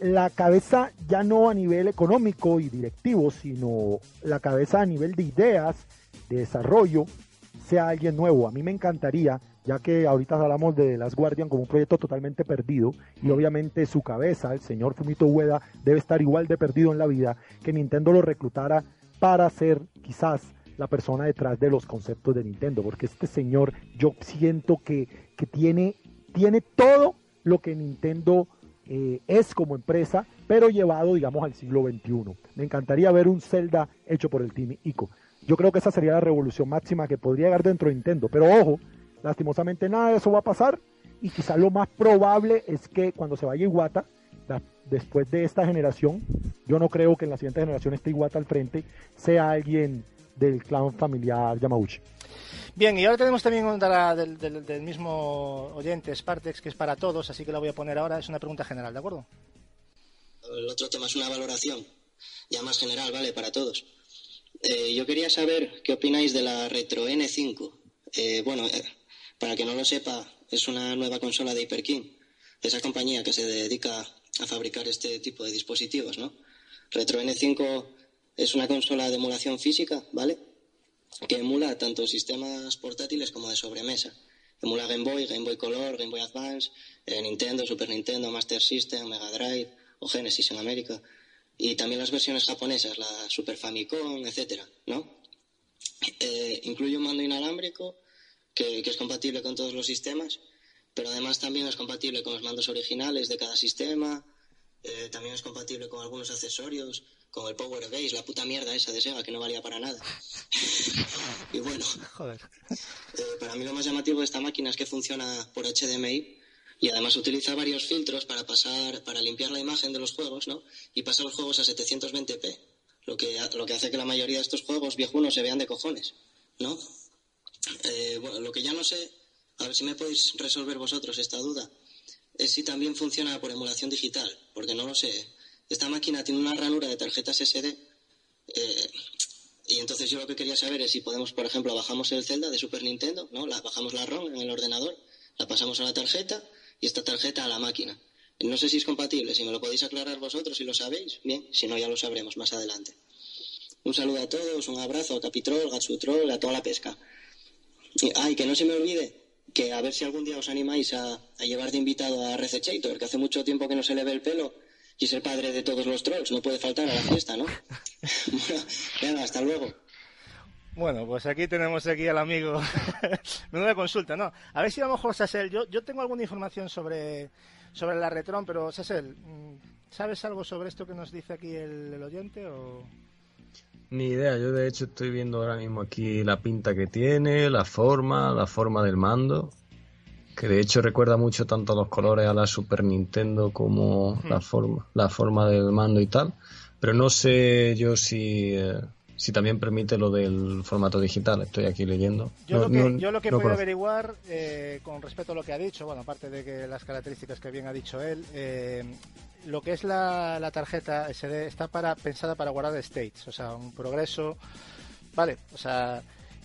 la cabeza ya no a nivel económico y directivo, sino la cabeza a nivel de ideas, de desarrollo sea alguien nuevo. A mí me encantaría, ya que ahorita hablamos de Las Guardian como un proyecto totalmente perdido y obviamente su cabeza, el señor Fumito Ueda, debe estar igual de perdido en la vida, que Nintendo lo reclutara para ser quizás la persona detrás de los conceptos de Nintendo, porque este señor yo siento que, que tiene, tiene todo lo que Nintendo eh, es como empresa, pero llevado, digamos, al siglo XXI. Me encantaría ver un Zelda hecho por el Team ICO. Yo creo que esa sería la revolución máxima que podría llegar dentro de Nintendo. Pero ojo, lastimosamente nada de eso va a pasar y quizás lo más probable es que cuando se vaya Iwata, después de esta generación, yo no creo que en la siguiente generación esté Iwata al frente, sea alguien del clan familiar Yamauchi. Bien, y ahora tenemos también una del, del, mismo oyente, Spartex, que es para todos, así que la voy a poner ahora. Es una pregunta general, ¿de acuerdo? El otro tema es una valoración, ya más general, ¿vale? Para todos. Eh, yo quería saber qué opináis de la Retro N5. Eh, bueno, eh, para que no lo sepa, es una nueva consola de Hyperkin, esa compañía que se dedica a fabricar este tipo de dispositivos, ¿no? Retro N5 es una consola de emulación física, ¿vale? Que emula tanto sistemas portátiles como de sobremesa. Emula Game Boy, Game Boy Color, Game Boy Advance, eh, Nintendo, Super Nintendo, Master System, Mega Drive o Genesis en América. Y también las versiones japonesas, la Super Famicom, etcétera, ¿no? Eh, incluye un mando inalámbrico que, es compatible con todos los sistemas, pero además también es compatible con los mandos originales de cada sistema, eh, también es compatible con algunos accesorios, con el Power Base, la puta mierda esa de Sega que no valía para nada. y bueno, eh, para mí lo más llamativo de esta máquina es que funciona por HDMI y además utiliza varios filtros para pasar, para limpiar la imagen de los juegos, ¿no? Y pasa los juegos a 720p, lo que, lo que hace que la mayoría de estos juegos viejunos se vean de cojones, ¿no? Eh, bueno, lo que ya no sé, a ver si me podéis resolver vosotros esta duda, es si también funciona por emulación digital, porque no lo sé esta máquina tiene una ranura de tarjetas SD eh, y entonces yo lo que quería saber es si podemos, por ejemplo, bajamos el Zelda de Super Nintendo, ¿no? La, bajamos la ROM en el ordenador, la pasamos a la tarjeta y esta tarjeta a la máquina. No sé si es compatible, si me lo podéis aclarar vosotros, si lo sabéis, bien, si no ya lo sabremos más adelante. Un saludo a todos, un abrazo a Capitrol, Gatsutrol, a toda la pesca. Y, ay, que no se me olvide que a ver si algún día os animáis a, llevar de invitado a Recechator, que hace mucho tiempo que no se le ve el pelo y es el padre de todos los trolls, no puede faltar a la fiesta, ¿no? bueno, venga, hasta luego. Bueno, pues aquí tenemos aquí al amigo. Menuda consulta, ¿no? A ver si a lo mejor, Sassel, yo, yo tengo alguna información sobre, sobre la Retron, pero Sassel, mm, ¿sabes algo sobre esto que nos dice aquí el, el oyente o...? Ni idea, yo de hecho estoy viendo ahora mismo aquí la pinta que tiene, la forma, la forma del mando que de hecho recuerda mucho tanto los colores a la Super Nintendo como la forma la forma del mando y tal. Pero no sé yo si eh, si también permite lo del formato digital. Estoy aquí leyendo. Yo lo que, yo lo que puedo averiguar eh, con respecto a lo que ha dicho bueno aparte de que las características que bien ha dicho él eh, lo que es la, la tarjeta SD está para pensada para guardar states o sea un progreso. Vale o sea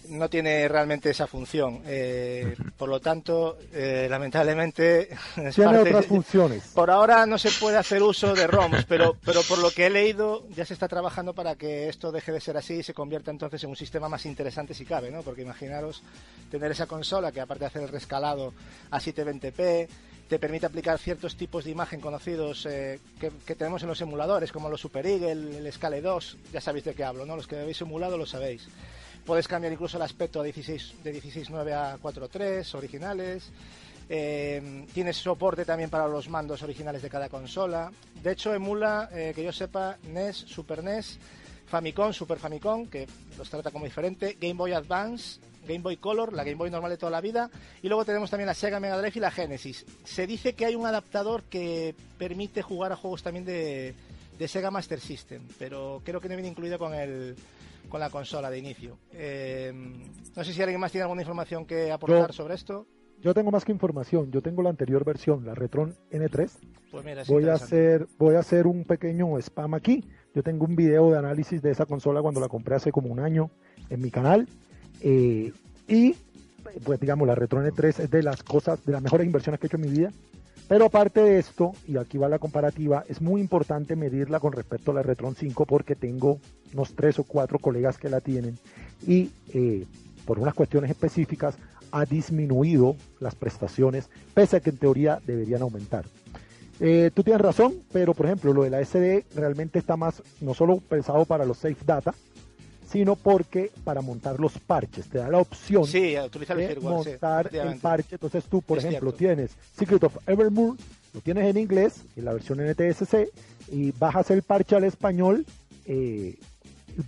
no tiene realmente esa función. Eh, por lo tanto, eh, lamentablemente. Tiene otras funciones. Por ahora no se puede hacer uso de ROMs, pero, pero por lo que he leído, ya se está trabajando para que esto deje de ser así y se convierta entonces en un sistema más interesante si cabe, ¿no? Porque imaginaros tener esa consola que, aparte de hacer el rescalado a 720p, te permite aplicar ciertos tipos de imagen conocidos eh, que, tenemos en los emuladores, como los Super Eagle, el Scale 2, ya sabéis de qué hablo, ¿no? Los que habéis emulado lo sabéis. Puedes cambiar incluso el aspecto a 16, de 16.9 a 4.3 originales. Eh, tienes soporte también para los mandos originales de cada consola. De hecho, emula, eh, que yo sepa, NES, Super NES, Famicom, Super Famicom, que los trata como diferente, Game Boy Advance, Game Boy Color, la Game Boy normal de toda la vida, y luego tenemos también la Sega Mega Drive y la Genesis. Se dice que hay un adaptador que permite jugar a juegos también de, de Sega Master System, pero creo que no viene incluido con el, con la consola de inicio. Eh, no sé si alguien más tiene alguna información que aportar sobre esto. Yo tengo más que información, yo tengo la anterior versión, la Retron N3. Pues mira, voy a hacer voy a hacer un pequeño spam aquí. Yo tengo un video de análisis de esa consola cuando la compré hace como un año en mi canal. Eh, y pues digamos, la Retron N3 es de las cosas, de las mejores inversiones que he hecho en mi vida. Pero aparte de esto, y aquí va la comparativa, es muy importante medirla con respecto a la Retron 5 porque tengo unos tres o cuatro colegas que la tienen y eh, por unas cuestiones específicas ha disminuido las prestaciones, pese a que en teoría deberían aumentar. Eh, tú tienes razón, pero por ejemplo lo de la SD realmente está más, no solo pensado para los safe data, sino porque para montar los parches te da la opción de montar el parche. Entonces tú, por ejemplo, tienes Secret of Evermore, lo tienes en inglés, en la versión NTSC, y bajas el parche al español, eh,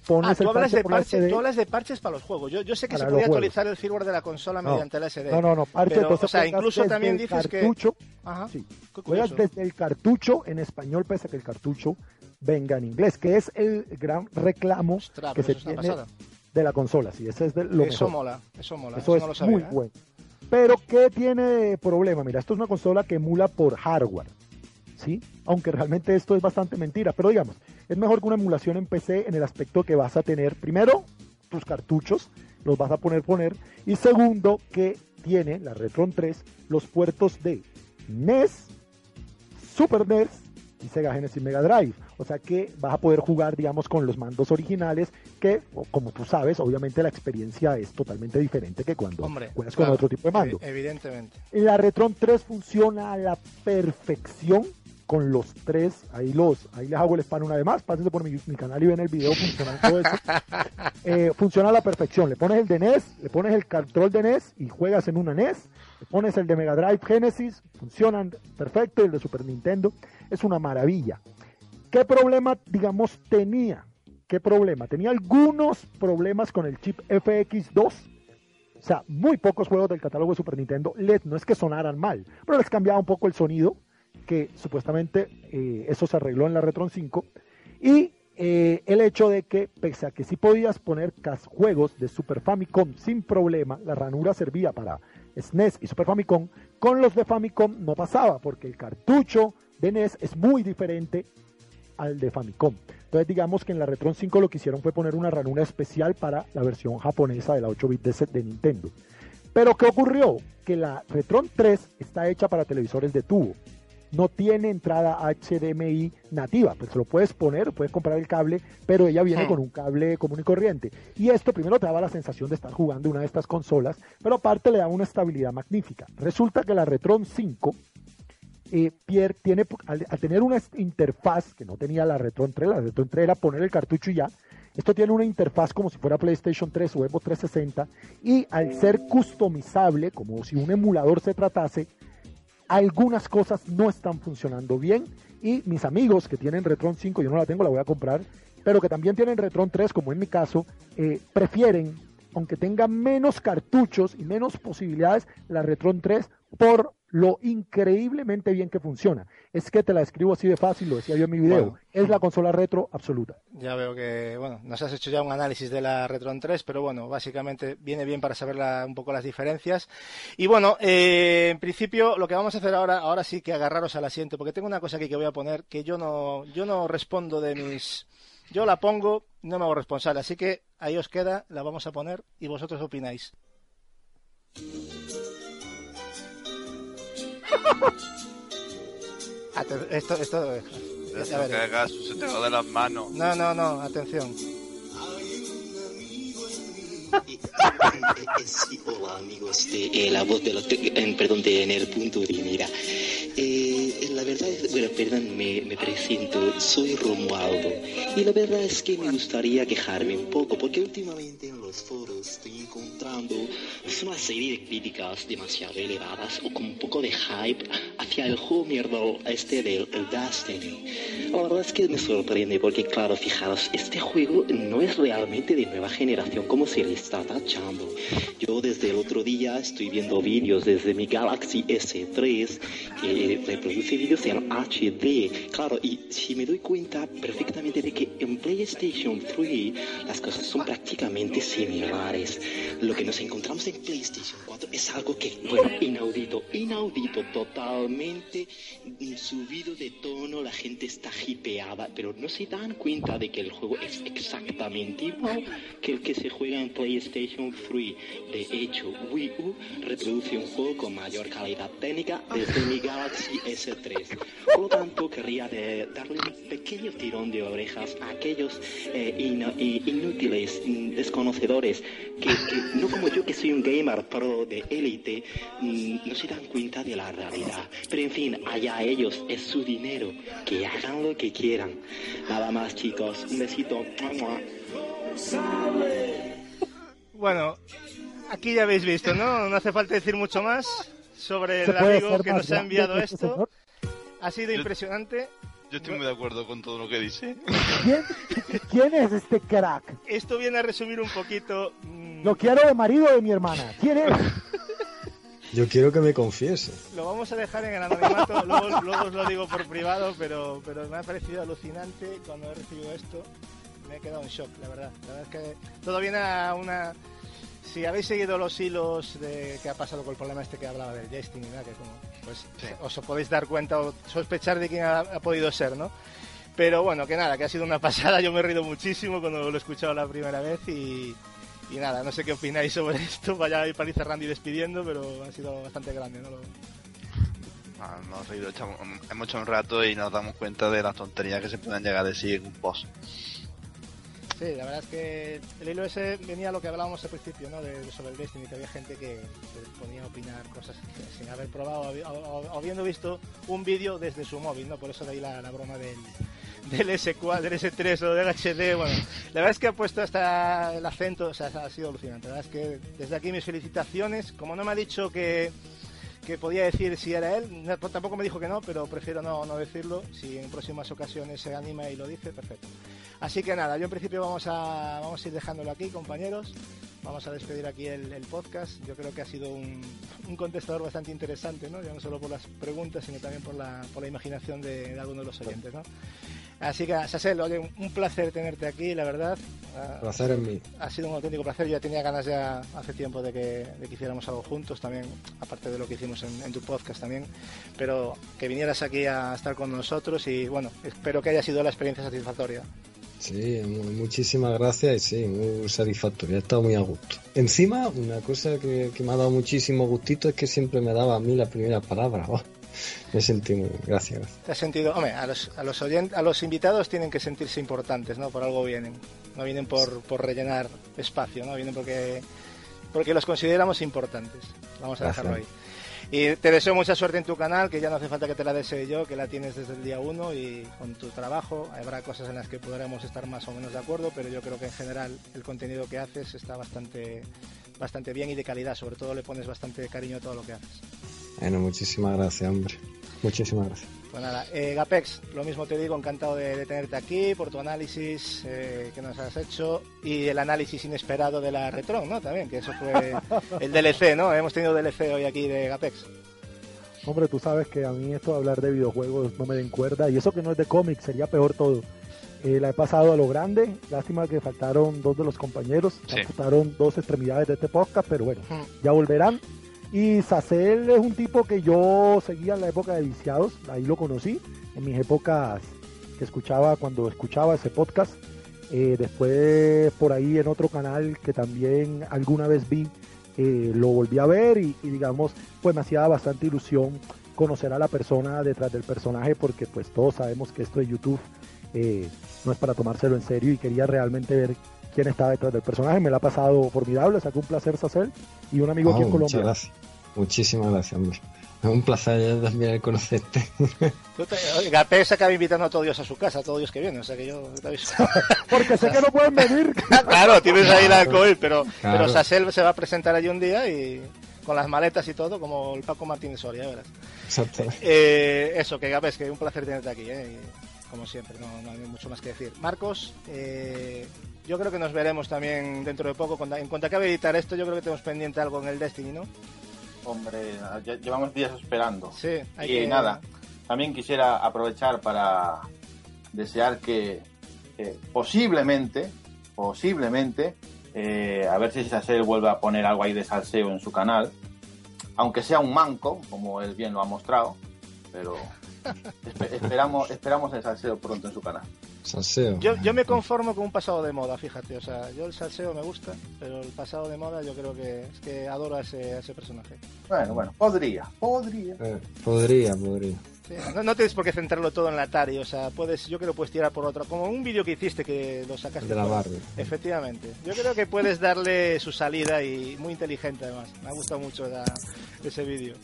pones Ah, tú el hablas, parche de por la tú hablas de parches para los juegos. Yo, yo sé que se podía actualizar el firmware de la consola No. mediante el SD. No, no, no, parche, Pero, o sea, incluso también el dices que- cartucho, Ajá. sí, juegas desde el cartucho en español pese a que el cartucho venga en inglés, que es el gran reclamo Ostras, que se tiene pasada. de la consola, sí, ese es de lo Eso mejor. mola, eso mola. Eso es no lo sabía, muy ¿eh? bueno. Pero ¿qué tiene de problema? Mira, esto es una consola que emula por hardware, ¿sí? Aunque realmente esto es bastante mentira, pero digamos, es mejor que una emulación en PC en el aspecto que vas a tener, primero, tus cartuchos, los vas a poner poner, y segundo, que tiene la Retron 3 los puertos de NES, Super NES y Sega Genesis Mega Drive. O sea que vas a poder jugar, digamos, con los mandos originales, que, como tú sabes, obviamente la experiencia es totalmente diferente que cuando Hombre, juegas claro, con otro tipo de mando. evi- Evidentemente. La Retron 3 funciona a la perfección con los tres. Ahí los, ahí les hago el spam una vez más. Pásense por mi, mi canal y ven el video funcionando todo eso. Eh, funciona a la perfección. Le pones el de NES, le pones el control de NES y juegas en una NES. Le pones el de Mega Drive Genesis, funcionan perfecto. Y el de Super Nintendo es una maravilla. ¿Qué problema, digamos, tenía? ¿Qué problema? Tenía algunos problemas con el chip FX2. O sea, muy pocos juegos del catálogo de Super Nintendo LED no es que sonaran mal, pero les cambiaba un poco el sonido, que supuestamente eh, eso se arregló en la Retron 5. Y eh, el hecho de que, pese a que sí podías poner juegos de Super Famicom sin problema, la ranura servía para SNES y Super Famicom, con los de Famicom no pasaba, porque el cartucho de NES es muy diferente al de Famicom. Entonces digamos que en la Retron 5 lo que hicieron fue poner una ranura especial para la versión japonesa de la 8 bit de, se- de Nintendo. Pero ¿qué ocurrió? Que la Retron 3 está hecha para televisores de tubo. No tiene entrada HDMI nativa, pues lo puedes poner, puedes comprar el cable, pero ella viene Hmm. con un cable común y corriente. Y esto primero te daba la sensación de estar jugando una de estas consolas, pero aparte le da una estabilidad magnífica. Resulta que la Retron 5 eh, Pierre tiene, al, al tener una interfaz que no tenía la Retron 3, la Retron 3 era poner el cartucho y ya, esto tiene una interfaz como si fuera PlayStation 3 o Xbox 360 y al ser customizable, como si un emulador se tratase, algunas cosas no están funcionando bien y mis amigos que tienen Retron 5, yo no la tengo, la voy a comprar, pero que también tienen Retron 3, como en mi caso, eh, prefieren, aunque tenga menos cartuchos y menos posibilidades, la Retron 3 por lo increíblemente bien que funciona. Es que te la escribo así de fácil, lo decía yo en mi video. Bueno. Es la consola retro absoluta. Ya veo que, bueno, nos has hecho ya un análisis de la Retron 3, pero bueno, básicamente viene bien para saber la- un poco las diferencias. Y bueno, eh, en principio lo que vamos a hacer ahora, ahora sí que agarraros al asiento, porque tengo una cosa aquí que voy a poner que yo no, yo no respondo de mis, yo la pongo, no me hago responsable, así que ahí os queda, la vamos a poner y vosotros opináis. Aten- Esto, esto, a ver, hagas se te va de las manos. no, no, no, atención. Eh, eh, sí, hola amigos de eh, la voz de los eh, perdón de en el punto de mira Eh, la verdad es bueno perdón me, me presento. Soy Romualdo. Y la verdad es que me gustaría quejarme un poco porque últimamente en los foros estoy encontrando una serie de críticas demasiado elevadas o con un poco de hype hacia el juego mierda este del el Destiny. La verdad es que me sorprende porque claro fijaros este juego no es realmente de nueva generación como se le está tachando. Yo desde el otro día estoy viendo vídeos desde mi Galaxy S3 que reproduce vídeos en HD. Claro, y si me doy cuenta perfectamente de que en PlayStation 3 las cosas son prácticamente similares. Lo que nos encontramos en PlayStation 4 es algo que, bueno, inaudito, inaudito, totalmente subido de tono, la gente está hipeada, pero no se dan cuenta de que el juego es exactamente igual que el que se juega en PlayStation 3. De hecho, Wii U reproduce un juego con mayor calidad técnica desde mi Galaxy S3. Por lo tanto, querría de- darle un pequeño tirón de orejas a aquellos eh, ino- i- inútiles, mm, desconocedores, que, que no como yo que soy un gamer pro de élite, mm, no se dan cuenta de la realidad. Pero en fin, allá ellos, es su dinero, que hagan lo que quieran. Nada más chicos, un besito. Bueno, aquí ya habéis visto, ¿no? No hace falta decir mucho más sobre ¿Se el amigo que nos ha enviado esto. señor? Ha sido impresionante. Yo estoy muy de acuerdo con todo lo que dice. ¿Quién, quién es este crack? Esto viene a resumir un poquito. mm, Lo quiero de marido de mi hermana. ¿Quién es? Yo quiero que me confiese. Lo vamos a dejar en el anonimato, luego, luego os lo digo por privado, pero, pero me ha parecido alucinante cuando he recibido esto. Me he quedado en shock, la verdad. La verdad es que todo viene a una... Si habéis seguido los hilos de qué ha pasado con el problema este que hablaba del Justin y nada, que como, pues os podéis dar cuenta o sospechar de quién ha, ha podido ser, ¿no? Pero bueno, que nada, que ha sido una pasada. Yo me he reído muchísimo cuando lo he escuchado la primera vez y, y nada, no sé qué opináis sobre esto. Vaya a ir para ir cerrando y despidiendo, pero ha sido bastante grande, ¿no? Lo- Ah, hemos, hemos hecho un rato y nos damos cuenta de las tonterías que se pueden llegar a decir en un post. Sí, la verdad es que el hilo ese venía a lo que hablábamos al principio, ¿no? De, sobre el Destiny, que había gente que se ponía a opinar cosas sin haber probado o habiendo visto un vídeo desde su móvil, ¿no? Por eso de ahí la, la broma del, del S4, del S3 o del HD. Bueno, la verdad es que ha puesto hasta el acento, o sea, ha sido alucinante. La verdad es que desde aquí mis felicitaciones. Como no me ha dicho que que podía decir si era él. No, Tampoco me dijo que no, pero prefiero no, no decirlo. Si en próximas ocasiones se anima y lo dice, perfecto. Así que nada, yo en principio vamos a, vamos a ir dejándolo aquí, compañeros. Vamos a despedir aquí el, el podcast. Yo creo que ha sido un, un contestador bastante interesante, ¿no? Ya no solo por las preguntas, sino también por la, por la imaginación de, de algunos de los oyentes, ¿no? Así que, Sasel, oye, un- placer tenerte aquí, la verdad. Placer en mí. ha sido un auténtico placer. Yo ya tenía ganas ya hace tiempo de que, de que hiciéramos algo juntos también, aparte de lo que hicimos en, en tu podcast también. Pero que vinieras aquí a estar con nosotros y bueno, espero que haya sido la experiencia satisfactoria. Sí, mu- muchísimas gracias y sí, muy satisfactorio, he estado muy a gusto. Encima, una cosa que, que me ha dado muchísimo gustito es que siempre me daba a mí la primera palabra. oh, me sentí muy... Gracias, gracias. ¿Te has sentido? Hombre, a los, a los, oyent- a los invitados tienen que sentirse importantes, ¿no? Por algo vienen. No vienen por, por rellenar espacio, ¿no? Vienen porque, porque los consideramos importantes. Vamos a dejarlo ahí. Y te deseo mucha suerte en tu canal, que ya no hace falta que te la desee yo, que la tienes desde el día uno y con tu trabajo. Habrá cosas en las que podremos estar más o menos de acuerdo, pero yo creo que en general el contenido que haces está bastante, bastante bien y de calidad. Sobre todo le pones bastante cariño a todo lo que haces. Bueno, muchísimas gracias, hombre. Muchísimas gracias. Pues nada, eh, Gapex, lo mismo te digo, encantado de, de tenerte aquí por tu análisis eh, que nos has hecho y el análisis inesperado de la Retron, ¿no? También, que eso fue el DLC, ¿no? Hemos tenido DLC hoy aquí de Gapex. Hombre, tú sabes que a mí esto de hablar de videojuegos no me den cuerda. Y eso que no es de cómics, sería peor todo. Eh, la he pasado a lo grande. Lástima que faltaron dos de los compañeros. Sí. Faltaron dos extremidades de este podcast, pero bueno, ya volverán. Y Sacel es un tipo que yo seguía en la época de Viciados. Ahí lo conocí. En mis épocas que escuchaba, cuando escuchaba ese podcast. Eh, después por ahí en otro canal que también alguna vez vi, eh, lo volví a ver y, y digamos, pues me hacía bastante ilusión conocer a la persona detrás del personaje porque pues todos sabemos que esto de YouTube eh, no es para tomárselo en serio y quería realmente ver quién estaba detrás del personaje. Me la ha pasado formidable, sacó un placer Sacel y un amigo aquí Oh, en muchas Colombia. gracias. Muchísimas gracias, hombre. Es un placer también el conocerte. Oye, Gapex acaba invitando a todos Dios a su casa, a todos Dios que vienen, o sea que yo te aviso. Porque sé que no pueden venir. claro, tienes ahí la COVID, pero, Claro. pero Sasel se va a presentar allí un día y con las maletas y todo, como el Paco Martínez Soria, verás. Exactamente. Eh, eso, que Gapes, que un placer tenerte aquí, eh, y como siempre, no, no hay mucho más que decir. Marcos, eh, yo creo que nos veremos también dentro de poco. En cuanto acabe de editar esto, yo creo que tenemos pendiente algo en el Destiny, ¿no? Hombre, llevamos días esperando. Sí, hay y que... nada, también quisiera aprovechar para desear que, que posiblemente, posiblemente, eh, a ver si Sasel vuelve a poner algo ahí de salseo en su canal, aunque sea un manco, como él bien lo ha mostrado, pero esperamos, esperamos el salseo pronto en su canal. Salseo. Yo, yo me conformo con un pasado de moda, fíjate. O sea, yo el salseo me gusta, pero el pasado de moda yo creo que es que adoro a ese, a ese personaje. Bueno, bueno, podría, podría. Eh, podría, podría. Sí, No, no tienes por qué centrarlo todo en la Atari, o sea, puedes, yo creo que puedes tirar por otro, como un vídeo que hiciste que lo sacaste. De la Barbie. Efectivamente. Yo creo que puedes darle su salida y muy inteligente además. Me ha gustado mucho la- ese vídeo.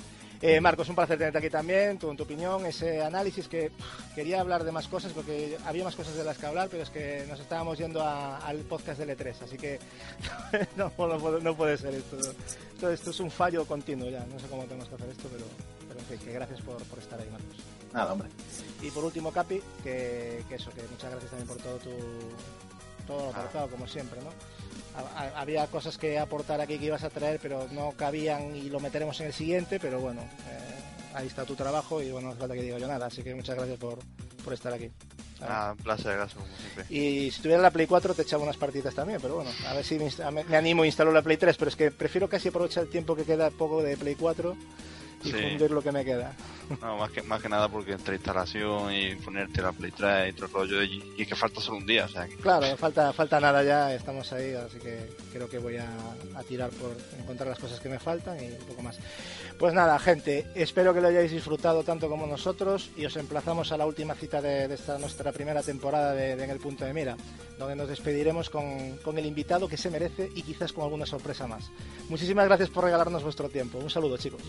Eh, Marcos, un placer tenerte aquí también, tu, tu opinión, ese análisis que pff, quería hablar de más cosas porque había más cosas de las que hablar, pero es que nos estábamos yendo a- al podcast del E3, así que no, no puede- no puede ser esto. esto. Esto es un fallo continuo ya, no sé cómo tenemos que hacer esto, pero, pero en fin, que gracias por, por estar ahí, Marcos. Nada, hombre. Y por último, Capi, que, que eso, que muchas gracias también por todo tu todo lo aportado, como siempre, ¿no? Ha- ha- Había cosas que aportar aquí que ibas a traer, pero no cabían y lo meteremos en el siguiente, pero bueno, eh, ahí está tu trabajo y bueno, no hace falta que diga yo nada, así que muchas gracias por, por estar aquí. Ah, un placer, Gaso, como siempre. Y si tuviera la Play 4 te echaba unas partidas también, pero bueno, a ver si me- me animo a instalar la Play 3, pero es que prefiero casi aprovechar el tiempo que queda poco de Play 4 y Sí. fundir lo que me queda. No, más que, más que nada porque entre instalación y ponerte la Play 3 y todo el rollo, y, y que falta solo un día, o sea que... Claro, falta, falta nada ya, estamos ahí, así que creo que voy a, a tirar por encontrar las cosas que me faltan y un poco más. Pues nada, gente, espero que lo hayáis disfrutado tanto como nosotros y os emplazamos a la última cita de, esta nuestra primera temporada de, En el Punto de Mira, donde nos despediremos con el invitado que se merece y quizás con alguna sorpresa más. Muchísimas gracias por regalarnos vuestro tiempo. Un saludo, chicos.